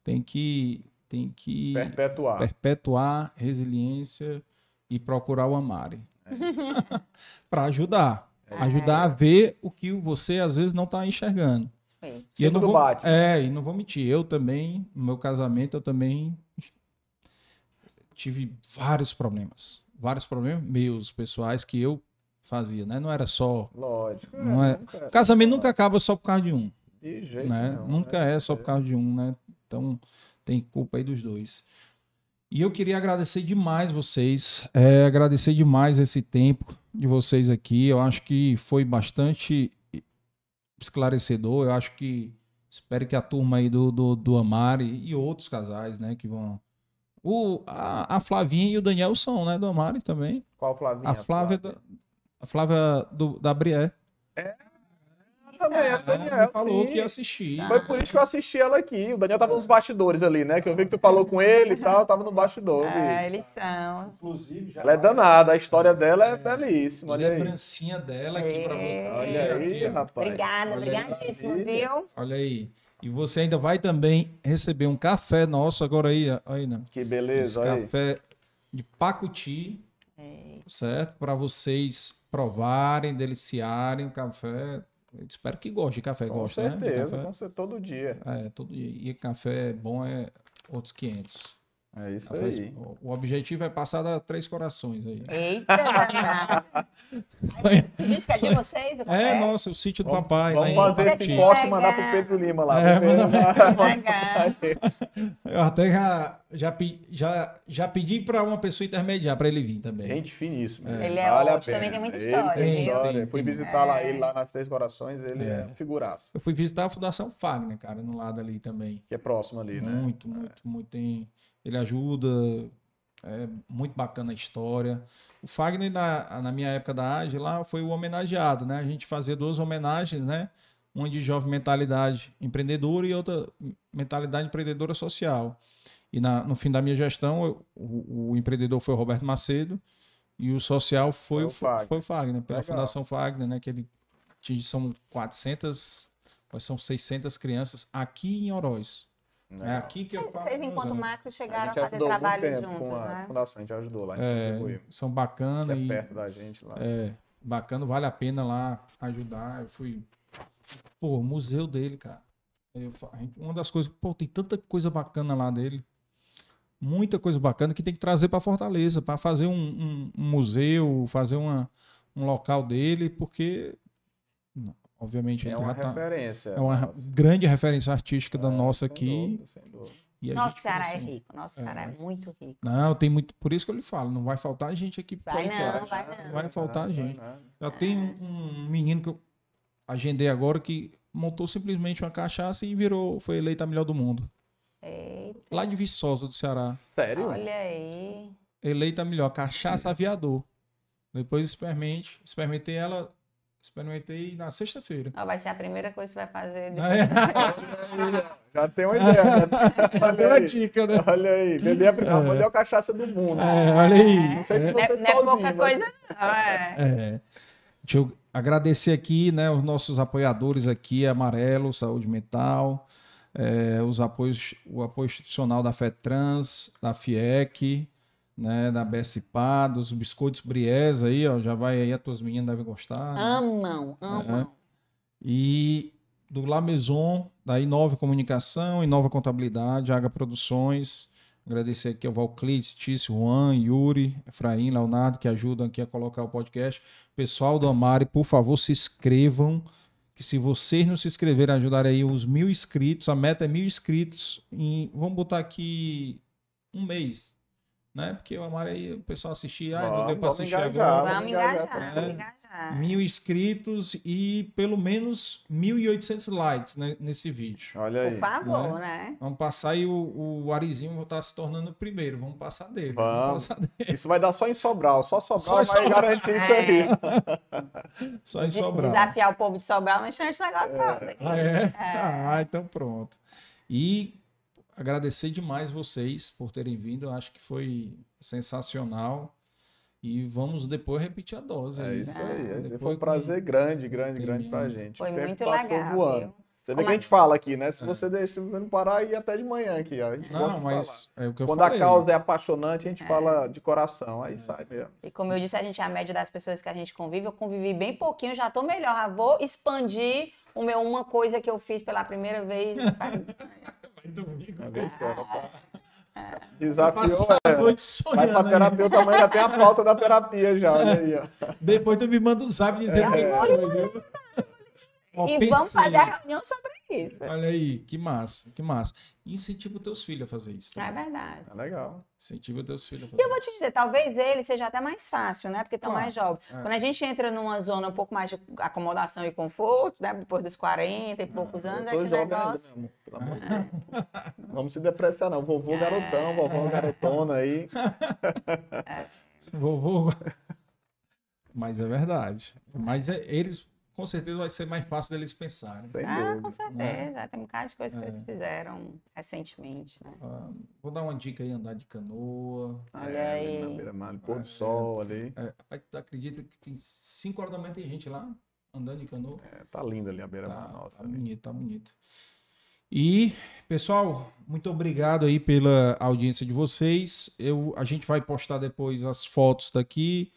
tem que tem que perpetuar, perpetuar resiliência e procurar o Amare. É. para ajudar. É. Ajudar a ver o que você às vezes não está enxergando. É. E eu não vou, bate. É, e não vou mentir, eu também, no meu casamento, eu também tive vários problemas. Vários problemas meus, pessoais, que eu fazia, né? Não era só. Lógico. Não é, nunca, casamento nunca acaba só por causa de um. De jeito né? Não, nunca é, é só por causa de um, né? Então tem culpa aí dos dois. E eu queria agradecer demais vocês, é, agradecer demais esse tempo de vocês aqui. Eu acho que foi bastante esclarecedor. Eu acho que espero que a turma aí do, do, do Amari e outros casais, né, que vão. O, a, a Flavinha e o Daniel são, né, do Amari também. Qual Flavinha? A Flávia, Flávia? a Flávia do, da Brié. É, também, é, o Daniel. falou sim. que ia assistir. Foi por isso que eu assisti ela aqui. O Daniel tava nos bastidores ali, né? Que eu vi que tu falou com ele e tal, tava no bastidor. É, eles são. Inclusive, já. Ela é danada, a história dela é, é belíssima. Olha aí. lembrancinha dela aqui é. pra você. Olha aí, rapaz. Obrigada, obrigadíssimo, viu? Olha aí. E você ainda vai também receber um café nosso agora aí, aí né? Que beleza, Esse café de Pacuti, é. certo? Para vocês provarem, deliciarem o café eu espero que goste de café. Com gosta, certeza, né? Com certeza, todo dia. É, todo dia. E café bom é outros 500. É isso aí. O objetivo é passar da Três Corações aí. Eita, Isso que é de vocês? É, nossa, o sítio do vamos, papai. Vamos fazer esse poste e mandar pro Pedro Lima lá. É, Eu até já, já, já, já pedi para uma pessoa intermediar para ele vir também. Gente finíssima. É. Ele é vale ótimo, também tem muita história. Tem história. Tem, fui tem, visitar é. lá ele lá nas Três Corações, ele é, é figuraço. Eu fui visitar a Fundação Fagner, cara, no lado ali também. Que é próximo ali, né? Muito, muito, muito. Tem, ele ajuda, é muito bacana a história. O Fagner, na, na minha época da AGE, lá foi o homenageado, né? A gente fazia duas homenagens, né? Uma de jovem mentalidade empreendedora e outra mentalidade empreendedora social. E na, no fim da minha gestão, eu, o, o, empreendedor foi o Roberto Macedo e o social foi, foi o, Fagner. Foi o Fagner, pela Legal. Fundação Fagner, né? Que ele são 400, são 600 crianças aqui em Oroz. Não. É aqui que eu faço. Vocês, enquanto macro, chegaram a, a fazer trabalho juntos, com a né? fundação, a gente ajudou lá. É, são bacanas. É perto da gente lá. É, bacana, vale a pena lá ajudar. Eu fui. Pô, o museu dele, cara. Eu, uma das coisas. Pô, tem tanta coisa bacana lá dele muita coisa bacana que tem que trazer para Fortaleza, para fazer um, um, um, museu, fazer uma, um local dele, porque obviamente é uma tá, referência. É uma nossa. grande referência artística é, da nossa aqui. Dúvida, sem dúvida. Nosso Ceará é rico, nosso Ceará é. é. muito rico. Não, tem muito. Por isso que eu lhe falo, não vai faltar gente aqui. Vai não, vai não. Vai faltar gente. Já tem um, um menino que eu agendei agora que montou simplesmente uma cachaça e virou, foi eleito a melhor do mundo. Eita. Lá de Viçosa, do Ceará. Sério? Olha aí. Eleita melhor, cachaça aviador. Depois experimente, experimentei ela, experimentei na sexta-feira. Ah, vai ser a primeira coisa que vai fazer. De... Já tem uma ideia. Né? Já tem uma dica, né? Olha aí, beber a, é. melhor cachaça do mundo. É, olha aí. Não sei se vocês é, não é pouca coisa, não. É. é. Deixa eu agradecer aqui, né, os nossos apoiadores aqui, Amarelo, Saúde Mental, é, os apoios, o apoio institucional da FETRANS, da FIEC, né, da BSPA, dos biscoitos Bries aí, ó, já vai aí, as tuas meninas devem gostar. Né? Amam, amam. É. E do La Maison, da Inova Comunicação, Inova Contabilidade, Aga Produções, agradecer aqui ao Valclides, Tício, Juan, Yuri, Efraim, Leonardo, que ajudam aqui a colocar o podcast. Pessoal do Amari, por favor, se inscrevam, que se vocês não se inscreverem, ajudarem aí os mil inscritos, a meta é mil inscritos, em, vamos botar aqui um mês, né? Porque o Amaro aí, o pessoal assistir, ah, não deu para assistir engajar, agora. Vamos engajar, vamos engajar. Mil inscritos e pelo menos 1.800 likes né, nesse vídeo. Olha aí. Por favor, né? né? Vamos passar aí o, o Arizinho vai estar se tornando o primeiro. Vamos passar dele. Vamos. Vamos passar dele. Isso vai dar só em Sobral. Só Sobral só vai Sobral. garantir é. isso aí. só em Sobral. Desafiar o povo de Sobral no instante negócio é. Ah, é? é? Ah, então pronto. E agradecer demais vocês por terem vindo. Eu acho que foi sensacional. E vamos depois repetir a dose. É isso aí. Ah, Esse foi um prazer grande, grande, grande pra gente. Foi muito legal. Voando. Você vê que a gente fala aqui, né? Se é. você deixa, se você não parar, ir até de manhã aqui. Ó. A gente não, mas é o que eu Quando falei. a causa é apaixonante, a gente é. fala de coração, aí é. sai mesmo. E como eu disse, a gente é a média das pessoas que a gente convive. Eu convivi bem pouquinho, já tô melhor. Vou expandir o meu uma coisa que eu fiz pela primeira vez. Vai domingo. É. Desafiou, é. Vai pra terapeuta, amanhã já tem a pauta da terapia já, olha aí, ó. Depois tu me manda um zap dizendo é. que foi, e vamos fazer a reunião sobre isso. Olha aí, que massa, que massa. incentiva os teus filhos a fazer isso. Também. É verdade. É legal. Incentiva os teus filhos a fazer E eu vou te dizer, talvez ele seja até mais fácil, né? Porque estão claro. mais jovens. É. Quando a gente entra numa zona um pouco mais de acomodação e conforto, né? Depois dos 40 e poucos ah, anos, é que o negócio... Mesmo, pelo amor de Deus. Vamos se depressar, não. Vovô é. garotão, vovó garotona aí. É. Vovô... Mas é verdade. Mas é, eles com certeza vai ser mais fácil deles pensarem. Sem ah, dúvida. com certeza. Né? Tem um bocado de coisa que é. eles fizeram recentemente, né? Ah, vou dar uma dica aí, andar de canoa. Olha é, aí. Na beira-mar, pôr do é, sol ali. É, acredita que tem 5 horas da manhã tem gente lá andando de canoa? É, tá lindo ali a beira-mar, tá, nossa. Tá ali. bonito, tá bonito. E, pessoal, muito obrigado aí pela audiência de vocês. Eu, a gente vai postar depois as fotos daqui.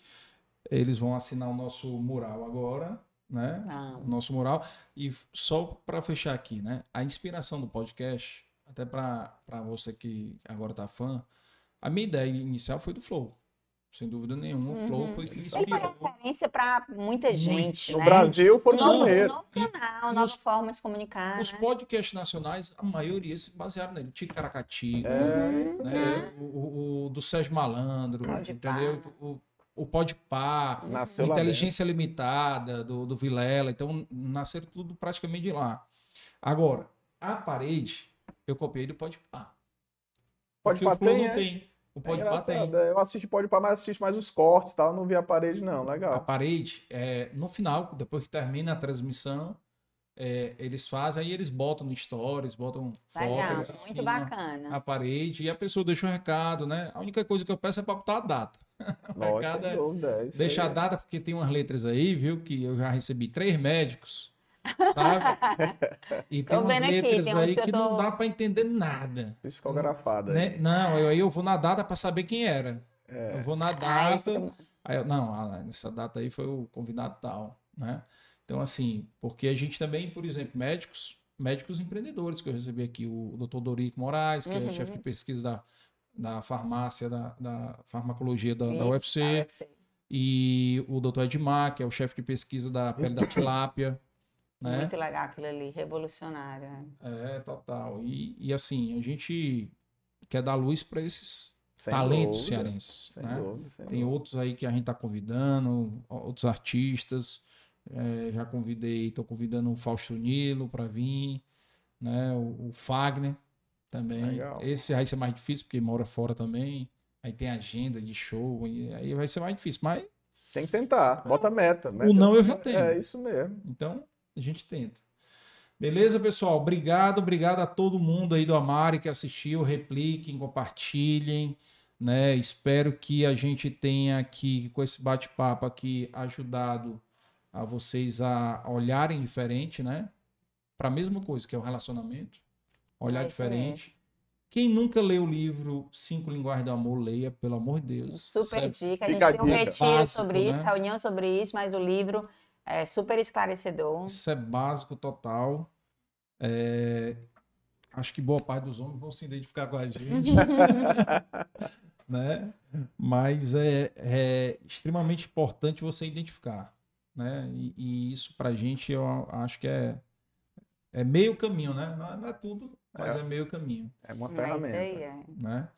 Eles vão assinar o nosso mural agora né? Ah. Nosso mural. E só para fechar aqui, né? A inspiração do podcast, até para você que agora tá fã, a minha ideia inicial foi do Flow. Sem dúvida nenhuma, o Flow uhum. foi que inspirou. Ele foi referência para muita gente. No né? Brasil, por novo, novo canal, nova forma de comunicar. Os né? podcasts nacionais, a maioria se basearam nele. Ticaracati, é. né? O, o, o, do Sérgio Malandro, Pode entendeu? O, o Pode Par, Inteligência Limitada, do, do Vilela. Então, nasceram tudo praticamente de lá. Agora, a parede, eu copiei do Pode Par tem, não é? tem. O é Par tem. Eu assisto Pode Par, mas assisto mais os cortes, tal. Não vi a parede, não. Legal. A parede, é, no final, depois que termina a transmissão, é, eles fazem, aí eles botam no stories, botam Legal, fotos, muito bacana. a parede e a pessoa deixa um recado, né? A única coisa que eu peço é para botar a data. Nossa, é, dúvida, é deixa a data porque tem umas letras aí, viu, que eu já recebi três médicos, sabe? E tem umas letras aqui, aí que, que tô... não dá para entender nada. Psicografada. Né? Não, aí eu vou na data para saber quem era. É. Eu vou na data. Ai, aí eu, não, ah, essa data aí foi o convidado tal, né? Então, assim, porque a gente também, por exemplo, médicos, médicos empreendedores, que eu recebi aqui, o Dr. Dorico Moraes, que é uhum. é chefe de pesquisa da, da farmácia, da, da farmacologia da, Isso, da UFC, da UFC, e o Dr. Edmar, que é o chefe de pesquisa da pele da tilápia. Né? Muito legal aquilo ali, revolucionário. Né? É, total. E, e assim, a gente quer dar luz para esses sem talentos dúvida, cearenses. Né? Dúvida, Tem dúvida. outros aí que a gente está convidando, outros artistas. É, já convidei, estou convidando o Fausto Nilo para vir, né? O, o, Fagner também. Legal. Esse aí vai ser mais difícil, porque mora fora também. Aí tem agenda de show, aí vai ser mais difícil, mas. Tem que tentar, bota meta. meta o não eu já tenho. É isso mesmo. Então, a gente tenta. Beleza, pessoal? Obrigado, obrigado a todo mundo aí do Amari que assistiu. Repliquem, compartilhem. Né? Espero que a gente tenha aqui, com esse bate-papo aqui, ajudado a vocês a olharem diferente, né? Para a mesma coisa, que é o relacionamento. Olhar é diferente. Quem nunca leu o livro Cinco Linguagens do Amor, leia, pelo amor de Deus. Super dica. A gente tem um retiro básico, sobre isso, né? reunião sobre isso, mas o livro é super esclarecedor. Isso é básico total. É... Acho que boa parte dos homens vão se identificar com a gente. né? Mas é, é extremamente importante você identificar né? E, e isso para a gente eu acho que é, é meio caminho, né? Não é, não é tudo, mas é. é. meio caminho. É uma ferramenta. É. Né?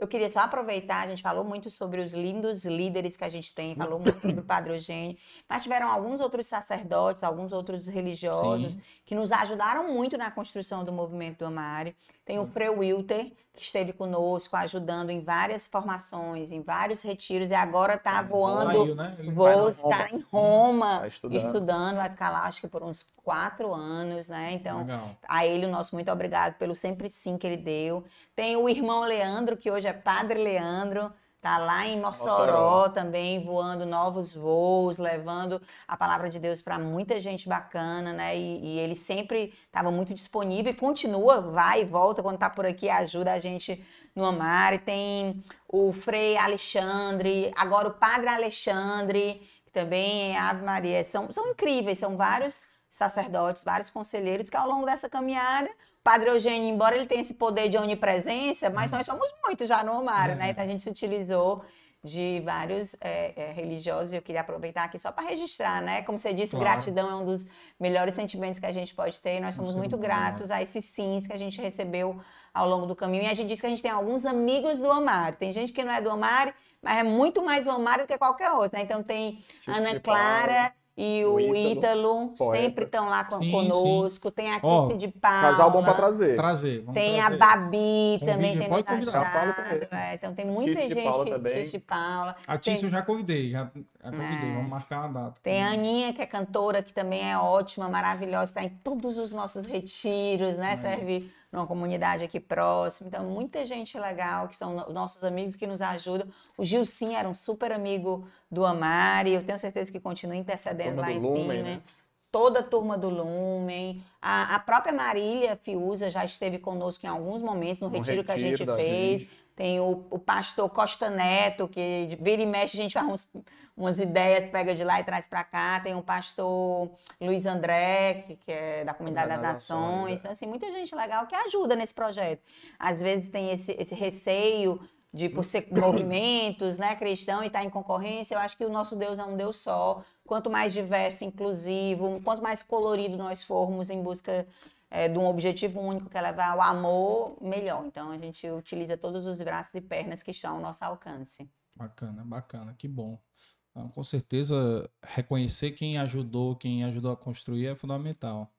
Eu queria só aproveitar, a gente falou muito sobre os lindos líderes que a gente tem, falou muito sobre o Padre Eugênio, mas tiveram alguns outros sacerdotes, alguns outros religiosos Sim. que nos ajudaram muito na construção do movimento do Amare. Tem o Frei Wilter, que esteve conosco, ajudando em várias formações, em vários retiros, e agora está voando, saiu, né? vou estar em Roma, estudando. estudando. vai ficar lá acho que por uns quatro anos, né? Então, Legal. a ele o nosso muito obrigado pelo sempre sim que ele deu. Tem o irmão Leandro, que hoje é Padre Leandro, Tá lá em Mossoró, Mossoró, também voando novos voos, levando a palavra de Deus para muita gente bacana, né? E, e ele sempre estava muito disponível e continua, vai e volta quando tá por aqui, ajuda a gente no Amar. Tem o Frei Alexandre, agora o Padre Alexandre, que também é Ave Maria. São, são incríveis, são vários sacerdotes, vários conselheiros que ao longo dessa caminhada Padre Eugênio, embora ele tenha esse poder de onipresença, mas nós somos muitos já no Omar, é. né? Então a gente se utilizou de vários é, é, religiosos. Eu queria aproveitar aqui só para registrar, né? Como você disse, claro. gratidão é um dos melhores sentimentos que a gente pode ter. E nós somos muito gratos a esses sims que a gente recebeu ao longo do caminho. E a gente diz que a gente tem alguns amigos do Omar. Tem gente que não é do Omar, mas é muito mais Omar do que qualquer outro, né? Então tem Ana Clara e o, o Ítalo, sempre estão lá com, sim, conosco. Sim. Tem a Kiss de Paula. Casal bom para trazer. Trazer. Tem trazer. a Babi Convide, também, tem nos ajudado. É, então tem muita Kiss gente. De Paula também. de Paula. A Tícia eu já convidei, já, já convidei. É. Vamos marcar uma data. Tem a Aninha, que é cantora, que também é ótima, maravilhosa, está em todos os nossos retiros, né? É. Serve numa comunidade aqui próxima. Então, muita gente legal, que são nossos amigos que nos ajudam. O Gilcinho era um super amigo do Amari, eu tenho certeza que continua intercedendo lá em Lumen, cima. Né? Toda a turma do Lumen. A, a, própria Marília Fiuza já esteve conosco em alguns momentos no um retiro, retiro, que a gente fez. Gente. Tem o, o, pastor Costa Neto, que vira e mexe, a gente faz uns, umas ideias, pega de lá e traz para cá. Tem o pastor Luiz André, que, que é da Comunidade das Nações. É. Então, assim, muita gente legal que ajuda nesse projeto. Às vezes tem esse, esse receio de por ser movimentos, né, cristão e estar tá em concorrência, eu acho que o nosso Deus é um Deus só. Quanto mais diverso, inclusivo, quanto mais colorido nós formos em busca é, de um objetivo único que é levar o amor, melhor. Então a gente utiliza todos os braços e pernas que estão ao nosso alcance. Bacana, bacana, que bom. Então, com certeza, reconhecer quem ajudou, quem ajudou a construir é fundamental.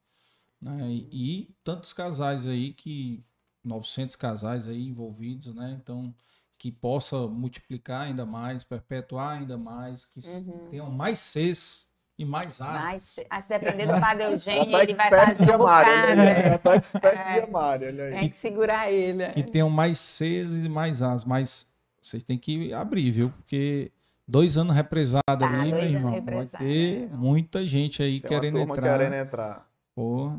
Né? E, e tantos casais aí que 900 casais aí envolvidos, né? Então, que possa multiplicar ainda mais, perpetuar ainda mais, que uhum. tenham mais Cs e mais A. Mas, se depender do Padre Eugênio, ele vai fazer um bocado. Né? Tá é, de olha aí. Tem que segurar ele. Que tenham mais Cs e mais As, mas vocês têm que abrir, viu? Porque dois anos represado tá, ali, meu irmão, vai ter muita gente aí querendo entrar. querendo entrar. Pô,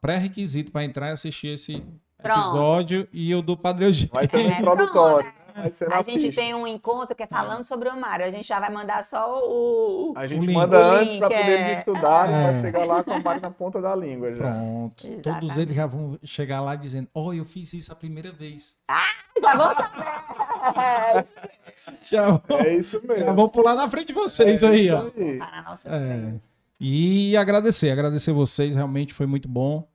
pré-requisito para entrar e assistir esse Pronto. episódio e o do Padre Eugênio. Vai ser um é, introdutório a gente ficha. tem um encontro que é falando ah. sobre o Mário. A gente já vai mandar só o. A gente o manda o antes para poder é... estudar é. e vai chegar lá com o Mário na ponta da língua. Já. Pronto. Exatamente. Todos eles já vão chegar lá dizendo: Oh, eu fiz isso a primeira vez. Ah, já vão saber. já vão, é isso mesmo. Já vão pular na frente de vocês é aí, ó. Aí. É. E agradecer, agradecer vocês, realmente foi muito bom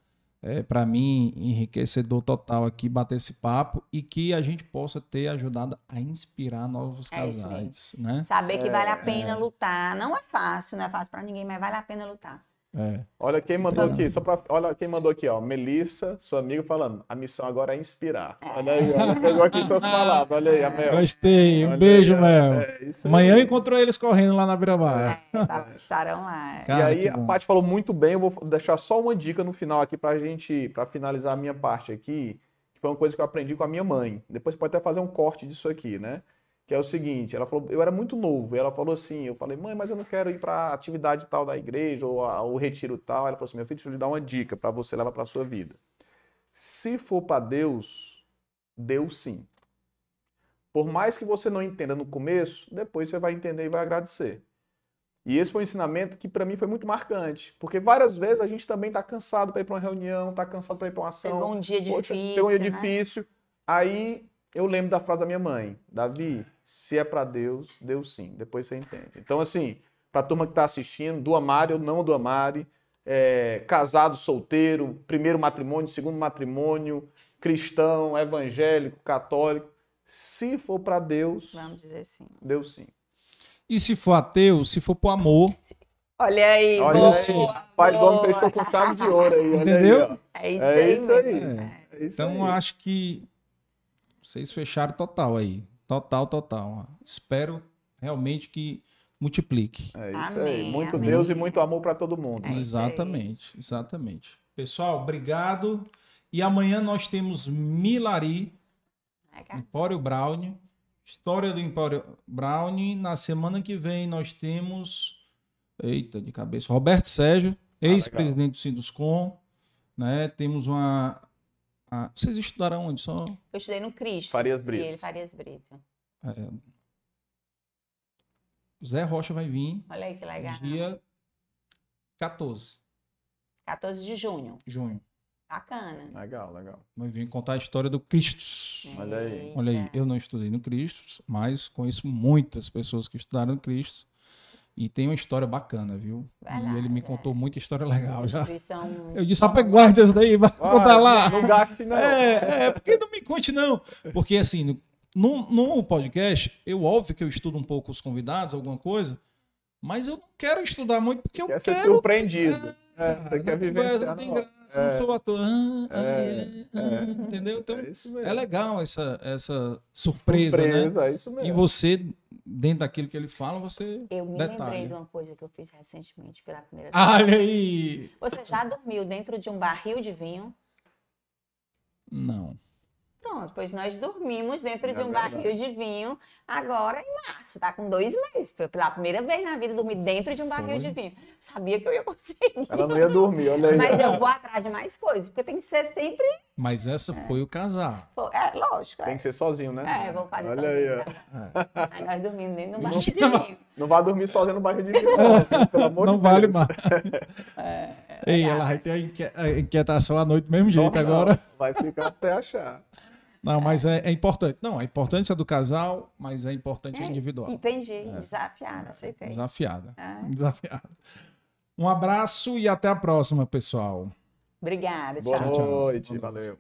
é, para mim, enriquecedor total aqui bater esse papo e que a gente possa ter ajudado a inspirar novos é casais, né? Saber que vale a é, pena é. lutar. Não é fácil, não é fácil para ninguém, mas vale a pena lutar. É. Olha quem mandou então, aqui, só para olha quem mandou aqui, ó, Melissa, sua amiga falando, a missão agora é inspirar. É. Olha aí, ela pegou aqui suas palavras, olha aí, a Mel. Gostei, um olha beijo, aí, Mel. É, Amanhã encontrou eles correndo lá na Beira-Mar. É, tá, estarão lá. Cara, e aí a Paty falou muito bem, eu vou deixar só uma dica no final aqui pra gente, para finalizar a minha parte aqui, que foi uma coisa que eu aprendi com a minha mãe. Depois pode até fazer um corte disso aqui, né? Que é o seguinte, ela falou, eu era muito novo, e ela falou assim, eu falei, mãe, mas eu não quero ir para a atividade tal da igreja, ou o retiro tal. Ela falou assim, meu filho, deixa eu lhe dar uma dica para você levar para a sua vida. Se for para Deus, Deus sim. Por mais que você não entenda no começo, depois você vai entender e vai agradecer. E esse foi um ensinamento que para mim foi muito marcante, porque várias vezes a gente também está cansado para ir para uma reunião, está cansado para ir para uma ação. Pegou um dia difícil. Pegou um dia né? difícil. Aí eu lembro da frase da minha mãe, Davi, se é para Deus, Deus sim. Depois você entende. Então, assim, para a turma que está assistindo, do Amari ou não do Amari, é, casado, solteiro, primeiro matrimônio, segundo matrimônio, cristão, evangélico, católico, se for para Deus, vamos dizer sim. Deus sim. E se for ateu, se for por amor. Olha aí, olha boa, aí. Boa, Pai do homem fechou com chave de ouro aí, entendeu? Aí, é isso, é aí, isso aí. É. É isso então aí. acho que vocês fecharam total aí. Total, total. Espero realmente que multiplique. É isso amém, aí. Muito amém. Deus e muito amor para todo mundo. É exatamente, exatamente. Pessoal, obrigado. E amanhã nós temos Milari, Empório Brown, História do Empório Brownie. Na semana que vem nós temos. Eita, de cabeça. Roberto Sérgio, ah, ex-presidente do Sinduscom. Né? Temos uma. A... Vocês estudaram onde só? Eu estudei no Cristo. Farias Brito. Ele, Farias Brito. É... Zé Rocha vai vir. Olha aí que legal. Dia 14. 14 de junho. Junho. Bacana. Legal, legal. Vai vir contar a história do Cristo. Olha aí. Olha aí, eu não estudei no Cristo, mas conheço muitas pessoas que estudaram no Cristo. E tem uma história bacana, viu? e ele me contou muita história legal já. Eu disse, rapaz, guarde isso daí, vai ah, contar lá. Não gaste, não. É, é, porque não me conte, não. Porque, assim, no, no podcast, eu, óbvio que eu estudo um pouco os convidados, alguma coisa, mas eu não quero estudar muito porque eu quer quero... ser surpreendido. É, é, você quer viver. Não tem graça, é, não sou ator. Ah, ah, é, ah, é, entendeu? Então, é, legal essa, essa surpresa, né? surpresa né? É isso mesmo. E você, dentro daquilo que ele fala, você. Eu me detalha. lembrei de uma coisa que eu fiz recentemente pela primeira vez. Olha aí! Você já dormiu dentro de um barril de vinho? Não. Pronto, pois nós dormimos dentro é de um verdade. barril de vinho agora em março, tá com dois meses. Foi pela primeira vez na vida dormir dentro de um barril Foi. de vinho. Sabia que eu ia conseguir. Ela não ia dormir, olha aí. Mas eu vou atrás de mais coisas, porque tem que ser sempre. Mas essa é. foi o casar. É, lógico. Tem é. que ser sozinho, né? É, vou fazer olha sozinho. Aí, né? aí nós dormimos dentro de um barril de vinho. Não vai dormir sozinho no barril de vinho, não, pelo amor não de vale Deus. mais. É, Ei, ela vai ter a inquietação à noite do mesmo jeito não, agora. Vai ficar até achar. Não, mas é, é, importante. Não, é importante a do casal, mas é importante é, a individual. Entendi. É. Desafiada, aceitei. Desafiada. É. Desafiada. Um abraço e até a próxima, pessoal. Obrigada. Tchau. Boa noite. Valeu.